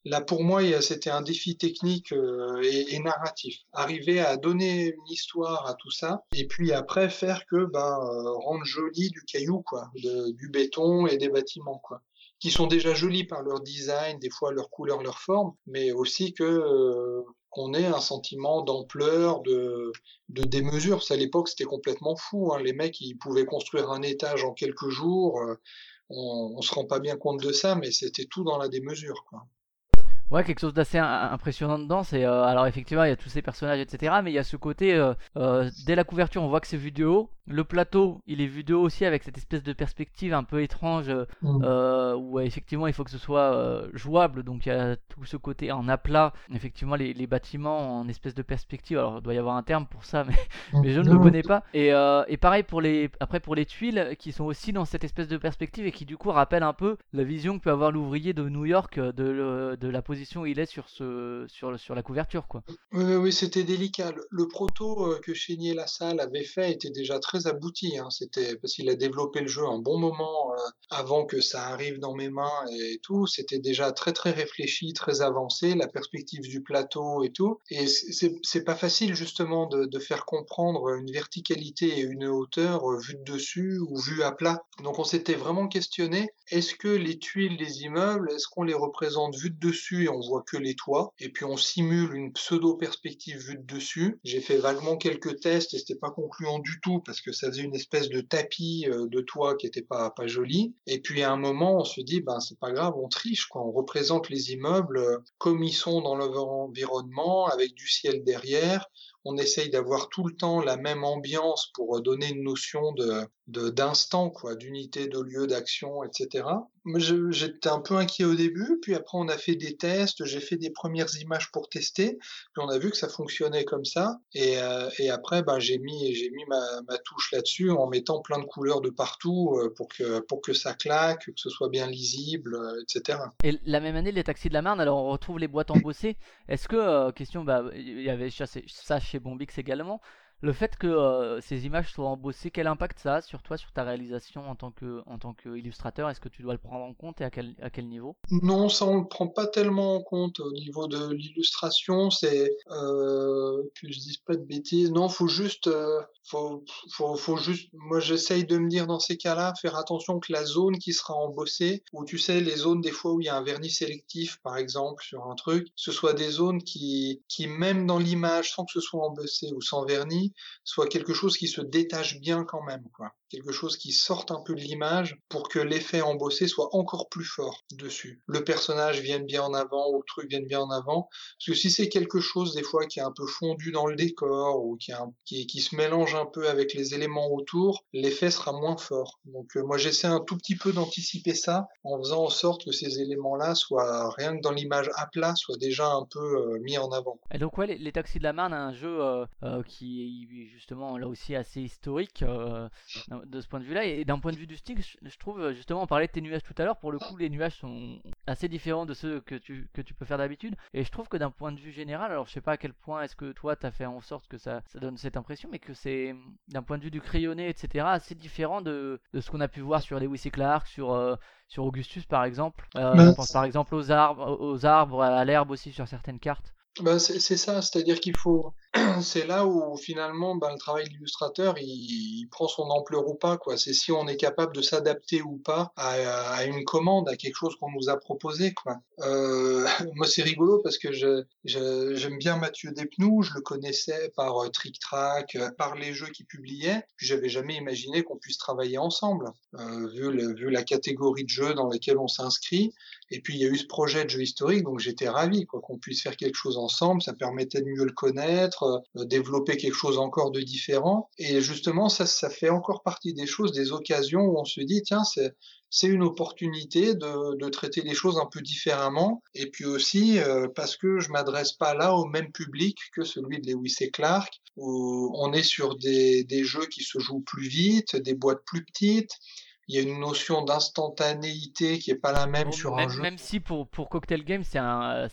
Speaker 2: Là, pour moi, c'était un défi technique euh, et, narratif. Arriver à donner une histoire à tout ça, et puis après faire que, ben, euh, rendre joli du caillou, quoi, du béton et des bâtiments, quoi, qui sont déjà jolis par leur design, des fois leur couleur, leur forme, mais aussi que euh, qu'on ait un sentiment d'ampleur, de, démesure. à l'époque, c'était complètement fou. Hein. Les mecs, ils pouvaient construire un étage en quelques jours. On, on se rend pas bien compte de ça, mais c'était tout dans la démesure.
Speaker 1: Ouais, quelque chose d'assez impressionnant dedans. C'est euh, alors effectivement, il y a tous ces personnages, etc. Mais il y a ce côté euh, euh, dès la couverture, on voit que c'est vu de haut. Le plateau, il est vu de haut aussi avec cette espèce de perspective un peu étrange mm. où effectivement il faut que ce soit jouable. Donc il y a tout ce côté en aplat. Effectivement, les, les, bâtiments en espèce de perspective. Alors il doit y avoir un terme pour ça, mais, mm. mais je ne le connais pas. Et, et pareil pour les après pour les tuiles qui sont aussi dans cette espèce de perspective et qui du coup rappellent un peu la vision que peut avoir l'ouvrier de New York de, de la position il est sur, la couverture.
Speaker 2: Oui, c'était délicat. Le, proto euh, que Chénier Lassalle avait fait était déjà très abouti. Hein. C'était parce qu'il a développé le jeu un bon moment euh, avant que ça arrive dans mes mains et tout. C'était déjà très très réfléchi, très avancé, la perspective du plateau et tout. Et c'est pas facile justement de, faire comprendre une verticalité et une hauteur euh, vue de dessus ou vue à plat. Donc on s'était vraiment questionné est-ce que les tuiles des immeubles, est-ce qu'on les représente vues de dessus et on voit que les toits, et puis on simule une pseudo-perspective vue de dessus. J'ai fait vaguement quelques tests et c'était pas concluant du tout parce que ça faisait une espèce de tapis euh, de toit qui était pas, pas joli. Et puis à un moment, on se dit, ben c'est pas grave, on triche, quoi. On représente les immeubles euh, comme ils sont dans leur environnement, avec du ciel derrière on essaye d'avoir tout le temps la même ambiance pour donner une notion de, d'instant, quoi, d'unité de lieu d'action, etc. J'étais un peu inquiet au début, puis après on a fait des tests, j'ai fait des premières images pour tester, puis on a vu que ça fonctionnait comme ça, et, euh, et après ben, j'ai mis mis ma, ma touche là-dessus en mettant plein de couleurs de partout euh, pour que pour que ça claque, que ce soit bien lisible, euh, etc.
Speaker 1: Et la même année les taxis de la Marne, alors on retrouve les boîtes embossées. Est-ce que question, bah il y avait ça chez Bombix également. Le fait que euh, ces images soient embossées, quel impact ça a sur toi, sur ta réalisation en tant que en tant qu'illustrateur? Est-ce que tu dois le prendre en compte et à quel, à quel niveau?
Speaker 2: Non, ça on le prend pas tellement en compte au niveau de l'illustration. C'est euh, que je dise pas de bêtises. Non, faut juste euh, faut, faut, faut juste, moi j'essaye de me dire dans ces cas-là, faire attention que la zone qui sera embossée, ou tu sais, les zones des fois où il y a un vernis sélectif, par exemple, sur un truc, ce soit des zones qui, qui même dans l'image, sans que ce soit embossé ou sans vernis, soit quelque chose qui se détache bien quand même, quoi quelque chose qui sorte un peu de l'image pour que l'effet embossé soit encore plus fort dessus. Le personnage vienne bien en avant ou le truc vienne bien en avant. Parce que si c'est quelque chose des fois qui est un peu fondu dans le décor ou qui, qui, se mélange un peu avec les éléments autour, l'effet sera moins fort. Donc euh, moi j'essaie un tout petit peu d'anticiper ça en faisant en sorte que ces éléments-là soient rien que dans l'image à plat soient déjà un peu euh, mis en avant.
Speaker 1: Et donc ouais, les, Taxis de la Marne, un jeu euh, qui est justement là aussi assez historique de ce point de vue-là. Et d'un point de vue du style, je trouve justement, on parlait de tes nuages tout à l'heure, pour le coup, les nuages sont assez différents de ceux que tu, que tu peux faire d'habitude. Et je trouve que d'un point de vue général, alors je sais pas à quel point est-ce que toi tu as fait en sorte que ça, ça donne cette impression, mais que c'est d'un point de vue du crayonné, etc., assez différent de, de ce qu'on a pu voir sur Lewis et Clark, sur, euh, sur Augustus par exemple. Euh, bah, je pense par exemple aux arbres, aux arbres, à l'herbe aussi sur certaines cartes.
Speaker 2: Ben c'est ça, c'est-à-dire qu'il faut. C'est là où finalement ben, le travail de l'illustrateur il, prend son ampleur ou pas. quoi. C'est si on est capable de s'adapter ou pas à, une commande, à quelque chose qu'on nous a proposé. quoi. Euh, moi c'est rigolo parce que j'aime bien Mathieu Despnous, je le connaissais par euh, Trick Track, euh, par les jeux qu'il publiait, puis j'avais jamais imaginé qu'on puisse travailler ensemble, euh, vu, la catégorie de jeux dans lesquels on s'inscrit. Et puis il y a eu ce projet de jeu historique, donc j'étais ravi quoi qu'on puisse faire quelque chose ensemble. Ça permettait de mieux le connaître, euh, développer quelque chose encore de différent. Et justement, ça, ça fait encore partie des choses, des occasions où on se dit tiens, c'est c'est une opportunité de, de, traiter les choses un peu différemment. Et puis aussi euh, parce que je m'adresse pas là au même public que celui de Lewis et Clark, où on est sur des, des jeux qui se jouent plus vite, des boîtes plus petites il y a une notion d'instantanéité qui est pas la même sur
Speaker 1: un
Speaker 2: jeu.
Speaker 1: Même si pour, pour Cocktail Game, c'est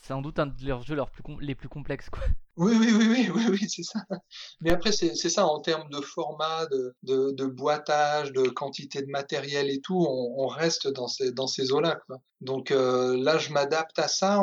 Speaker 1: sans doute un de leurs jeux plus, les plus complexes. Quoi.
Speaker 2: Oui, oui, oui, oui, oui, oui c'est ça. Mais après, c'est ça, en termes de format, de, de, de, boitage, de quantité de matériel et tout, on, on reste dans ces, dans ces eaux-là. Donc euh, là, je m'adapte à ça.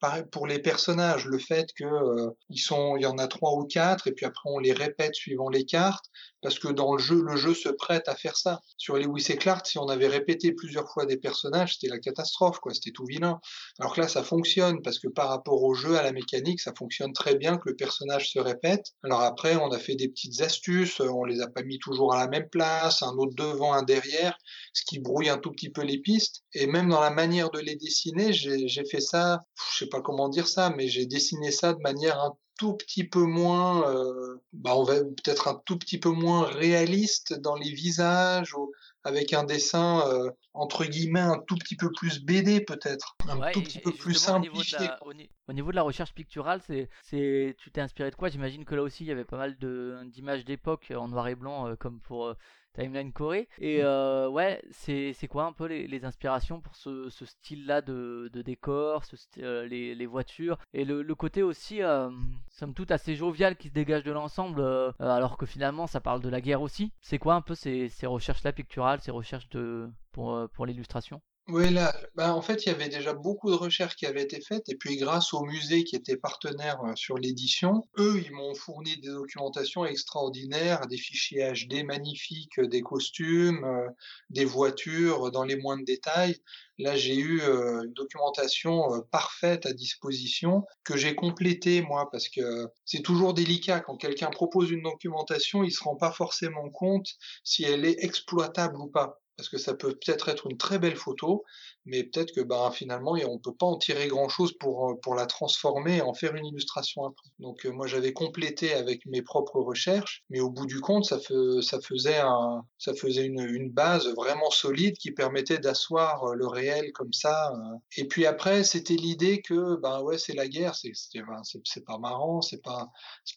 Speaker 2: pareil pour les personnages, le fait que euh, ils sont, il y en a trois ou quatre, et puis après on les répète suivant les cartes parce que dans le jeu, le jeu se prête à faire ça. Sur Lewis et Clark, si on avait répété plusieurs fois des personnages, c'était la catastrophe, quoi. C'était tout vilain. Alors que là, ça fonctionne parce que par rapport au jeu, à la mécanique, ça fonctionne très bien que le personnage se répète. Alors après, on a fait des petites astuces, on les a pas mis toujours à la même place, un autre devant, un derrière, ce qui brouille un tout petit peu les pistes. Et même dans la manière de les dessiner, j'ai fait ça, je sais pas comment dire ça, mais j'ai dessiné ça de manière un tout petit peu moins, euh, bah on va peut-être un tout petit peu moins réaliste dans les visages, ou avec un dessin euh, entre guillemets un tout petit peu plus BD peut-être, un tout petit peu plus simplifié.
Speaker 1: Au niveau, au niveau de la recherche picturale, c'est, c'est, tu t'es inspiré de quoi? J'imagine que là aussi il y avait pas mal de, d'images d'époque en noir et blanc, euh, comme pour Timeline Corée. Et mm. euh, ouais, c'est, c'est quoi un peu les, les inspirations pour ce, ce style-là de, de décor, ce euh, les, les, voitures et le, le côté aussi, euh, somme toute, assez jovial qui se dégage de l'ensemble, alors que finalement ça parle de la guerre aussi. C'est quoi un peu ces, ces recherches-là picturales, ces recherches de, pour, pour l'illustration?
Speaker 2: Oui, là, bah, en fait, il y avait déjà beaucoup de recherches qui avaient été faites, et puis grâce au musée qui était partenaire euh, sur l'édition, eux, ils m'ont fourni des documentations extraordinaires, des fichiers HD magnifiques, des costumes, euh, des voitures dans les moindres détails. Là, j'ai eu euh, une documentation parfaite à disposition que j'ai complétée, moi, parce que c'est toujours délicat quand quelqu'un propose une documentation, il se rend pas forcément compte si elle est exploitable ou pas. Parce que ça peut peut-être être une très belle photo, mais peut-être que ben, finalement, on peut pas en tirer grand-chose pour, euh, pour la transformer et en faire une illustration après. Donc euh, moi, j'avais complété avec mes propres recherches, mais au bout du compte, ça, ça faisait, un, ça faisait une, une base vraiment solide qui permettait d'asseoir euh, le réel comme ça. Et puis après, c'était l'idée que ben ouais, c'est la guerre, c'est pas marrant, c'est pas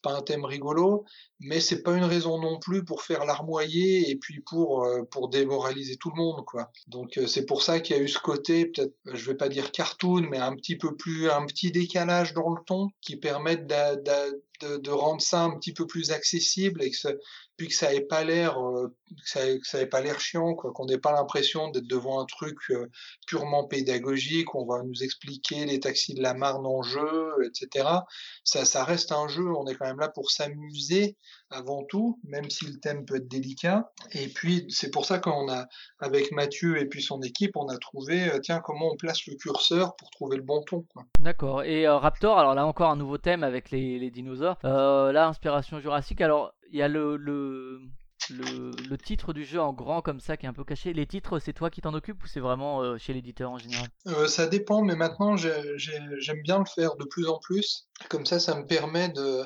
Speaker 2: pas un thème rigolo, mais c'est pas une raison non plus pour faire larmoyer et puis pour pour démoraliser tout le monde quoi. Donc c'est pour ça qu'il y a eu ce côté peut-être je vais pas dire cartoon mais un petit peu plus un petit décalage dans le ton qui permettent de, rendre ça un petit peu plus accessible et que puis que ça ait pas l'air euh, ça, pas l'air chiant qu'on n'ait pas l'impression d'être devant un truc euh, purement pédagogique on va nous expliquer les taxis de la Marne en jeu etc ça ça reste un jeu on est quand même là pour s'amuser avant tout même si le thème peut être délicat. Et puis c'est pour ça qu'on a avec Mathieu et puis son équipe on a trouvé euh, tiens comment on place le curseur pour trouver le bon ton
Speaker 1: d'accord. Et Raptor alors là encore un nouveau thème avec les, dinosaures. Là inspiration jurassique. Alors il y a le, le, le, titre du jeu en grand comme ça qui est un peu caché. Les titres, c'est toi qui t'en occupes ou c'est vraiment euh, chez l'éditeur en général?
Speaker 2: Euh, Ça dépend, mais maintenant j'aime bien le faire de plus en plus. Comme ça, ça me permet de.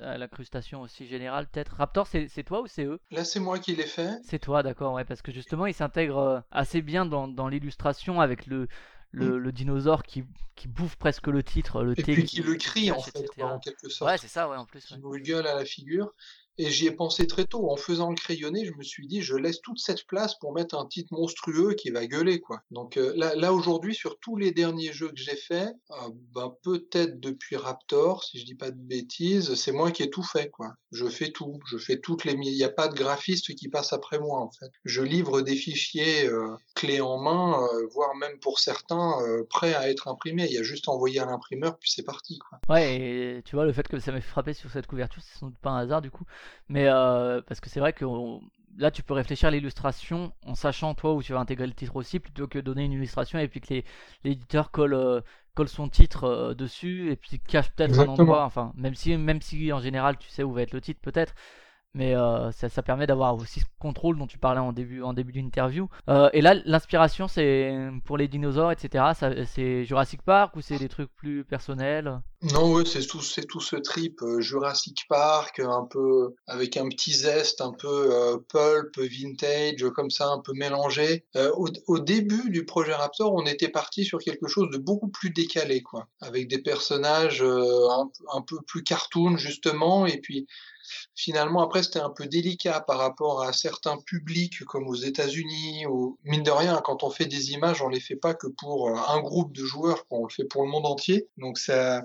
Speaker 1: À l'incrustation aussi générale, peut-être. Raptor, c'est toi ou c'est eux?
Speaker 2: Là, c'est moi qui l'ai fait.
Speaker 1: C'est toi, d'accord, ouais, parce que justement, il s'intègre euh, assez bien dans, dans l'illustration avec le, le, le, dinosaure qui, qui bouffe presque le titre, le
Speaker 2: Et puis qui, le crie en fait, en quelque sorte.
Speaker 1: Ouais, c'est ça, ouais, en plus.
Speaker 2: Qui nous gueule à la figure. Et j'y ai pensé très tôt. En faisant le crayonné, je me suis dit, je laisse toute cette place pour mettre un titre monstrueux qui va gueuler, quoi. Donc euh, là, là aujourd'hui, sur tous les derniers jeux que j'ai faits, euh, ben, peut-être depuis Raptor, si je dis pas de bêtises, c'est moi qui ai tout fait, quoi. Je fais tout. Je fais toutes les. Il n'y a pas de graphiste qui passe après moi, en fait. Je livre des fichiers euh, clés en main, voire même pour certains prêts à être imprimés. Il y a juste envoyé à l'imprimeur, puis c'est parti, quoi.
Speaker 1: Ouais, et tu vois, le fait que ça m'ait frappé sur cette couverture, c'est sans doute pas un hasard, du coup. Mais euh, parce que c'est vrai que là, tu peux réfléchir à l'illustration en sachant toi où tu vas intégrer le titre aussi, plutôt que donner une illustration et puis que l'éditeur colle, euh, colle son titre euh, dessus et puis cache peut-être un endroit. Enfin, même si, même si en général tu sais où va être le titre, peut-être mais euh, ça, permet d'avoir aussi ce contrôle dont tu parlais en début, en début d'interview. Euh, et là, l'inspiration, c'est pour les dinosaures, etc. C'est Jurassic Park ou c'est des trucs plus personnels?
Speaker 2: Non, ouais, c'est tout, c'est tout ce trip euh, Jurassic Park, un peu avec un petit zeste, un peu pulp, vintage, comme ça, un peu mélangé. Au, au, début du projet Raptor, on était parti sur quelque chose de beaucoup plus décalé, quoi, avec des personnages un, un peu plus cartoon justement, et puis Finalement, après, c'était un peu délicat par rapport à certains publics comme aux États-Unis ou mine de rien, quand on fait des images, on les fait pas que pour euh, un groupe de joueurs, on le fait pour le monde entier. Donc ça,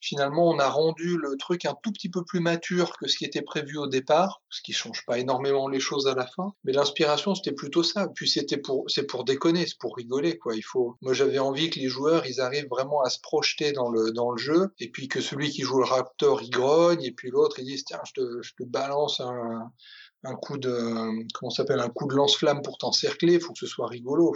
Speaker 2: finalement, on a rendu le truc un tout petit peu plus mature que ce qui était prévu au départ, ce qui change pas énormément les choses à la fin. Mais l'inspiration, c'était plutôt ça. Puis c'était pour, c'est pour déconner, c'est pour rigoler, quoi. Il faut, moi, j'avais envie que les joueurs, ils arrivent vraiment à se projeter dans le, dans le jeu, et puis que celui qui joue le Raptor, il grogne, et puis l'autre, il dit, tiens, je te, je te balance un, un coup de comment s'appelle un coup de lance-flamme pour t'encercler, faut que ce soit rigolo.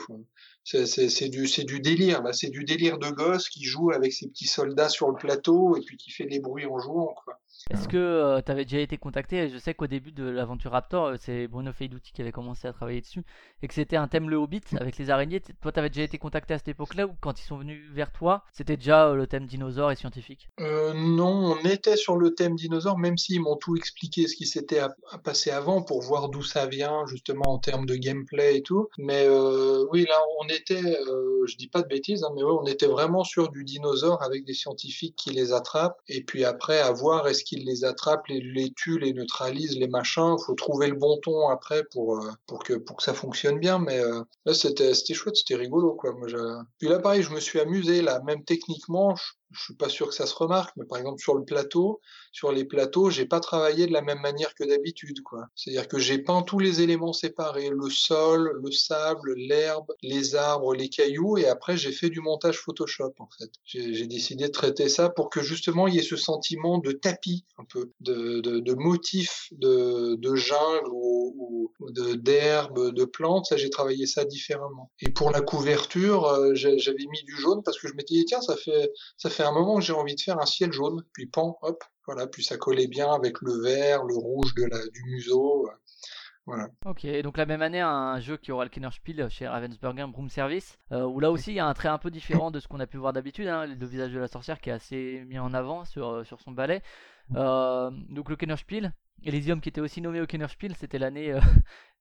Speaker 2: C'est du du délire, c'est du délire de gosse qui joue avec ses petits soldats sur le plateau et puis qui fait des bruits en jouant. Quoi.
Speaker 1: Est-ce que euh, tu avais déjà été contacté? Je sais qu'au début de l'aventure Raptor, euh, c'est Bruno Feidouti qui avait commencé à travailler dessus et que c'était un thème le Hobbit avec les araignées. Toi, tu avais déjà été contacté à cette époque-là ou quand ils sont venus vers toi, c'était déjà euh, le thème dinosaure et scientifique?
Speaker 2: Non, on était sur le thème dinosaure, même s'ils m'ont tout expliqué ce qui s'était passé avant pour voir d'où ça vient, justement en termes de gameplay et tout. Mais oui, là, on était, je dis pas de bêtises, hein, mais on était vraiment sur du dinosaure avec des scientifiques qui les attrapent et puis après à voir est-ce qu'ils les attrape, les, les tue, les neutralise, les machins. Faut trouver le bon ton après pour euh, pour que pour que ça fonctionne bien. Mais euh, là, c'était chouette, c'était rigolo quoi. Moi, puis là, pareil, je me suis amusé là, même techniquement suis pas sûr que ça se remarque, mais par exemple sur le plateau, sur les plateaux, j'ai pas travaillé de la même manière que d'habitude, quoi. C'est-à-dire que j'ai peint tous les éléments séparés, le sol, le sable, l'herbe, les arbres, les cailloux, et après j'ai fait du montage Photoshop, en fait. J'ai décidé de traiter ça pour que justement il y ait ce sentiment de tapis, un peu, de, de, de motif de, de jungle ou, ou d'herbe, de, plantes. Ça, j'ai travaillé ça différemment. Et pour la couverture, euh, j'avais mis du jaune parce que je m'étais dit tiens, ça fait ça fait un moment que j'ai envie de faire un ciel jaune, puis pan, hop, voilà, puis ça collait bien avec le vert, le rouge de la, du museau. Voilà.
Speaker 1: Ok, donc la même année, un jeu qui aura le Kennerspiel chez Ravensburger, Broom Service, euh, où là aussi il y a un trait un peu différent de ce qu'on a pu voir d'habitude, hein, le visage de la sorcière qui est assez mis en avant sur, euh, sur son balai. Euh, donc le Kennerspiel, Elysium qui était aussi nommé au Kennerspiel, c'était l'année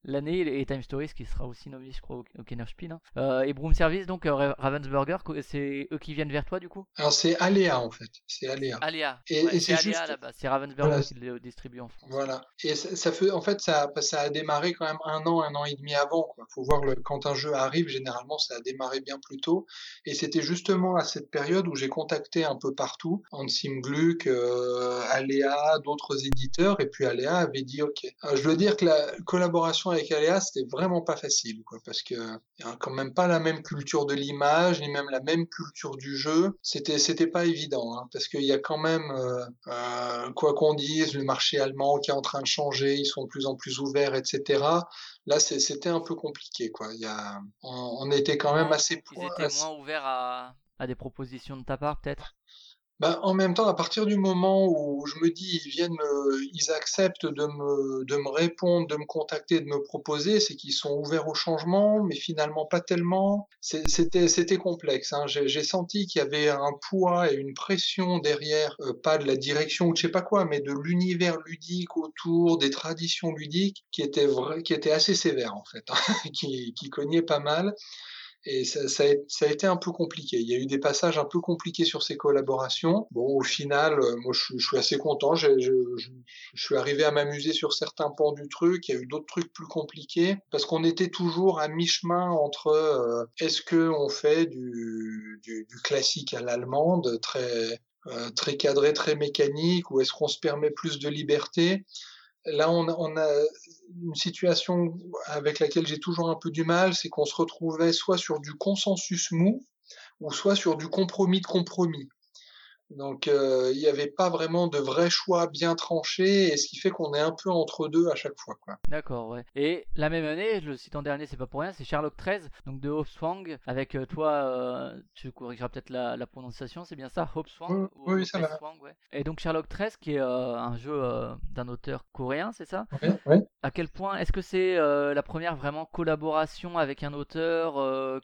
Speaker 1: l'année et Time Stories qui sera aussi nommé je crois au, au Kennerspiel. Hein. Euh, et Broom Service donc euh, Ravensburger, c'est eux qui viennent vers toi du coup?
Speaker 2: Alors c'est Aléa en fait, c'est Aléa.
Speaker 1: Aléa.
Speaker 2: Et,
Speaker 1: Ouais,
Speaker 2: et
Speaker 1: c'est
Speaker 2: juste
Speaker 1: là-bas, c'est Ravensburger qui le distribue en France.
Speaker 2: Voilà. Et ça, ça fait, en fait, ça, a- ça a démarré quand même un an, un an et demi avant, quoi. Faut voir le, quand un jeu arrive, généralement, ça a démarré bien plus tôt. Et c'était justement à cette période où j'ai contacté un peu partout, Ansim Gluck, euh, Aléa, d'autres éditeurs, et puis Aléa avait dit OK. Euh, je dois dire que la collaboration avec Aléa, c'était vraiment pas facile, quoi, parce que y a quand même pas la même culture de l'image, ni même la même culture du jeu. C'était, c'était pas évident, hein, parce qu'il y a quand même, euh, euh, quoi qu'on dise, le marché allemand qui est en train de changer, ils sont de plus en plus ouverts, etc. Là, c'était un peu compliqué, quoi. Il y a, on, on était quand même assez,
Speaker 1: Ils étaient
Speaker 2: assez-
Speaker 1: moins ouverts à, à des propositions de ta part peut-être?
Speaker 2: Bah, en même temps, à partir du moment où je me dis, ils viennent ils acceptent de me, répondre, de me contacter, de me proposer, c'est qu'ils sont ouverts au changement, mais finalement pas tellement. C'était, complexe, hein. J'ai, senti qu'il y avait un poids et une pression derrière, euh, pas de la direction ou je sais pas quoi, mais de l'univers ludique autour, des traditions ludiques, qui était assez sévère, en fait, qui, qui cognait pas mal. Et ça, ça, a, ça a été un peu compliqué. Il y a eu des passages un peu compliqués sur ces collaborations. Bon, au final, euh, moi, je, suis- assez content. Je suis arrivé à m'amuser sur certains pans du truc. Il y a eu d'autres trucs plus compliqués parce qu'on était toujours à mi-chemin entre euh, est-ce que on fait du, du, du classique à l'allemande, très euh, très cadré, très mécanique, ou est-ce qu'on se permet plus de liberté? Là, on a, une situation avec laquelle j'ai toujours un peu du mal, c'est qu'on se retrouvait soit sur du consensus mou, ou soit sur du compromis de compromis. Donc, euh, il n'y avait pas vraiment de vrai choix bien tranché, et ce qui fait qu'on est un peu entre deux à chaque fois. Quoi.
Speaker 1: D'accord, ouais. Et la même année, je le cite en dernier, c'est pas pour rien, c'est Sherlock 13, donc de Hopswang, avec euh, toi, euh, tu corrigeras peut-être la, la prononciation, c'est bien ça, Hopswang
Speaker 2: Oui,
Speaker 1: ou
Speaker 2: oui, ça va.
Speaker 1: Ouais. Et donc Sherlock 13, qui est un jeu d'un auteur coréen, c'est ça?
Speaker 2: Ouais, ouais.
Speaker 1: À quel point est-ce que c'est la première vraiment collaboration avec un auteur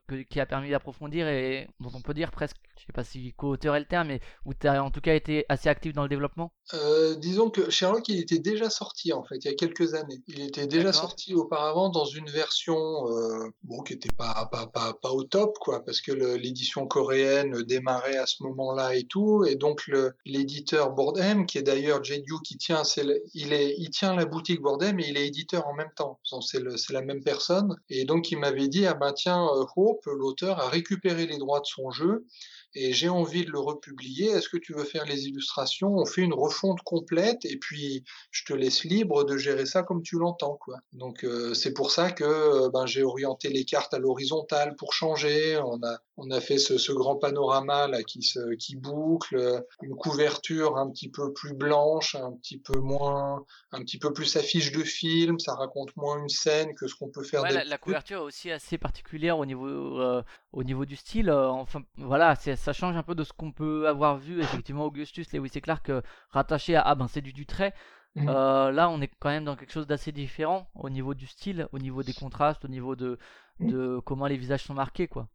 Speaker 1: que- qui a permis d'approfondir et dont on peut dire presque, je sais pas si co-auteur est le terme, mais où tu as en tout cas été assez actif dans le développement?
Speaker 2: Euh, disons que Sherlock, il était déjà sorti en fait, il y a quelques années. Il était déjà sorti auparavant dans une version euh, bon qui était pas pas pas pas au top quoi, parce que l'édition coréenne démarrait à ce moment-là et tout, et donc l'éditeur Boardem, qui est d'ailleurs Jeju qui tient, le- il est il tient la boutique Boardem et il est éditeur en même temps. C'est la même personne, et donc il m'avait dit ah ben tiens euh, Hope, l'auteur a récupéré les droits de son jeu et j'ai envie de le republier. Est-ce que tu veux faire les illustrations? On fait une refonte complète et puis je te laisse libre de gérer ça comme tu l'entends, quoi. Donc euh, c'est pour ça que euh, ben j'ai orienté les cartes à l'horizontale pour changer. On a on a fait ce, ce grand panorama là qui se qui boucle, euh, une couverture un petit peu plus blanche, un petit peu moins, un petit peu plus affiche de film. Ça raconte moins une scène que ce qu'on peut faire
Speaker 1: Ouais, la, la couverture est aussi assez particulière au niveau, euh, au niveau du style. euh, enfin, voilà, ça change un peu de ce qu'on peut avoir vu effectivement Augustus, Lewis et Clark euh, rattaché à ah ben c'est du Dutray.
Speaker 2: Mhm.
Speaker 1: Euh, là, on est quand même dans quelque chose d'assez différent au niveau du style, au niveau des contrastes, au niveau de, de comment les visages sont marqués, quoi.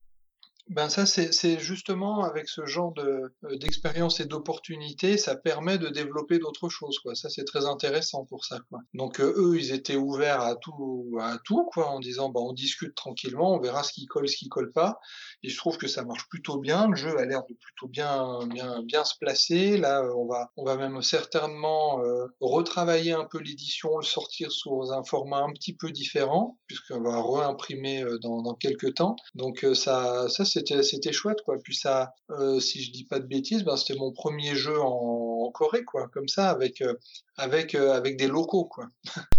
Speaker 2: Ben ça, c'est justement avec ce genre euh, d'expérience et d'opportunité, ça permet de développer d'autres choses, quoi. Ça, c'est très intéressant pour ça, quoi. Donc euh, eux, ils étaient ouverts à tout, à tout, quoi, en disant, ben on discute tranquillement, on verra ce qui colle, ce qui colle pas. Et je trouve que ça marche plutôt bien. Le jeu a l'air de plutôt bien, bien, bien se placer. Là, euh, on va, on va même certainement retravailler un peu l'édition, le sortir sous un format un petit peu différent, puisqu'on va réimprimer dans, dans quelques temps. Donc ça, ça c'était, c'était chouette, quoi. Puis ça, euh, si je dis pas de bêtises, ben c'était mon premier jeu en, en Corée, quoi, comme ça, avec, euh, avec, euh, avec des locaux, quoi.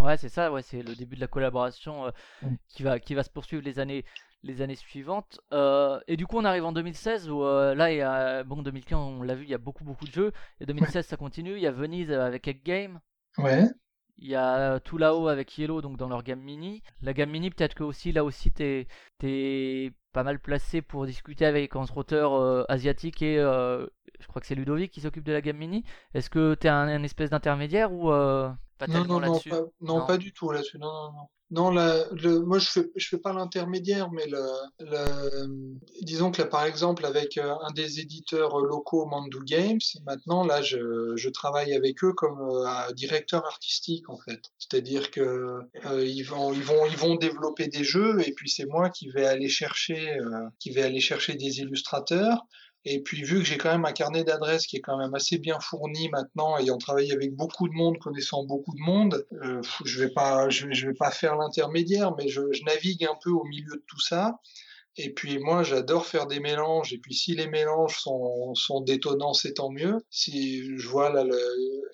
Speaker 1: Ouais, c'est ça, ouais, c'est le début de la collaboration
Speaker 2: Mm.
Speaker 1: qui va, qui va se poursuivre les années, les années suivantes. Euh, et du coup, on arrive en 2016 où euh, là, il y a, bon, 2015, on l'a vu, il y a beaucoup, beaucoup de jeux. Et 2016, ça continue. Il y a Venise avec Egg Game.
Speaker 2: Ouais.
Speaker 1: Il y a tout là-haut avec Yellow, donc dans leur gamme mini. La gamme mini, peut-être que aussi, là aussi, t'es es pas mal placé pour discuter avec un auteur euh, asiatique et euh, je crois que c'est Ludovic qui s'occupe de la gamme mini. Est-ce que t'es un, un espèce d'intermédiaire ou euh, pas
Speaker 2: Non,
Speaker 1: tellement
Speaker 2: non, non,
Speaker 1: là-dessus?
Speaker 2: pas, non,
Speaker 1: Non.
Speaker 2: pas du tout là-dessus. Non, non, non. Non, moi je fais, je fais pas l'intermédiaire, mais disons que par exemple avec euh, un des éditeurs locaux Mandu Games, maintenant là je, travaille avec eux comme euh, directeur artistique en fait. C'est-à-dire que euh, ils vont développer des jeux et puis c'est moi qui vais aller chercher des illustrateurs et puis vu que j'ai quand même un carnet d'adresses qui est quand même assez bien fourni maintenant, ayant travaillé avec beaucoup de monde, connaissant beaucoup de monde, euh, je vais pas, je, vais pas faire l'intermédiaire, mais je, navigue un peu au milieu de tout ça. Et puis moi, j'adore faire des mélanges. Et puis si les mélanges sont, sont détonnants, c'est tant mieux. Si je vois là le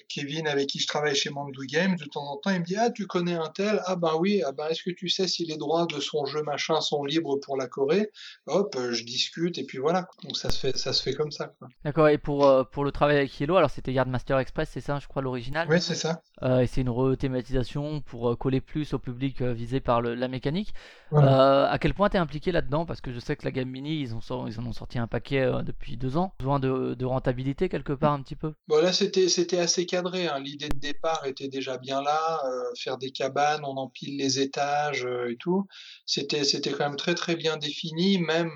Speaker 2: Kevin avec qui je travaille chez Mandu Games, de temps en temps, il me dit ah tu connais un tel? Ah ben oui ah ben est-ce que tu sais si les droits de son jeu machin sont libres pour la Corée? Hop, je discute et puis voilà. Donc ça se fait ça se fait comme ça.
Speaker 1: D'accord. Et pour euh, pour le travail avec Yellow, alors c'était Yardmaster Express, c'est ça, je crois l'original?
Speaker 2: Oui, c'est ça.
Speaker 1: Euh, et c'est une rethématisation pour euh, coller plus au public visé par le, la mécanique. à quel point tu es impliqué là-dedans? Parce que je sais que la gamme mini, ils, ont, en ont sorti un paquet euh, depuis deux ans. Besoin de, rentabilité quelque part un petit peu?
Speaker 2: Bon, là, c'était, assez cadré. Hein. L'idée de départ était déjà bien là. Euh, faire des cabanes, on empile les étages euh, et tout. C'était, quand même très, très bien défini. Même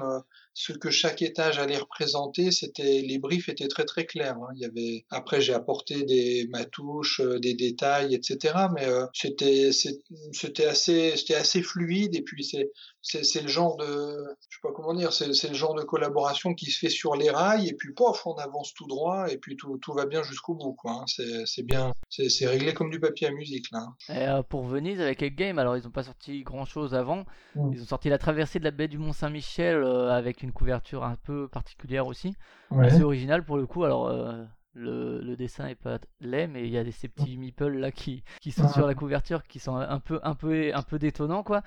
Speaker 2: ce que chaque étage allait représenter, les briefs étaient très très clairs. Hein. Après j'ai apporté des matouches, euh, des détails, etc. Mais c'était assez assez fluide et puis c'est c'est le genre de je sais pas comment dire c'est le genre de collaboration qui se fait sur les rails et puis pof on avance tout droit et puis tout, tout va bien jusqu'au bout quoi. Hein. C'est bien c'est réglé comme du papier à musique là.
Speaker 1: Hein. Et, euh, pour Venise avec Egg Game alors ils ont pas sorti grand chose avant. Mmh. Ils ont sorti la traversée de la baie du Mont Saint-Michel avec une couverture un peu particulière aussi. C'est original pour le coup. Alors, euh, le, le, dessin est pas laid, mais il y a des, ces petits meeples là qui, qui sont sur la couverture qui sont un peu, un peu, un peu détonnants quoi,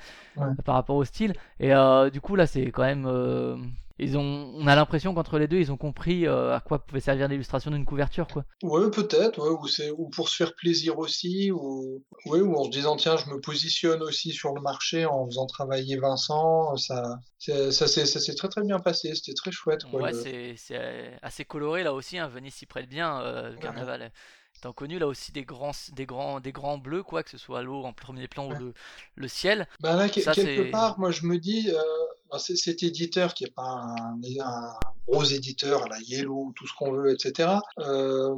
Speaker 1: par rapport au style. Et euh, du coup, là, c'est quand même euh, ils ont, on a l'impression qu'entre les deux, ils ont compris euh, à quoi pouvait servir l'illustration d'une couverture, quoi.
Speaker 2: Ouais, peut-être, ouais, ou c'est, ou pour se faire plaisir aussi, ou, ouais, ou en se disant tiens, je me positionne aussi sur le marché en faisant travailler Vincent, ça, ça, ça s'est très très bien passé, c'était très chouette.
Speaker 1: Quoi, ouais, c'est, c'est assez coloré là aussi, hein. Venise s'y prête bien, euh, le carnaval. Étant connu là aussi des grands, des grands, des grands bleus quoi, que ce soit l'eau en premier plan ou le, le ciel.
Speaker 2: Bah là, quelque part, moi je me dis, euh, bah, cet éditeur qui est pas un, un, gros éditeur la Yellow, tout ce qu'on veut, etc. Euh,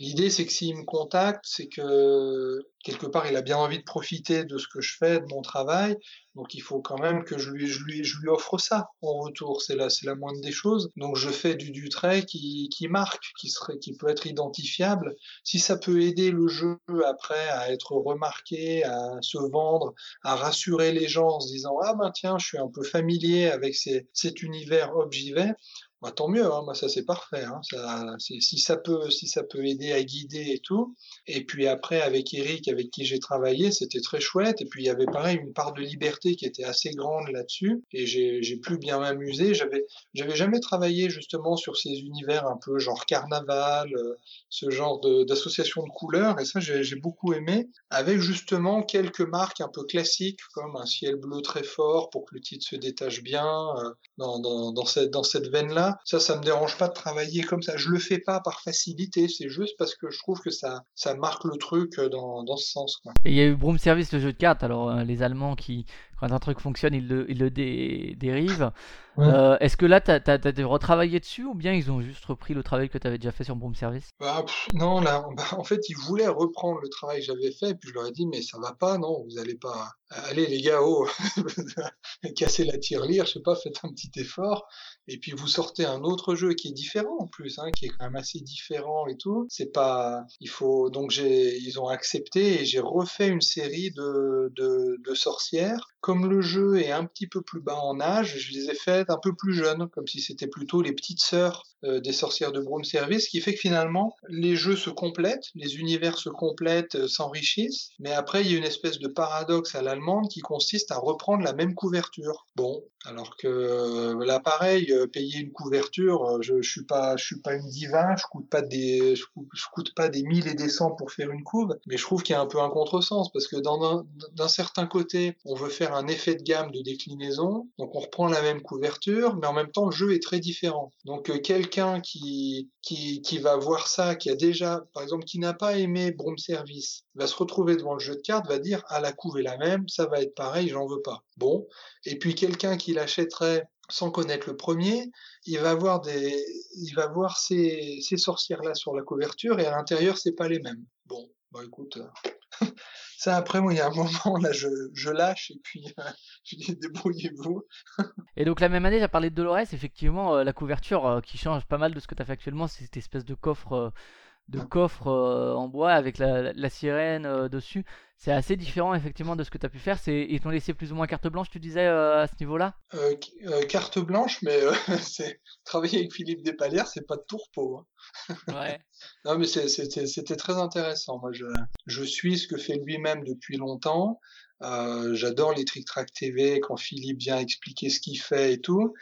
Speaker 2: L'idée, c'est que s'il me contacte, c'est que quelque part, il a bien envie de profiter de ce que je fais, de mon travail. Donc, il faut quand même que je lui, je lui, je lui offre ça en retour. C'est la, la moindre des choses. Donc, je fais du, du trait qui, qui marque, qui serait, qui peut être identifiable. Si ça peut aider le jeu après à être remarqué, à se vendre, à rassurer les gens en se disant, ah ben tiens, je suis un peu familier avec cet univers, hop, j'y vais bah, tant mieux, hein, moi ça c'est parfait. Hein, si ça peut, si ça peut aider à guider et tout. Et puis après avec Eric, avec qui j'ai travaillé, c'était très chouette. Et puis il y avait pareil une part de liberté qui était assez grande là-dessus. Et j'ai pu bien m'amuser. J'avais, jamais travaillé justement sur ces univers un peu genre carnaval, euh, ce genre d'association de, couleurs. Et ça j'ai beaucoup aimé. Avec justement quelques marques un peu classiques comme un ciel bleu très fort pour que le titre se détache bien euh, dans cette, dans cette veine-là ça, ça me dérange pas de travailler comme ça. Je le fais pas par facilité, c'est juste parce que je trouve que ça, ça marque le truc euh, dans, dans ce sens. Quoi.
Speaker 1: Et il y a eu Broom Service, le jeu de cartes. Alors, euh, les Allemands qui, quand un truc fonctionne, ils le, ils le dérivent. Euh, est-ce que là, tu as, retravaillé dessus ou bien ils ont juste repris le travail que tu avais déjà fait sur Broom Service?
Speaker 2: Bah, Non, là, bah, en fait, ils voulaient reprendre le travail que j'avais fait, et puis je leur ai dit, mais ça va pas, non, vous allez pas. Allez, les gars, oh, casser la tirelire, je sais pas, faites un petit effort. Et puis vous sortez un autre jeu qui est différent en plus, hein, qui est quand même assez différent et tout. C'est pas, il faut donc j'ai, ils ont accepté et j'ai refait une série de, de, de sorcières comme le jeu est un petit peu plus bas en âge, je les ai faites un peu plus jeunes, comme si c'était plutôt les petites sœurs euh, des sorcières de Broom Service, ce qui fait que finalement, les jeux se complètent, les univers se complètent, euh, s'enrichissent, mais après, il y a une espèce de paradoxe à l'allemande qui consiste à reprendre la même couverture. Bon, alors que euh, là, pareil, payer une couverture, je, je suis pas, je suis pas une diva, je coûte pas des, je coûte, pas des mille et des cents pour faire une couve, mais je trouve qu'il y a un peu un contresens parce que d'un certain côté, on veut faire un effet de gamme de déclinaison. Donc on reprend la même couverture, mais en même temps le jeu est très différent. Donc euh, quelqu'un qui, qui, qui va voir ça, qui a déjà, par exemple, qui n'a pas aimé Broom Service, va se retrouver devant le jeu de cartes, va dire ah la couve est la même, ça va être pareil, j'en veux pas. Bon. Et puis quelqu'un qui l'achèterait sans connaître le premier, il va voir des, il va voir ces, ces sorcières-là sur la couverture et à l'intérieur, c'est pas les mêmes. Bon, bah écoute, euh, ça après, moi, il y a un moment, là, je, lâche et puis euh, je dis débrouillez-vous.
Speaker 1: et donc la même année, j'ai parlé de Dolores, effectivement, euh, la couverture qui change pas mal de ce que tu as fait actuellement, c'est cette espèce de coffre de coffre en bois avec la, la sirène dessus. C'est assez différent effectivement de ce que tu as pu faire. C'est ils t'ont laissé plus ou moins carte blanche, tu disais à ce niveau-là?
Speaker 2: Euh, Carte blanche, mais c'est travailler avec Philippe Despalières, c'est pas de tourpeau. Hein. Ouais. non, mais c'était très intéressant. Moi, je, je suis ce que fait lui-même depuis longtemps. Euh, J'adore les Trick Track TV quand Philippe vient expliquer ce qu'il fait et tout.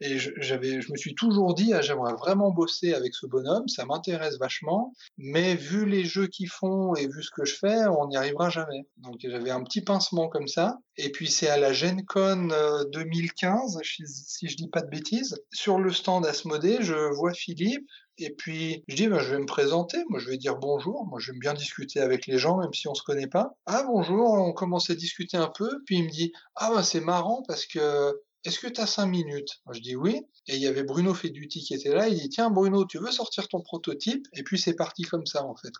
Speaker 2: Et j'avais, je me suis toujours dit, ah, j'aimerais vraiment bosser avec ce bonhomme, ça m'intéresse vachement, mais vu les jeux qu'ils font et vu ce que je fais, on n'y arrivera jamais. Donc j'avais un petit pincement comme ça. Et puis c'est à la Gen Con 2015, euh, si je dis pas de bêtises, sur le stand Asmodée, je vois Philippe, et puis, je dis, ben, je vais me présenter, moi, je vais dire bonjour. Moi, j'aime bien discuter avec les gens, même si on se connaît pas. Ah, bonjour, on commence à discuter un peu. Puis il me dit, ah, ben, c'est marrant parce que est-ce que tu as cinq minutes? Je dis oui. Et il y avait Bruno Feduti qui était là. Il dit tiens Bruno, tu veux sortir ton prototype? Et puis c'est parti comme ça en fait.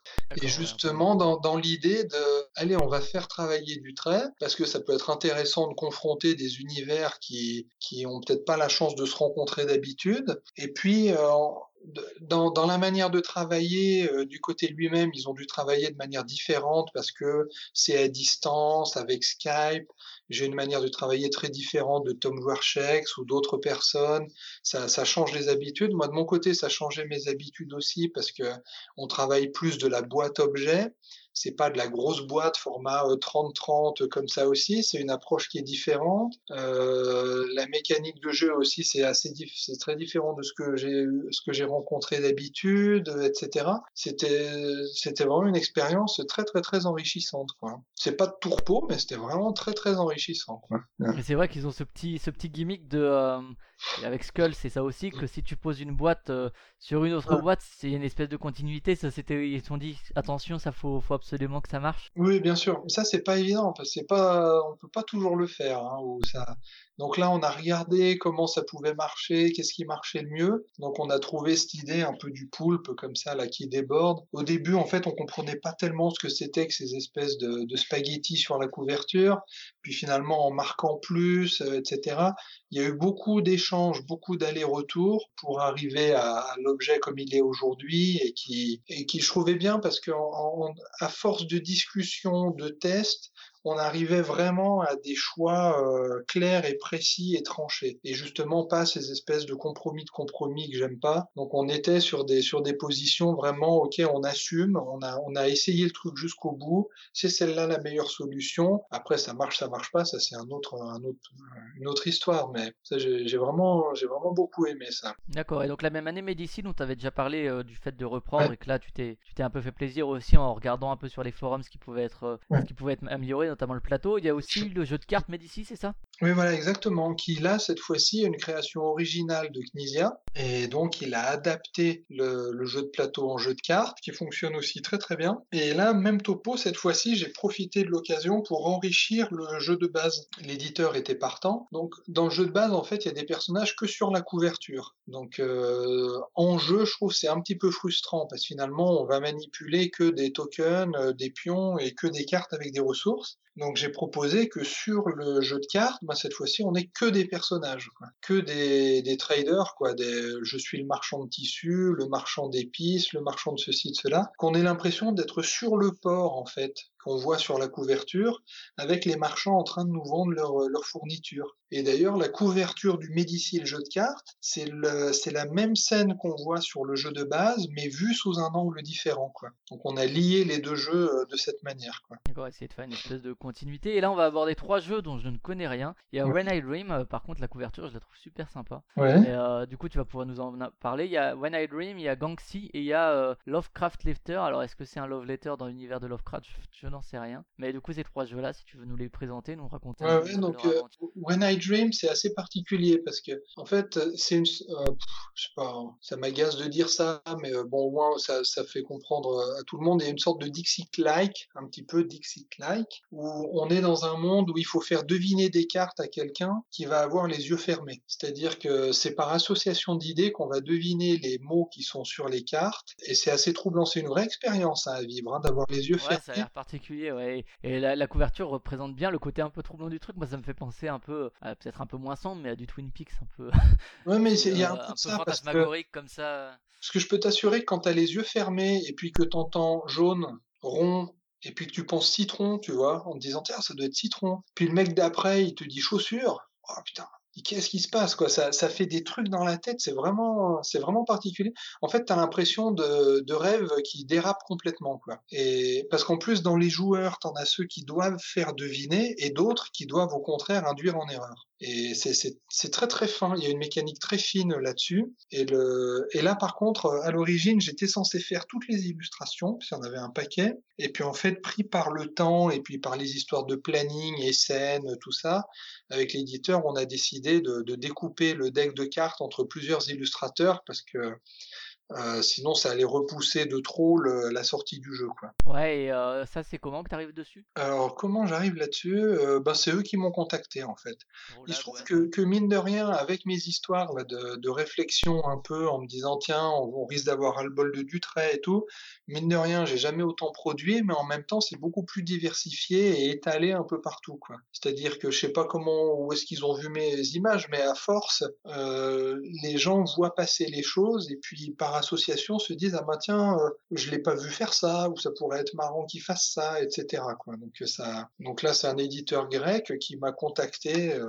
Speaker 2: Et justement dans, dans l'idée de allez, on va faire travailler du trait parce que ça peut être intéressant de confronter des univers qui qui ont peut-être pas la chance de se rencontrer d'habitude. Et puis euh, dans, la manière de travailler, euh, du côté lui-même, ils ont dû travailler de manière différente parce que c'est à distance, avec Skype. J'ai une manière de travailler très différente de Tom Dvorak ou d'autres personnes. Ça, ça, change les habitudes. Moi, de mon côté, ça changeait mes habitudes aussi parce que on travaille plus de la boîte objet c'est pas de la grosse boîte format 30-30 euh, comme ça aussi, c'est une approche qui est différente. Euh, la mécanique de jeu aussi, c'est assez c'est très différent de ce que j'ai ce que j'ai rencontré d'habitude, etc. C'était c'était vraiment une expérience très très très enrichissante. Quoi. C'est pas de tourpeau, mais c'était vraiment très très enrichissant.
Speaker 1: C'est vrai qu'ils ont ce petit ce petit gimmick de euh, avec Skull, c'est ça aussi que si tu poses une boîte sur une autre boîte, c'est une espèce de continuité. Ça, c'était ils ont dit attention, ça faut faut absolument que ça marche
Speaker 2: Oui, bien sûr. Mais ça, c'est pas évident c'est pas, on peut pas toujours le faire. Hein, ça... Donc là, on a regardé comment ça pouvait marcher, qu'est-ce qui marchait le mieux. Donc on a trouvé cette idée un peu du poulpe comme ça là qui déborde. Au début, en fait, on comprenait pas tellement ce que c'était que ces espèces de, spaghettis sur la couverture. Puis finalement, en marquant plus, euh, etc. Il y a eu beaucoup d'échanges, beaucoup d'allers-retours pour arriver à, l'objet comme il est aujourd'hui et qui, et qui je trouvais bien parce que à force de discussion, de tests, on arrivait vraiment à des choix euh, clairs et précis et tranchés. Et justement, pas ces espèces de compromis de compromis que j'aime pas. Donc on était sur des, sur des positions vraiment, ok, on assume, on a, on a essayé le truc jusqu'au bout, c'est celle-là la meilleure solution. Après, ça marche, ça marche pas, ça c'est un autre, un autre, une autre histoire. Mais ça, j'ai vraiment, j'ai vraiment beaucoup aimé ça.
Speaker 1: D'accord. Et donc la même année, Médicine, on t'avait déjà parlé euh, du fait de reprendre et que là, tu t'es, tu t'es un peu fait plaisir aussi en regardant un peu sur les forums ce qui pouvait être, euh, ce qui pouvait être amélioré notamment le plateau. Il y a aussi le jeu de cartes Médici, c'est ça?
Speaker 2: Oui, voilà, exactement. Qui là, cette fois-ci, une création originale de Knizia. Et donc, il a adapté le, jeu de plateau en jeu de cartes, qui fonctionne aussi très très bien. Et là, même topo, cette fois-ci, j'ai profité de l'occasion pour enrichir le jeu de base. L'éditeur était partant. Donc, dans le jeu de base, en fait, il y a des personnages que sur la couverture. Donc, euh, en jeu, je trouve c'est un petit peu frustrant parce que finalement, on va manipuler que des tokens, euh, des pions et que des cartes avec des ressources. Donc j'ai proposé que sur le jeu de cartes, bah, cette fois-ci, on n'est que des personnages, que des, des, traders, quoi. Des, je suis le marchand de tissus, le marchand d'épices, le marchand de ceci, de cela, qu'on ait l'impression d'être sur le port, en fait, qu'on voit sur la couverture, avec les marchands en train de nous vendre leur, leur fourniture. Et d'ailleurs, la couverture du Médici le jeu de cartes, c'est la même scène qu'on voit sur le jeu de base, mais vue sous un angle différent. Quoi. Donc on a lié les deux jeux euh, de cette manière.
Speaker 1: D'accord, essayer de faire une espèce de continuité. Et là, on va aborder trois jeux dont je ne connais rien. Il y a When I Dream, par contre, la couverture, je la trouve super sympa.
Speaker 2: Ouais.
Speaker 1: du coup, tu vas pouvoir nous en parler. Il y a When I Dream, il y a Gangxi et il y a Lovecraft Letter. Alors, est-ce que c'est un love letter dans l'univers de Lovecraft? Je, n'en sais rien. Mais du coup, ces trois jeux-là, si tu veux nous les présenter, nous raconter.
Speaker 2: Ouais, ouais donc When I Dream, c'est assez particulier parce que, en fait, c'est une. je sais pas, ça m'agace de dire ça, mais bon, au moins, ça, ça fait comprendre à tout le monde. Il y a une sorte de Dixit-like, un petit peu Dixit-like, où on est dans un monde où il faut faire deviner des cartes à quelqu'un qui va avoir les yeux fermés. C'est-à-dire que c'est par association d'idées qu'on va deviner les mots qui sont sur les cartes, et c'est assez troublant. C'est une vraie expérience hein, à vivre, hein, d'avoir les yeux
Speaker 1: ouais,
Speaker 2: fermés.
Speaker 1: Ça a l'air particulier, ouais. Et la, couverture représente bien le côté un peu troublant du truc. Moi, ça me fait penser un peu, peut-être un peu moins sombre, mais à du Twin Peaks un peu.
Speaker 2: Ouais, mais il y a un peu,
Speaker 1: ça, fantasmagorique comme ça.
Speaker 2: Parce que je peux t'assurer que quand tu as les yeux fermés et puis que tu entends jaune, rond, et puis que tu penses citron, tu vois, en te disant, tiens, ça doit être citron. Puis le mec d'après, il te dit chaussure. Oh putain, qu'est-ce qui se passe quoi? Ça, ça fait des trucs dans la tête, c'est vraiment, c'est vraiment particulier. En fait, tu as l'impression de, de rêve qui dérape complètement quoi. Et parce qu'en plus, dans les joueurs, t'en as ceux qui doivent faire deviner et d'autres qui doivent au contraire induire en erreur. Et c'est très très fin, il y a une mécanique très fine là-dessus. Et, là par contre, à l'origine, j'étais censé faire toutes les illustrations, puis en avait un paquet. Et puis en fait, pris par le temps et puis par les histoires de planning et scènes, tout ça, avec l'éditeur, on a décidé de découper le deck de cartes entre plusieurs illustrateurs parce que euh, sinon, ça allait repousser de trop la sortie du jeu. Quoi.
Speaker 1: Ouais, et euh, ça, c'est comment que tu arrives dessus?
Speaker 2: Alors, comment j'arrive là-dessus? Euh, ben, C'est eux qui m'ont contacté, en fait. Il se trouve que, que, mine de rien, avec mes histoires de, de, réflexion un peu, en me disant, tiens, on, risque d'avoir le bol de Dutray et tout, mine de rien, j'ai jamais autant produit, mais en même temps, c'est beaucoup plus diversifié et étalé un peu partout. quoi. C'est-à-dire que je sais pas comment, où est-ce qu'ils ont vu mes images, mais à force, les gens voient passer les choses, et puis par association se disent ah bah tiens euh, je l'ai pas vu faire ça ou ça pourrait être marrant qu'il fasse ça etc quoi. Donc euh, ça donc là c'est un éditeur grec qui m'a contacté euh,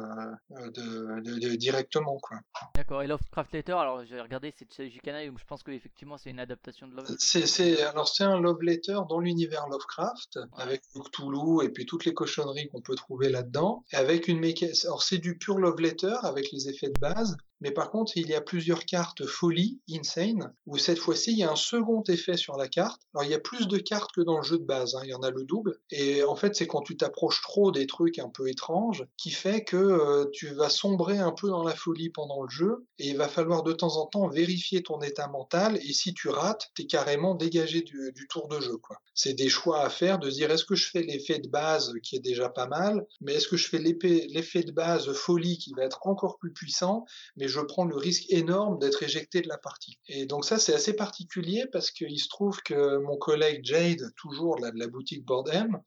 Speaker 2: de, directement quoi.
Speaker 1: D'accord. Et Lovecraft Letter alors j'ai regardé c'est de donc je pense que effectivement c'est une adaptation de Love
Speaker 2: c'est alors c'est un love letter dans l'univers Lovecraft avec Cthulhu et puis toutes les cochonneries qu'on peut trouver là-dedans avec une mécanique alors c'est du pur love letter avec les effets de base mais par contre, il y a plusieurs cartes folie, insane, où cette fois-ci, il y a un second effet sur la carte. Alors, il y a plus de cartes que dans le jeu de base, hein, il y en a le double. Et en fait, c'est quand tu t'approches trop des trucs un peu étranges qui fait que euh, tu vas sombrer un peu dans la folie pendant le jeu. Et il va falloir de temps en temps vérifier ton état mental. Et si tu rates, t'es carrément dégagé du, tour de jeu. C'est des choix à faire de dire est-ce que je fais l'effet de base qui est déjà pas mal, mais est-ce que je fais l'effet de base folie qui va être encore plus puissant, mais je prends le risque énorme d'être éjecté de la partie. Et donc ça, c'est assez particulier parce qu'il se trouve que mon collègue Jade, toujours de la boutique Board M,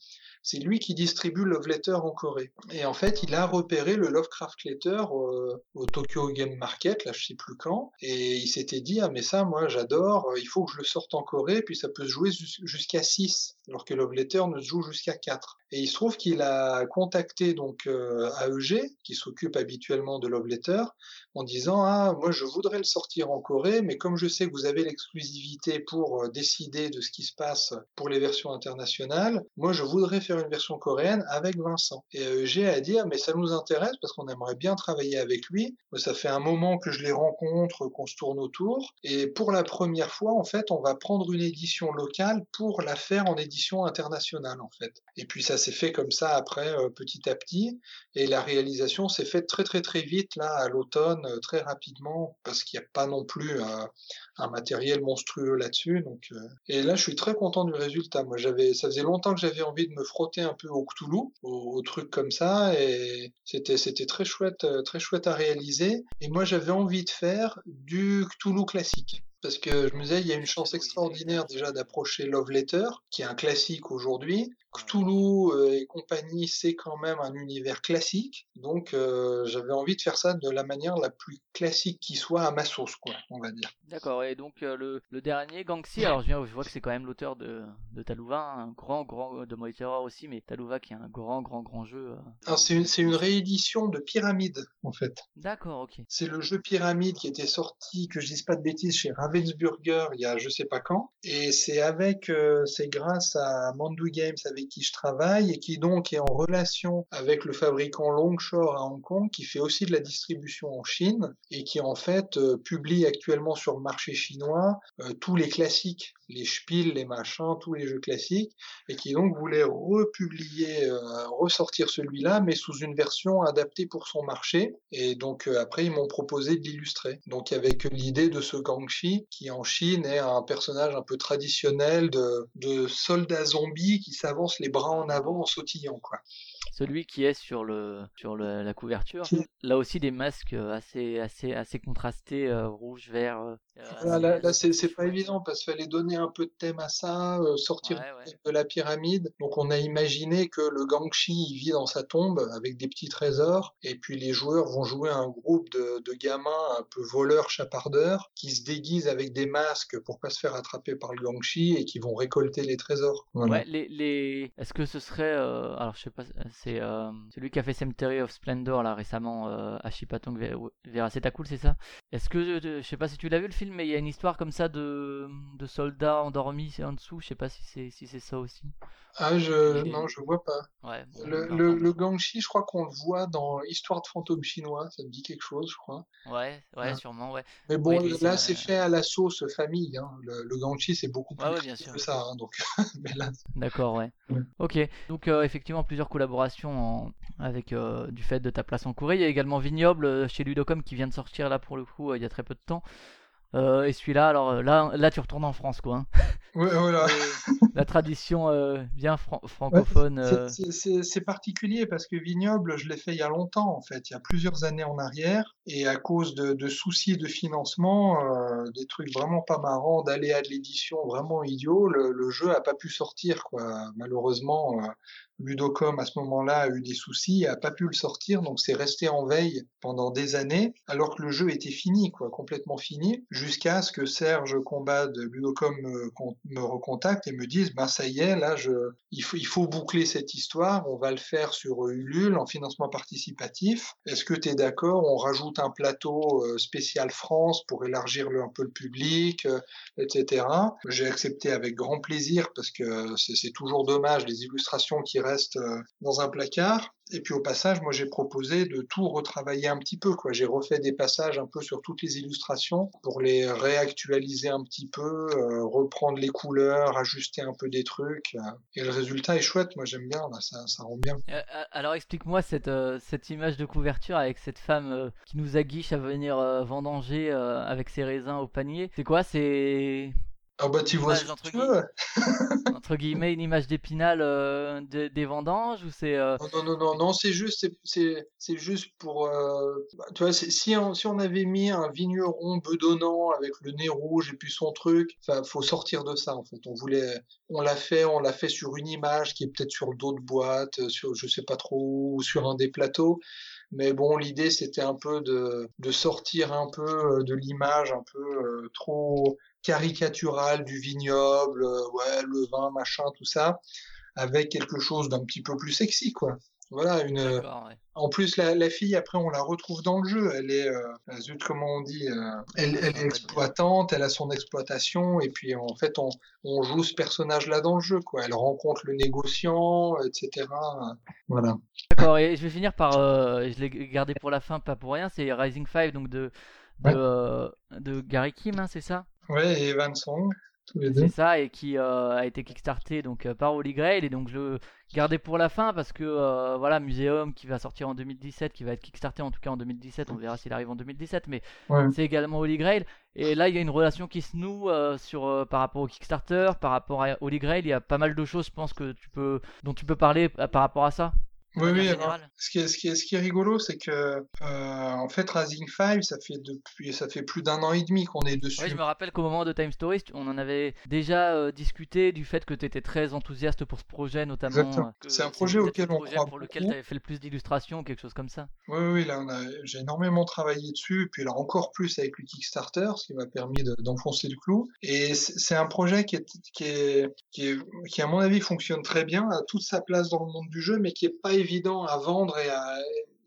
Speaker 2: c'est lui qui distribue Love Letter en Corée. Et en fait, il a repéré le Lovecraft Letter au, Tokyo Game Market, là je sais plus quand, et il s'était dit ah mais ça moi j'adore, il faut que je le sorte en Corée, puis ça peut se jouer jusqu'à 6, alors que Love Letter ne se joue jusqu'à 4. Et il se trouve qu'il a contacté donc euh, AEG, qui s'occupe habituellement de Love Letter, en disant ah moi je voudrais le sortir en Corée, mais comme je sais que vous avez l'exclusivité pour euh, décider de ce qui se passe pour les versions internationales, moi je voudrais faire une version coréenne avec Vincent. Et AEG a dit ah, mais ça nous intéresse parce qu'on aimerait bien travailler avec lui. Ça fait un moment que je les rencontre, qu'on se tourne autour, et pour la première fois en fait on va prendre une édition locale pour la faire en édition internationale en fait. Et puis ça s'est fait comme ça après euh, petit à petit, et la réalisation s'est faite très très très vite là à l'automne euh, très rapidement parce qu'il n'y a pas non plus un, matériel monstrueux là-dessus. Donc, euh, et là, je suis très content du résultat. Moi, j'avais, ça faisait longtemps que j'avais envie de me frotter un peu au Cthulhu, au, truc comme ça, et c'était c'était très chouette, euh, très chouette à réaliser. Et moi, j'avais envie de faire du Cthulhu classique parce que je me disais, il y a une chance extraordinaire déjà d'approcher Love Letter, qui est un classique aujourd'hui, Cthulhu euh, et compagnie, c'est quand même un univers classique, donc euh, j'avais envie de faire ça de la manière la plus classique qui soit à ma sauce, quoi, on va dire.
Speaker 1: D'accord, et donc euh, le, le, dernier, Gangxi, alors je, viens, je vois que c'est quand même l'auteur de, de Talouva, un grand, grand, de Moy aussi, mais Talouva qui est un grand, grand, grand jeu.
Speaker 2: C'est une, une, réédition de Pyramide, en fait.
Speaker 1: D'accord, ok.
Speaker 2: C'est le jeu Pyramide qui était sorti, que je dise pas de bêtises, chez Raven Il y a je sais pas quand. Et c'est avec, euh, c'est grâce à Mandu Games avec qui je travaille et qui donc est en relation avec le fabricant Longshore à Hong Kong qui fait aussi de la distribution en Chine et qui en fait euh, publie actuellement sur le marché chinois euh, tous les classiques, les Spiel, les machins, tous les jeux classiques et qui donc voulait republier, ressortir celui-là mais sous une version adaptée pour son marché. Et donc après ils m'ont proposé de l'illustrer. Donc avec l'idée de ce Gangshi qui en Chine est un personnage un peu traditionnel de, de soldat zombie qui s'avance les bras en avant en sautillant quoi
Speaker 1: celui qui est sur le sur le, la couverture. Là aussi des masques euh, assez assez assez contrastés, euh, rouge, vert. Euh,
Speaker 2: là, là c'est pas évident parce qu'il fallait donner un peu de thème à ça, sortir de la pyramide. Donc on a imaginé que le Gangshi il vit dans sa tombe avec des petits trésors et puis les joueurs vont jouer un groupe de, de gamins un peu voleurs chapardeurs qui se déguisent avec des masques pour pas se faire attraper par le Gangshi et qui vont récolter les trésors.
Speaker 1: Ouais, les, les... est-ce que ce serait alors je sais pas c'est euh, celui qui a fait Cemetery of Splendor là récemment, euh, Ashipatong Vera. C'est cool, c'est ça? Est-ce que, je sais pas si tu l'as vu le film, mais il y a une histoire comme ça de, de soldats endormis en dessous. Je sais pas si c'est si c'est ça aussi.
Speaker 2: Ah, je non, je vois pas. Ouais, le, le, le, Gangshi, je crois qu'on le voit dans Histoire de fantôme chinois. Ça me dit quelque chose, je crois.
Speaker 1: Ouais, ouais, sûrement, ouais.
Speaker 2: Mais bon, là, c'est fait à la sauce famille. Hein. Le, le Gangshi, c'est beaucoup plus bien sûr. que ça. Hein, donc,
Speaker 1: D'accord, ouais. Ok. Donc, euh, effectivement, plusieurs collaborations avec euh, du fait de ta place en courrier. Il y a également Vignoble euh, chez Ludocom qui vient de sortir là pour le coup il y a très peu de temps. Euh, et celui-là, alors euh, là, là, tu retournes en France, quoi. Hein.
Speaker 2: Ouais, voilà.
Speaker 1: la tradition euh, bien francophone.
Speaker 2: c'est particulier parce que Vignoble, je l'ai fait il y a longtemps, en fait, il y a plusieurs années en arrière, et à cause de, de soucis de financement, des trucs vraiment pas marrants, d'aléas de l'édition vraiment idiots, le, le, jeu a pas pu sortir, quoi. Malheureusement, Ludocom à ce moment-là a eu des soucis, a pas pu le sortir, donc c'est resté en veille pendant des années, alors que le jeu était fini, quoi, complètement fini, jusqu'à ce que Serge Combat de Ludocom me, recontacte et me dise, ben ça y est, là, il faut, boucler cette histoire, on va le faire sur Ulule en financement participatif. Est-ce que tu es d'accord? On rajoute un plateau euh, spécial France pour élargir un peu le public, euh, etc. J'ai accepté avec grand plaisir parce que c'est toujours dommage les illustrations qui euh, dans un placard. Et puis au passage, moi j'ai proposé de tout retravailler un petit peu. Quoi. J'ai refait des passages un peu sur toutes les illustrations pour les réactualiser un petit peu, euh, reprendre les couleurs, ajuster un peu des trucs. Euh. et le résultat est chouette. Moi j'aime bien. ça, ça rend bien.
Speaker 1: alors explique-moi cette, cette image de couverture avec cette femme qui nous aguiche à venir vendanger avec ses raisins au panier. C'est quoi? C'est
Speaker 2: ah bah tu vois
Speaker 1: entre, guillemets, entre guillemets une image d'épinal euh, des vendanges ou c'est euh,
Speaker 2: non non non non c'est juste c'est c'est juste pour euh, bah, tu vois si on, si on avait mis un vigneron bedonnant avec le nez rouge et puis son truc enfin faut sortir de ça en fait. On voulait on l'a fait on l'a fait sur une image qui est peut-être sur d'autres boîtes sur je sais pas trop ou sur un des plateaux. Mais bon, l'idée, c'était un peu de, de sortir un peu de l'image un peu trop caricatural du vignoble, euh, ouais, le vin, machin, tout ça, avec quelque chose d'un petit peu plus sexy, quoi. Voilà, une. En plus, la, la, fille, après, on la retrouve dans le jeu. Elle est, euh, zut, comment on dit, euh, elle, elle, est exploitante, elle a son exploitation, et puis en fait, on, on joue ce personnage-là dans le jeu, quoi. Elle rencontre le négociant, etc. Voilà.
Speaker 1: D'accord. Et je vais finir par, je l'ai gardé pour la fin, pas pour rien. C'est Rising 5, donc de de, de Gary Kim, hein, c'est ça?
Speaker 2: Ouais, et Evan Song.
Speaker 1: C'est ça, et qui euh, a été kickstarté donc, euh, par Holy Grail. Et donc je le gardais pour la fin parce que euh, voilà, Museum qui va sortir en 2017, qui va être kickstarté en tout cas en 2017, on verra s'il arrive en 2017, mais c'est également Holy Grail. Et là, il y a une relation qui se noue sur, par rapport au Kickstarter, par rapport à Holy Grail. Il y a pas mal de choses, je pense, que tu peux, dont tu peux parler par rapport à ça.
Speaker 2: Oui, oui. ce, qui est, ce, qui est, ce qui est rigolo, c'est que euh, en fait, Rising 5, ça fait depuis, ça fait plus d'un an et demi qu'on est dessus.
Speaker 1: Oui, je me rappelle qu'au moment de Time Stories, on en avait déjà euh, discuté du fait que tu étais très enthousiaste pour ce projet, notamment.
Speaker 2: C'est un projet auquel on
Speaker 1: projet
Speaker 2: croit
Speaker 1: pour lequel tu avais fait le plus d'illustrations, quelque chose comme ça.
Speaker 2: Oui, oui, là, j'ai énormément travaillé dessus, puis là encore plus avec le Kickstarter, ce qui m'a permis d'enfoncer le clou. Et c'est un projet qui est, qui est, qui est, qui à mon avis fonctionne très bien, a toute sa place dans le monde du jeu, mais qui est pas évident à vendre et à,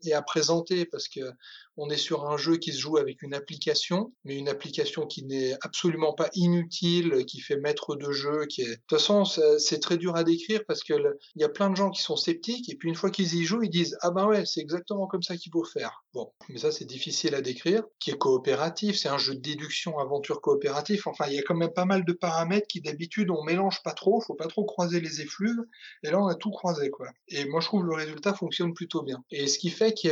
Speaker 2: et à présenter parce que on est sur un jeu qui se joue avec une application, mais une application qui n'est absolument pas inutile, qui fait maître de jeu, qui est. De toute façon, c'est très dur à décrire parce que il y a plein de gens qui sont sceptiques et puis une fois qu'ils y jouent, ils disent ah ben ouais, c'est exactement comme ça qu'il faut faire. Bon, mais ça c'est difficile à décrire. Qui est coopératif, c'est un jeu de déduction, aventure coopératif. Enfin, il y a quand même pas mal de paramètres qui d'habitude on mélange pas trop, faut pas trop croiser les effluves. Et là, on a tout croisé quoi. Et moi, je trouve le résultat fonctionne plutôt bien. Et ce qui fait qu'il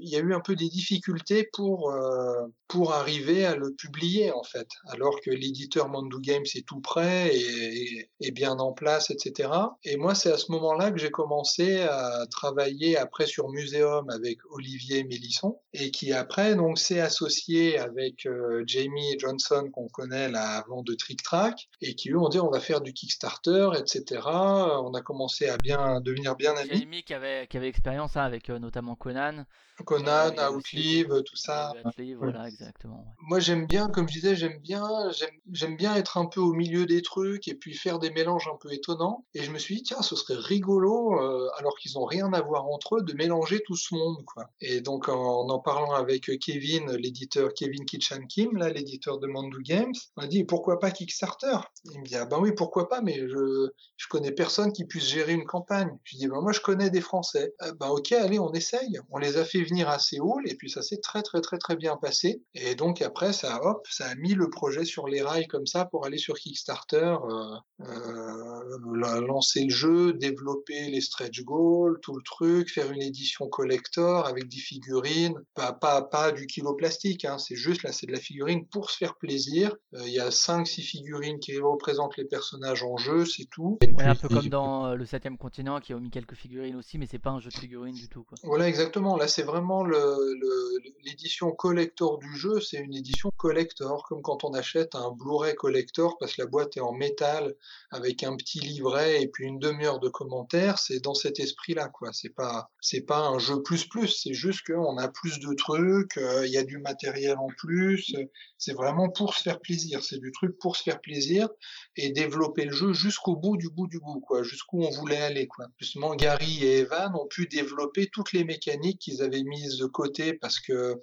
Speaker 2: il y a eu un peu des difficultés pour euh, pour arriver à le publier en fait, alors que l'éditeur Mandu Games est tout prêt et, et, bien en place, etc. Et moi, c'est à ce moment-là que j'ai commencé à travailler après sur Muséum avec Olivier Mélisson et qui après donc s'est associé avec euh, Jamie Johnson qu'on connaît là avant de Trick Track et qui eux ont dit on va faire du Kickstarter, etc. On a commencé à bien devenir bien amis.
Speaker 1: Jamie qui avait qui avait expérience hein, avec euh, notamment Conan.
Speaker 2: Conan, Outlive, tout ça.
Speaker 1: voilà, exactement.
Speaker 2: Moi, j'aime bien, comme je disais, j'aime bien, j'aime bien être un peu au milieu des trucs et puis faire des mélanges un peu étonnants. Et je me suis dit, tiens, ce serait rigolo, euh, alors qu'ils ont rien à voir entre eux, de mélanger tout ce monde, quoi. Et donc, en en parlant avec Kevin, l'éditeur Kevin Kitchen Kim, là, l'éditeur de Mandu Games, on a dit, pourquoi pas Kickstarter? Il me dit, ah ben oui, pourquoi pas, mais je, je connais personne qui puisse gérer une campagne. Je dis, ben moi, je connais des Français. Eh ben ok, allez, on essaye. On les a fait venir à Séoul et puis ça s'est très très très très bien passé. Et donc après ça, hop, ça a mis le projet sur les rails comme ça pour aller sur Kickstarter, euh, euh, lancer le jeu, développer les stretch goals, tout le truc, faire une édition collector avec des figurines, pas pas pas du kilo plastique, hein, c'est juste là c'est de la figurine pour se faire plaisir. Euh, il y a 5-6 figurines qui représentent les personnages en jeu, c'est tout.
Speaker 1: un peu comme dans le septième continent qui a mis quelques figurines aussi, mais c'est pas un jeu de figurines du tout. Quoi.
Speaker 2: Voilà exactement. Là c'est vraiment l'édition collector du jeu, c'est une édition collector, comme quand on achète un Blu-ray collector parce que la boîte est en métal avec un petit livret et puis une demi-heure de commentaires. C'est dans cet esprit-là, quoi. C'est pas, c'est pas un jeu plus plus. C'est juste qu'on a plus de trucs, euh, il y a du matériel en plus. C'est vraiment pour se faire plaisir. C'est du truc pour se faire plaisir et développer le jeu jusqu'au bout du bout du bout, quoi. Jusqu'où on voulait aller, quoi. Justement, Gary et Evan ont pu développer toutes les mécaniques qu'ils avaient mises de côté parce que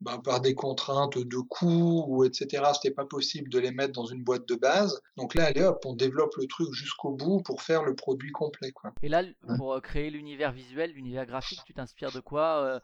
Speaker 2: bah, par des contraintes de coûts ou etc. C'était pas possible de les mettre dans une boîte de base. Donc là, allez hop, on développe le truc jusqu'au bout pour faire le produit complet. Quoi.
Speaker 1: Et là, pour euh, créer l'univers visuel, l'univers graphique, tu t'inspires de quoi euh,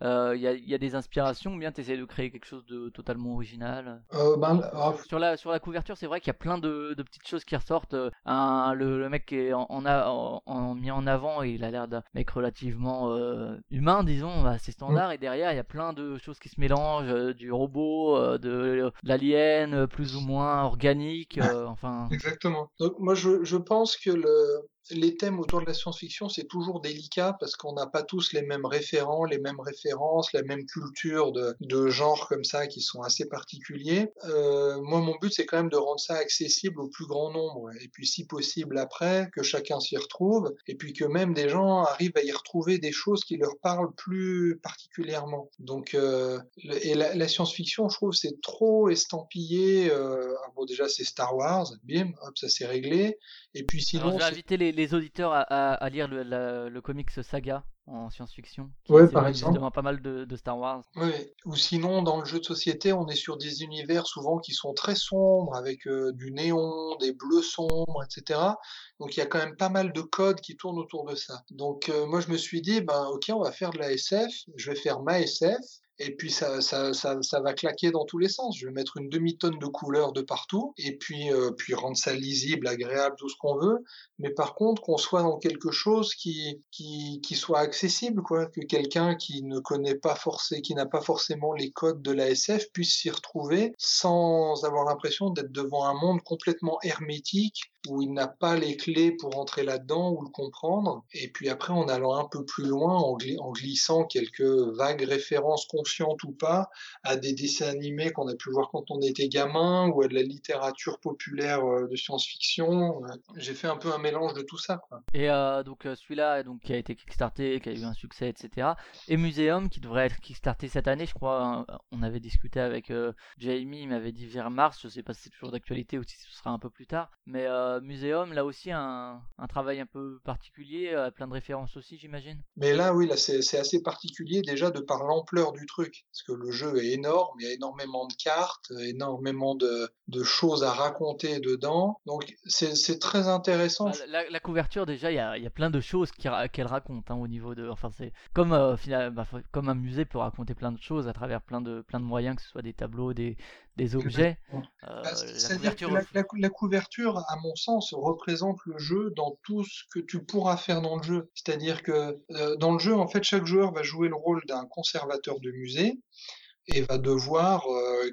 Speaker 1: il euh, y, a, y, a, des inspirations ou bien tu essaies de créer quelque chose de totalement original?
Speaker 2: Euh, ben,
Speaker 1: sur, la, sur la couverture, c'est vrai qu'il y a plein de, de, petites choses qui ressortent. Euh, un, le, le, mec qui est en, a, en, mis en avant et il a l'air d'un mec relativement euh, humain, disons, assez standard. Et derrière, il y a plein de choses qui se mélangent du robot, de, l'alien, plus ou moins organique. enfin.
Speaker 2: Exactement. Donc, moi, je, je pense que le, les thèmes autour de la science-fiction, c'est toujours délicat parce qu'on n'a pas tous les mêmes référents, les mêmes références, la même culture de, de genre comme ça qui sont assez particuliers. Euh, moi, mon but, c'est quand même de rendre ça accessible au plus grand nombre. Et puis, si possible, après, que chacun s'y retrouve. Et puis que même des gens arrivent à y retrouver des choses qui leur parlent plus particulièrement. Donc, euh, et la, la science-fiction, je trouve, c'est trop estampillé. Euh, ah bon, déjà, c'est Star Wars. Bim, hop, ça s'est réglé. Et puis sinon.
Speaker 1: Alors, je vais inviter les, les auditeurs à, à, lire le, le comics Saga en science-fiction.
Speaker 2: Ouais, par exemple.
Speaker 1: pas mal de, de, Star Wars.
Speaker 2: Ouais. Ou sinon, dans le jeu de société, on est sur des univers souvent qui sont très sombres, avec euh, du néon, des bleus sombres, etc. Donc il y a quand même pas mal de codes qui tournent autour de ça. Donc euh, moi je me suis dit, ben ok, on va faire de la SF, je vais faire ma SF, et puis ça, ça, ça, ça, va claquer dans tous les sens. Je vais mettre une demi-tonne de couleurs de partout, et puis, euh, puis rendre ça lisible, agréable, tout ce qu'on veut. Mais par contre, qu'on soit dans quelque chose qui, qui, qui soit accessible, quoi, que quelqu'un qui ne connaît pas forcément, qui n'a pas forcément les codes de la SF puisse s'y retrouver sans avoir l'impression d'être devant un monde complètement hermétique où il n'a pas les clés pour entrer là-dedans ou le comprendre. Et puis après, en allant un peu plus loin, en, glissant quelques vagues références qu'on inconsciente ou pas, à des dessins animés qu'on a pu voir quand on était gamin ou à de la littérature populaire de science-fiction. J'ai fait un peu un mélange de tout ça.
Speaker 1: Et donc celui-là, donc qui a été kickstarté, qui a eu un succès, etc. Et Museum, qui devrait être kickstarté cette année, je crois. On avait discuté avec Jamie, il m'avait dit vers mars. Je sais pas si c'est toujours d'actualité ou si ce sera un peu plus tard. Mais Museum, là aussi, un, un travail un peu particulier, plein de références aussi, j'imagine.
Speaker 2: Mais là, oui, là, c'est assez particulier déjà de par l'ampleur du truc. Parce que le jeu est énorme, il y a énormément de cartes, énormément de, de choses à raconter dedans. Donc, c'est très intéressant.
Speaker 1: Bah, la, couverture, déjà, il y a, y a, plein de choses qu'elle raconte hein, au niveau de. Enfin, c'est comme, euh, bah, comme un musée peut raconter plein de choses à travers plein de, plein de moyens, que ce soit des tableaux, des, des objets.
Speaker 2: Euh, bah, la, couverture... La, couverture, à mon sens, représente le jeu dans tout ce que tu pourras faire dans le jeu. C'est-à-dire que euh, dans le jeu, en fait, chaque joueur va jouer le rôle d'un conservateur de musée et va devoir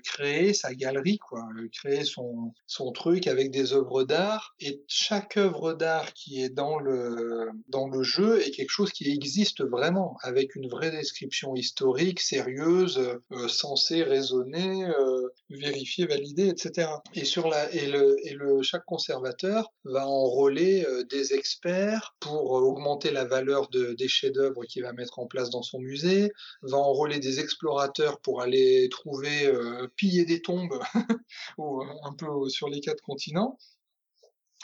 Speaker 2: créer sa galerie, quoi, créer son, son truc avec des œuvres d'art. Et chaque œuvre d'art qui est dans le, dans le jeu est quelque chose qui existe vraiment, avec une vraie description historique, sérieuse, euh, censée raisonner, euh, vérifier, valider, etc. Et sur la, et le, et le, chaque conservateur va enrôler des experts pour augmenter la valeur de, des chefs-d'œuvre qu'il va mettre en place dans son musée, va enrôler des explorateurs pour aller trouver, euh, piller des tombes euh, un peu sur les quatre continents.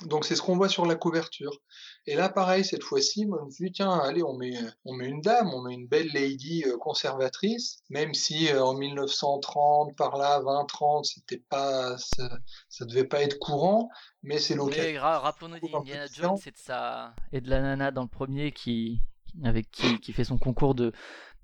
Speaker 2: Donc c'est ce qu'on voit sur la couverture. Et là, pareil, cette fois-ci, moi, je me suis dit, tiens, allez, on met, on met une dame, on met une belle lady euh, conservatrice, même si en 1930, par là, 20-30, c'était pas, ça, ça, devait pas être courant, mais c'est l'occasion.
Speaker 1: Rappelons-nous d'Indiana Jones et de, sa... et de la nana dans le premier qui, avec qui, qui fait son concours de,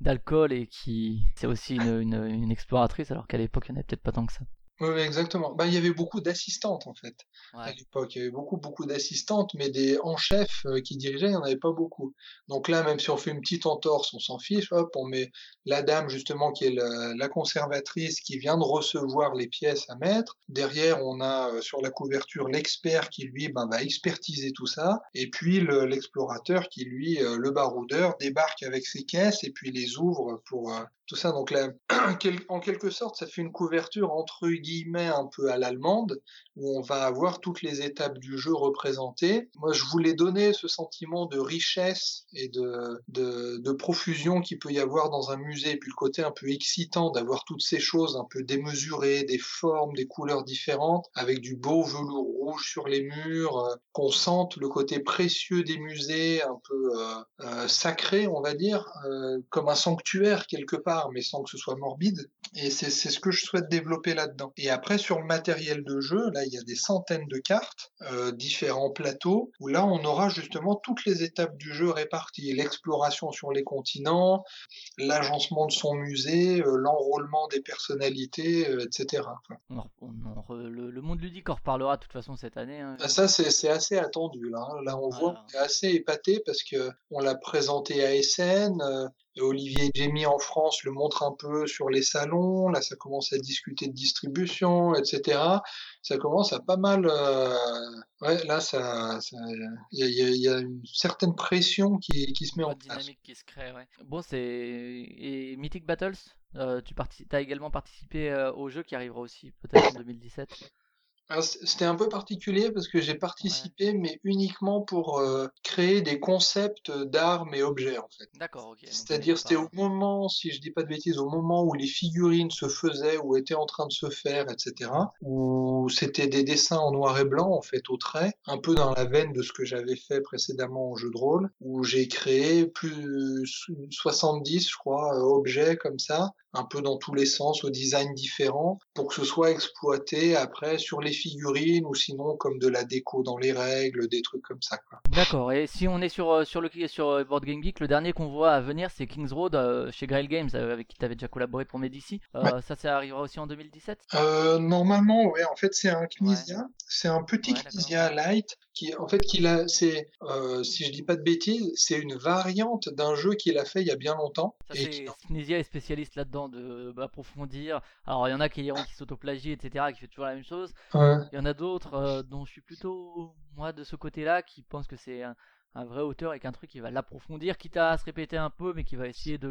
Speaker 1: d'alcool et qui c'est aussi une, exploratrice alors qu'à l'époque il n'y en avait peut-être pas tant que ça.
Speaker 2: Oui, exactement. Ben, il y avait beaucoup d'assistantes en fait à l'époque. Il y avait beaucoup, beaucoup d'assistantes, mais des en chef euh, qui dirigeaient, il n'y en avait pas beaucoup. Donc là, même si on fait une petite entorse, on s'en fiche. Hop, on met la dame justement qui est la, conservatrice qui vient de recevoir les pièces à mettre. Derrière, on a euh, sur la couverture l'expert qui lui ben, va expertiser tout ça, et puis l'explorateur qui lui, euh, le baroudeur, débarque avec ses caisses et puis les ouvre pour tout ça. Donc là, en quelque sorte, ça fait une couverture entre guillemets un peu à l'allemande, où on va avoir toutes les étapes du jeu représentées. Moi, je voulais donner ce sentiment de richesse et de, de, profusion qu'il peut y avoir dans un musée, et puis le côté un peu excitant d'avoir toutes ces choses un peu démesurées, des formes, des couleurs différentes, avec du beau velours rouge sur les murs, euh, qu'on sente le côté précieux des musées, un peu euh, euh, sacré, on va dire, comme un sanctuaire quelque part, mais sans que ce soit morbide. Et c'est ce que je souhaite développer là-dedans. Et après, sur le matériel de jeu, là, il y a des centaines de cartes, euh, différents plateaux, où là, on aura justement toutes les étapes du jeu réparties. L'exploration sur les continents, l'agencement de son musée, euh, l'enrôlement des personnalités, euh, etc.
Speaker 1: le, monde ludique en reparlera de toute façon cette année. Hein.
Speaker 2: Ah, ça, c'est assez attendu. Là, hein. là on voit, on est assez épaté parce que on l'a présenté à SN, Olivier Jamie en France le montre un peu sur les salons, là ça commence à discuter de distribution, etc. Ça commence à pas mal... Euh... Ouais, là ça... Il y, y, a une certaine pression qui, qui se met en
Speaker 1: place. dynamique qui se crée, ouais. Bon, c'est... Et Mythic Battles euh, tu as également participé euh, au jeu qui arrivera aussi peut-être en 2017
Speaker 2: c'était un peu particulier parce que j'ai participé, mais uniquement pour euh, créer des concepts d'armes et objets, en fait.
Speaker 1: D'accord, ok.
Speaker 2: C'est-à-dire, c'était au moment, si je dis pas de bêtises, au moment où les figurines se faisaient ou étaient en train de se faire, etc. Où c'était des dessins en noir et blanc, en fait, au trait, un peu dans la veine de ce que j'avais fait précédemment au jeu de rôle, où j'ai créé plus 70, je crois, objets comme ça, un peu dans tous les sens, au design différent, pour que ce soit exploité après sur les figurines ou sinon comme de la déco dans les règles, des trucs comme ça.
Speaker 1: D'accord. Et si on est sur euh, sur le sur euh, Board Game Geek, le dernier qu'on voit à venir, c'est Kings Road euh, chez Grail Games, avec qui tu avais déjà collaboré pour Medici. Ça, ça arrivera aussi en 2017
Speaker 2: Normalement, ouais. En fait, c'est un Knizia, c'est un petit Knizia light qui en fait qu'il a c'est euh, si je dis pas de bêtises c'est une variante d'un jeu qu'il a fait il y a bien longtemps
Speaker 1: ça, et qui... est spécialiste là-dedans de d'approfondir alors il y en a qui diront qui s'autoplagient etc qui fait toujours la même chose il y en a d'autres euh, dont je suis plutôt moi de ce côté-là qui pensent que c'est un, un, vrai auteur et qu'un truc qui va l'approfondir quitte à se répéter un peu mais qui va essayer de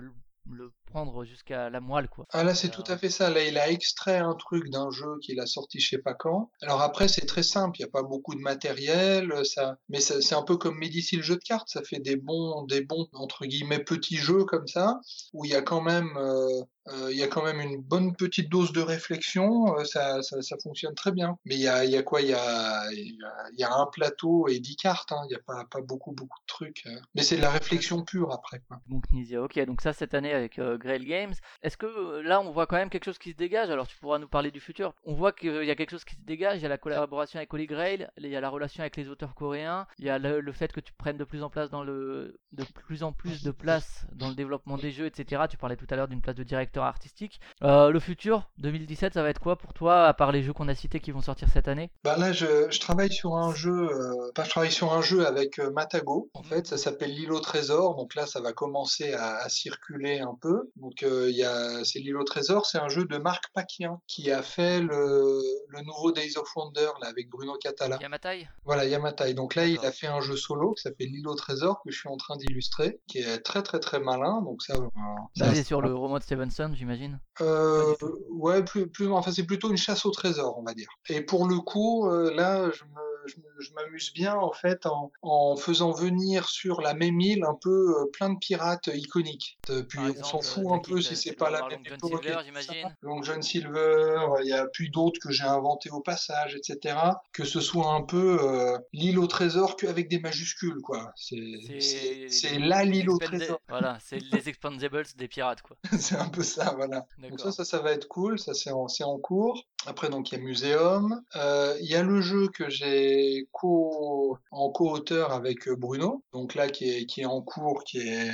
Speaker 1: le prendre jusqu'à la moelle, quoi.
Speaker 2: Ah là, c'est tout à fait ça. Là, il a extrait un truc d'un jeu qu'il a sorti je sais pas quand. Alors après, c'est très simple. Il n'y a pas beaucoup de matériel, ça, mais c'est un peu comme Medici le jeu de cartes. Ça fait des bons, des bons entre guillemets petits jeux comme ça, où il y a quand même euh, euh, il y a quand même une bonne petite dose de réflexion, euh, ça, ça, ça, fonctionne très bien. Mais il y a, il y a quoi? Il y a, il y a un plateau et dix cartes, hein. il n'y a pas, pas beaucoup beaucoup de trucs. Euh. Mais c'est de la réflexion pure après. Quoi.
Speaker 1: Knizia, ok, donc ça cette année avec Grail Games. Est-ce que là on voit quand même quelque chose qui se dégage? Alors tu pourras nous parler du futur. On voit qu'il y a quelque chose qui se dégage, il y a la collaboration avec Holy Grail, il y a la relation avec les auteurs coréens, il y a le, le fait que tu prennes de plus en place dans le, de plus en plus de place dans le développement des jeux, etc. Tu parlais tout à l'heure d'une place de directeur artistique. Euh, le futur, 2017, ça va être quoi pour toi, à part les jeux qu'on a cités qui vont sortir cette année?
Speaker 2: Bah là, je, je, travaille sur un jeu, euh, je travaille sur un jeu avec euh, Matago. En fait, ça s'appelle l'île au trésor. Donc là, ça va commencer à, à circuler un peu. Donc euh, y a, c'est l'île au trésor, c'est un jeu de Marc Paquien qui a fait le, le nouveau Days of Wonder là avec Bruno Catala.
Speaker 1: Yamatai?
Speaker 2: Voilà, Yamatai. Donc là, il a fait un jeu solo qui s'appelle l'île au trésor que je suis en train d'illustrer, qui est très très très malin. Donc ça,
Speaker 1: basé sur le roman de Stevenson, j'imagine?
Speaker 2: Euh, ouais, plus, enfin, c'est plutôt une chasse au trésor, on va dire. Et pour le coup, euh, là, je me je, m'amuse bien en fait en, en, faisant venir sur la même île un peu euh, plein de pirates iconiques. Euh, puis on s'en fout un peu si c'est pas la même époque. Donc John Silver, il y a puis d'autres que j'ai inventés au passage, etc. Que ce soit un peu euh, l'île au trésor qu'avec des majuscules, quoi. C'est la l'île au trésor.
Speaker 1: Voilà, c'est les Expandables des pirates, quoi.
Speaker 2: c'est un peu ça, voilà. Donc ça, ça, ça va être cool. Ça, c'est en, en cours. Après, donc, il y a Muséum. Euh, il y a le jeu que j'ai co en co-auteur avec euh, Bruno. Donc là, qui est, qui est en cours, qui est...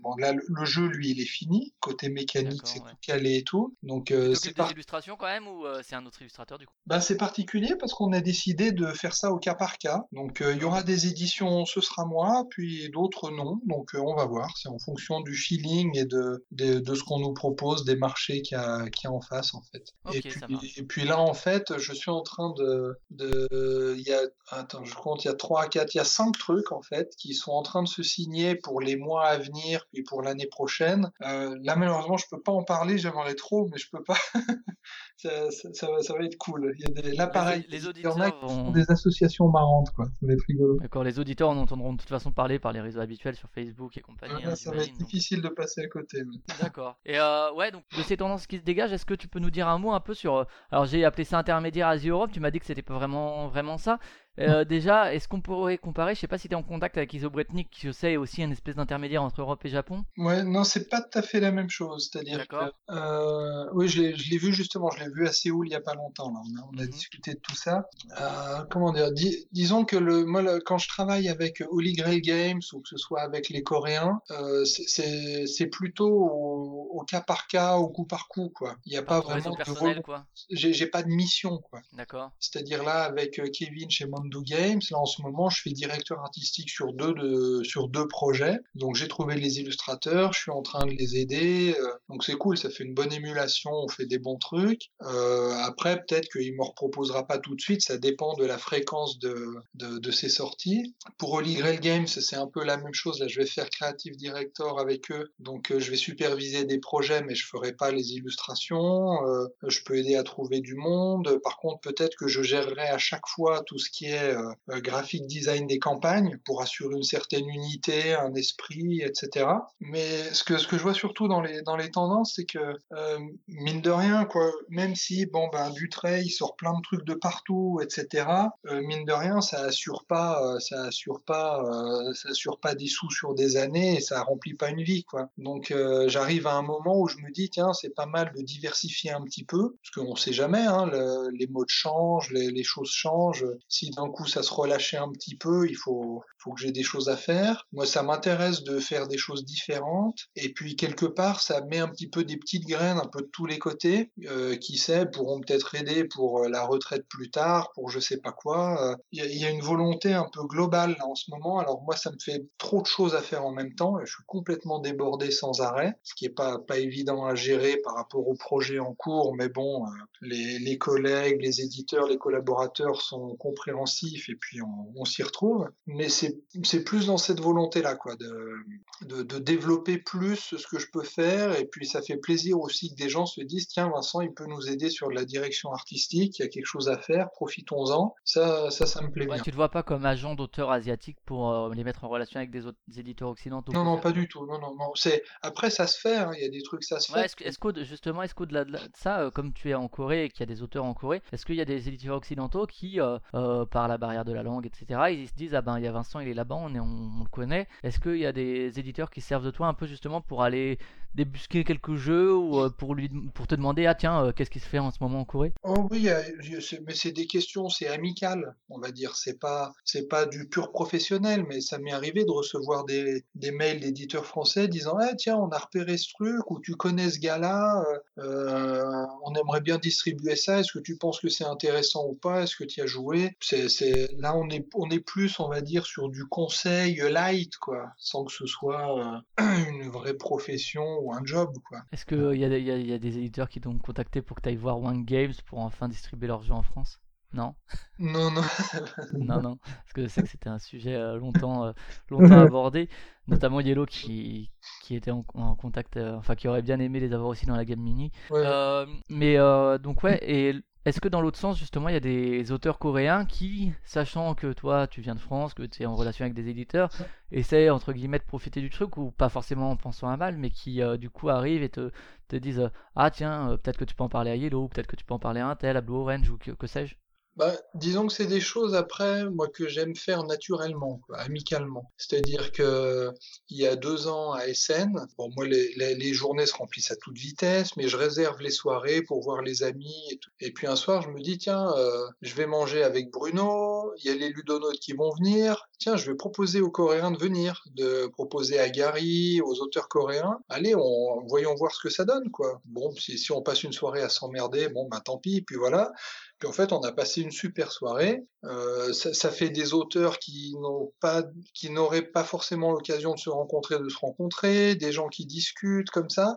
Speaker 2: Bon, là, le, jeu, lui, il est fini. Côté mécanique, c'est tout calé et tout. Donc,
Speaker 1: euh, c'est par... illustrations quand même ou euh, c'est un autre illustrateur, du coup?
Speaker 2: Bah, C'est particulier parce qu'on a décidé de faire ça au cas par cas. Donc, il y aura des éditions, ce sera moi, puis d'autres non. Donc, on va voir. C'est en fonction du feeling et de, de, de ce qu'on nous propose, des marchés qu'il y, a, qui a en face, en fait.
Speaker 1: et puis,
Speaker 2: et puis là, en fait, je suis en train de, de, il y a, attends, je compte, il y a trois, quatre, il y a cinq trucs en fait qui sont en train de se signer pour les mois à venir puis pour l'année prochaine. Euh, là, malheureusement, je peux pas en parler, j'aimerais trop, mais je peux pas. ça, ça, ça, va, ça, va, être cool. Il y a des, là, pareil,
Speaker 1: les, les auditeurs il vont...
Speaker 2: des associations marrantes, quoi. Ça va être rigolo.
Speaker 1: D'accord, les auditeurs en entendront de toute façon parler par les réseaux habituels sur Facebook et compagnie.
Speaker 2: Ah, hein, ça va être difficile de passer à côté. Mais...
Speaker 1: D'accord. Et euh, ouais, donc de ces tendances qui se dégagent, est-ce que tu peux nous dire un mot un peu sur euh, alors j'ai appelé ça intermédiaire Asie-Europe, tu m'as dit que c'était pas vraiment, vraiment ça. Euh, déjà, est-ce qu'on pourrait comparer Je sais pas si tu es en contact avec Isobretnik, qui je sais est aussi une espèce d'intermédiaire entre Europe et Japon.
Speaker 2: Ouais, non, c'est pas tout à fait la même chose. C'est-à-dire que, euh, oui, je l'ai vu justement, je l'ai vu à Séoul il y a pas longtemps. Là. On a, on a mhm. discuté de tout ça. Euh, comment dire Disons que le, moi, quand je travaille avec Holy Grail Games ou que ce soit avec les Coréens, c'est plutôt au, au, cas par cas, au coup par coup, quoi. Il n'y a pas, pas vraiment
Speaker 1: de quoi.
Speaker 2: J'ai pas de mission, quoi.
Speaker 1: D'accord.
Speaker 2: C'est-à-dire là, avec Kevin chez Games. Là, en ce moment, je fais directeur artistique sur deux, de, sur deux projets. Donc, j'ai trouvé les illustrateurs, je suis en train de les aider. Euh, donc, c'est cool, ça fait une bonne émulation, on fait des bons trucs. Euh, après, peut-être qu'il me reproposera pas tout de suite, ça dépend de la fréquence de, ses sorties. Pour Holy Grail Games, c'est un peu la même chose. Là, je vais faire creative director avec eux. Donc, euh, je vais superviser des projets, mais je ferai pas les illustrations. Je peux aider à trouver du monde. Par contre, peut-être que je gérerai à chaque fois tout ce qui est euh, euh, graphique design des campagnes pour assurer une certaine unité, un esprit, etc. Mais ce que ce que je vois surtout dans les dans les tendances, c'est que euh, mine de rien, quoi, même si bon ben Dutray il sort plein de trucs de partout, etc. mine de rien, ça assure pas, ça assure pas, ça assure pas des sous sur des années et ça remplit pas une vie, quoi. Donc j'arrive à un moment où je me dis tiens c'est pas mal de diversifier un petit peu parce qu'on sait jamais, hein, le, les modes changent, les, les choses changent. Si d'un coup ça se relâcher un petit peu, il faut, faut que j'ai des choses à faire. Moi, ça m'intéresse de faire des choses différentes. Et puis, quelque part, ça met un petit peu des petites graines un peu de tous les côtés, euh, qui sait, pourront peut-être aider pour euh, la retraite plus tard, pour je sais pas quoi. Il euh, y, a une volonté un peu globale en ce moment. Alors moi, ça me fait trop de choses à faire en même temps. Je suis complètement débordé sans arrêt, ce qui est pas, pas évident à gérer par rapport au projet en cours. Mais bon, euh, les, les collègues, les éditeurs, les collaborateurs sont compréhensifs et puis on, s'y retrouve. Mais c'est plus dans cette volonté-là, quoi, de, de, de, développer plus ce que je peux faire. Et puis ça fait plaisir aussi que des gens se disent, tiens, Vincent, il peut nous aider sur la direction artistique, il y a quelque chose à faire, profitons-en. Ça, ça, ça me plaît bien.
Speaker 1: Tu te vois pas comme agent d'auteur asiatique pour euh, les mettre en relation avec des autres éditeurs occidentaux
Speaker 2: Non, non, pas du tout. Non, non, non. C'est après ça se fait. Hein. Il y a des trucs ça se fait.
Speaker 1: Est-ce est justement, est-ce qu'au-delà de ça, euh, comme tu es en Corée et qu'il y a des auteurs en Corée, est-ce qu'il y a des éditeurs occidentaux qui, euh, par la barrière de la langue, etc., ils se disent ah ben il y a Vincent, il est là-bas, on, on, le connaît. Est-ce qu'il y a des éditeurs qui servent de toi un peu justement pour aller débusquer quelques jeux ou pour lui pour te demander ah tiens qu'est-ce qui se fait en ce moment en Corée?
Speaker 2: Oh oui, mais c'est des questions, c'est amical, on va dire. C'est pas c'est pas du pur professionnel, mais ça m'est arrivé de recevoir des, des mails d'éditeurs français disant ah tiens on a repéré ce truc ou tu connais ce gars-là, euh, on aimerait bien distribuer ça. Est-ce que tu penses que c'est intéressant ou pas Est-ce que tu as joué? C'est là on est on est plus on va dire sur du conseil light quoi, sans que ce soit euh, une vraie profession ou un job quoi.
Speaker 1: Est-ce qu'il y, y, y, a des éditeurs qui t'ont contacté pour que tu ailles voir One Games pour enfin distribuer leurs jeux en France? Non?
Speaker 2: Non, non.
Speaker 1: non, non. Parce que je sais que c'était un sujet euh, longtemps, euh, longtemps abordé, notamment Yellow qui, qui était en, contact, euh, enfin qui aurait bien aimé les avoir aussi dans la gamme mini. mais donc ouais, et est-ce que dans l'autre sens, justement, il y a des auteurs coréens qui, sachant que toi, tu viens de France, que tu es en relation avec des éditeurs, essaient, entre guillemets, de profiter du truc, ou pas forcément en pensant à mal, mais qui, euh, du coup, arrivent et te, te disent Ah, tiens, euh, peut-être que tu peux en parler à Yellow, ou peut-être que tu peux en parler à un tel, à Blue Orange, ou que, que sais-je
Speaker 2: bah, disons que c'est des choses après, moi, que j'aime faire naturellement, amicalement. C'est-à-dire que il y a deux ans à SN, bon, moi, les, les, journées se remplissent à toute vitesse, mais je réserve les soirées pour voir les amis et tout. Et puis un soir, je me dis, tiens, euh, je vais manger avec Bruno, il y a les ludonautes qui vont venir. Tiens, je vais proposer aux Coréens de venir, de proposer à Gary, aux auteurs coréens. Allez, on, voyons voir ce que ça donne, quoi. Bon, si, si on passe une soirée à s'emmerder, bon, bah tant pis, puis voilà. Puis en fait, on a passé une super soirée. Euh, ça, ça, fait des auteurs qui n'ont pas, qui n'auraient pas forcément l'occasion de se rencontrer, de se rencontrer, des gens qui discutent comme ça.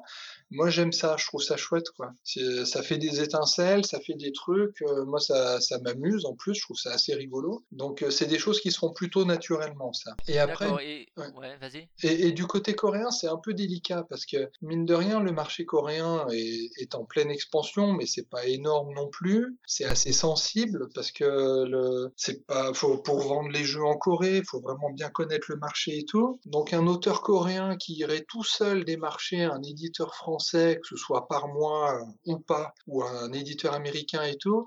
Speaker 2: Moi, j'aime ça, je trouve ça chouette, quoi. Ça fait des étincelles, ça fait des trucs. Euh, moi, ça, ça m'amuse en plus, je trouve ça assez rigolo. Donc, euh, c'est des choses qui seront plutôt naturellement, ça.
Speaker 1: Et après, et... Ouais. vas-y.
Speaker 2: Et, et, du côté coréen, c'est un peu délicat parce que mine de rien, le marché coréen est, est en pleine expansion, mais c'est pas énorme non plus. C'est assez sensible parce que le, c'est pas, faut, pour vendre les jeux en Corée, il faut vraiment bien connaître le marché et tout. Donc, un auteur coréen qui irait tout seul démarcher un éditeur français que ce soit par mois ou pas, ou un éditeur américain et tout,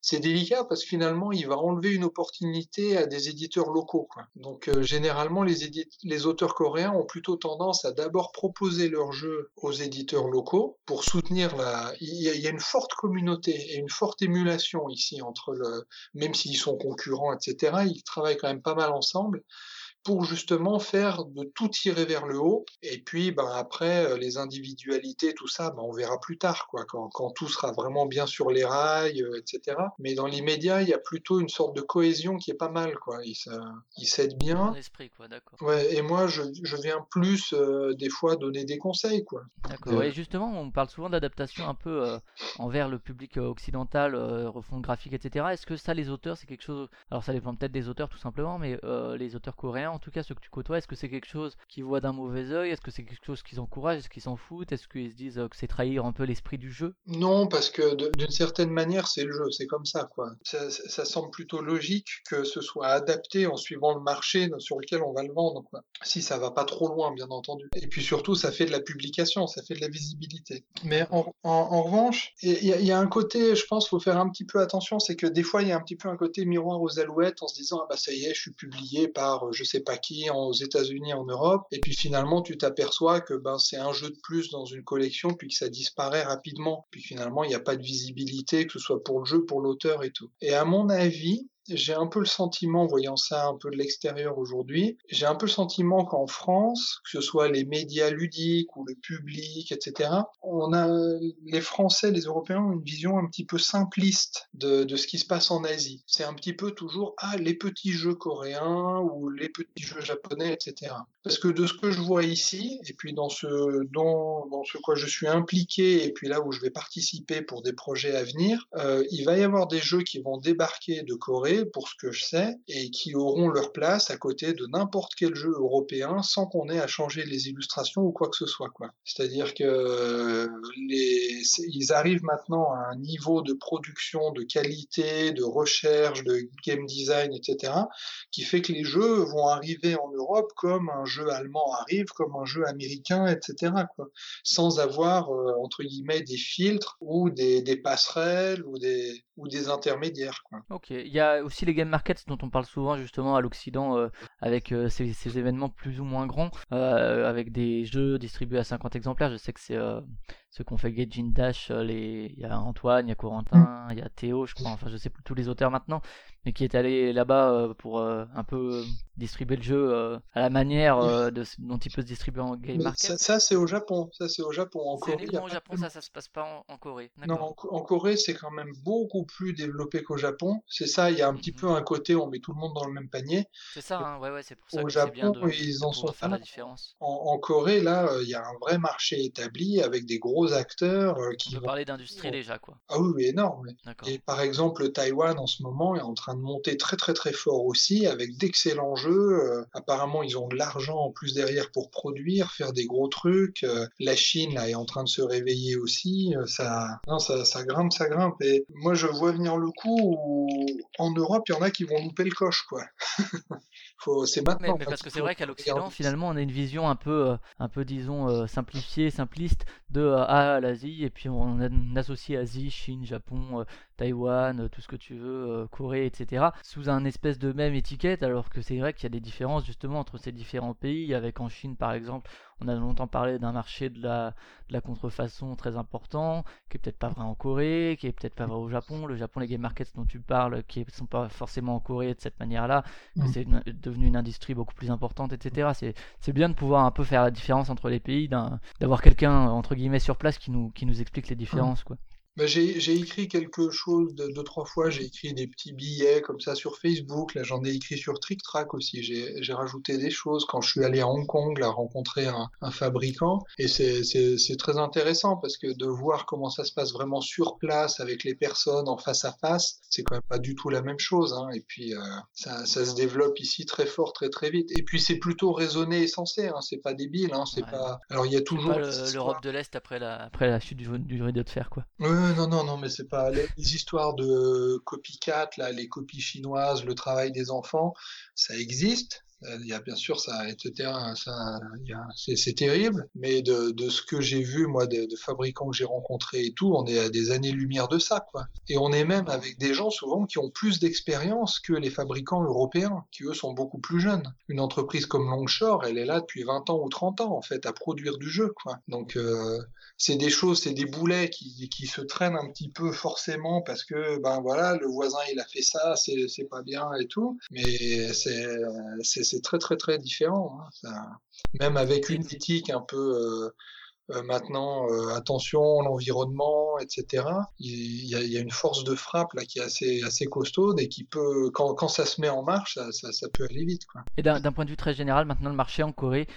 Speaker 2: c'est délicat parce que finalement, il va enlever une opportunité à des éditeurs locaux. Donc euh, généralement, les, auteurs coréens ont plutôt tendance à d'abord proposer leur jeu aux éditeurs locaux pour soutenir la... Il y, a, y a une forte communauté et une forte émulation ici entre le... Même s'ils sont concurrents, etc., ils travaillent quand même pas mal ensemble pour justement faire de tout tirer vers le haut. Et puis, ben, après, euh, les individualités, tout ça, ben, on verra plus tard, quoi, quand, quand tout sera vraiment bien sur les rails, euh, etc. Mais dans l'immédiat, il y a plutôt une sorte de cohésion qui est pas mal, quoi. Ils, ils s'aident bien.
Speaker 1: esprit, quoi, d'accord.
Speaker 2: Ouais, et moi, je, je viens plus, euh, des fois, donner des conseils, quoi.
Speaker 1: D'accord. Et justement, on parle souvent d'adaptation un peu envers le public occidental, refonte graphique, etc. Est-ce que ça, les auteurs, c'est quelque chose. Alors, ça dépend peut-être des auteurs, tout simplement, mais les auteurs coréens, en tout cas ceux que tu côtoies, est-ce que c'est quelque chose qu'ils voient d'un mauvais oeil Est-ce que c'est quelque chose qu'ils encouragent? Est-ce qu'ils s'en foutent? Est-ce qu'ils se disent euh, que c'est trahir un peu l'esprit du jeu?
Speaker 2: Non, parce que d'une certaine manière, c'est le jeu, c'est comme ça, quoi. Ça, semble plutôt logique que ce soit adapté en suivant le marché sur lequel on va le vendre. Si ça va pas trop loin, bien entendu. Et puis surtout, ça fait de la publication, ça fait de la visibilité. Mais en, revanche, il y, a un côté, je pense, faut faire un petit peu attention, c'est que des fois, il y a un petit peu un côté miroir aux alouettes en se disant, ah bah ça y est, je suis publié par, je sais pas qui aux États-Unis, en Europe, et puis finalement tu t'aperçois que ben c'est un jeu de plus dans une collection, puis que ça disparaît rapidement, puis finalement il n'y a pas de visibilité, que ce soit pour le jeu, pour l'auteur et tout. Et à mon avis, j'ai un peu le sentiment, voyant ça un peu de l'extérieur aujourd'hui, j'ai un peu le sentiment qu'en France, que ce soit les médias ludiques ou le public, etc., on a les Français, les Européens ont une vision un petit peu simpliste de, de ce qui se passe en Asie. C'est un petit peu toujours ah les petits jeux coréens ou les petits jeux japonais, etc. parce que de ce que je vois ici, et puis dans ce, dans, ce quoi je suis impliqué, et puis là où je vais participer pour des projets à venir, euh, il va y avoir des jeux qui vont débarquer de Corée, pour ce que je sais, et qui auront leur place à côté de n'importe quel jeu européen sans qu'on ait à changer les illustrations ou quoi que ce soit. C'est-à-dire que les, ils arrivent maintenant à un niveau de production, de qualité, de recherche, de game design, etc., qui fait que les jeux vont arriver en Europe comme un jeu allemand arrive, comme un jeu américain, etc. Quoi. Sans avoir, euh, entre guillemets, des filtres ou des, passerelles ou des, ou des intermédiaires. Quoi.
Speaker 1: Ok, il y a aussi les game markets dont on parle souvent justement à l'Occident euh, avec euh, ces, ces, événements plus ou moins grands, avec des jeux distribués à 50 exemplaires. Je sais que c'est ce qu'on fait Gaijin Dash, les... il y a Antoine, il y a Corentin, il y a Théo, je crois, enfin je sais plus tous les auteurs maintenant, mais qui est allé là-bas euh, pour euh, un peu euh, distribuer le jeu à la manière de, dont il peut se distribuer en game market.
Speaker 2: Ça, c'est au Japon, ça c'est au Japon. En Corée,
Speaker 1: au Japon, ça, ça se passe pas en, Corée.
Speaker 2: Non, en, Corée c'est quand même beaucoup plus développé qu'au Japon. C'est ça, il y a un petit mhm. peu un côté, on met tout le monde dans le même panier.
Speaker 1: C'est ça, hein, ouais, ouais, c'est pour ça
Speaker 2: au
Speaker 1: que
Speaker 2: Japon,
Speaker 1: bien de,
Speaker 2: ils en sont
Speaker 1: faire la différence.
Speaker 2: En, Corée, là, il y a un vrai marché établi avec des gros acteurs qui.
Speaker 1: On peut parler d'industrie déjà, quoi.
Speaker 2: Ah oui, oui énorme. Et par exemple, Taïwan en ce moment est en train de monter très très très fort aussi, avec d'excellents jeux. Euh, apparemment, ils ont de l'argent en plus derrière pour produire, faire des gros trucs. Euh, la Chine là est en train de se réveiller aussi. Euh, ça, non, ça, ça grimpe, ça grimpe. Et moi, je vois venir le coup où en Europe, il y en a qui vont louper le coche, quoi. c'est maintenant.
Speaker 1: Mais, parce que c'est vrai qu'à l'Occident, finalement, on a une vision un peu, un peu disons, simplifiée, simpliste de ah, l'Asie, et puis on, on associe Asie, Chine, Japon, Taïwan, tout ce que tu veux, euh, Corée, etc., sous un espèce de même étiquette, alors que c'est vrai qu'il y a des différences justement entre ces différents pays. Avec en Chine, par exemple, on a longtemps parlé d'un marché de la, de la contrefaçon très important, qui est peut-être pas vrai en Corée, qui est peut-être pas vrai au Japon. Le Japon, les game markets dont tu parles, qui ne sont pas forcément en Corée de cette manière-là, que mm. c'est devenu une industrie beaucoup plus importante, etc. C'est bien de pouvoir un peu faire la différence entre les pays, d'avoir quelqu'un entre guillemets sur place qui nous, qui nous explique les différences, quoi.
Speaker 2: Bah, j'ai écrit quelque chose de, deux, trois fois. J'ai écrit des petits billets comme ça sur Facebook. Là, j'en ai écrit sur TrickTrack aussi. J'ai rajouté des choses quand je suis allé à Hong Kong, là, rencontrer un, un fabricant. Et c'est très intéressant parce que de voir comment ça se passe vraiment sur place avec les personnes en face à face, c'est quand même pas du tout la même chose. Hein. Et puis, euh, ça, ça, se développe ici très fort, très très vite. Et puis, c'est plutôt raisonné et sensé. Hein. C'est pas débile. Hein. C'est pas. Alors, il y a toujours.
Speaker 1: l'Europe de l'Est après la, après la chute du, du rideau de fer, quoi
Speaker 2: non, non, non, mais c'est pas les, histoires de copycat, là, les copies chinoises, le travail des enfants, ça existe. Euh, il y a bien sûr ça, etc. Ça, c'est terrible, mais de, ce que j'ai vu moi de, de fabricants que j'ai rencontrés et tout, on est à des années-lumière de ça, quoi. Et on est même avec des gens souvent qui ont plus d'expérience que les fabricants européens, qui eux sont beaucoup plus jeunes. Une entreprise comme Longshore, elle est là depuis 20 ans ou 30 ans en fait à produire du jeu, quoi. Donc euh, c'est des choses, c'est des boulets qui, qui se traînent un petit peu forcément parce que ben voilà, le voisin il a fait ça, c'est pas bien et tout, mais c'est c'est très très très différent. Hein. même avec une éthique un peu euh, euh, maintenant, euh, attention, l'environnement, etc. Il y, a, une force de frappe là qui est assez assez costaude et qui peut, quand, quand ça se met en marche, ça, ça, peut aller vite. Quoi.
Speaker 1: Et d'un point de vue très général, maintenant le marché en Corée,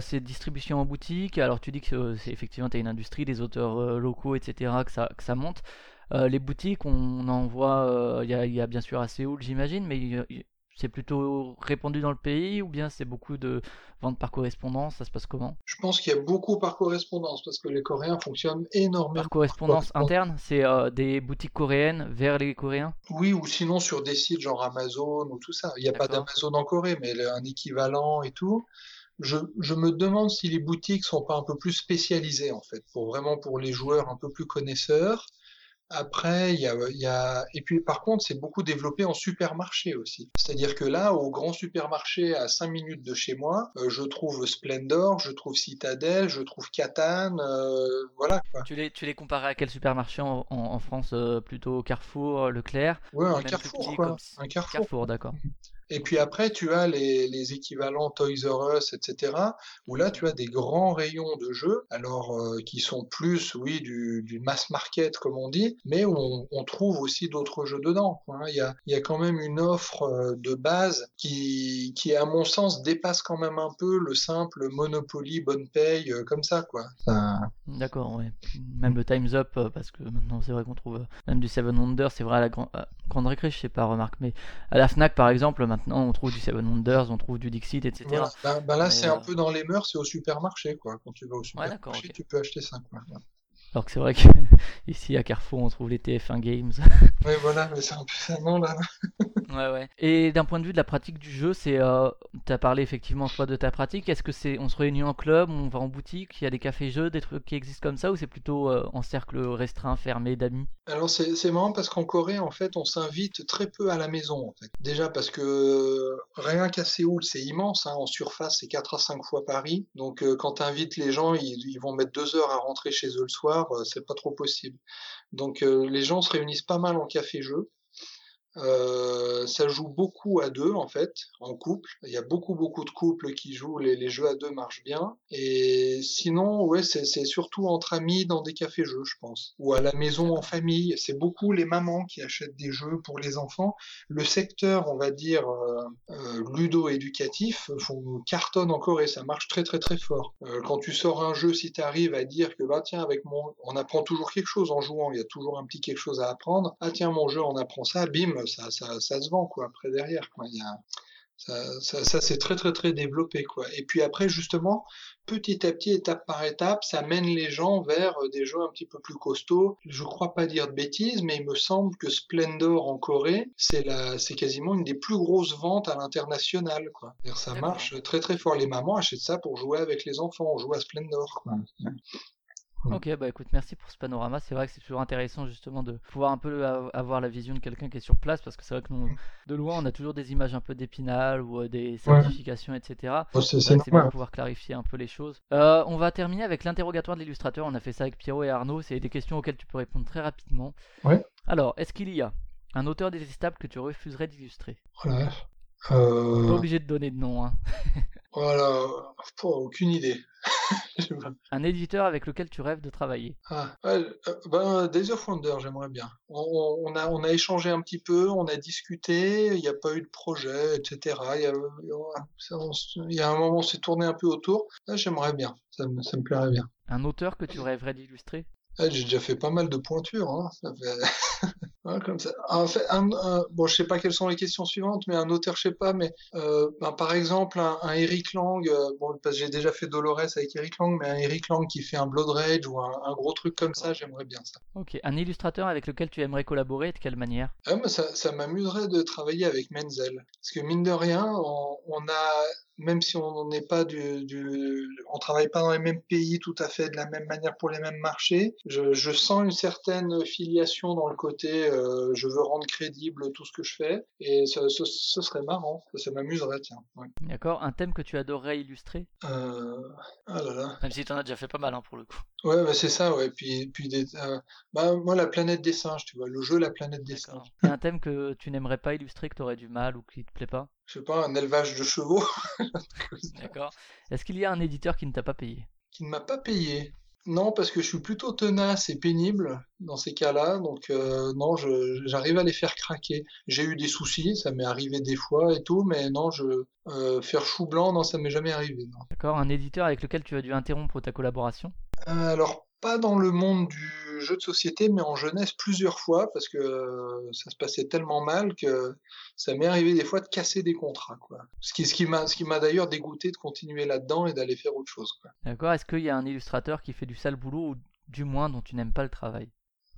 Speaker 1: c'est distribution en boutique. Alors tu dis que c'est effectivement tu une industrie, des auteurs locaux, etc. que ça que ça monte. les boutiques, on en voit, il y, a bien sûr à Séoul, j'imagine, mais c'est plutôt répandu dans le pays ou bien c'est beaucoup de ventes par correspondance? Ça se passe comment?
Speaker 2: Je pense qu'il y a beaucoup par correspondance parce que les Coréens fonctionnent énormément.
Speaker 1: Par correspondance interne C'est euh, des boutiques coréennes vers les Coréens?
Speaker 2: Oui, ou sinon sur des sites genre Amazon ou tout ça. Il n'y a pas d'Amazon en Corée, mais un équivalent et tout. Je, je, me demande si les boutiques sont pas un peu plus spécialisées en fait, pour vraiment pour les joueurs un peu plus connaisseurs. Après, il y a, y a, et puis par contre, c'est beaucoup développé en supermarché aussi. C'est-à-dire que là, au grand supermarché à 5 minutes de chez moi, euh, je trouve Splendor, je trouve Citadel, je trouve Catane, euh, voilà. Quoi.
Speaker 1: Tu les, tu les comparais à quel supermarché en, en, France euh, Plutôt Carrefour, Leclerc?
Speaker 2: Ouais, un Carrefour, quoi. Un
Speaker 1: Carrefour. Carrefour, d'accord.
Speaker 2: Et puis après, tu as les, les équivalents Toys R Us, etc., où là, tu as des grands rayons de jeux, alors euh, qui sont plus, oui, du, du mass market, comme on dit, mais on, on trouve aussi d'autres jeux dedans. Hein. Il, y a, il y a quand même une offre euh, de base qui, qui, à mon sens, dépasse quand même un peu le simple Monopoly, bonne paye, euh, comme ça, quoi.
Speaker 1: D'accord, ouais. Même le Time's Up, parce que maintenant, c'est vrai qu'on trouve même du Seven Wonders, c'est vrai à la grande grande récré, je sais pas, remarque, mais à la Fnac par exemple, maintenant on trouve du Seven Wonders, on trouve du Dixit, etc.
Speaker 2: Ben, ben, là, c'est un peu dans les mœurs, c'est au supermarché, quoi. Quand tu vas au supermarché, tu peux acheter ça, quoi.
Speaker 1: Alors que c'est vrai qu'ici à Carrefour, on trouve les TF1 Games.
Speaker 2: Oui, voilà, mais c'est un peu ça, non, là.
Speaker 1: Ouais, ouais. Et d'un point de vue de la pratique du jeu, c'est, euh, tu as parlé effectivement toi de ta pratique. Est-ce que c'est, on se réunit en club, on va en boutique, il y a des cafés-jeux, des trucs qui existent comme ça, ou c'est plutôt euh, en cercle restreint, fermé d'amis?
Speaker 2: Alors c'est, c'est marrant parce qu'en Corée, en fait, on s'invite très peu à la maison. Déjà parce que rien qu'à Séoul, c'est immense, hein, en surface, c'est 4 à 5 fois Paris. Donc euh, quand tu invites les gens, ils, vont mettre deux heures à rentrer chez eux le soir euh, c'est pas trop possible. Donc euh, les gens se réunissent pas mal en café-jeu. Euh, ça joue beaucoup à deux en fait, en couple. Il y a beaucoup beaucoup de couples qui jouent, les, les jeux à deux marchent bien. Et sinon, ouais, c'est surtout entre amis dans des cafés-jeux, je pense, ou à la maison en famille. C'est beaucoup les mamans qui achètent des jeux pour les enfants. Le secteur, on va dire euh, euh, ludo-éducatif, cartonne encore et ça marche très très très fort. Quand tu sors un jeu, si tu arrives à dire que bah tiens avec mon, on apprend toujours quelque chose en jouant, il y a toujours un petit quelque chose à apprendre. Ah tiens mon jeu, on apprend ça, bim ça, ça, ça, se vend quoi après derrière quoi. Il y a, ça, ça, ça c'est très très très développé quoi. Et puis après justement petit à petit, étape par étape, ça mène les gens vers euh, des jeux un petit peu plus costauds. Je crois pas dire de bêtises, mais il me semble que Splendor en Corée, c'est la, c'est quasiment une des plus grosses ventes à l'international quoi. Ça marche très très fort. Les mamans achètent ça pour jouer avec les enfants. On joue à Splendor quoi.
Speaker 1: Ok, bah écoute, merci pour ce panorama. C'est vrai que c'est toujours intéressant justement de pouvoir un peu avoir la vision de quelqu'un qui est sur place parce que c'est vrai que nous, de loin, on a toujours des images un peu d'épinal ou euh, des certifications, etc. c'est bien de pouvoir clarifier un peu les choses. Euh, on va terminer avec l'interrogatoire de l'illustrateur. On a fait ça avec Pierrot et Arnaud. C'est des questions auxquelles tu peux répondre très rapidement.
Speaker 2: Ouais.
Speaker 1: Alors, est-ce qu'il y a un auteur détestable que tu refuserais d'illustrer?
Speaker 2: Voilà.
Speaker 1: Euh... Pas obligé de donner de nom. Hein.
Speaker 2: voilà, aucune idée.
Speaker 1: un éditeur avec lequel tu rêves de travailler
Speaker 2: ah, euh, ben, Days of Wonder, j'aimerais bien. On, a, on a échangé un petit peu, on a discuté, il n'y a pas eu de projet, etc. Il y a, il y a un moment, on s'est tourné un peu autour. j'aimerais bien, ça me, ça me plairait bien.
Speaker 1: Un auteur que tu rêverais d'illustrer?
Speaker 2: Ah, J'ai déjà fait pas mal de pointures. Hein. Ça fait... comme ça. En fait, un, bon, je sais pas quelles sont les questions suivantes, mais un auteur, je sais pas, mais euh, ben, par exemple, un, un Eric Lang, euh, bon, parce que j'ai déjà fait Dolores avec Eric Lang, mais un Eric Lang qui fait un Blood Rage ou un, gros truc comme ça, j'aimerais bien ça.
Speaker 1: Ok, un illustrateur avec lequel tu aimerais collaborer, de quelle manière?
Speaker 2: Ah, ça, ça m'amuserait de travailler avec Menzel, parce que mine de rien, on, on a même si on n'est pas du, du, on travaille pas dans les mêmes pays tout à fait de la même manière pour les mêmes marchés, je, je sens une certaine filiation dans le côté euh, je veux rendre crédible tout ce que je fais et ce, ce, ce serait marrant, ça, m'amuserait tiens. Ouais.
Speaker 1: D'accord, un thème que tu adorerais illustrer?
Speaker 2: Euh... Ah là là.
Speaker 1: Même si tu en as déjà fait pas mal hein, pour le coup.
Speaker 2: Ouais, bah c'est ça, ouais. Puis, puis des, euh... bah, moi, la planète des singes, tu vois, le jeu La planète des singes.
Speaker 1: Et un thème que tu n'aimerais pas illustrer, que tu aurais du mal ou qui te plaît pas?
Speaker 2: Je sais pas, un élevage de chevaux.
Speaker 1: D'accord. Est-ce qu'il y a un éditeur qui ne t'a pas payé?
Speaker 2: Qui ne m'a pas payé non, parce que je suis plutôt tenace et pénible dans ces cas-là, donc euh, non, j'arrive à les faire craquer. J'ai eu des soucis, ça m'est arrivé des fois et tout, mais non, je euh, faire chou blanc, non, ça m'est jamais arrivé.
Speaker 1: D'accord, un éditeur avec lequel tu as dû interrompre ta collaboration?
Speaker 2: Euh, Alors pas dans le monde du jeu de société, mais en jeunesse plusieurs fois, parce que euh, ça se passait tellement mal que ça m'est arrivé des fois de casser des contrats. Quoi. Ce qui, ce qui m'a, ce qui m'a d'ailleurs dégoûté de continuer là-dedans et d'aller faire autre chose.
Speaker 1: D'accord. Est-ce qu'il y a un illustrateur qui fait du sale boulot ou du moins dont tu n'aimes pas le travail?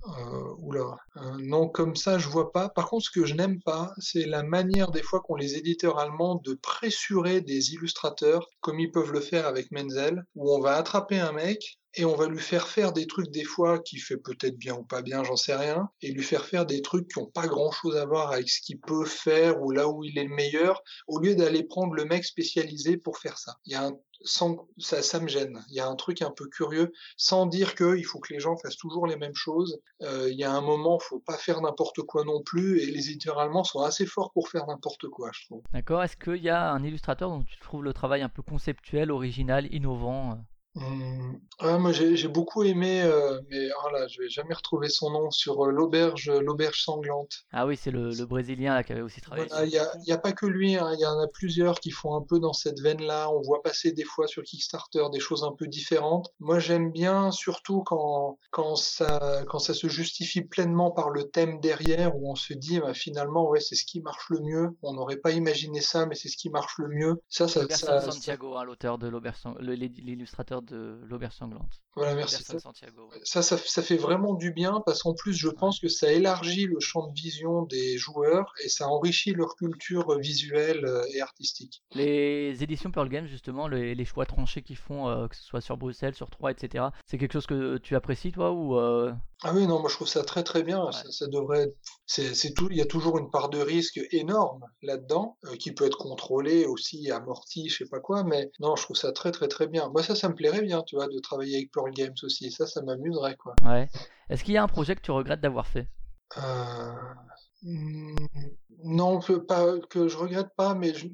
Speaker 2: Euh, oula, euh, non, comme ça, je vois pas. Par contre, ce que je n'aime pas, c'est la manière des fois qu'ont les éditeurs allemands de pressurer des illustrateurs, comme ils peuvent le faire avec Menzel, où on va attraper un mec, et on va lui faire faire des trucs des fois qui fait peut-être bien ou pas bien, j'en sais rien, et lui faire faire des trucs qui ont pas grand-chose à voir avec ce qu'il peut faire ou là où il est le meilleur, au lieu d'aller prendre le mec spécialisé pour faire ça. Il y a un sans, ça, ça me gêne. Il y a un truc un peu curieux, sans dire qu'il faut que les gens fassent toujours les mêmes choses. Euh, il y a un moment, faut pas faire n'importe quoi non plus, et les éditeurs allemands sont assez forts pour faire n'importe quoi, je trouve.
Speaker 1: D'accord. Est-ce qu'il y a un illustrateur dont tu trouves le travail un peu conceptuel, original, innovant euh.
Speaker 2: Ah, moi j'ai beaucoup aimé, euh, mais oh là, je vais jamais retrouver son nom sur euh, l'auberge, l'auberge sanglante.
Speaker 1: Ah oui, c'est le, le Brésilien là, qui avait aussi travaillé.
Speaker 2: Il n'y a, pas que lui, hein, il y en a plusieurs qui font un peu dans cette veine-là. On voit passer des fois sur Kickstarter des choses un peu différentes. Moi j'aime bien surtout quand, quand, ça, quand ça se justifie pleinement par le thème derrière, où on se dit bah, finalement ouais c'est ce qui marche le mieux. On n'aurait pas imaginé ça, mais c'est ce qui marche le mieux.
Speaker 1: Ça, ça, ça Santiago, hein, l'auteur de l'auberge, l'illustrateur de l'auberge sanglante.
Speaker 2: Voilà, merci. Ça, ça, ça, fait vraiment du bien parce qu'en plus, je pense que ça élargit le champ de vision des joueurs et ça enrichit leur culture visuelle euh, et artistique.
Speaker 1: Les éditions Pearl Games, justement, les, choix tranchés qu'ils font, euh, que ce soit sur Bruxelles, sur 3, etc., c'est quelque chose que tu apprécies, toi ou euh,
Speaker 2: Ah oui, non, moi je trouve ça très très bien. Ça, devrait. C'est tout. Il y a toujours une part de risque énorme là-dedans qui peut être contrôlée aussi, amortie, je sais pas quoi, mais non, je trouve ça très très très bien. Moi, ça, ça me plairait bien, tu vois, de travailler avec Pearl Games aussi. Ça, ça m'amuserait, quoi.
Speaker 1: Ouais. Est-ce qu'il y a un projet que tu regrettes d'avoir fait?
Speaker 2: Euh... Hmm, non, pas, que je regrette pas, mais je,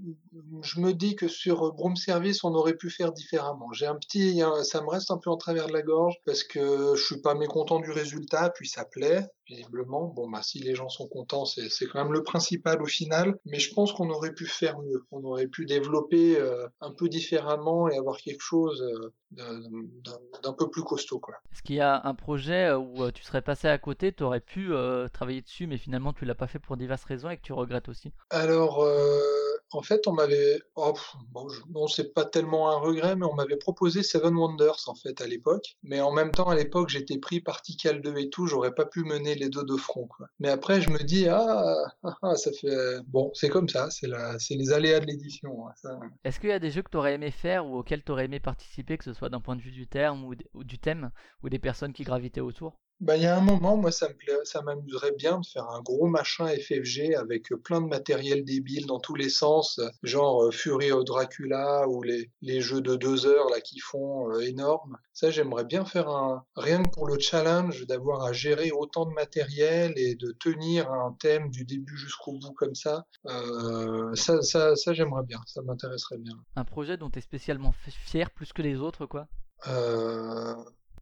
Speaker 2: je, me dis que sur Broom Service, on aurait pu faire différemment. J'ai un petit, ça me reste un peu en travers de la gorge parce que je suis pas mécontent du résultat, puis ça plaît visiblement. Bon, bah si les gens sont contents, c'est quand même le principal au final. Mais je pense qu'on aurait pu faire mieux. On aurait pu développer euh, un peu différemment et avoir quelque chose euh, d'un peu plus costaud, quoi.
Speaker 1: Est-ce qu'il y a un projet où euh, tu serais passé à côté, tu aurais pu travailler dessus, mais finalement tu l'as pas fait pour diverses raisons et que tu regrettes aussi?
Speaker 2: Alors, en fait, on m'avait, oh, bon, c'est pas tellement un regret, mais on m'avait proposé Seven Wonders en fait à l'époque. Mais en même temps, à l'époque, j'étais pris par Tikal 2 et tout, j'aurais pas pu mener les deux de front. Mais après, je me dis, ah, ah, ah ça fait, bon, c'est comme ça, c'est la, les aléas de l'édition. Hein,
Speaker 1: Est-ce qu'il y a des jeux que tu aurais aimé faire ou auxquels tu aurais aimé participer, que ce soit d'un point de vue du terme ou du thème, ou des personnes qui gravitaient autour?
Speaker 2: Bah, il y a un moment, moi, ça me ça m'amuserait bien de faire un gros machin FFG avec euh, plein de matériel débile dans tous les sens, genre euh, Fury of Dracula ou les, les jeux de deux heures là qui font euh, énorme. Ça, j'aimerais bien faire un, rien que pour le challenge d'avoir à gérer autant de matériel et de tenir un thème du début jusqu'au bout comme ça. Euh, ça, ça, ça j'aimerais bien, ça m'intéresserait bien.
Speaker 1: Un projet dont tu es spécialement fier plus que les autres, quoi?
Speaker 2: Euh,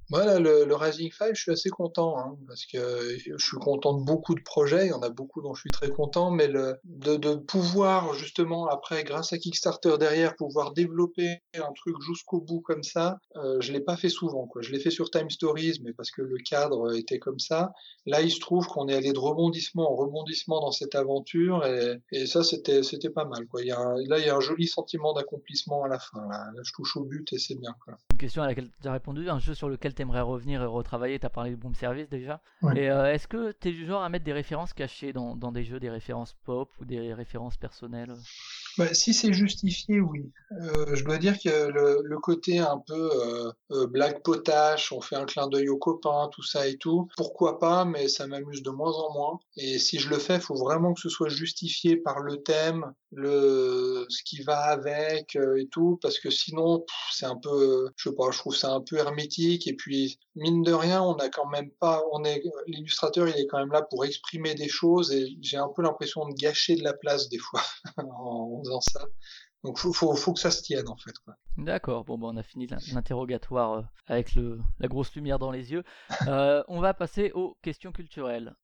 Speaker 2: voilà, le, le Rising 5, je suis assez content, hein, parce que je suis content de beaucoup de projets, il y en a beaucoup dont je suis très content, mais de, pouvoir justement après, grâce à Kickstarter derrière, pouvoir développer un truc jusqu'au bout comme ça, euh, je l'ai pas fait souvent. Je l'ai fait sur Time Stories, mais parce que le cadre était comme ça. Là, il se trouve qu'on est allé de rebondissement en rebondissement dans cette aventure, et, ça, c'était pas mal. Là, il y a un joli sentiment d'accomplissement à la fin. Là. je touche au but et c'est bien.
Speaker 1: Une question à laquelle tu as répondu, un jeu sur lequel t'aimerais revenir et retravailler Tu as parlé de Boom Service déjà. Et euh, est-ce que tu es du genre à mettre des références cachées dans, dans, des jeux, des références pop ou des références personnelles?
Speaker 2: Bah, si c'est justifié, oui. Euh, je dois dire que le, le côté un peu euh, euh, blague potache, on fait un clin d'œil aux copains, tout ça et tout, pourquoi pas, mais ça m'amuse de moins en moins. Et si je le fais, il faut vraiment que ce soit justifié par le thème, le ce qui va avec euh, et tout, parce que sinon c'est un peu, je sais pas, je trouve ça un peu hermétique. Et puis mine de rien, on a quand même pas, on est l'illustrateur, il est quand même là pour exprimer des choses, et j'ai un peu l'impression de gâcher de la place des fois en ça. Donc faut, faut, que ça se tienne en fait.
Speaker 1: D'accord, bon bah, on a fini l'interrogatoire euh, avec le, la grosse lumière dans les yeux. Euh, on va passer aux questions culturelles.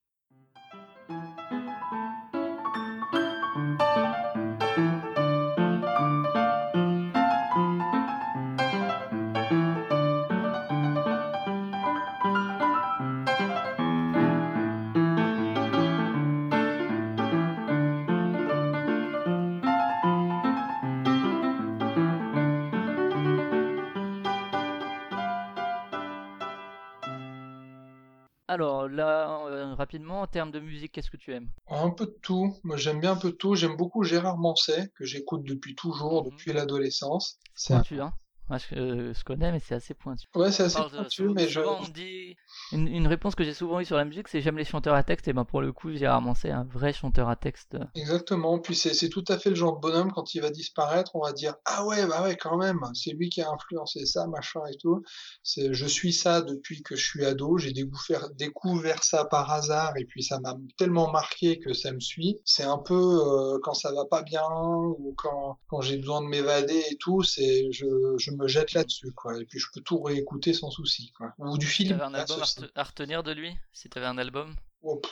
Speaker 1: Rapidement, en termes de musique, qu'est-ce que tu aimes?
Speaker 2: Un peu de tout. Moi, j'aime bien un peu de tout. J'aime beaucoup Gérard Manset, que j'écoute depuis toujours, mhm. depuis l'adolescence.
Speaker 1: C'est pointu, hein Moi, je, je connais, mais c'est assez pointu.
Speaker 2: Ouais, c'est assez
Speaker 1: je-
Speaker 2: pointu, mais je.
Speaker 1: dit une, une réponse que j'ai souvent eue sur la musique, c'est j'aime les chanteurs à texte. Et ben pour le coup, j'ai ramassé un vrai chanteur à texte.
Speaker 2: Exactement. Puis c'est c'est tout à fait le genre de bonhomme quand il va disparaître, on va dire ah ouais bah ouais quand même, c'est lui qui a influencé ça machin et tout. C'est je suis ça depuis que je suis ado. J'ai découvert découvert ça par hasard et puis ça m'a tellement marqué que ça me suit. C'est un peu euh, quand ça va pas bien ou quand quand j'ai besoin de m'évader et tout, c'est je je me jette là-dessus quoi. Et puis je peux tout réécouter sans souci quoi. Ou du film.
Speaker 1: t'avais un album à, rete- à retenir de lui, si t'avais un album,
Speaker 2: Oh, pff,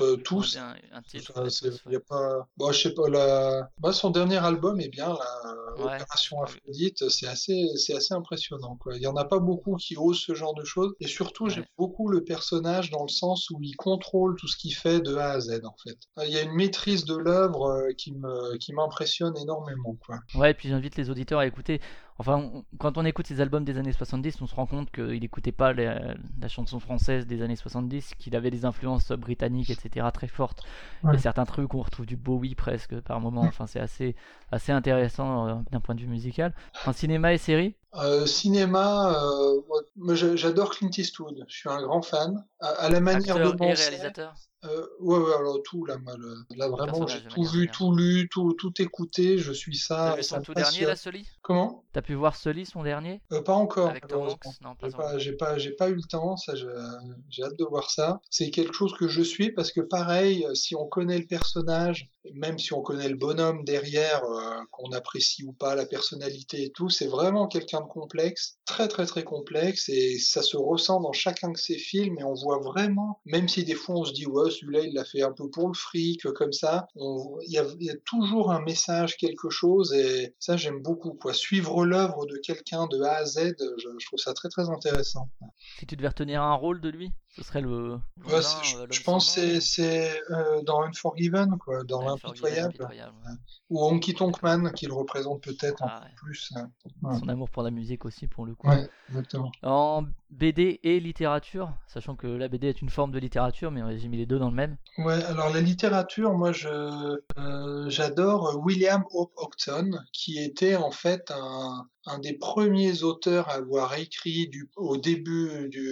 Speaker 2: euh, tous.
Speaker 1: un, un titre.
Speaker 2: Ça,
Speaker 1: ouais,
Speaker 2: c'est-
Speaker 1: tous,
Speaker 2: y a pas... Bon, je sais pas, la... Moi, son dernier album est bien, la
Speaker 1: Ouais.
Speaker 2: Opération Aphrodite, c'est assez, c'est assez impressionnant, quoi. Il y en a pas beaucoup qui osent ce genre de choses, et surtout, j'aime
Speaker 1: Ouais. beaucoup
Speaker 2: beaucoup le personnage dans le sens où il contrôle tout ce qu'il fait de A à Z, en fait. Il y a une maîtrise de l'œuvre euh, qui me, qui m'impressionne énormément, quoi.
Speaker 1: Ouais, et puis j'invite les auditeurs à écouter. Enfin, on- quand on écoute ses albums des années 70, on se rend compte qu'il n'écoutait pas la, la chanson française des années 70, qu'il avait des influences britanniques, etc. très fortes. Il y
Speaker 2: Ouais.
Speaker 1: a certains trucs où on retrouve du Bowie presque par moment. Enfin, c'est assez, assez intéressant euh, d'un point de vue musical. En cinéma et série?
Speaker 2: Euh, cinéma, euh, j'adore Clint Eastwood. Je suis un grand fan. À, à la manière
Speaker 1: Acteur
Speaker 2: de
Speaker 1: et
Speaker 2: penser,
Speaker 1: réalisateur
Speaker 2: Euh, ouais, ouais, alors tout, là, moi, là vraiment, j'ai tout vu, tout lu, tout, tout écouté, je suis ça,
Speaker 1: T'as vu tout dernier, la Sully?
Speaker 2: Comment?
Speaker 1: T'as pu voir Sully, son dernier?
Speaker 2: Euh, pas encore,
Speaker 1: Avec Tom
Speaker 2: malheureusement.
Speaker 1: Hanks Non, pas
Speaker 2: J'ai
Speaker 1: encore.
Speaker 2: pas, j'ai pas, j'ai pas eu le temps, ça, j'ai hâte de voir ça. C'est quelque chose que je suis parce que pareil, euh, si on connaît le personnage, même si on connaît le bonhomme derrière, euh, qu'on apprécie ou pas la personnalité et tout, c'est vraiment quelqu'un de complexe, très très très complexe et ça se ressent dans chacun de ses films et on voit vraiment, même si des fois on se dit ouais celui-là il l'a fait un peu pour le fric comme ça, on- il y a, il y a toujours un message, quelque chose et ça j'aime beaucoup quoi. Suivre l'œuvre de quelqu'un de A à Z, je, je trouve ça très très intéressant.
Speaker 1: Si tu devais retenir un rôle de lui, ce serait le.
Speaker 2: Ouais, je,
Speaker 1: euh,
Speaker 2: pense que c'est c'est, euh, dans Unforgiven quoi, dans l'impitoyable. Ou Honky Tonk Man, qui le représente peut-être un
Speaker 1: Ah,
Speaker 2: peu
Speaker 1: ouais.
Speaker 2: plus. hein. Ouais.
Speaker 1: Son amour pour la musique aussi, pour le coup.
Speaker 2: Exactement.
Speaker 1: En BD et littérature, sachant que la BD est une forme de littérature, mais j'ai mis les deux dans le même.
Speaker 2: Ouais, alors la littérature, moi je euh, j'adore William Hope Octon, qui était en fait un, un des premiers auteurs à avoir écrit du, au début du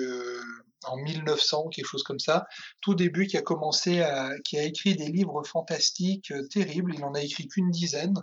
Speaker 2: en 1900, quelque chose comme ça, tout début, qui a commencé à, qui a écrit des livres fantastiques euh, terribles. Il en a écrit qu'une dizaine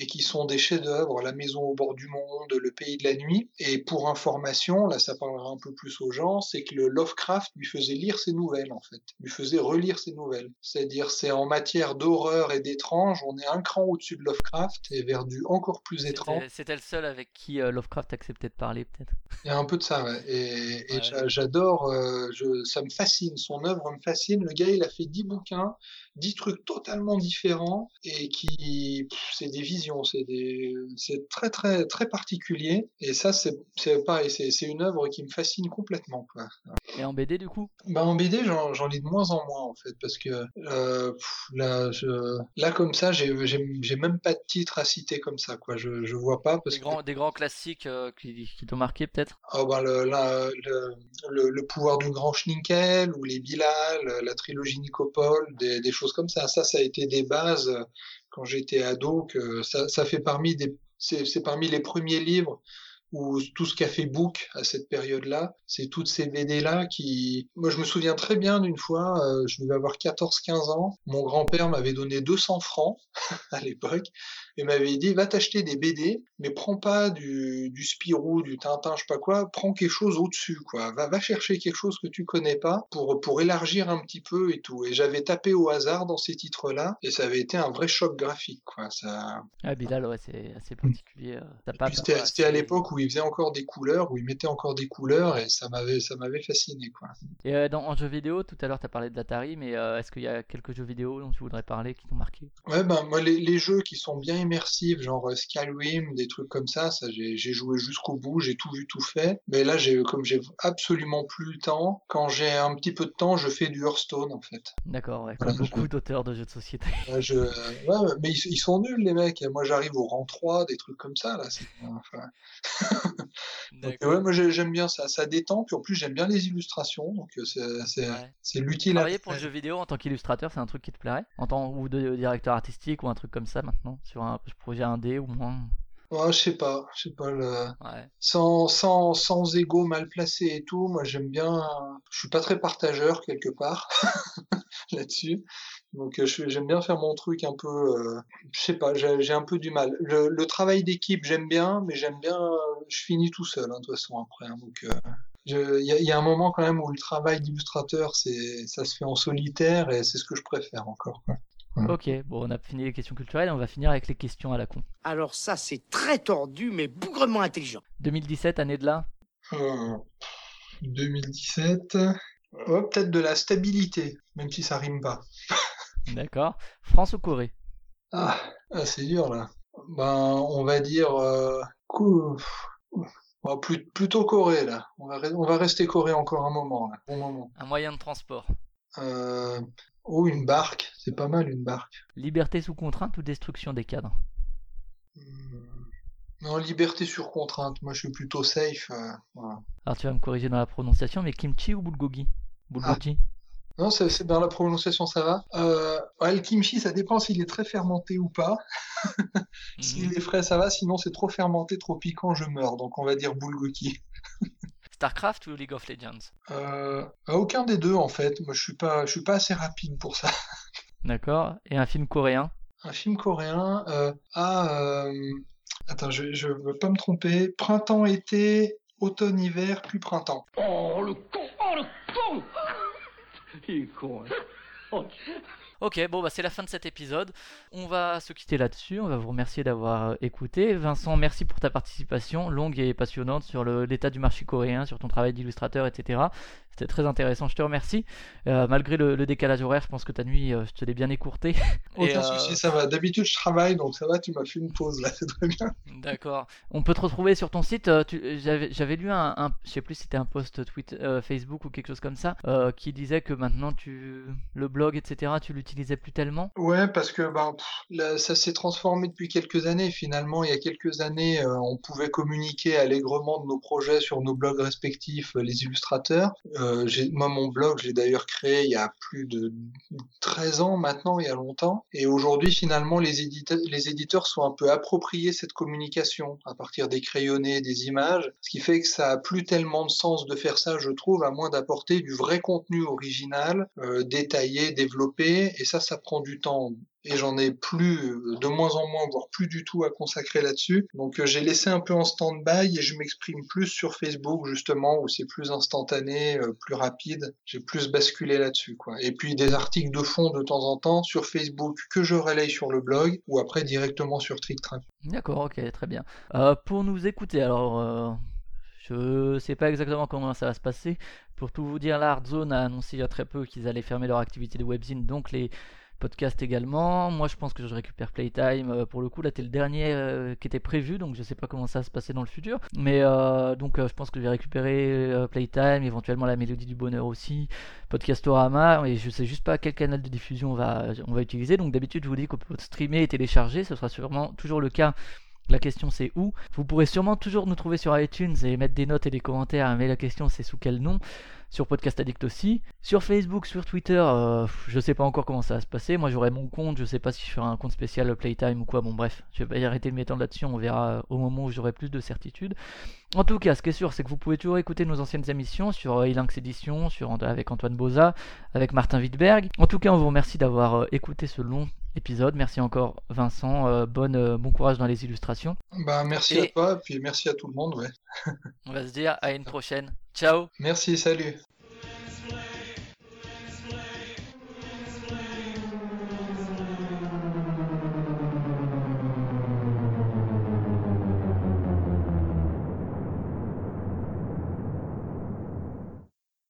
Speaker 2: et qui sont des chefs-d'œuvre, La Maison au bord du monde, Le Pays de la nuit. Et pour information, là ça parlera un peu plus aux gens, c'est que le Lovecraft lui faisait lire ses nouvelles en fait, lui faisait relire ses nouvelles. C'est-à-dire c'est en matière d'horreur et d'étrange, on est un cran au-dessus de Lovecraft et vers du encore plus étrange.
Speaker 1: C'était le seul avec qui euh, Lovecraft acceptait de parler, peut-être.
Speaker 2: Il y a un peu de ça, ouais. Et, et
Speaker 1: Ouais.
Speaker 2: j'a- j'adore, euh, ça me fascine, son œuvre me fascine. Le gars, il a fait dix bouquins, dix trucs totalement différents et qui, c'est des visions, c'est des, très très très particulier. Et ça, c'est, pareil, une œuvre qui me fascine complètement, quoi.
Speaker 1: Et en BD, du coup?
Speaker 2: Bah en BD, j'en, lis de moins en moins en fait, parce que euh, pff, là, je, là comme ça, j'ai, même pas de titre à citer comme ça, quoi. Je, je vois pas parce
Speaker 1: des
Speaker 2: que
Speaker 1: grands, des grands classiques euh, qui, qui t'ont marqué, peut-être?
Speaker 2: Oh ben le, la- le, le, le pouvoir du grand Schninkel ou les Bilal, la trilogie Nicopole, des, des choses comme ça. Ça, ça a été des bases quand j'étais ado, que ça, fait parmi des, c'est, parmi les premiers livres où tout ce qu'a fait Book à cette période-là, c'est toutes ces BD-là qui... Moi, je me souviens très bien d'une fois, euh, je devais avoir 14-15 ans, mon grand-père m'avait donné 200 francs à l'époque, et m'avait dit, va t'acheter des BD, mais prends pas du, du Spirou, du Tintin, je sais pas quoi, prends quelque chose au-dessus, quoi. Va, va chercher quelque chose que tu connais pas pour, pour élargir un petit peu et tout. Et j'avais tapé au hasard dans ces titres-là, et ça avait été un vrai choc graphique, quoi. Ça...
Speaker 1: Ah, Bilal, ouais, c'est assez particulier. euh,
Speaker 2: c'était à l'époque où il faisait encore des couleurs, où il mettait encore des couleurs, et ça m'avait ça m'avait fasciné, quoi.
Speaker 1: Et euh, dans, en jeu vidéo, tout à l'heure, tu as parlé de l'Atari, mais euh, est-ce qu'il y a quelques jeux vidéo dont tu voudrais parler qui t'ont marqué?
Speaker 2: Ouais, ben moi les, les jeux qui sont bien immersifs, genre euh, Skyrim, des trucs comme ça, ça j'ai j'ai joué jusqu'au bout, j'ai tout vu, tout fait. Mais là, j'ai comme j'ai absolument plus le temps, quand j'ai un petit peu de temps, je fais du Hearthstone en fait.
Speaker 1: D'accord, ouais, comme
Speaker 2: je-
Speaker 1: beaucoup d'auteurs de jeux de société.
Speaker 2: Ouais, je, ouais, ouais, mais ils, ils sont nuls les mecs. Moi, j'arrive au rang 3, des trucs comme ça là. c'est- Enfin, donc, ouais, moi j'ai- j'aime bien ça, ça détend. Puis en plus, j'aime bien les illustrations, donc euh, c'est c'est
Speaker 1: Ouais.
Speaker 2: c'est l'utile. à
Speaker 1: Travailler pour le jeu vidéo en tant qu'illustrateur, c'est un truc qui te plairait? En tant ou de directeur artistique ou un truc comme ça maintenant Sur un projet indé ou moins
Speaker 2: Ouais, je sais pas, je sais pas le sans sans sans ego mal placé et tout. Moi, j'aime bien. Je suis pas très partageur quelque part là-dessus. Donc, euh, j'aime bien faire mon truc un peu. Euh, je sais pas, j'ai un peu du mal. Le, le travail d'équipe, j'aime bien, mais j'aime bien. Je finis tout seul, hein, de toute façon après. Hein, donc, euh, il y, y, a un moment quand même où le travail d'illustrateur, ça se fait en solitaire et c'est ce que je préfère encore. Quoi.
Speaker 1: Ok, bon, on a fini les questions culturelles, on va finir avec les questions à la con.
Speaker 3: Alors ça, c'est très tordu, mais bougrement intelligent.
Speaker 1: 2017, année de là
Speaker 2: euh, 2017, peut-être de la stabilité, même si ça rime pas.
Speaker 1: D'accord. France ou Corée?
Speaker 2: Ah, ah c'est dur là. Ben, on va dire euh, plutôt Corée là. On va, on va rester Corée encore un moment là. Bon moment.
Speaker 1: Un moyen de transport.
Speaker 2: Euh, Oh, une barque, c'est pas mal une barque.
Speaker 1: Liberté sous contrainte ou destruction des cadres?
Speaker 2: Hmm. Non, liberté sur contrainte. Moi, je suis plutôt safe. Euh,
Speaker 1: Alors, tu vas me corriger dans la prononciation, mais kimchi ou bulgogi? Bulgogi?
Speaker 2: Ah. Non, c'est dans la prononciation, ça va. Euh, le kimchi, ça dépend s'il est très fermenté ou pas. s'il mhm. est frais, ça va. Sinon, c'est trop fermenté, trop piquant, je meurs. Donc, on va dire bulgogi.
Speaker 1: StarCraft ou League of Legends
Speaker 2: euh, Aucun des deux en fait. Moi je suis pas, je suis pas assez rapide pour ça.
Speaker 1: D'accord. Et un film coréen
Speaker 2: Un film coréen. Euh, ah, euh, attends, je, je veux pas me tromper. Printemps, été, automne, hiver, puis printemps.
Speaker 3: Oh le con Oh le con Il est con. Hein.
Speaker 1: Ok, bon bah c'est la fin de cet épisode. On va se quitter là-dessus. On va vous remercier d'avoir euh, écouté. Vincent, merci pour ta participation longue et passionnante sur l'état du marché coréen, sur ton travail d'illustrateur, etc. C'était très intéressant, je te remercie. Euh, malgré le, décalage horaire, je pense que ta nuit, euh, je te l'ai bien écourté.
Speaker 2: Aucun souci, ça va. D'habitude, je travaille, donc ça va, tu m'as fait une pause là, c'est très bien.
Speaker 1: D'accord. On peut te retrouver sur ton site. J'avais lu un, un, je sais plus si c'était un post tweet Facebook ou quelque chose comme ça, qui disait que maintenant, tu le blog, etc., tu l'utilises utilisait plus tellement
Speaker 2: Ouais, parce que ben, ça s'est transformé depuis quelques années. Finalement, il y a quelques années, euh, on pouvait communiquer allègrement de nos projets sur nos blogs respectifs, euh, les illustrateurs. Euh, moi, mon blog, j'ai d'ailleurs créé il y a plus de 13 ans maintenant, il y a longtemps. Et aujourd'hui, finalement, les, éditeurs, les éditeurs sont un peu appropriés cette communication à partir des crayonnés, des images, ce qui fait que ça a plus tellement de sens de faire ça, je trouve, à moins d'apporter du vrai contenu original, détaillé, développé, et ça, ça prend du temps. Et j'en ai plus, euh, de moins en moins, voire plus du tout à consacrer là-dessus. Donc euh, j'ai laissé un peu en stand-by et je m'exprime plus sur Facebook justement où c'est plus instantané, euh, plus rapide. J'ai plus basculé là-dessus. Et puis des articles de fond de temps en temps sur Facebook que je relaye sur le blog ou après directement sur TrickTrack.
Speaker 1: D'accord, ok, très bien. pour nous écouter, alors je sais pas exactement comment ça va se passer. Pour tout vous dire, la Zone a annoncé il y a très peu qu'ils allaient fermer leur activité de webzine, donc les podcasts également. Moi, je pense que je récupère Playtime. Euh, pour le coup, là, t'es le dernier euh, qui était prévu, donc je sais pas comment ça va se passer dans le futur. Mais euh, donc, je pense que je vais récupérer Playtime, éventuellement la Mélodie du Bonheur aussi, Podcastorama, et je sais juste pas quel canal de diffusion on va, on va utiliser. Donc, d'habitude, je vous dis qu'on peut streamer et télécharger. Ce sera sûrement toujours le cas la question c'est où? Vous pourrez sûrement toujours nous trouver sur iTunes et mettre des notes et des commentaires, mais la question c'est sous quel nom? Sur Podcast Addict aussi. Sur Facebook, sur Twitter, euh, je sais pas encore comment ça va se passer. Moi j'aurai mon compte, je sais pas si je ferai un compte spécial Playtime ou quoi. Bon bref, je vais arrêter de m'étendre là-dessus, on verra euh, au moment où j'aurai plus de certitude. En tout cas, ce qui est sûr, c'est que vous pouvez toujours écouter nos anciennes émissions sur Elinx euh, Edition, sur, avec Antoine Boza, avec Martin Wittberg. En tout cas, on vous remercie d'avoir écouté ce long épisode. Merci encore Vincent, euh, bonne, euh, bon courage dans les illustrations.
Speaker 2: Bah, merci à toi, et puis merci à tout le monde. Ouais.
Speaker 1: on va se dire à une prochaine. Ciao
Speaker 2: Merci, salut